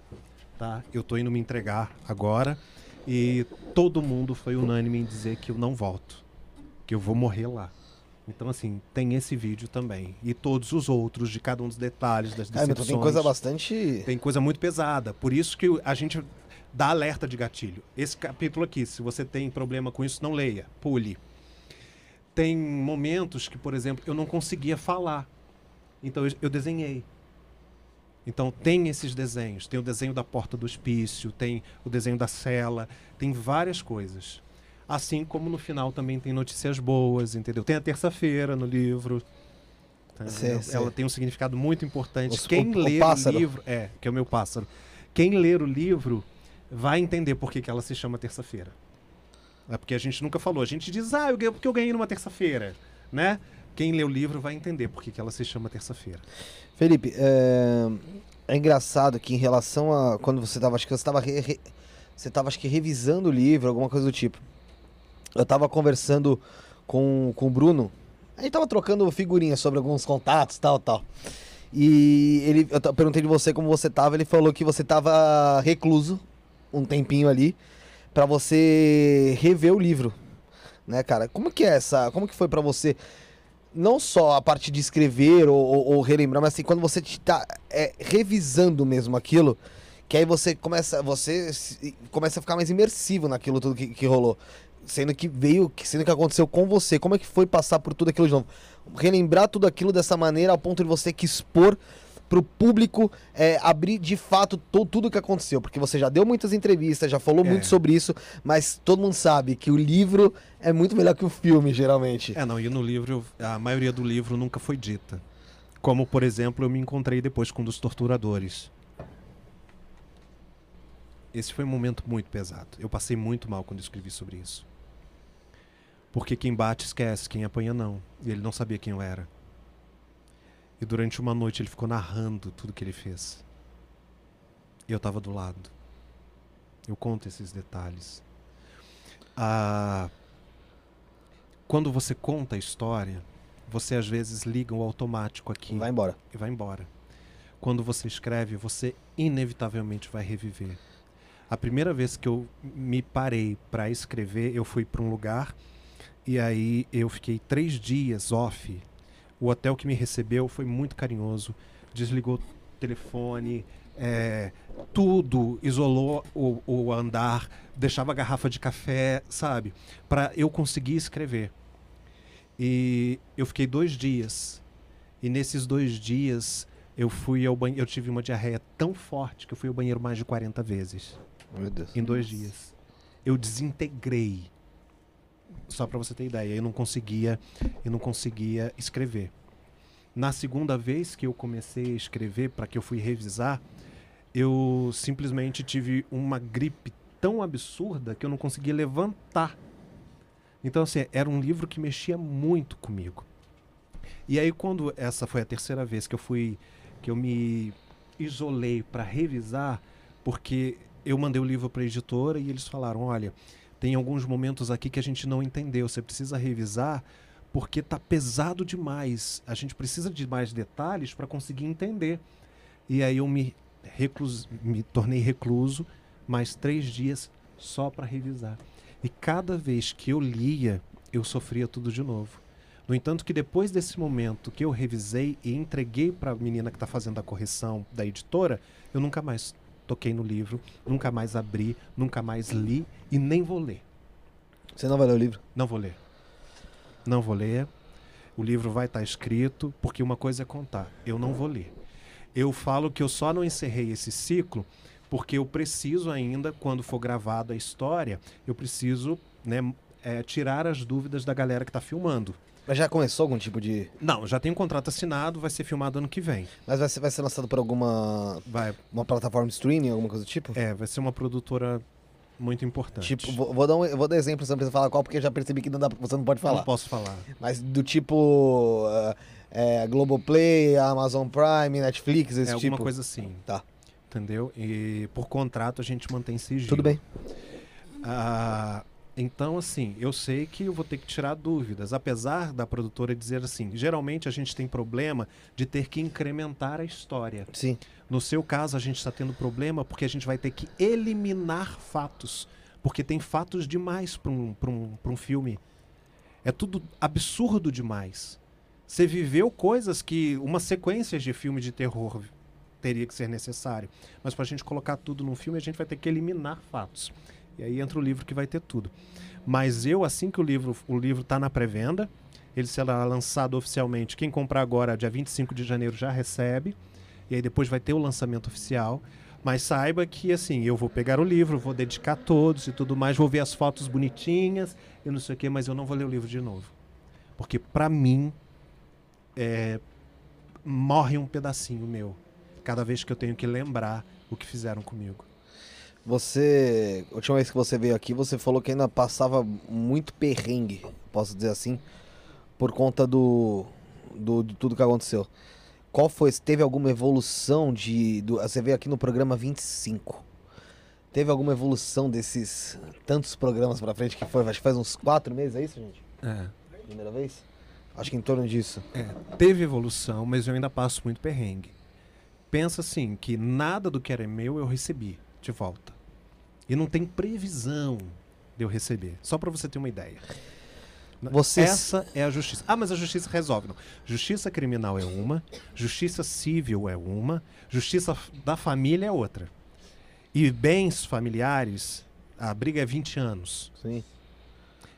Tá? Eu tô indo me entregar agora e todo mundo foi unânime em dizer que eu não volto, que eu vou morrer lá. Então, assim, tem esse vídeo também. E todos os outros, de cada um dos detalhes, das Ah, mas decepções. tem coisa bastante. Tem coisa muito pesada. Por isso que a gente dá alerta de gatilho. Esse capítulo aqui, se você tem problema com isso, não leia. Pule. Tem momentos que, por exemplo, eu não conseguia falar. Então eu, eu desenhei. Então tem esses desenhos. Tem o desenho da porta do hospício, tem o desenho da cela, tem várias coisas. Assim como no final também tem notícias boas, entendeu? Tem a terça-feira no livro. tá entendendo? sei. Ela tem um significado muito importante. O- Quem o- o lê o pássaro. livro. É, que é o meu pássaro. Quem ler o livro vai entender por que, que ela se chama terça-feira. É porque a gente nunca falou. A gente diz, ah, eu ganhei, porque eu ganhei numa terça-feira, né? Quem lê o livro vai entender por que, que ela se chama terça-feira. Felipe, é... é engraçado que em relação a quando você tava, acho que você tava, re- você tava acho que revisando o livro, alguma coisa do tipo. Eu tava conversando com, com o Bruno, a gente tava trocando figurinhas sobre alguns contatos, tal, tal. E ele, eu perguntei de você como você tava, ele falou que você tava recluso um tempinho ali pra você rever o livro, né, cara? Como que é essa, como que foi pra você não só a parte de escrever ou, ou- ou relembrar, mas assim, quando você tá é, revisando mesmo aquilo, que aí você começa, você começa a ficar mais imersivo naquilo tudo que, que rolou. Sendo que veio, que- sendo que aconteceu com você. Como é que foi passar por tudo aquilo de novo? Relembrar tudo aquilo dessa maneira ao ponto de você que expor pro público é, abrir de fato to- tudo que aconteceu. Porque você já deu muitas entrevistas, já falou É. muito sobre isso, mas todo mundo sabe que o livro é muito melhor que o filme, geralmente. É, não, e no livro, a maioria do livro nunca foi dita. Como, por exemplo, eu me encontrei depois com um dos torturadores. Esse foi um momento muito pesado. Eu passei muito mal quando escrevi sobre isso. Porque quem bate esquece, quem apanha não. E ele não sabia quem eu era. E durante uma noite ele ficou narrando tudo que ele fez. E eu estava do lado. Eu conto esses detalhes. Ah, quando você conta a história, você às vezes liga o automático aqui Vai embora. e vai embora. Quando você escreve, você inevitavelmente vai reviver. A primeira vez que eu me parei para escrever, eu fui para um lugar e aí eu fiquei três dias off. O hotel que me recebeu foi muito carinhoso, desligou o telefone, é, tudo, isolou o, o andar, deixava a garrafa de café, sabe? Para eu conseguir escrever. E eu fiquei dois dias. E nesses dois dias eu fui ao banheiro. Eu tive uma diarreia tão forte que eu fui ao banheiro mais de 40 vezes. Em dois dias. Eu desintegrei. Só para você ter ideia, eu não conseguia, eu não conseguia escrever. Na segunda vez que eu comecei a escrever, para que eu fui revisar, eu simplesmente tive uma gripe tão absurda que eu não conseguia levantar. Então, assim, era um livro que mexia muito comigo. E aí, quando essa foi a terceira vez que eu fui, que eu me isolei para revisar, porque eu mandei o livro para a editora e eles falaram: olha, tem alguns momentos aqui que a gente não entendeu, você precisa revisar porque tá pesado demais. A gente precisa de mais detalhes para conseguir entender. E aí eu me, reclus, me tornei recluso mais três dias só para revisar. E cada vez que eu lia, eu sofria tudo de novo. No entanto, que depois desse momento que eu revisei e entreguei para a menina que está fazendo a correção da editora, eu nunca mais toquei no livro, nunca mais abri, nunca mais li e nem vou ler. Você não vai ler o livro? Não vou ler. Não vou ler. O livro vai estar escrito, porque uma coisa é contar. Eu não vou ler. Eu falo que eu só não encerrei esse ciclo porque eu preciso ainda, quando for gravada a história, eu preciso né, é, tirar as dúvidas da galera que está filmando. Mas já começou algum tipo de. Não, já tem um contrato assinado, vai ser filmado ano que vem. Mas vai ser, vai ser lançado por alguma Vai, uma plataforma de streaming, alguma coisa do tipo? é, vai ser uma produtora muito importante. Tipo, vou, vou dar um, vou dar exemplo, você não precisa falar qual, porque eu já percebi que não dá, você não pode falar. Não posso falar. Mas do tipo. ah, é, Globoplay, Amazon Prime, Netflix, esse é alguma tipo. coisa assim. Tá. Entendeu? E por contrato a gente mantém sigilo. Tudo bem. Ah, então, assim, eu sei que eu vou ter que tirar dúvidas, apesar da produtora dizer assim, geralmente a gente tem problema de ter que incrementar a história. Sim. No seu caso, a gente está tendo problema porque a gente vai ter que eliminar fatos, porque tem fatos demais para um, pra um, pra um filme. É tudo absurdo demais. Você viveu coisas que uma sequência de filme de terror teria que ser necessário. Mas para a gente colocar tudo num filme, a gente vai ter que eliminar fatos. E aí entra o livro que vai ter tudo. Mas eu, assim que o livro o livro está na pré-venda, ele será lançado oficialmente. Quem comprar agora, dia 25 de janeiro, já recebe. E aí depois vai ter o lançamento oficial. Mas saiba que, assim, eu vou pegar o livro, vou dedicar todos e tudo mais, vou ver as fotos bonitinhas e não sei o quê, mas eu não vou ler o livro de novo. Porque, para mim, é, morre um pedacinho meu. Cada vez que eu tenho que lembrar o que fizeram comigo. Você. A última vez que você veio aqui, você falou que ainda passava muito perrengue, posso dizer assim, por conta do. do de tudo que aconteceu. Qual foi? Teve alguma evolução de. Do, você veio aqui no programa 25. Teve alguma evolução desses tantos programas pra frente que foi? Acho que faz uns quatro meses, é isso, gente? É. Primeira vez? Acho que em torno disso. É, teve evolução, mas eu ainda passo muito perrengue. Pensa assim, que nada do que era meu eu recebi de volta. E não tem previsão de eu receber. Só para você ter uma ideia. Você- Essa é a justiça. Ah, mas a justiça resolve. Não. Justiça criminal é uma, justiça civil é uma, justiça da família é outra. E bens familiares, a briga é 20 anos. Sim.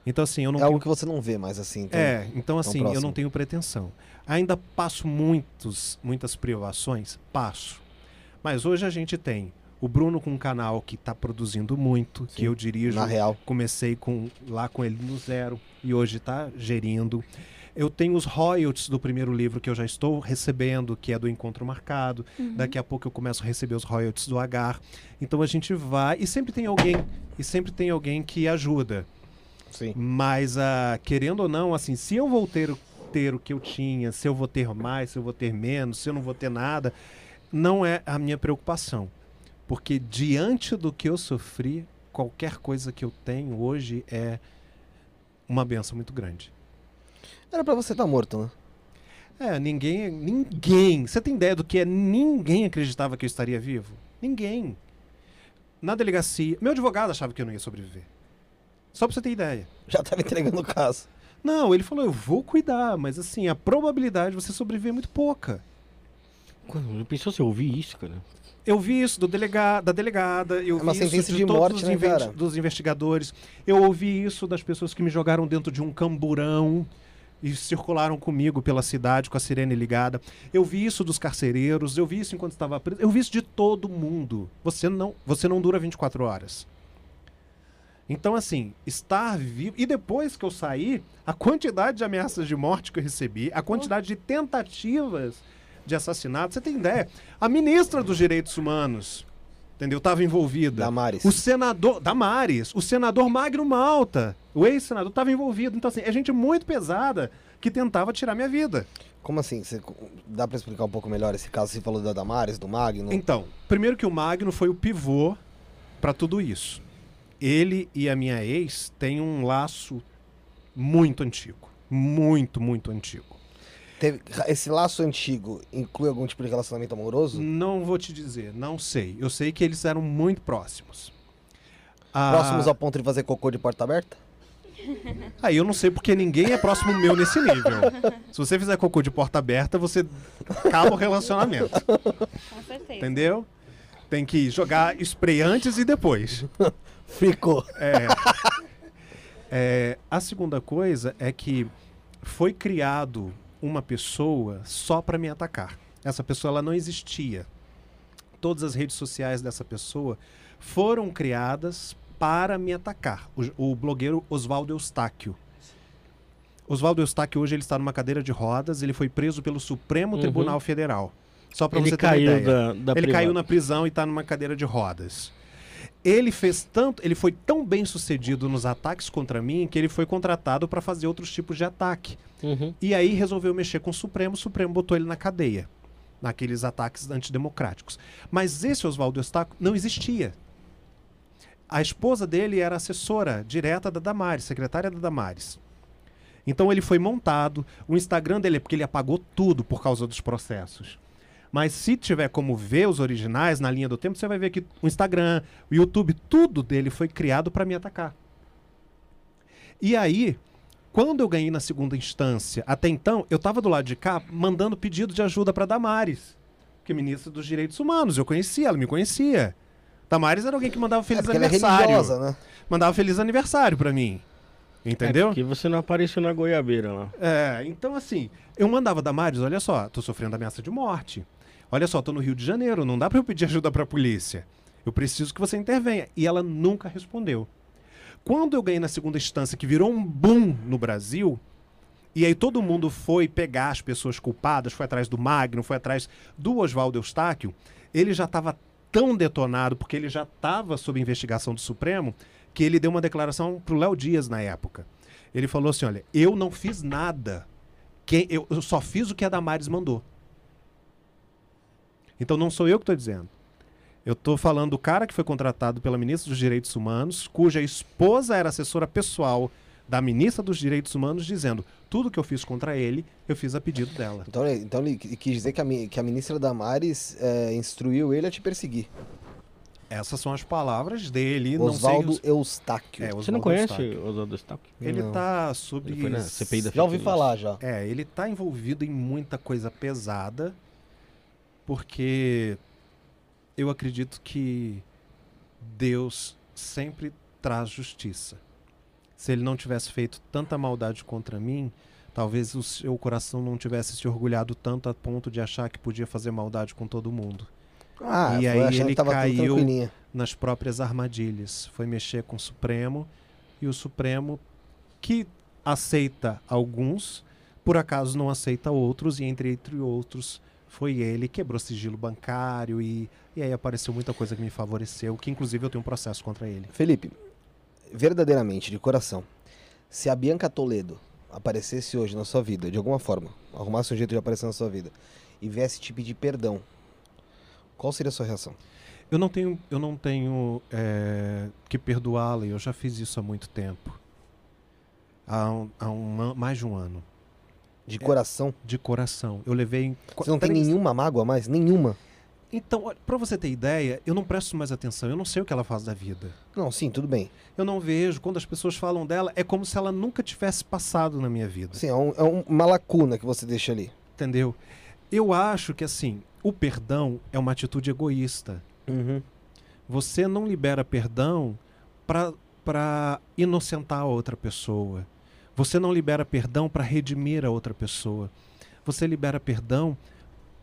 Então, assim, eu não é algo que você não vê mais assim. então- é, então assim, eu não tenho pretensão. Ainda passo muitos, muitas privações? Passo. Mas hoje a gente tem o Bruno com um canal que está produzindo muito, que Sim, eu dirijo. Na real. Comecei com, lá com ele no zero e hoje está gerindo. Eu tenho os royalties do primeiro livro que eu já estou recebendo, que é do Encontro Marcado. Daqui a pouco eu começo a receber os royalties do Agar. Então a gente vai e sempre tem alguém, e sempre tem alguém que ajuda. Sim. Mas, ah, querendo ou não, assim, se eu vou ter, o- ter o que eu tinha, se eu vou ter mais, se eu vou ter menos, se eu não vou ter nada, não é a minha preocupação. Porque diante do que eu sofri, qualquer coisa que eu tenho hoje é uma benção muito grande. Era pra você estar morto, né? É, ninguém, ninguém, você tem ideia do que é? Ninguém acreditava que eu estaria vivo. Ninguém. Na delegacia, meu advogado achava que eu não ia sobreviver. Só pra você ter ideia. Já tava entregando o caso. Não, ele falou, eu vou cuidar, mas assim, a probabilidade de você sobreviver é muito pouca. Quando pensou se eu ouvi isso, cara? Eu vi isso do delega da delegada, eu É uma vi isso de, de todos morte, os né, dos investigadores. Eu ouvi isso das pessoas que me jogaram dentro de um camburão e circularam comigo pela cidade com a sirene ligada. Eu vi isso dos carcereiros, eu vi isso enquanto estava preso. Eu vi isso de todo mundo. Você não, você não dura 24 horas. Então, assim, estar vivo. E depois que eu saí, a quantidade de ameaças de morte que eu recebi, a quantidade de tentativas de assassinato, você tem ideia? A ministra dos Direitos Humanos, entendeu? Estava envolvida. Damares. O senador. Damares, o senador Magno Malta, o ex-senador, estava envolvido. Então, assim, é gente muito pesada que tentava tirar minha vida. Como assim? Você, dá pra explicar um pouco melhor esse caso? Você falou da Damares, do Magno? Então, primeiro que o Magno foi o pivô para tudo isso. Ele e a minha ex têm um laço muito antigo. Muito, muito antigo. Teve- esse laço antigo inclui algum tipo de relacionamento amoroso? Não vou te dizer, não sei. Eu sei que eles eram muito próximos. Ah, Próximos ao ponto de fazer cocô de porta aberta? Aí eu não sei porque ninguém é próximo meu nesse nível. Se você fizer cocô de porta aberta, você acaba o relacionamento. [laughs] Com certeza. Entendeu? Tem que jogar spray antes e depois. [laughs] Ficou. É. É, a segunda coisa é que foi criado uma pessoa só para me atacar. Essa pessoa ela não existia. Todas as redes sociais dessa pessoa foram criadas para me atacar. O, o blogueiro Oswaldo Eustáquio. Oswaldo Eustáquio hoje ele está numa cadeira de rodas. Ele foi preso pelo Supremo Uhum. Tribunal Federal. Só para você ter uma ideia. da, da ele privada. caiu na prisão e está numa cadeira de rodas. Ele fez tanto, ele foi tão bem sucedido nos ataques contra mim que ele foi contratado para fazer outros tipos de ataque. Uhum. E aí resolveu mexer com o Supremo, o Supremo botou ele na cadeia, naqueles ataques antidemocráticos. Mas esse Oswaldo Eustáquio não existia. A esposa dele era assessora direta da Damares, secretária da Damares. Então ele foi montado, o Instagram dele, porque ele apagou tudo por causa dos processos. Mas se tiver como ver os originais na linha do tempo, você vai ver que o Instagram, o YouTube, tudo dele foi criado para me atacar. E aí, quando eu ganhei na segunda instância, até então, eu estava do lado de cá mandando pedido de ajuda para Damares, que é ministra dos Direitos Humanos. Eu conhecia, ela me conhecia. Damares era alguém que mandava É feliz ela é aniversário. religiosa, né? mandava feliz aniversário para mim. Entendeu? É porque você não apareceu na goiabeira lá. É, então assim, eu mandava Damares, olha só, tô sofrendo ameaça de morte. Olha só, tô no Rio de Janeiro, não dá pra eu pedir ajuda pra polícia. Eu preciso que você intervenha. E ela nunca respondeu. Quando eu ganhei na segunda instância, que virou um boom no Brasil, e aí todo mundo foi pegar as pessoas culpadas, foi atrás do Magno, foi atrás do Oswaldo Eustáquio, ele já estava tão detonado, porque ele já estava sob investigação do Supremo, que ele deu uma declaração pro Léo Dias na época. Ele falou assim: olha, eu não fiz nada. Quem, eu, eu só fiz o que a Damares mandou. Então não sou eu que estou dizendo. Eu estou falando do cara que foi contratado pela ministra dos Direitos Humanos, cuja esposa era assessora pessoal da ministra dos Direitos Humanos dizendo tudo que eu fiz contra ele, eu fiz a pedido dela. Então, ele- então ele qui- quis dizer que a, que a ministra Damares é, instruiu ele a te perseguir. Essas são as palavras dele. não sei Oswaldo os- Eustáquio. É, Você não conhece Eustáquio. Oswaldo Eustáquio? Ele Não. tá sobre. Ele na CPI da Já ouvi falar, já. É, ele tá envolvido em muita coisa pesada, porque eu acredito que Deus sempre traz justiça. Se ele não tivesse feito tanta maldade contra mim, talvez o seu coração não tivesse se orgulhado tanto a ponto de achar que podia fazer maldade com todo mundo. Ah, E aí ele caiu- nas próprias armadilhas. Foi mexer com o Supremo e o Supremo, que aceita alguns, por acaso não aceita outros, e entre, entre outros foi ele, quebrou sigilo bancário e, e aí apareceu muita coisa que me favoreceu, que inclusive eu tenho um processo contra ele. Felipe, verdadeiramente, de coração, se a Bianca Toledo aparecesse hoje na sua vida, de alguma forma, arrumasse um jeito de aparecer na sua vida, e viesse te pedir perdão, qual seria a sua reação? Eu não tenho, eu não tenho é, que perdoá-la, e eu já fiz isso há muito tempo. Há, um, há um mais de um ano. De coração? De coração. Eu levei. Você não tem três- nenhuma mágoa mais? Nenhuma? Então, pra você ter ideia, eu não presto mais atenção, eu não sei o que ela faz da vida. Não, sim, tudo bem. Eu não vejo, quando as pessoas falam dela, é como se ela nunca tivesse passado na minha vida. Sim, é, um- é um- uma lacuna que você deixa ali. Entendeu? Eu acho que, assim, o perdão é uma atitude egoísta. Você não libera perdão pra para inocentar a outra pessoa. Você não libera perdão para redimir a outra pessoa. Você libera perdão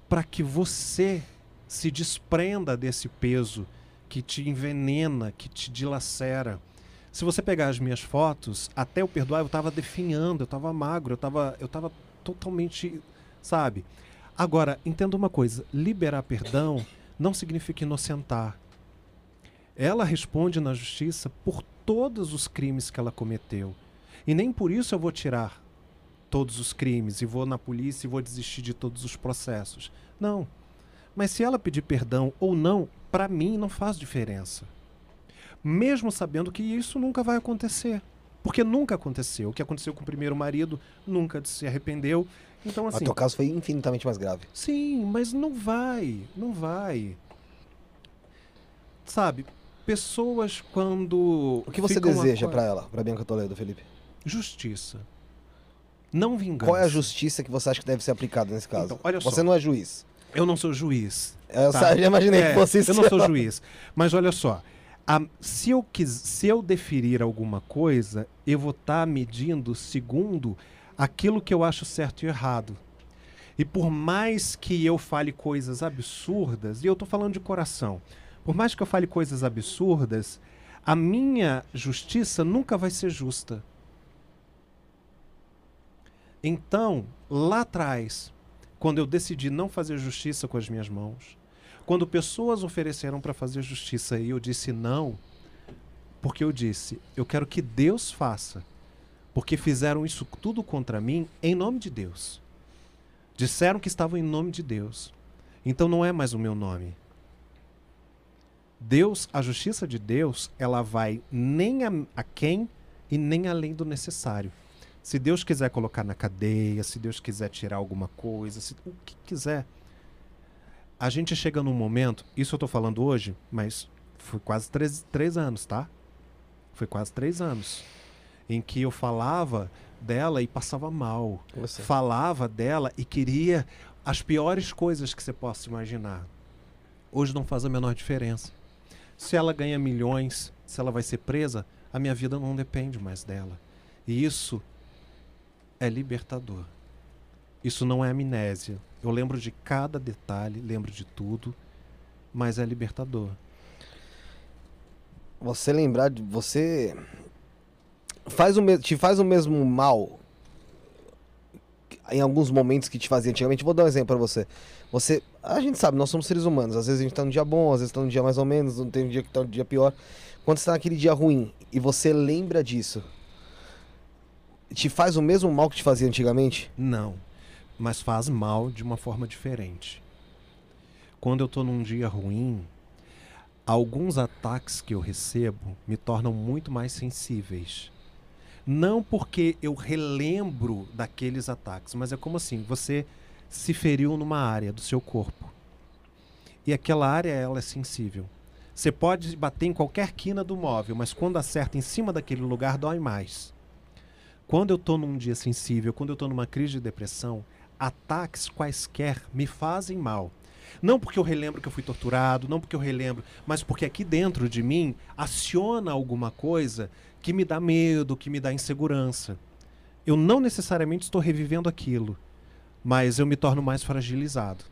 para que você se desprenda desse peso que te envenena, que te dilacera. Se você pegar as minhas fotos, até eu perdoar, eu estava definhando, eu estava magro, eu estava eu tava totalmente, sabe? Agora, entenda uma coisa, liberar perdão não significa inocentar. Ela responde na justiça por todos os crimes que ela cometeu. E nem por isso eu vou tirar todos os crimes e vou na polícia e vou desistir de todos os processos. Não. Mas se ela pedir perdão ou não, para mim não faz diferença. Mesmo sabendo que isso nunca vai acontecer. Porque nunca aconteceu. O que aconteceu com o primeiro marido nunca se arrependeu. Então, Mas assim. teu caso foi infinitamente mais grave. Sim, mas não vai, não vai. Sabe, pessoas quando. O que você deseja pra ela, pra Bianca Toledo, Felipe? Justiça. Não vingança. Qual é a justiça que você acha que deve ser aplicada nesse caso? Então, olha você só. não é juiz. Eu não sou juiz. Eu Tá. já imaginei É, que fosse isso. Eu não sou juiz. Mas olha só. a- se, eu quis, se eu deferir alguma coisa, eu vou estar medindo segundo aquilo que eu acho certo e errado. E por mais que eu fale coisas absurdas, e eu estou falando de coração, por mais que eu fale coisas absurdas, a minha justiça nunca vai ser justa. Então, lá atrás, quando eu decidi não fazer justiça com as minhas mãos, quando pessoas ofereceram para fazer justiça e eu disse não, porque eu disse, eu quero que Deus faça, porque fizeram isso tudo contra mim em nome de Deus. Disseram que estavam em nome de Deus. Então não é mais o meu nome. Deus, a justiça de Deus, ela vai nem a, a quem e nem além do necessário. Se Deus quiser colocar na cadeia, se Deus quiser tirar alguma coisa, se, o que quiser. A gente chega num momento, isso eu tô falando hoje, mas foi quase três, três anos, tá? Foi quase três anos. Em que eu falava dela e passava mal. Você. Falava dela e queria as piores coisas que você possa imaginar. Hoje não faz a menor diferença. Se ela ganha milhões, se ela vai ser presa, a minha vida não depende mais dela. E isso é libertador. Isso não é amnésia. Eu lembro de cada detalhe, lembro de tudo, mas é libertador. Você lembrar de. Você. Faz o. Te faz o mesmo mal em alguns momentos que te fazia antigamente. Vou dar um exemplo pra você. Você. A gente sabe, nós somos seres humanos. Às vezes a gente tá num dia bom, às vezes tá num dia mais ou menos, não tem um dia que tá um dia pior. Quando você tá naquele dia ruim e você lembra disso, te faz o mesmo mal que te fazia antigamente? Não, mas faz mal de uma forma diferente. Quando eu tô num dia ruim, alguns ataques que eu recebo me tornam muito mais sensíveis. Não porque eu relembro daqueles ataques, mas é como assim, você se feriu numa área do seu corpo. E aquela área ela é sensível. Você pode bater em qualquer quina do móvel, mas quando acerta em cima daquele lugar dói mais. Quando eu estou num dia sensível, quando eu estou numa crise de depressão, ataques quaisquer me fazem mal. Não porque eu relembro que eu fui torturado, não porque eu relembro, mas porque aqui dentro de mim aciona alguma coisa que me dá medo, que me dá insegurança. Eu não necessariamente estou revivendo aquilo, mas eu me torno mais fragilizado.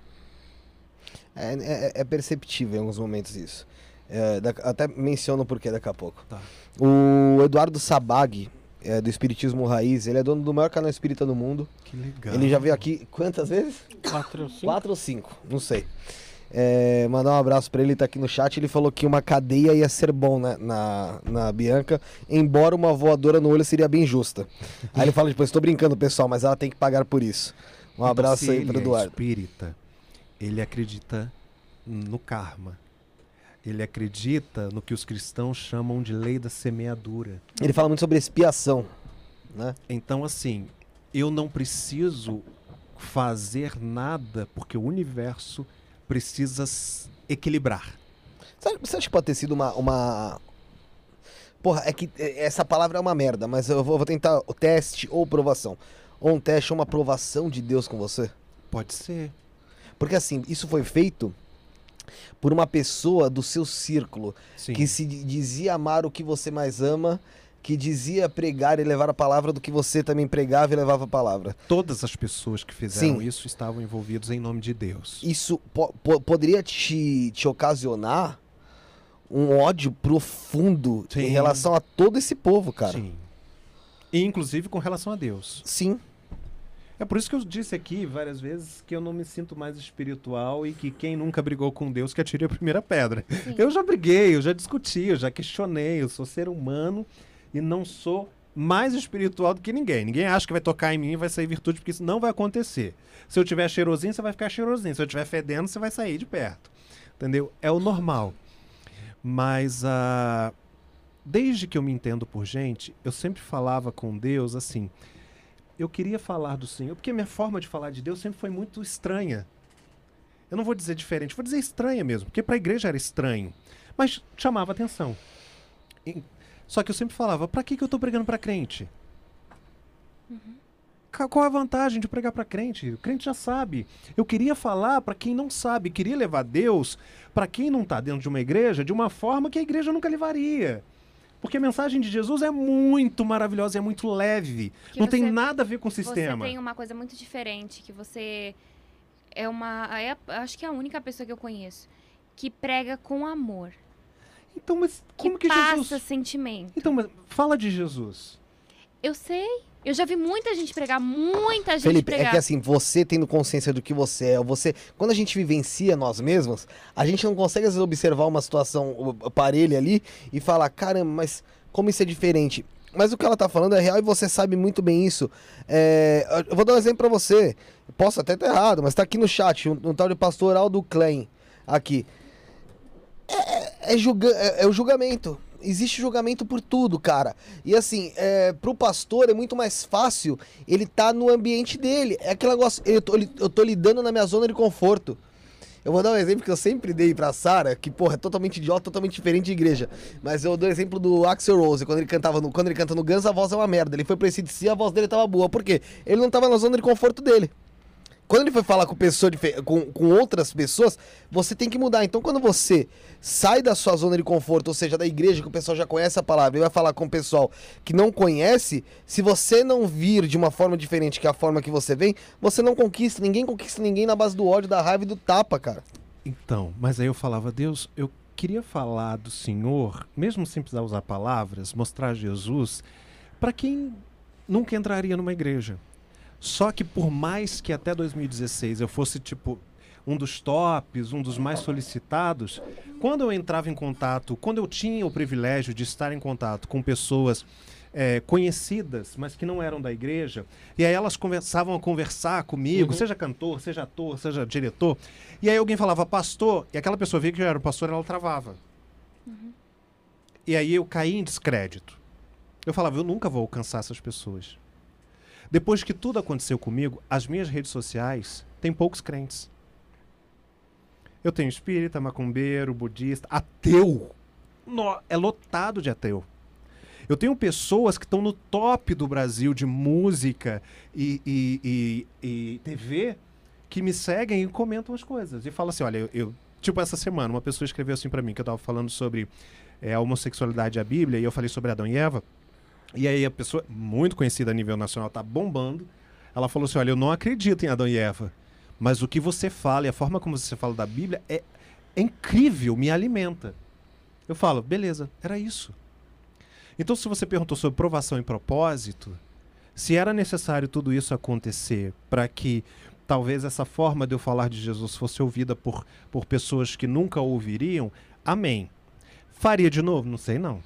É, é- é perceptível em alguns momentos isso. É, da- até menciono o porquê daqui a pouco. Tá. O Eduardo Sabag, é, do Espiritismo Raiz, ele é dono do maior canal espírita do mundo. Que legal. Ele já veio aqui quantas vezes? Quatro, cinco. Quatro ou cinco, não sei. É, mandar um abraço pra ele, tá aqui no chat. Ele falou que uma cadeia ia ser bom né, na, na Bianca, embora uma voadora no olho seria bem justa. Aí ele fala depois: tô brincando, pessoal, mas ela tem que pagar por isso. Um Então, abraço se aí ele pro é Eduardo. espírita, ele acredita no karma. Ele acredita no que os cristãos chamam de lei da semeadura. Ele fala muito sobre expiação, né? Então, assim, eu não preciso fazer nada porque o universo precisa equilibrar. Você acha que pode ter sido uma. uma... Porra, é que é, essa palavra é uma merda, mas eu vou, tentar o teste ou provação. Ou um teste ou uma aprovação de Deus com você. Pode ser. Porque assim, isso foi feito por uma pessoa do seu círculo Sim. que se di- dizia amar o que você mais ama, que dizia pregar e levar a palavra do que você também pregava e levava a palavra. Todas as pessoas que fizeram Sim. isso estavam envolvidos em nome de Deus. Isso po- po- poderia te, te ocasionar um ódio profundo Sim. em relação a todo esse povo, cara. Sim. E, inclusive com relação a Deus. Sim. É por isso que eu disse aqui várias vezes que eu não me sinto mais espiritual e que quem nunca brigou com Deus que atire a primeira pedra. Sim. Eu já briguei, eu já discuti, eu já questionei, eu sou ser humano e não sou mais espiritual do que ninguém. Ninguém acha que vai tocar em mim e vai sair virtude, porque isso não vai acontecer. Se eu tiver cheirosinho, você vai ficar cheirosinho. Se eu tiver fedendo, você vai sair de perto. Entendeu? É o normal. Mas ah, desde que eu me entendo por gente, eu sempre falava com Deus assim. Eu queria falar do Senhor, porque minha forma de falar de Deus sempre foi muito estranha. Eu não vou dizer diferente, vou dizer estranha mesmo, porque para a igreja era estranho, mas chamava atenção. E- só que eu sempre falava, para que, que eu estou pregando para crente? Ca- Qual a vantagem de pregar para crente? O crente já sabe. Eu queria falar para quem não sabe, queria levar Deus para quem não está dentro de uma igreja de uma forma que a igreja nunca levaria. Porque a mensagem de Jesus é muito maravilhosa, é muito leve. Que não tem você- nada a ver com o sistema. Você tem uma coisa muito diferente, que você é uma. é acho que é a única pessoa que eu conheço que prega com amor. Então, mas como que, passa Jesus. sentimento. Então, mas fala de Jesus. Eu sei. Eu já vi muita gente pregar, muita gente Felipe, pregar. é que assim, você tendo consciência do que você é, você, quando a gente vivencia nós mesmos, a gente não consegue às vezes observar uma situação parelha ali e falar, caramba, mas como isso é diferente? Mas o que ela tá falando é real e você sabe muito bem isso. É, eu vou dar um exemplo pra você. Posso até estar errado, mas tá aqui no chat, um, um tal de pastor Aldo Klein, aqui. É, é, julga- é- é o julgamento. Existe julgamento por tudo, cara. E assim, é, pro pastor é muito mais fácil ele tá no ambiente dele. É aquele negócio, eu tô, eu tô lidando na minha zona de conforto. Eu vou dar um exemplo que eu sempre dei pra Sara, que, porra, é totalmente idiota, totalmente diferente de igreja. Mas eu dou o exemplo do Axel Rose, quando ele cantava no, quando ele canta no Guns, a voz é uma merda. Ele foi pra esse si, a voz dele tava boa. Por quê? Ele não tava na zona de conforto dele. Quando ele foi falar com, pessoa com, com outras pessoas, você tem que mudar. Então, quando você sai da sua zona de conforto, ou seja, da igreja, que o pessoal já conhece a palavra, e vai falar com o pessoal que não conhece, se você não vir de uma forma diferente que a forma que você vem, você não conquista. Ninguém conquista ninguém na base do ódio, da raiva e do tapa, cara. Então, mas aí eu falava, Deus, eu queria falar do Senhor, mesmo sem precisar usar palavras, mostrar Jesus, para quem nunca entraria numa igreja. Só que por mais que até 2016 eu fosse tipo um dos tops, um dos mais solicitados, quando eu entrava em contato, quando eu tinha o privilégio de estar em contato com pessoas eh, conhecidas, mas que não eram da igreja, e aí elas começavam a conversar comigo, seja cantor, seja ator, seja diretor, e aí alguém falava pastor, e aquela pessoa via que eu era o pastor, ela travava. E aí eu caí em descrédito. Eu falava, eu nunca vou alcançar essas pessoas. Depois que tudo aconteceu comigo, as minhas redes sociais têm poucos crentes. Eu tenho espírita, macumbeiro, budista, ateu. No- é lotado de ateu. Eu tenho pessoas que estão no top do Brasil de música e, e- e- e TV que me seguem e comentam as coisas. E falam assim: olha, eu, eu- tipo, essa semana, uma pessoa escreveu assim pra mim, que eu tava falando sobre é, a homossexualidade e a Bíblia, e eu falei sobre Adão e Eva. E aí a pessoa, muito conhecida a nível nacional, tá bombando. Ela falou assim: olha, eu não acredito em Adão e Eva. Mas o que você fala e a forma como você fala da Bíblia é, é incrível, me alimenta. Eu falo, beleza, era isso. Então, se você perguntou sobre provação e propósito, se era necessário tudo isso acontecer para que talvez essa forma de eu falar de Jesus fosse ouvida por, por pessoas que nunca ouviriam, amém. Faria de novo? Não sei não.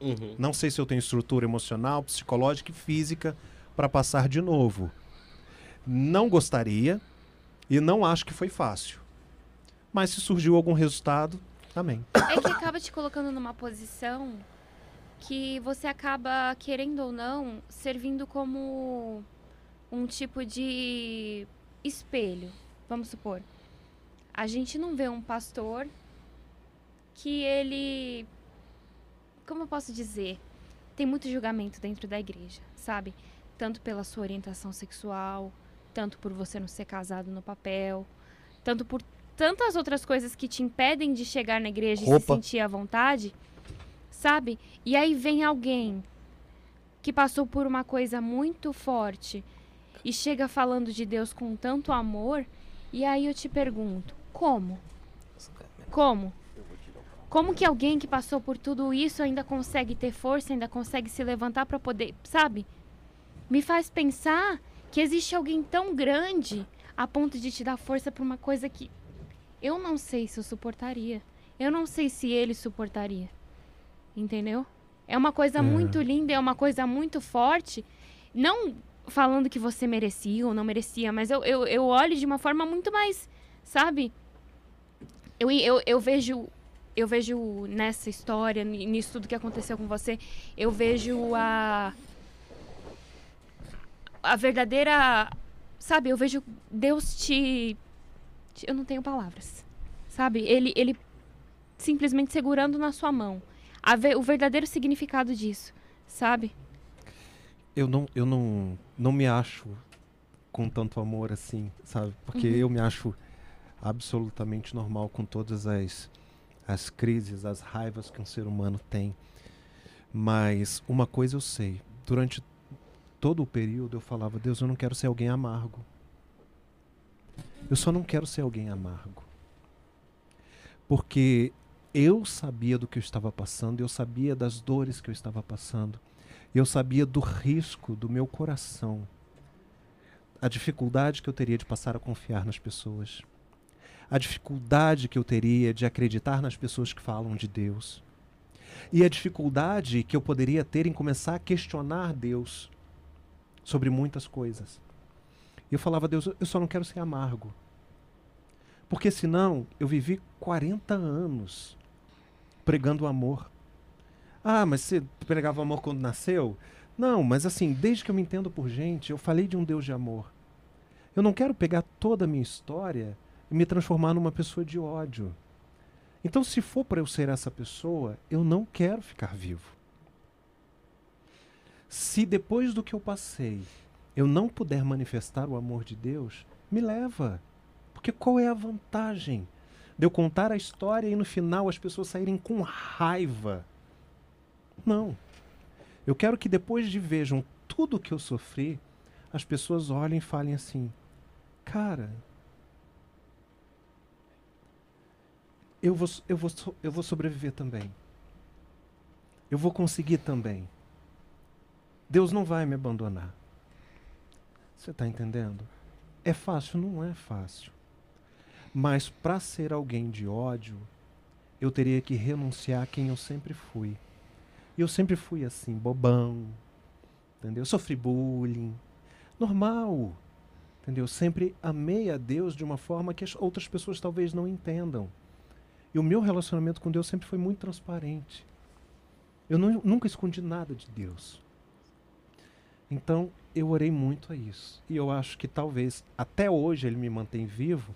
Uhum. Não sei se eu tenho estrutura emocional, psicológica e física para passar de novo. Não gostaria e não acho que foi fácil. Mas se surgiu algum resultado, amém. É que acaba te colocando numa posição que você acaba, querendo ou não, servindo como um tipo de espelho. Vamos supor. A gente não vê um pastor que ele. Como eu posso dizer? Tem muito julgamento dentro da igreja, sabe? Tanto pela sua orientação sexual, tanto por você não ser casado no papel, tanto por tantas outras coisas que te impedem de chegar na igreja e se sentir à vontade, sabe? E aí vem alguém que passou por uma coisa muito forte e chega falando de Deus com tanto amor, e aí eu te pergunto, como? Como? Como que alguém que passou por tudo isso ainda consegue ter força, ainda consegue se levantar para poder, sabe? Me faz pensar que existe alguém tão grande a ponto de te dar força para uma coisa que eu não sei se eu suportaria. Eu não sei se ele suportaria. Entendeu? É uma coisa É. muito linda, é uma coisa muito forte. Não falando que você merecia ou não merecia, mas eu, eu, eu olho de uma forma muito mais, sabe? Eu, eu, eu vejo eu vejo nessa história, ni- nisso tudo que aconteceu com você, eu vejo a a verdadeira, sabe? Eu vejo Deus te, te- eu não tenho palavras. Sabe? Ele ele simplesmente segurando na sua mão. A ve- o verdadeiro significado disso, sabe? Eu não, eu não, não me acho com tanto amor assim, sabe? Porque Uhum. eu me acho absolutamente normal com todas as, as crises, as raivas que um ser humano tem. Mas uma coisa eu sei, durante todo o período eu falava, Deus, eu não quero ser alguém amargo. Eu só não quero ser alguém amargo. Porque eu sabia do que eu estava passando, eu sabia das dores que eu estava passando. Eu sabia do risco do meu coração, a dificuldade que eu teria de passar a confiar nas pessoas, a dificuldade que eu teria de acreditar nas pessoas que falam de Deus, e a dificuldade que eu poderia ter em começar a questionar Deus sobre muitas coisas. E eu falava, Deus, eu só não quero ser amargo. Porque senão eu vivi 40 anos pregando amor. Ah, mas você pregava amor quando nasceu? Não, mas assim, desde que eu me entendo por gente, eu falei de um Deus de amor. Eu não quero pegar toda a minha história e me transformar numa pessoa de ódio. Então, se for para eu ser essa pessoa, eu não quero ficar vivo. Se depois do que eu passei eu não puder manifestar o amor de Deus, me leva. Porque qual é a vantagem de eu contar a história e no final as pessoas saírem com raiva? Não. Eu quero que depois de vejam tudo que eu sofri, as pessoas olhem e falem assim: cara, eu vou, eu vou, eu vou sobreviver também. Eu vou conseguir também. Deus não vai me abandonar. Você está entendendo? É fácil? Não é fácil. Mas para ser alguém de ódio, eu teria que renunciar a quem eu sempre fui. E eu sempre fui assim, bobão. Entendeu? Eu sofri bullying. Normal. Entendeu? Eu sempre amei a Deus de uma forma que as outras pessoas talvez não entendam. E o meu relacionamento com Deus sempre foi muito transparente. Eu nu- nunca escondi nada de Deus. Então, eu orei muito a isso. E eu acho que talvez até hoje ele me mantém vivo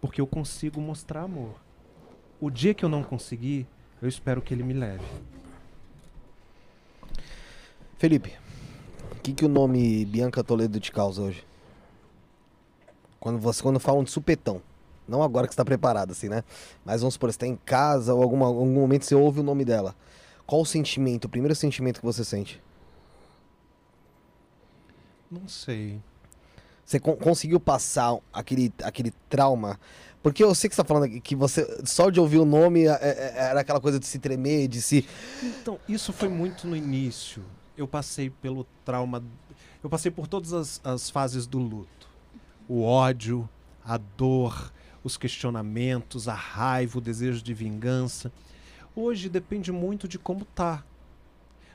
porque eu consigo mostrar amor. O dia que eu não conseguir, eu espero que ele me leve. Felipe, o que, que o nome Bianca Toledo te causa hoje? Quando você quando falam de supetão. Não agora que você tá preparado, assim, né? Mas vamos supor, você tá em casa ou alguma, algum momento você ouve o nome dela. Qual o sentimento, o primeiro sentimento que você sente? Não sei. Você con- conseguiu passar aquele, aquele trauma? Porque eu sei que você tá falando aqui que você, só de ouvir o nome, é- é- era aquela coisa de se tremer, de se. Então, isso foi muito no início. Eu passei pelo trauma. Eu passei por todas as, as fases do luto: o ódio, a dor, os questionamentos, a raiva, o desejo de vingança. Hoje depende muito de como tá.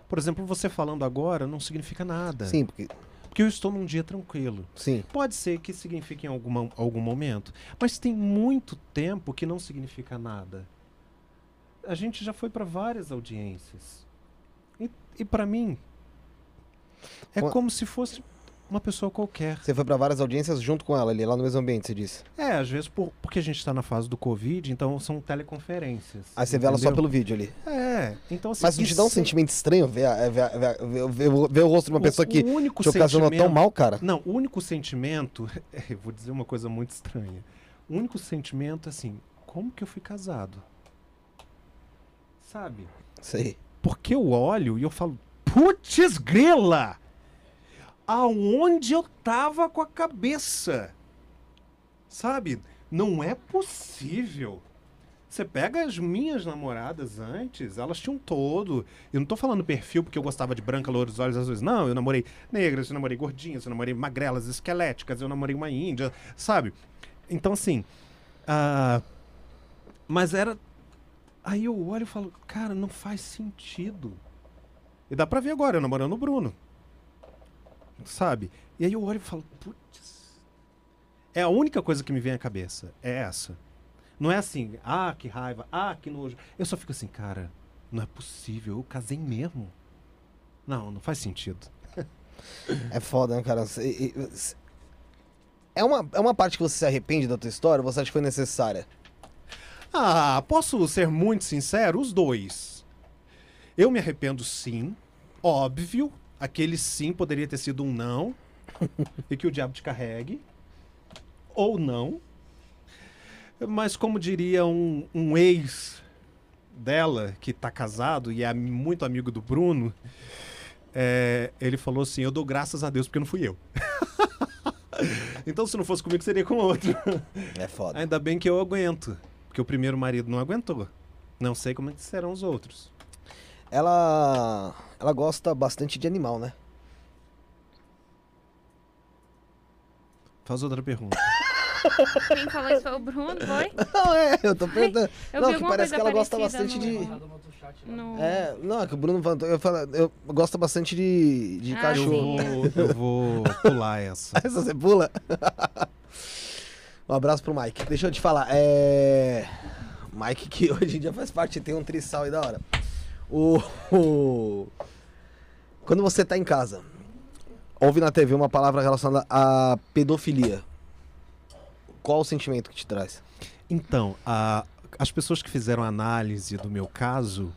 Por exemplo, você falando agora não significa nada. Sim, porque. Porque eu estou num dia tranquilo. Sim. Pode ser que signifique em alguma, algum momento, mas tem muito tempo que não significa nada. A gente já foi para várias audiências. E, e para mim, é Qua- como se fosse uma pessoa qualquer. Você foi pra várias audiências junto com ela ali, lá no mesmo ambiente, você disse. É, às vezes por- porque a gente está na fase do Covid, então são teleconferências. Aí você vê ela só entendeu? pelo vídeo ali. É, então assim. Mas não te dá um isso- sentimento estranho ver, ver, ver, ver, ver- o rosto de uma o- pessoa que o único te ocasionou tão mal, cara? Não, o único sentimento. [laughs] Eu vou dizer uma coisa muito estranha. O único sentimento é assim: como que eu fui casado? Sabe? Sei. Porque eu olho e eu falo: putz, grila! Aonde eu tava com a cabeça? Sabe? Não é possível. Você pega as minhas namoradas antes, elas tinham todo. Eu não tô falando perfil porque eu gostava de branca, loura, os olhos azuis. Não, eu namorei negras, eu namorei gordinhas, eu namorei magrelas, esqueléticas, eu namorei uma índia, sabe? Então, assim. ah, mas era. Aí eu olho e falo, cara, não faz sentido. E dá pra ver agora, eu namorando o Bruno. Sabe? E aí eu olho e falo, putz. É a única coisa que me vem à cabeça. É essa. Não é assim, ah, que raiva, ah, que nojo. Eu só fico assim, cara, não é possível, eu casei mesmo. Não, não faz sentido. [laughs] É foda, né, cara? É uma, é uma parte que você se arrepende da tua história ou você acha que foi necessária? Ah, posso ser muito sincero? Os dois. Eu me arrependo sim, óbvio. Aquele sim poderia ter sido um não. [laughs] e que o diabo te carregue. Ou não. Mas como diria um, um ex dela, que tá casado e é muito amigo do Bruno, é, ele falou assim: Eu dou graças a Deus porque não fui eu. [laughs] então, se não fosse comigo, seria com outro. É foda. Ainda bem que eu aguento. Porque o primeiro marido não aguentou. Não sei como é serão os outros. Ela. Ela gosta bastante de animal, né? Faz outra pergunta. [laughs] Quem falou isso foi o Bruno, foi? Não, é, eu tô perguntando. [laughs] Eu não, que parece que ela gosta bastante de. no- no- É, não, é que o Bruno falou. Eu, falo, eu gosto bastante de, de Ah, Eu cachorro. sim. vou, eu vou pular essa. [laughs] Essa você pula? um abraço pro Mike. Deixa eu te falar, é. Mike, que hoje em dia faz parte, tem um trissal aí da hora. O. o- Quando você tá em casa, ouve na TV uma palavra relacionada à pedofilia. Qual o sentimento que te traz? Então, a- as pessoas que fizeram análise do meu caso,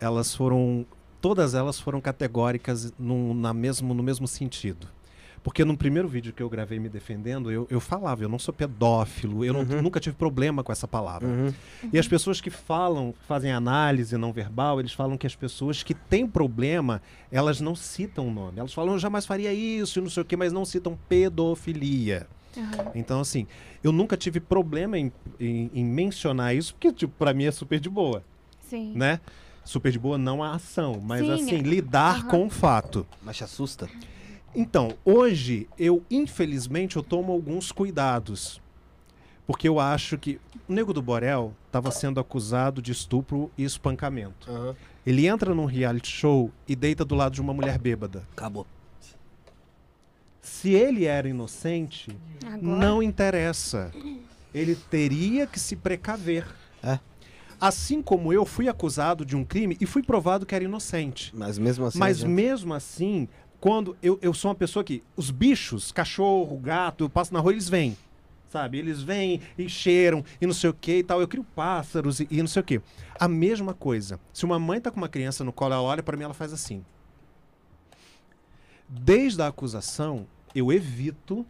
elas foram. Todas elas foram categóricas num- na mesmo, no mesmo sentido. Porque no primeiro vídeo que eu gravei me defendendo, eu, eu falava, eu não sou pedófilo, eu não- Uhum. nunca tive problema com essa palavra. E as pessoas que falam, fazem análise não verbal, eles falam que as pessoas que têm problema, elas não citam o nome. Elas falam, eu jamais faria isso, e não sei o quê, mas não citam pedofilia. Aham. Então, assim, eu nunca tive problema em, em- em mencionar isso, porque, tipo, pra mim é super de boa, Sim. né? Super de boa não a ação, mas, Sim, assim, é. lidar Aham. com o fato. Mas te assusta? Então, hoje, eu, infelizmente, eu tomo alguns cuidados. Porque eu acho que o Nego do Borel estava sendo acusado de estupro e espancamento. Ele entra num reality show e deita do lado de uma mulher bêbada. Acabou. Se ele era inocente, Agora. não interessa. Ele teria que se precaver. É. Assim como eu fui acusado de um crime e fui provado que era inocente. Mas mesmo assim. Mas adianta. mesmo assim, quando eu, eu sou uma pessoa que os bichos, cachorro, gato, eu passo na rua, eles vêm. Sabe? Eles vêm e cheiram e não sei o que e tal. Eu crio pássaros e, e não sei o que. A mesma coisa. Se uma mãe tá com uma criança no colo, ela olha para mim, ela faz assim. Desde a acusação, eu evito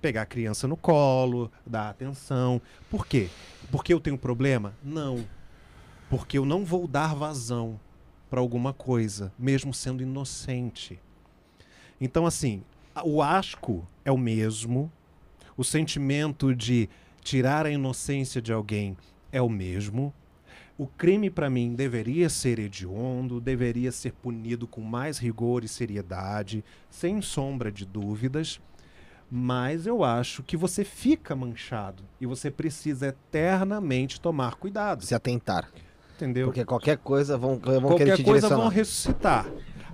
pegar a criança no colo, dar atenção. Por quê? Porque eu tenho problema? Não. Porque eu não vou dar vazão para alguma coisa, mesmo sendo inocente. Então, assim, o asco é o mesmo, o sentimento de tirar a inocência de alguém é o mesmo. O crime, para mim, deveria ser hediondo, deveria ser punido com mais rigor e seriedade, sem sombra de dúvidas. Mas eu acho que você fica manchado e você precisa eternamente tomar cuidado. Se atentar. Entendeu? Porque qualquer coisa vão, vão querer Qualquer te coisa direcionar. vão ressuscitar.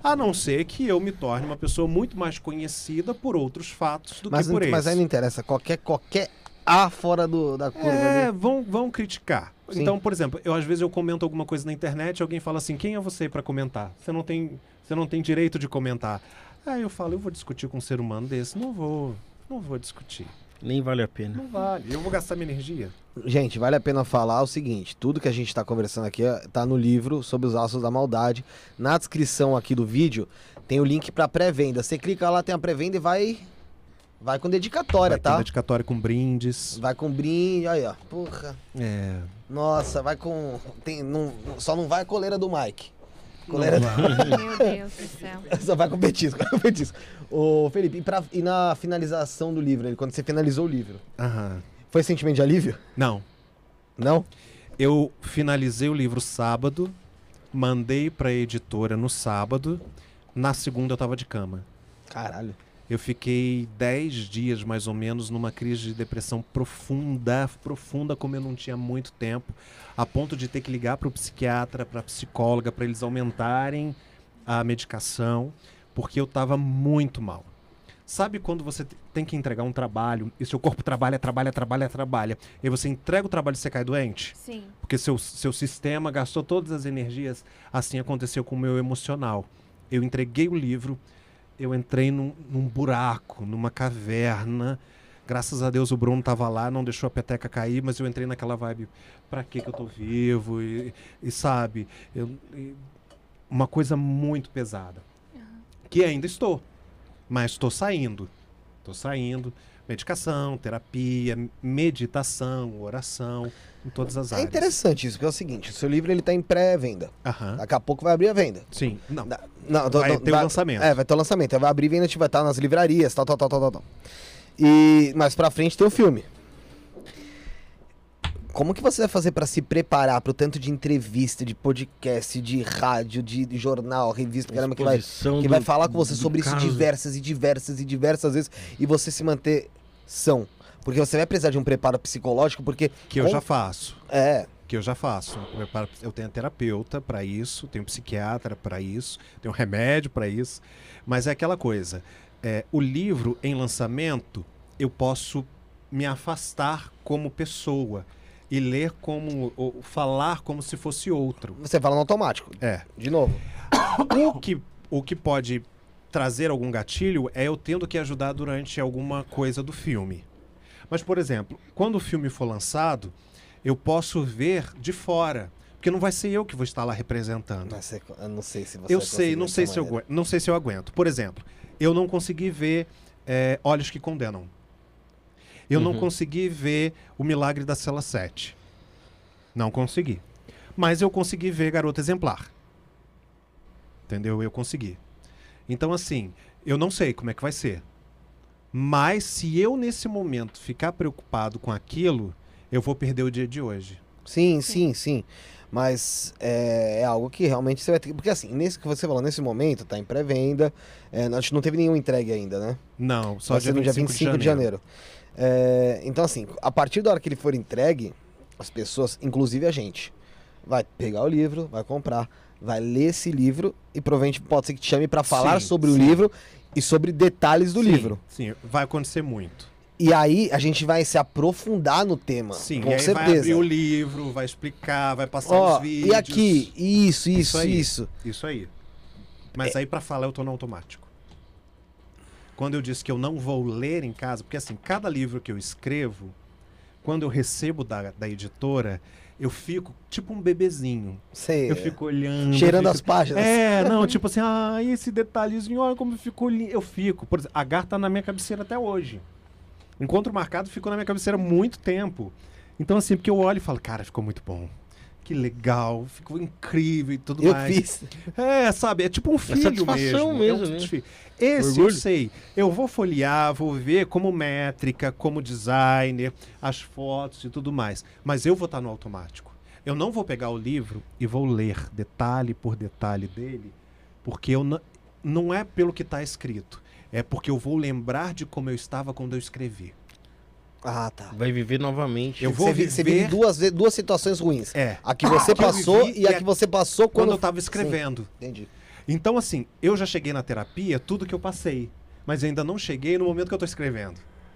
A não ser que eu me torne uma pessoa muito mais conhecida por outros fatos do Mas, que por esse. mas aí não interessa. Qualquer, qualquer A fora do, da curva. É, ali. vão, vão criticar. Sim. Então, por exemplo, eu às vezes eu comento alguma coisa na internet, alguém fala assim: "Quem é você para comentar? Você não tem, você não tem direito de comentar". Aí eu falo: "Eu vou discutir com um ser humano desse, não vou, não vou discutir. Nem vale a pena. Não vale. Eu vou gastar minha energia". Gente, vale a pena falar o seguinte: tudo que a gente tá conversando aqui ó, tá no livro sobre os Aços da Maldade. Na descrição aqui do vídeo tem o link pra pré-venda. Você clica lá, tem a pré-venda e vai. Vai com dedicatória, Vai tá? dedicatória com brindes. Vai com brinde, aí, ó. Porra. É. Nossa, vai com. Tem, não, só não vai a coleira do Mike. Vai. [laughs] Meu Deus do céu. [laughs] Só vai com petisco, [laughs] vai com petisco. Ô, Felipe, e, pra- e na finalização do livro, ele, quando você finalizou o livro, Aham. foi sentimento de alívio? Não. Não? Eu finalizei o livro sábado, mandei pra editora no sábado, na segunda eu tava de cama. Caralho. Eu fiquei 10 dias mais ou menos numa crise de depressão profunda, profunda como eu não tinha muito tempo, a ponto de ter que ligar para o psiquiatra, para a psicóloga, para eles aumentarem a medicação, porque eu estava muito mal. Sabe quando você te- tem que entregar um trabalho e seu corpo trabalha, trabalha, trabalha, trabalha, e você entrega o trabalho e você cai doente? Sim. porque seu, seu sistema gastou todas as energias. Assim aconteceu com o meu emocional. Eu entreguei o livro, eu entrei num, num buraco, numa caverna. Graças a Deus o Bruno tava lá, não deixou a peteca cair, mas eu entrei naquela vibe, pra que que eu tô vivo? E, e sabe, eu- e- uma coisa muito pesada. Que ainda estou, mas estou saindo. Estou saindo. Medicação, terapia, meditação, oração, em todas as É áreas. interessante isso, porque é o seguinte, o seu livro ele tá em pré-venda. Aham. Daqui a pouco vai abrir a venda. Sim, não. Da- Não, Vai ter o lançamento. É, vai ter o lançamento. Aí Vai abrir venda, tipo, vai estar nas livrarias, tal, tal, tal, tal, tal, tal. E mais pra frente tem o filme. Como que você vai fazer pra se preparar pro tanto de entrevista, de podcast, de rádio, de, jornal, revista, caramba, que vai, que vai falar com você sobre isso caso. diversas e diversas e diversas vezes e você se manter são? Porque você vai precisar de um preparo psicológico, porque Que eu com- já faço. é, Que eu já faço. Eu tenho terapeuta para isso, tenho psiquiatra para isso, tenho remédio para isso. Mas é aquela coisa. é, o livro em lançamento, eu posso me afastar como pessoa e ler como. ou falar como se fosse outro. você fala no automático. É. De novo. [coughs] O que, o que pode trazer algum gatilho é eu tendo que ajudar durante alguma coisa do filme. Mas, por exemplo, quando o filme for lançado, eu posso ver de fora. Porque não vai ser eu que vou estar lá representando. Eu não sei se você Eu vai sei, não sei, se eu, maneira. não sei se eu aguento. Por exemplo, eu não consegui ver é, Olhos que Condenam. Eu não Uhum. consegui ver O Milagre da Cela 7. Não consegui. Mas eu consegui ver Garota Exemplar. Entendeu? Eu consegui. Então, assim, eu não sei como é que vai ser. Mas se eu, nesse momento, ficar preocupado com aquilo, eu vou perder o dia de hoje. Sim, sim, sim. Mas é, é algo que realmente você vai ter que. Porque assim, nesse que você falou, nesse momento, tá em pré-venda. É, a gente não teve nenhum entregue ainda, né? Não, só Vai dia ser no dia 25, 25 de janeiro. É, então, assim, a partir da hora que ele for entregue, as pessoas, inclusive a gente, vai pegar o livro, vai comprar, vai ler esse livro e provavelmente pode ser que te chame pra falar Sim, sobre o sim. livro e sobre detalhes do Sim, livro. Sim, vai acontecer muito. E aí a gente vai se aprofundar no tema. Sim, com e aí vai certeza. abrir o livro, vai explicar, vai passar Ó, os vídeos. e aqui, isso, isso, aí. isso. Isso aí. Mas aí pra falar eu tô no automático. Quando eu disse que eu não vou ler em casa, porque assim, cada livro que eu escrevo, quando eu recebo da, da editora, eu fico tipo um bebezinho. Sei. Eu fico olhando. cheirando eu as fico- páginas. É, não, tipo assim, ah, esse detalhezinho, olha como ficou lindo. Eu fico. Por exemplo, a Gar tá na minha cabeceira até hoje. Encontro marcado ficou na minha cabeceira há muito tempo. Então, assim, porque eu olho e falo, cara, ficou muito bom. Que legal, ficou incrível e tudo Eu mais. fiz. É, sabe? É tipo um filho satisfação mesmo. mesmo, é um né? Esse eu Orgulho. sei. Eu vou folhear, vou ver como métrica, como designer, as fotos e tudo mais. Mas eu vou estar no automático. Eu não vou pegar o livro e vou ler detalhe por detalhe dele, porque eu não, não é pelo que está escrito. É porque eu vou lembrar de como eu estava quando eu escrevi. Ah, tá. Vai viver novamente. Eu vou você, vi- você viver- vive duas, duas situações ruins. É. A que você passou e a a- que você passou Quando quando, eu estava escrevendo. Sim, entendi. Então, assim, eu já cheguei na terapia, tudo que eu passei. Mas eu ainda não cheguei no momento que eu tô escrevendo.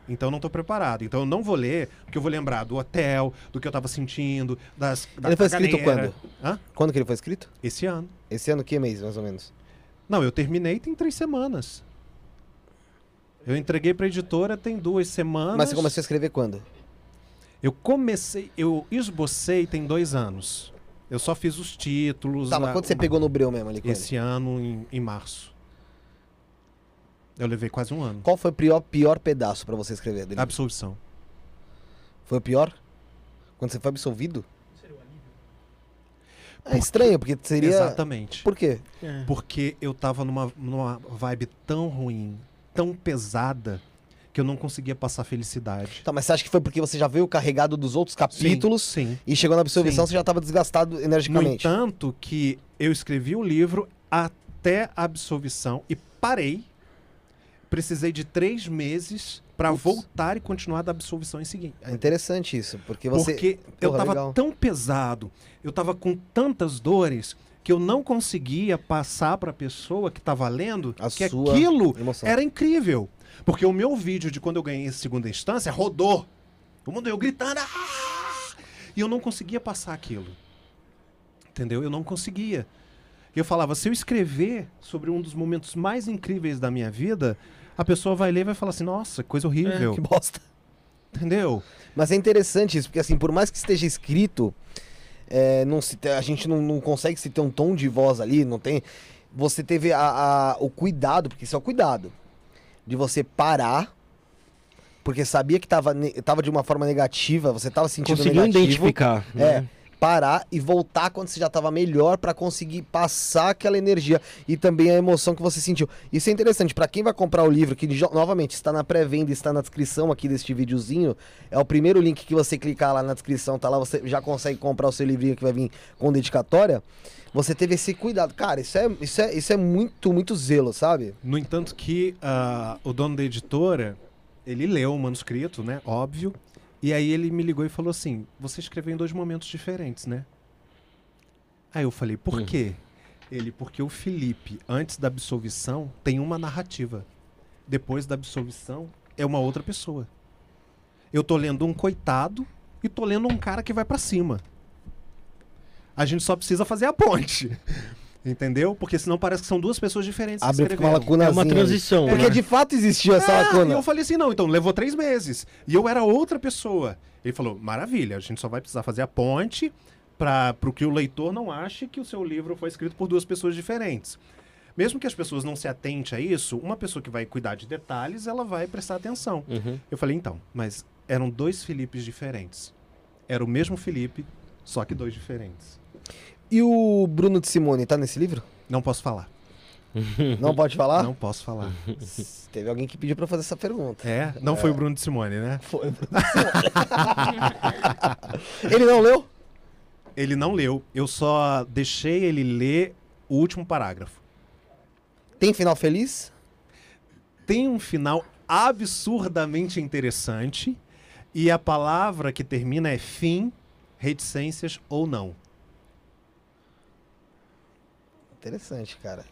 Então eu não tô preparado. Então eu não vou ler, porque eu vou lembrar do hotel, do que eu tava sentindo, das. Da Ele foi escrito caganeira. Hã? Quando que ele foi escrito? Esse ano. Esse ano, que mês, mais ou menos? Não, eu terminei tem três semanas. Eu entreguei pra editora tem duas semanas. Mas você começou a escrever quando? Eu comecei, eu esbocei tem dois anos. Eu só fiz os títulos. Tá, mas a- quando você pegou no breu mesmo ali com ele? Esse ano, em, em março. Eu levei quase um ano. Qual foi o pior, pior pedaço pra você escrever dele? Absolvição. Foi o pior? Quando você foi absolvido? É estranho, porque seria... Exatamente. Por quê? É. Porque eu tava numa, numa vibe tão ruim, tão pesada, que eu não conseguia passar felicidade. Tá, mas você acha que foi porque você já veio carregado dos outros capítulos Sim. e chegou na absolvição, Sim. você já tava desgastado No energicamente? entanto, que eu escrevi o livro até a absolvição e parei. Precisei de três meses para voltar e continuar da absolvição em seguinte. É interessante isso, porque você... Porque eu Porra, tava legal. tão pesado, eu tava com tantas dores que eu não conseguia passar para a pessoa que estava lendo A que aquilo emoção. era incrível. Porque o meu vídeo de quando eu ganhei essa segunda instância rodou. O mundo eu gritando. "Ah!" E eu não conseguia passar aquilo. Entendeu? Eu não conseguia. Eu falava, se eu escrever sobre um dos momentos mais incríveis da minha vida, a pessoa vai ler e vai falar assim, nossa, coisa horrível. Que bosta. Entendeu? Mas é interessante isso, porque assim, por mais que esteja escrito, é, não se a gente não, não consegue se ter um tom de voz ali, não tem. Você teve a, a- o cuidado, porque isso é o cuidado, de você parar, porque sabia que tava, ne- tava de uma forma negativa, você tava sentindo Conseguiu negativo. identificar. É, né? Parar e voltar quando você já tava melhor pra conseguir passar aquela energia e também a emoção que você sentiu. Isso é interessante, pra quem vai comprar o livro, que novamente está na pré-venda, está na descrição aqui deste videozinho, é o primeiro link que você clicar lá na descrição, tá lá, você já consegue comprar o seu livrinho que vai vir com dedicatória. Você teve esse cuidado. Cara, isso é, isso é, isso é muito, muito zelo, sabe? No entanto que ah, o dono da editora, ele leu o manuscrito, né? Óbvio. E aí ele me ligou e falou assim, você escreveu em dois momentos diferentes, né? Aí eu falei, por Hum. quê? Ele, porque o Felipe, antes da absolvição, tem uma narrativa. Depois da absolvição, é uma outra pessoa. Eu tô lendo um coitado e tô lendo um cara que vai pra cima. A gente só precisa fazer a ponte. [laughs] Entendeu? Porque senão parece que são duas pessoas diferentes que Abre uma lacunazinha. É uma transição. Porque né? de fato existiu essa Ah, lacuna. E eu falei assim, não, então levou três meses. E eu era outra pessoa. Ele falou, maravilha, a gente só vai precisar fazer a ponte para o que o leitor não ache que o seu livro foi escrito por duas pessoas diferentes. Mesmo que as pessoas não se atentem a isso, uma pessoa que vai cuidar de detalhes, ela vai prestar atenção. Uhum. Eu falei, então, mas eram dois Filipes diferentes. Era o mesmo Felipe, só que dois diferentes. E o Bruno de Simone tá nesse livro? Não posso falar. [laughs] Não pode falar? Não posso falar. [laughs] Teve alguém que pediu pra fazer essa pergunta. É, não foi o Bruno de Simone, né? Foi. [laughs] Ele não leu? Ele não leu. Eu só deixei ele ler o último parágrafo. Tem final feliz? Tem um final absurdamente interessante e a palavra que termina é fim, reticências ou não. Interessante, cara.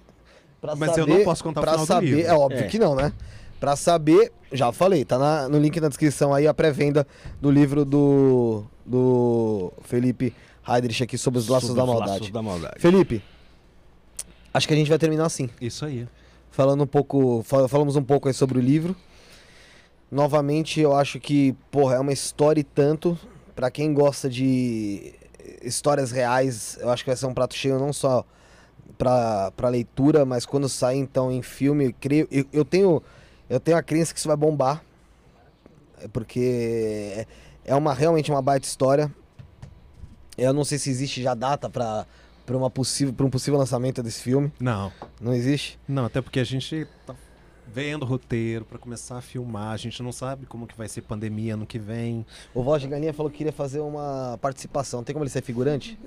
Pra Mas eu não posso contar o pra final do saber, livro. É óbvio É. que não, né? Pra saber, já falei, tá na- no link na descrição aí a pré-venda do livro do, do Felipe Heidrich aqui sobre os laços Sobre da maldade. Laços da maldade. Felipe, acho que a gente vai terminar assim. Isso aí. Falando um pouco, fal- falamos um pouco aí sobre o livro. Novamente, eu acho que, porra, é uma história e tanto. Pra quem gosta de histórias reais, eu acho que vai ser um prato cheio não só pra, pra leitura, mas quando sair então em filme, eu creio, eu, eu tenho eu tenho a crença que isso vai bombar. Porque é- é uma realmente uma baita história. Eu não sei se existe já data pra para uma possível para um possível lançamento desse filme. Não, Não existe? não, até porque a gente tá vendo o roteiro pra começar a filmar, a gente não sabe como que vai ser pandemia ano que vem. O Voz de Galinha falou que queria fazer uma participação. Tem como ele ser figurante?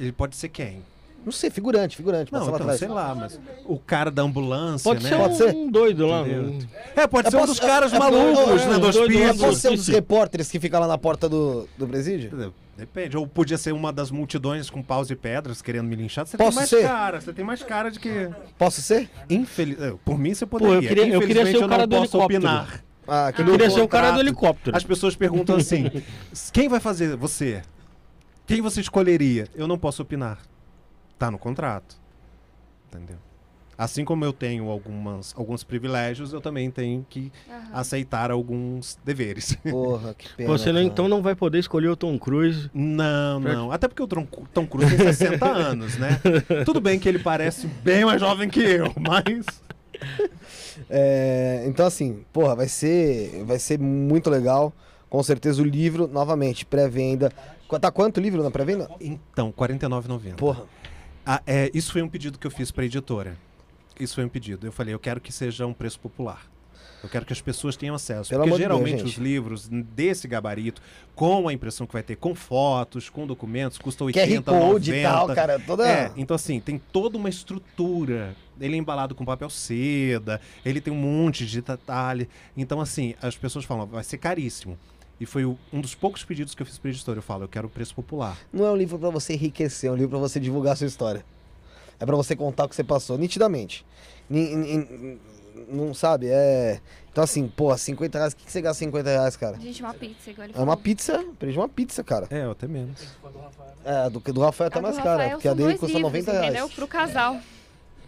Ele pode ser quem? Não sei, figurante, figurante. Não, então, atrás. sei lá, mas o cara da ambulância, Pode né? ser, Pode um, ser? um doido lá. Entendeu? um- É, pode Eu ser um dos caras eu- eu- malucos, eu- né, eu- do doido lá Eu hospício. posso ser um dos repórteres que fica lá na porta do, do presídio? Depende. Ou podia ser uma das multidões com paus e pedras querendo me linchar. Você Posso tem mais ser? cara, você tem mais cara de que. Posso ser? Infeliz... eh, Por mim você Pô, poderia. eu queria- eu queria ser o cara não do posso helicóptero. opinar. Ah, Eu aquele queria ser o cara do helicóptero. As pessoas perguntam assim: [laughs] quem vai fazer você? Quem você escolheria? Eu não posso opinar. Tá no contrato. Entendeu? Assim como eu tenho algumas, alguns privilégios, eu também tenho que aceitar alguns deveres. Porra, que pena. Você não, então não vai poder escolher o Tom Cruise. Não, não. Até porque o Tom, Tom Cruise tem 60 [laughs] anos, né? Tudo bem que ele parece bem mais jovem que eu, mas. É, então, assim, porra, vai ser, vai ser muito legal. Com certeza o livro, novamente, pré-venda. Tá quanto o livro na pré-venda? Então, R$ 49,90. Porra. Ah, é, isso foi um pedido que eu fiz para a editora. Isso foi um pedido. Eu falei, eu quero que seja um preço popular. Eu quero que as pessoas tenham acesso. Pelo porque Deus, geralmente gente. os livros desse gabarito, com a impressão que vai ter, com fotos, com documentos, custam QR 80, Code 90. e tal, cara. Toda. É, então assim, tem toda uma estrutura. Ele é embalado com papel seda, ele tem um monte de detalhe. Então, assim, as pessoas falam, vai ser caríssimo. E foi o- um dos poucos pedidos que eu fiz para editora. Eu falo, eu quero o preço popular. Não é um livro pra você enriquecer, é um livro pra você divulgar a sua história. É pra você contar o que você passou, nitidamente. Ni- ni- ni- Não sabe? É. Então, assim, pô, 50 reais. O que que você gasta 50 reais, cara? Gente, uma pizza, igual ele É uma pizza. Preço uma pizza, cara. É, até menos. É, do, do Rafael tá mais cara. Porque a dele custa livros, 90 reais. Entendeu? Pro casal.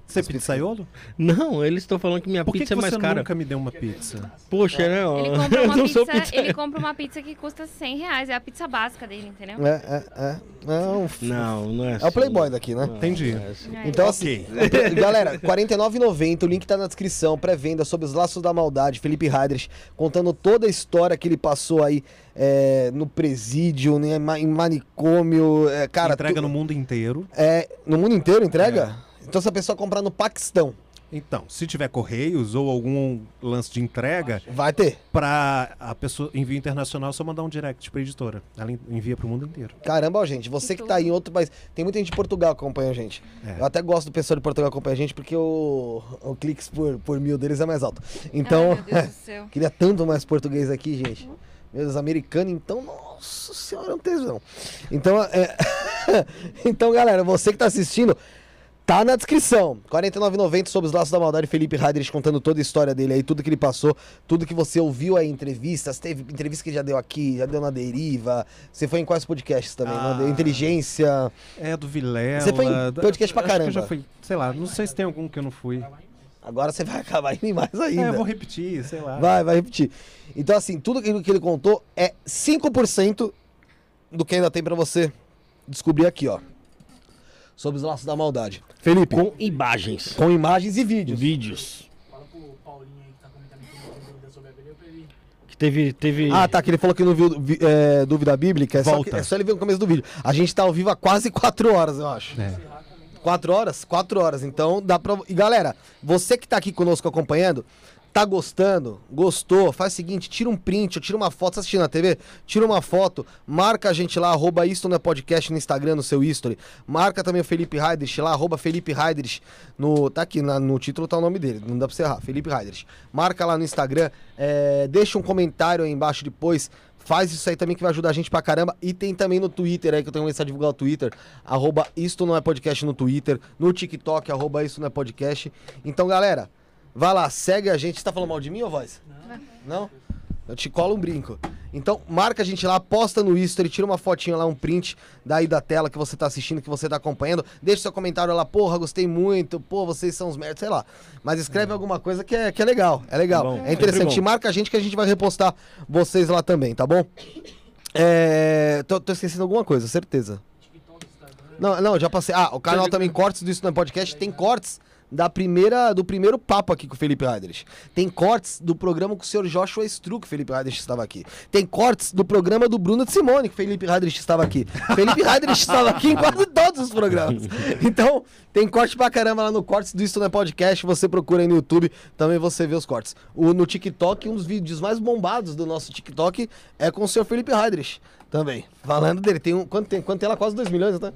Você é pizzaiolo? Não, eles estão falando que minha Por que, pizza que é mais você cara. nunca me deu uma pizza? Poxa, né? ó, Ele compra, [laughs] eu uma não sou pizza, ele compra uma pizza que custa 100 reais. É a pizza básica dele, entendeu? É, é, é. Não, Não, não é é assim. o Playboy daqui, né? Não, Entendi. não é assim. É. Então, assim, [laughs] galera, R$ 49,90, o link tá na descrição, pré-venda sobre os laços da maldade, Felipe Heidrich, contando toda a história que ele passou aí é, no presídio, né, em manicômio, é, cara... Entrega tu- no mundo inteiro. É, no mundo inteiro entrega? Então se a pessoa comprar no Paquistão, Então, se tiver correios ou algum lance de entrega, vai ter. para a pessoa envio internacional, é só mandar um direct pra editora. Ela en- envia pro mundo inteiro. Caramba, gente, você que tá aí em outro país, tem muita gente de Portugal que acompanha a gente. É. Eu até gosto do pessoal de Portugal que acompanha a gente porque o, o cliques por, por mil deles é mais alto. Então, Ai, meu Deus do céu. [laughs] Queria tanto mais português aqui, gente. Meu Deus, americano, então, nossa senhora, é um tesão. Então, é... [laughs] então, galera, você que tá assistindo, tá na descrição. R$ 49,90 sobre os laços da maldade, Felipe Heidrich contando toda a história dele aí, tudo que ele passou, tudo que você ouviu aí em entrevistas, teve entrevista que ele já deu aqui, já deu na Deriva. Você foi em quais podcasts também? Ah. Inteligência. É, do Vilela. Você foi em podcast pra acho que eu caramba. já fui, sei lá, não sei se tem algum que eu não fui. Agora você vai acabar indo em mais É, ainda. eu vou repetir, sei lá. Vai, vai repetir. Então, assim, tudo aquilo que ele contou é 5% do que ainda tem pra você descobrir aqui, ó. Sobre os laços da maldade. Felipe, com, Com imagens. imagens e vídeos. Vídeos. Fala pro Paulinho aí que tá comentando que não tem dúvida sobre a Bíblia pra ele. Que teve. teve... Ah, tá, que ele falou que não viu vi- é, dúvida bíblica. É só, Volta. que- é só ele ver no começo do vídeo. A gente tá ao vivo há quase 4 horas, eu acho. É. 4 horas? 4 horas. Então dá pra. E galera, você que tá aqui conosco acompanhando, tá gostando? Gostou? Faz o seguinte: tira um print, tira uma foto. Tá assistindo na TV? Tira uma foto, marca a gente lá, arroba isto é podcast no Instagram, no seu history. Marca também o Felipe Heidrich lá, arroba Felipe Heidrich. No, tá aqui na- no título, tá o nome dele, não dá pra você errar. Felipe Heidrich. Marca lá no Instagram, é, deixa um comentário aí embaixo depois. Faz isso aí também que vai ajudar a gente pra caramba. E tem também no Twitter aí, que eu tenho começado a divulgar o Twitter. Arroba isto não é podcast no Twitter. No TikTok, arroba isto não é podcast. Então, galera, Vai lá, segue a gente. Você tá falando mal de mim ou voz? Não. Eu te colo um brinco. Então, marca a gente lá, posta no History, tira uma fotinha lá, um print daí da tela que você tá assistindo, que você tá acompanhando. Deixa seu comentário lá, porra, gostei muito, pô, vocês são os merdas, sei lá. Mas escreve alguma coisa que é, que é legal, é legal. Bom, é interessante. Marca a gente que a gente vai repostar vocês lá também, tá bom? É. Tô, tô esquecendo alguma coisa, certeza. Não, não, já passei. Ah, o canal também Cortes do Isso Não é Podcast tem cortes da primeira, do primeiro papo aqui com o Felipe Heidrich. Tem cortes do programa com o senhor Joshua Stru, que o Felipe Heidrich estava aqui. Tem cortes do programa do Bruno de Simone, que o Felipe Heidrich estava aqui. Felipe Heidrich estava aqui em quase todos os programas. [laughs] Então, tem corte pra caramba lá no Cortes do Isso Não é Podcast. Você procura aí no YouTube, também você vê os cortes. O, no TikTok, um dos vídeos mais bombados do nosso TikTok é com o senhor Felipe Heidrich. Também. Falando dele. Tem um, quanto tem? Quanto tem lá? Quase 2 milhões, tá?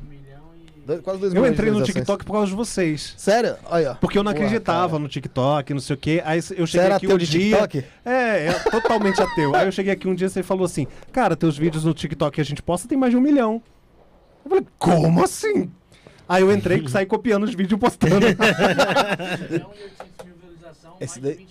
Dois- quase 2 Eu entrei no. TikTok por causa de vocês. Sério? Olha. Porque eu não acreditava cara. no TikTok, não sei o quê. Aí eu Você cheguei era aqui ateu um de dia. TikTok? É, é totalmente ateu. Aí eu cheguei aqui um dia e você falou assim: Cara, teus vídeos no TikTok que a gente posta tem mais de um milhão. Eu falei, como assim? Aí eu entrei e saí copiando os vídeos e postando. [laughs] Esse daí-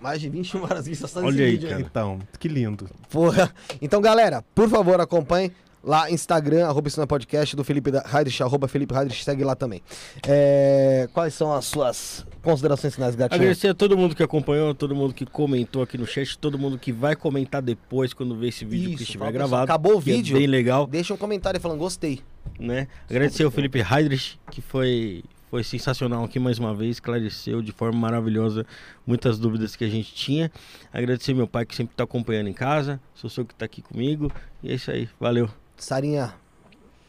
Mais de 21 horas vistas só Olha nesse aí, vídeo cara. então, que lindo. Porra. Então, galera, por favor, acompanhe lá Instagram, arroba é podcast, do Felipe Heidrich, arroba Felipe Heidrich, segue lá também. É, quais são as suas considerações finais, gatinho? Agradecer a todo mundo que acompanhou, todo mundo que comentou aqui no chat, todo mundo que vai comentar depois quando ver esse vídeo Isso, que estiver gravado. acabou o é vídeo. bem legal, Deixa um comentário falando gostei. né? Agradecer ao Felipe Heidrich, que foi, foi sensacional aqui mais uma vez, esclareceu de forma maravilhosa muitas dúvidas que a gente tinha. Agradecer meu pai que sempre está acompanhando em casa, sou seu que está aqui comigo. E é isso aí, valeu. Sarinha,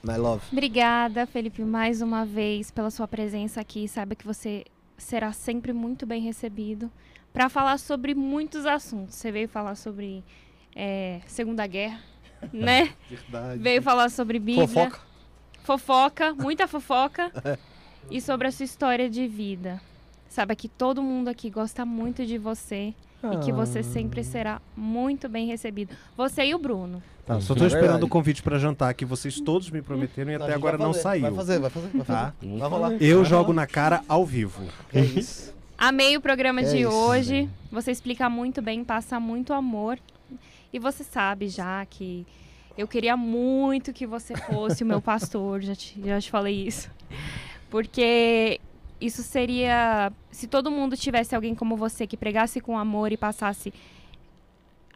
my love. Obrigada, Felipe, mais uma vez pela sua presença aqui. Saiba que você será sempre muito bem recebido para falar sobre muitos assuntos. Você veio falar sobre é, Segunda Guerra, [laughs] né? Verdade. Veio falar sobre Bíblia. Fofoca. Fofoca, muita fofoca. [laughs] e sobre a sua história de vida. Saiba que todo mundo aqui gosta muito de você e que você sempre será muito bem recebido. Você e o Bruno. Tá, só É tô esperando o convite pra jantar que vocês todos me prometeram e até agora não saiu. Vai fazer, vai fazer, vai fazer. Tá? Vai rolar. Eu Vai jogo na cara ao vivo. É isso. Amei o programa É de isso, hoje. Você explica muito bem, passa muito amor. E você sabe já que eu queria muito que você fosse o meu [laughs] pastor, já te, já te falei isso. Porque isso seria. Se todo mundo tivesse alguém como você que pregasse com amor e passasse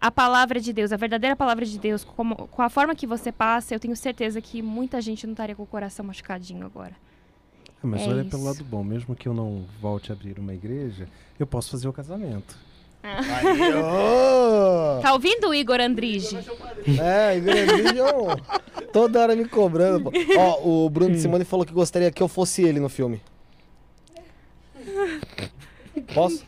a palavra de Deus, a verdadeira palavra de Deus, como, com a forma que você passa, eu tenho certeza que muita gente não estaria com o coração machucadinho agora. Ah, Mas É olha isso. pelo lado bom, mesmo que eu não volte a abrir uma igreja, eu posso fazer o casamento. Aí, ô! Tá ouvindo, o Igor Andrige? É, Igor Andrige, ó, toda hora me cobrando. Ó, o Bruno de Simone falou que gostaria que eu fosse ele no filme. Posso?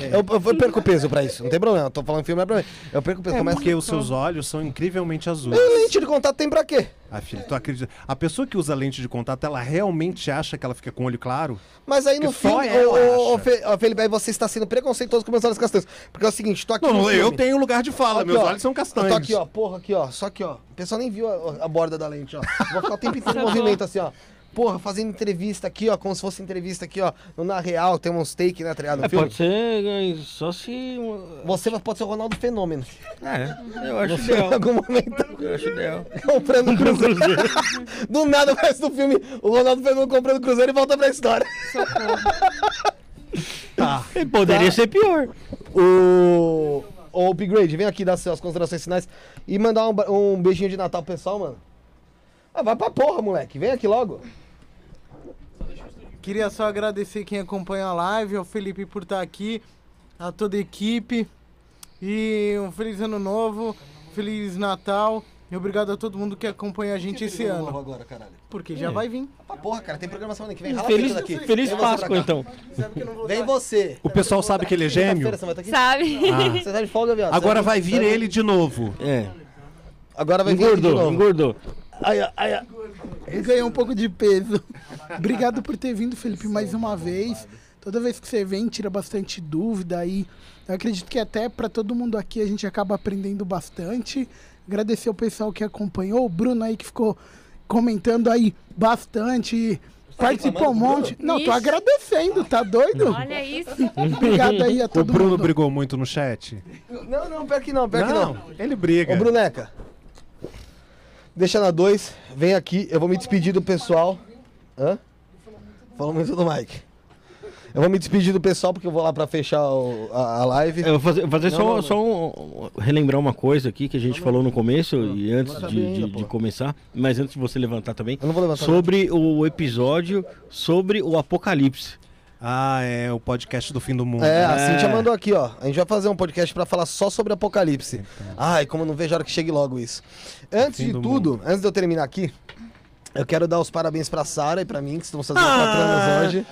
Eu, eu perco peso pra isso, não tem problema. Eu tô falando filme é pra mim. Eu perco peso. É começa porque os seus olhos são incrivelmente azuis. Lente de contato tem pra quê? Ah, filho, tu acredita? A pessoa que usa lente de contato, ela realmente acha que ela fica com o olho claro? Mas aí no filme, ô, ô, Felipe, aí você está sendo preconceituoso com meus olhos castanhos. Porque é o seguinte, tô aqui Não, no eu tenho lugar de fala, Aqui, meus ó. olhos são Eu castanhos. tô aqui, ó, porra, aqui, ó. Só aqui, ó. O pessoal nem viu a, a borda da lente, ó. Vou ficar o tempo inteiro em movimento, assim, ó. Porra, fazendo entrevista aqui, ó, como se fosse entrevista aqui, ó. No Na Real, tem uns take, né, tá ligado? No É, filme. pode ser eh, só se. Você vai- pode ser o Ronaldo Fenômeno. É, eu acho Você, em algum momento, Eu acho ideal. comprando cruzeiro. Do nada, o resto do filme, o Ronaldo Fenômeno comprando cruzeiro e volta pra história. Tá. Poderia ser pior. O. Ô, Upgrade, vem aqui dar suas considerações finais e mandar um, um beijinho de Natal pro pessoal, mano. Ah, vai pra porra, moleque. Vem aqui logo. Queria só agradecer quem acompanha a live, ao Felipe por estar aqui, a toda a equipe. E um feliz ano novo, feliz Natal. E obrigado a todo mundo que acompanha a gente esse ano. agora, caralho. Porque já vai vir. Pra porra, cara, tem programação ano que vem. Rala Feliz, daqui. feliz Vem você pra Páscoa, cá. então. Vem você. O pessoal sabe que ele é gêmeo? Quinta-feira Você vai estar aqui? Sabe? Ah. Você tá de folga, viado. Agora Você vai aqui? vir Você ele de novo. É. Agora vai vir aqui de Engordou, novo. engordou. Ai, ai, ai, ganhei um pouco de peso. [laughs] Obrigado por ter vindo, Felipe, mais uma vez. Toda vez que você vem, tira bastante dúvida aí. Eu acredito que até para todo mundo aqui a gente acaba aprendendo bastante. Agradecer ao pessoal que acompanhou, o Bruno aí que ficou comentando aí bastante. Participou um monte. Não, tô Ixi. agradecendo, tá doido? Olha isso. Obrigado aí a O todo Bruno mundo. brigou muito no chat? Não, não, pior que não, pior que não. ele briga. Ô, Bruneca. Deixa na 2, vem aqui, eu vou me despedir do pessoal. Hã? Falou muito do Mike. Eu vou me despedir do pessoal porque eu vou lá pra fechar o- a, a live. Eu vou fazer, fazer Não, só, não, não. só um, relembrar uma coisa aqui que a gente falou no começo e antes de, ainda, de- de começar, mas antes de você levantar também, vou levantar. sobre o episódio sobre o apocalipse. Ah, é o podcast do fim do mundo. É, a É. Cintia mandou aqui, ó. A gente vai fazer um podcast pra falar só sobre Apocalipse. Ai, como eu não vejo a hora que chegue logo isso. Antes de do tudo, antes de eu terminar aqui, eu quero dar os parabéns pra Sara e pra mim, que estão fazendo 4 anos hoje.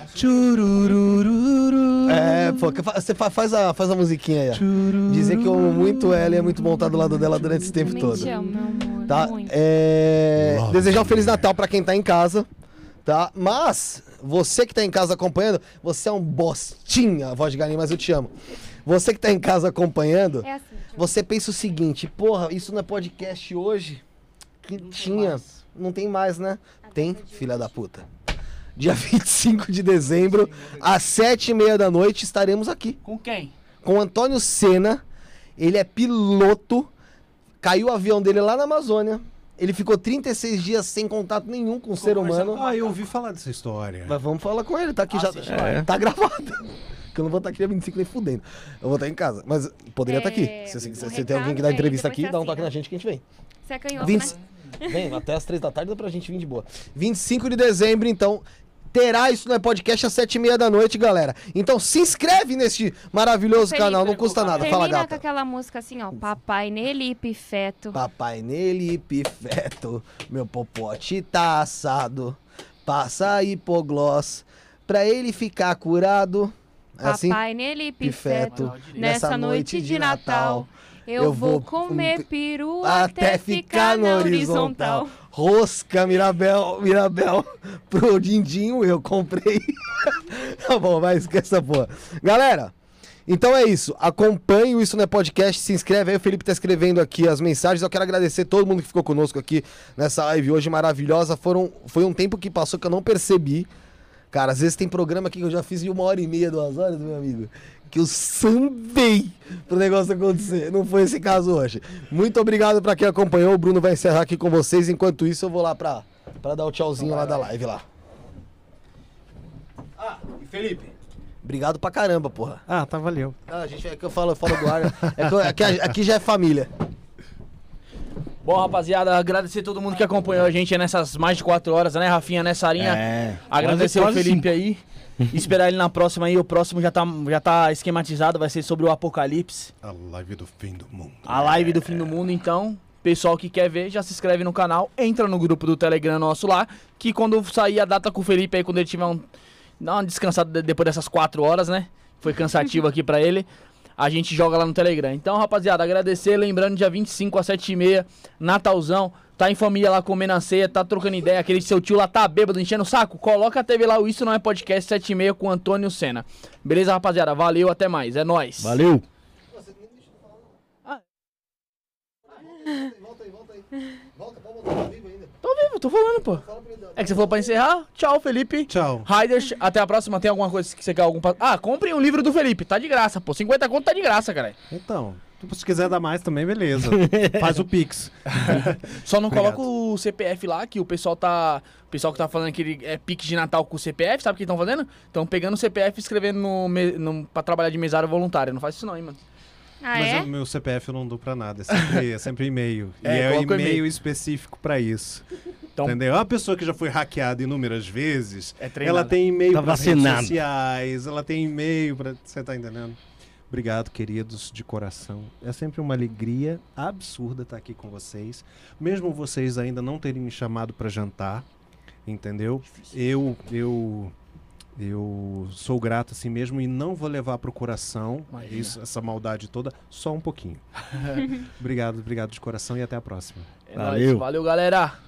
É, pô, você fa- faz a, faz a musiquinha aí, ó. Dizer que eu amo muito ela e é muito bom estar do lado dela durante esse tempo todo. te amo, meu amor. Tá? Muito. É... Desejar um Feliz Natal pra quem tá em casa, tá? Mas, você que tá em casa acompanhando, você é um bostinha, voz de galinha, mas eu te amo. Você que tá em casa acompanhando, É assim. você pensa o seguinte, porra, isso não é podcast hoje? Que tinha. Não tem mais, né? Tem, filha da puta. Dia [laughs] 25 de dezembro, às sete e meia da noite, estaremos aqui Com quem? com o Antônio Senna. Ele é piloto. Caiu o avião dele lá na Amazônia. Ele ficou 36 dias sem contato nenhum com o ser humano. Ah, eu ouvi falar dessa história. Mas vamos falar com ele, tá aqui já. É. Tá gravado. [laughs] Que eu não vou estar aqui dia 25 nem fudendo. Eu vou estar em casa. Mas poderia estar aqui. É, Se, se- se você tem alguém que dá entrevista aqui, dá um toque na gente que a gente vem. Você é canhoto, 20... né? Vem, até as 3 da tarde dá pra gente vir de boa. 25 de dezembro, então, terá isso no podcast às 7h30 da noite, galera. Então se inscreve neste maravilhoso Felipe, canal, não custa nada. Fala, Termina com gata. aquela música assim, ó. Papai Nelipe Feto. Papai nele, pifeto, meu popote tá assado. Passa hipoglós pra ele ficar curado. É assim? Papai Nelipe Pifeto, Feto. Nessa noite de Natal, eu vou comer peru até ficar na horizontal. Rosca, Mirabel, Mirabel, [laughs] pro Dindinho eu comprei. [laughs] tá bom, vai, esquece essa porra. Galera, então é isso. Acompanhe o Isso Não é Podcast, se inscreve aí. O Felipe tá escrevendo aqui as mensagens. Eu quero agradecer todo mundo que ficou conosco aqui nessa live hoje maravilhosa. Foram, foi um tempo que passou que eu não percebi. Cara, às vezes tem programa aqui que eu já fiz de uma hora e meia, duas horas, meu amigo. Que eu sambei pro negócio acontecer. Não foi esse caso hoje. Muito obrigado pra quem acompanhou. O Bruno vai encerrar aqui com vocês. Enquanto isso, eu vou lá pra, pra dar o tchauzinho lá da live lá. Ah, e Felipe? Obrigado pra caramba, porra. Ah, tá, valeu. Ah, gente, é que eu falo fora do ar. É que, eu- é que a- aqui já é família. Bom, rapaziada, agradecer todo mundo que acompanhou a gente nessas mais de quatro horas, né, Rafinha, né, Sarinha? É. Agradecer o quase Felipe aí. [laughs] Esperar ele na próxima aí. O próximo já tá, já tá esquematizado, vai ser sobre o Apocalipse. A live do fim do mundo. A live do fim do mundo, então. Pessoal que quer ver, já se inscreve no canal, entra no grupo do Telegram nosso lá, que quando sair a data com o Felipe aí, quando ele tiver um. Dá uma descansada de- depois dessas quatro horas, né? Foi cansativo [laughs] aqui pra ele. A gente joga lá no Telegram. Então, rapaziada, agradecer, lembrando, dia 25 às 7h30, Natalzão. Tá em família lá comendo a ceia, tá trocando ideia, aquele seu tio lá tá bêbado, enchendo o saco. Coloca a TV lá, o Isso Não É Podcast 7h30 com o Antônio Senna. Beleza, rapaziada? Valeu, até mais. É nóis. Valeu. Volta aí, volta aí. Volta, pode voltar ao vivo ainda. Tô vivo, tô falando, pô. É que você falou pra encerrar? Tchau, Felipe. Tchau. Raiders, até a próxima. Tem alguma coisa que você quer algum. Ah, compre um livro do Felipe, tá de graça, pô. 50 conto tá de graça, cara. Então, se quiser dar mais também, beleza. [laughs] Faz o Pix. [laughs] Só não Obrigado. coloca o CPF lá, que o pessoal tá. O pessoal que tá falando que ele é pique de Natal com o CPF, sabe o que estão fazendo? Estão pegando o CPF e escrevendo no, no, pra trabalhar de mesário voluntário. Não faz isso não, hein, mano. Ah, Mas é? o meu CPF eu não dou pra nada, é sempre, é sempre e-mail. [laughs] É, e é o e-mail específico pra isso. Então- Entendeu? Uma pessoa que já foi hackeada inúmeras vezes, É ela tem e-mail Tá para redes vacinado. sociais, ela tem e-mail para, você tá entendendo? Obrigado, queridos, de coração. É sempre uma alegria absurda estar aqui com vocês. Mesmo vocês ainda não terem me chamado para jantar, entendeu? Eu eu eu sou grato assim mesmo e não vou levar pro coração Imagina. isso, essa maldade toda, só um pouquinho. [laughs] obrigado, obrigado de coração e até a próxima. É Valeu. nóis. Valeu, galera.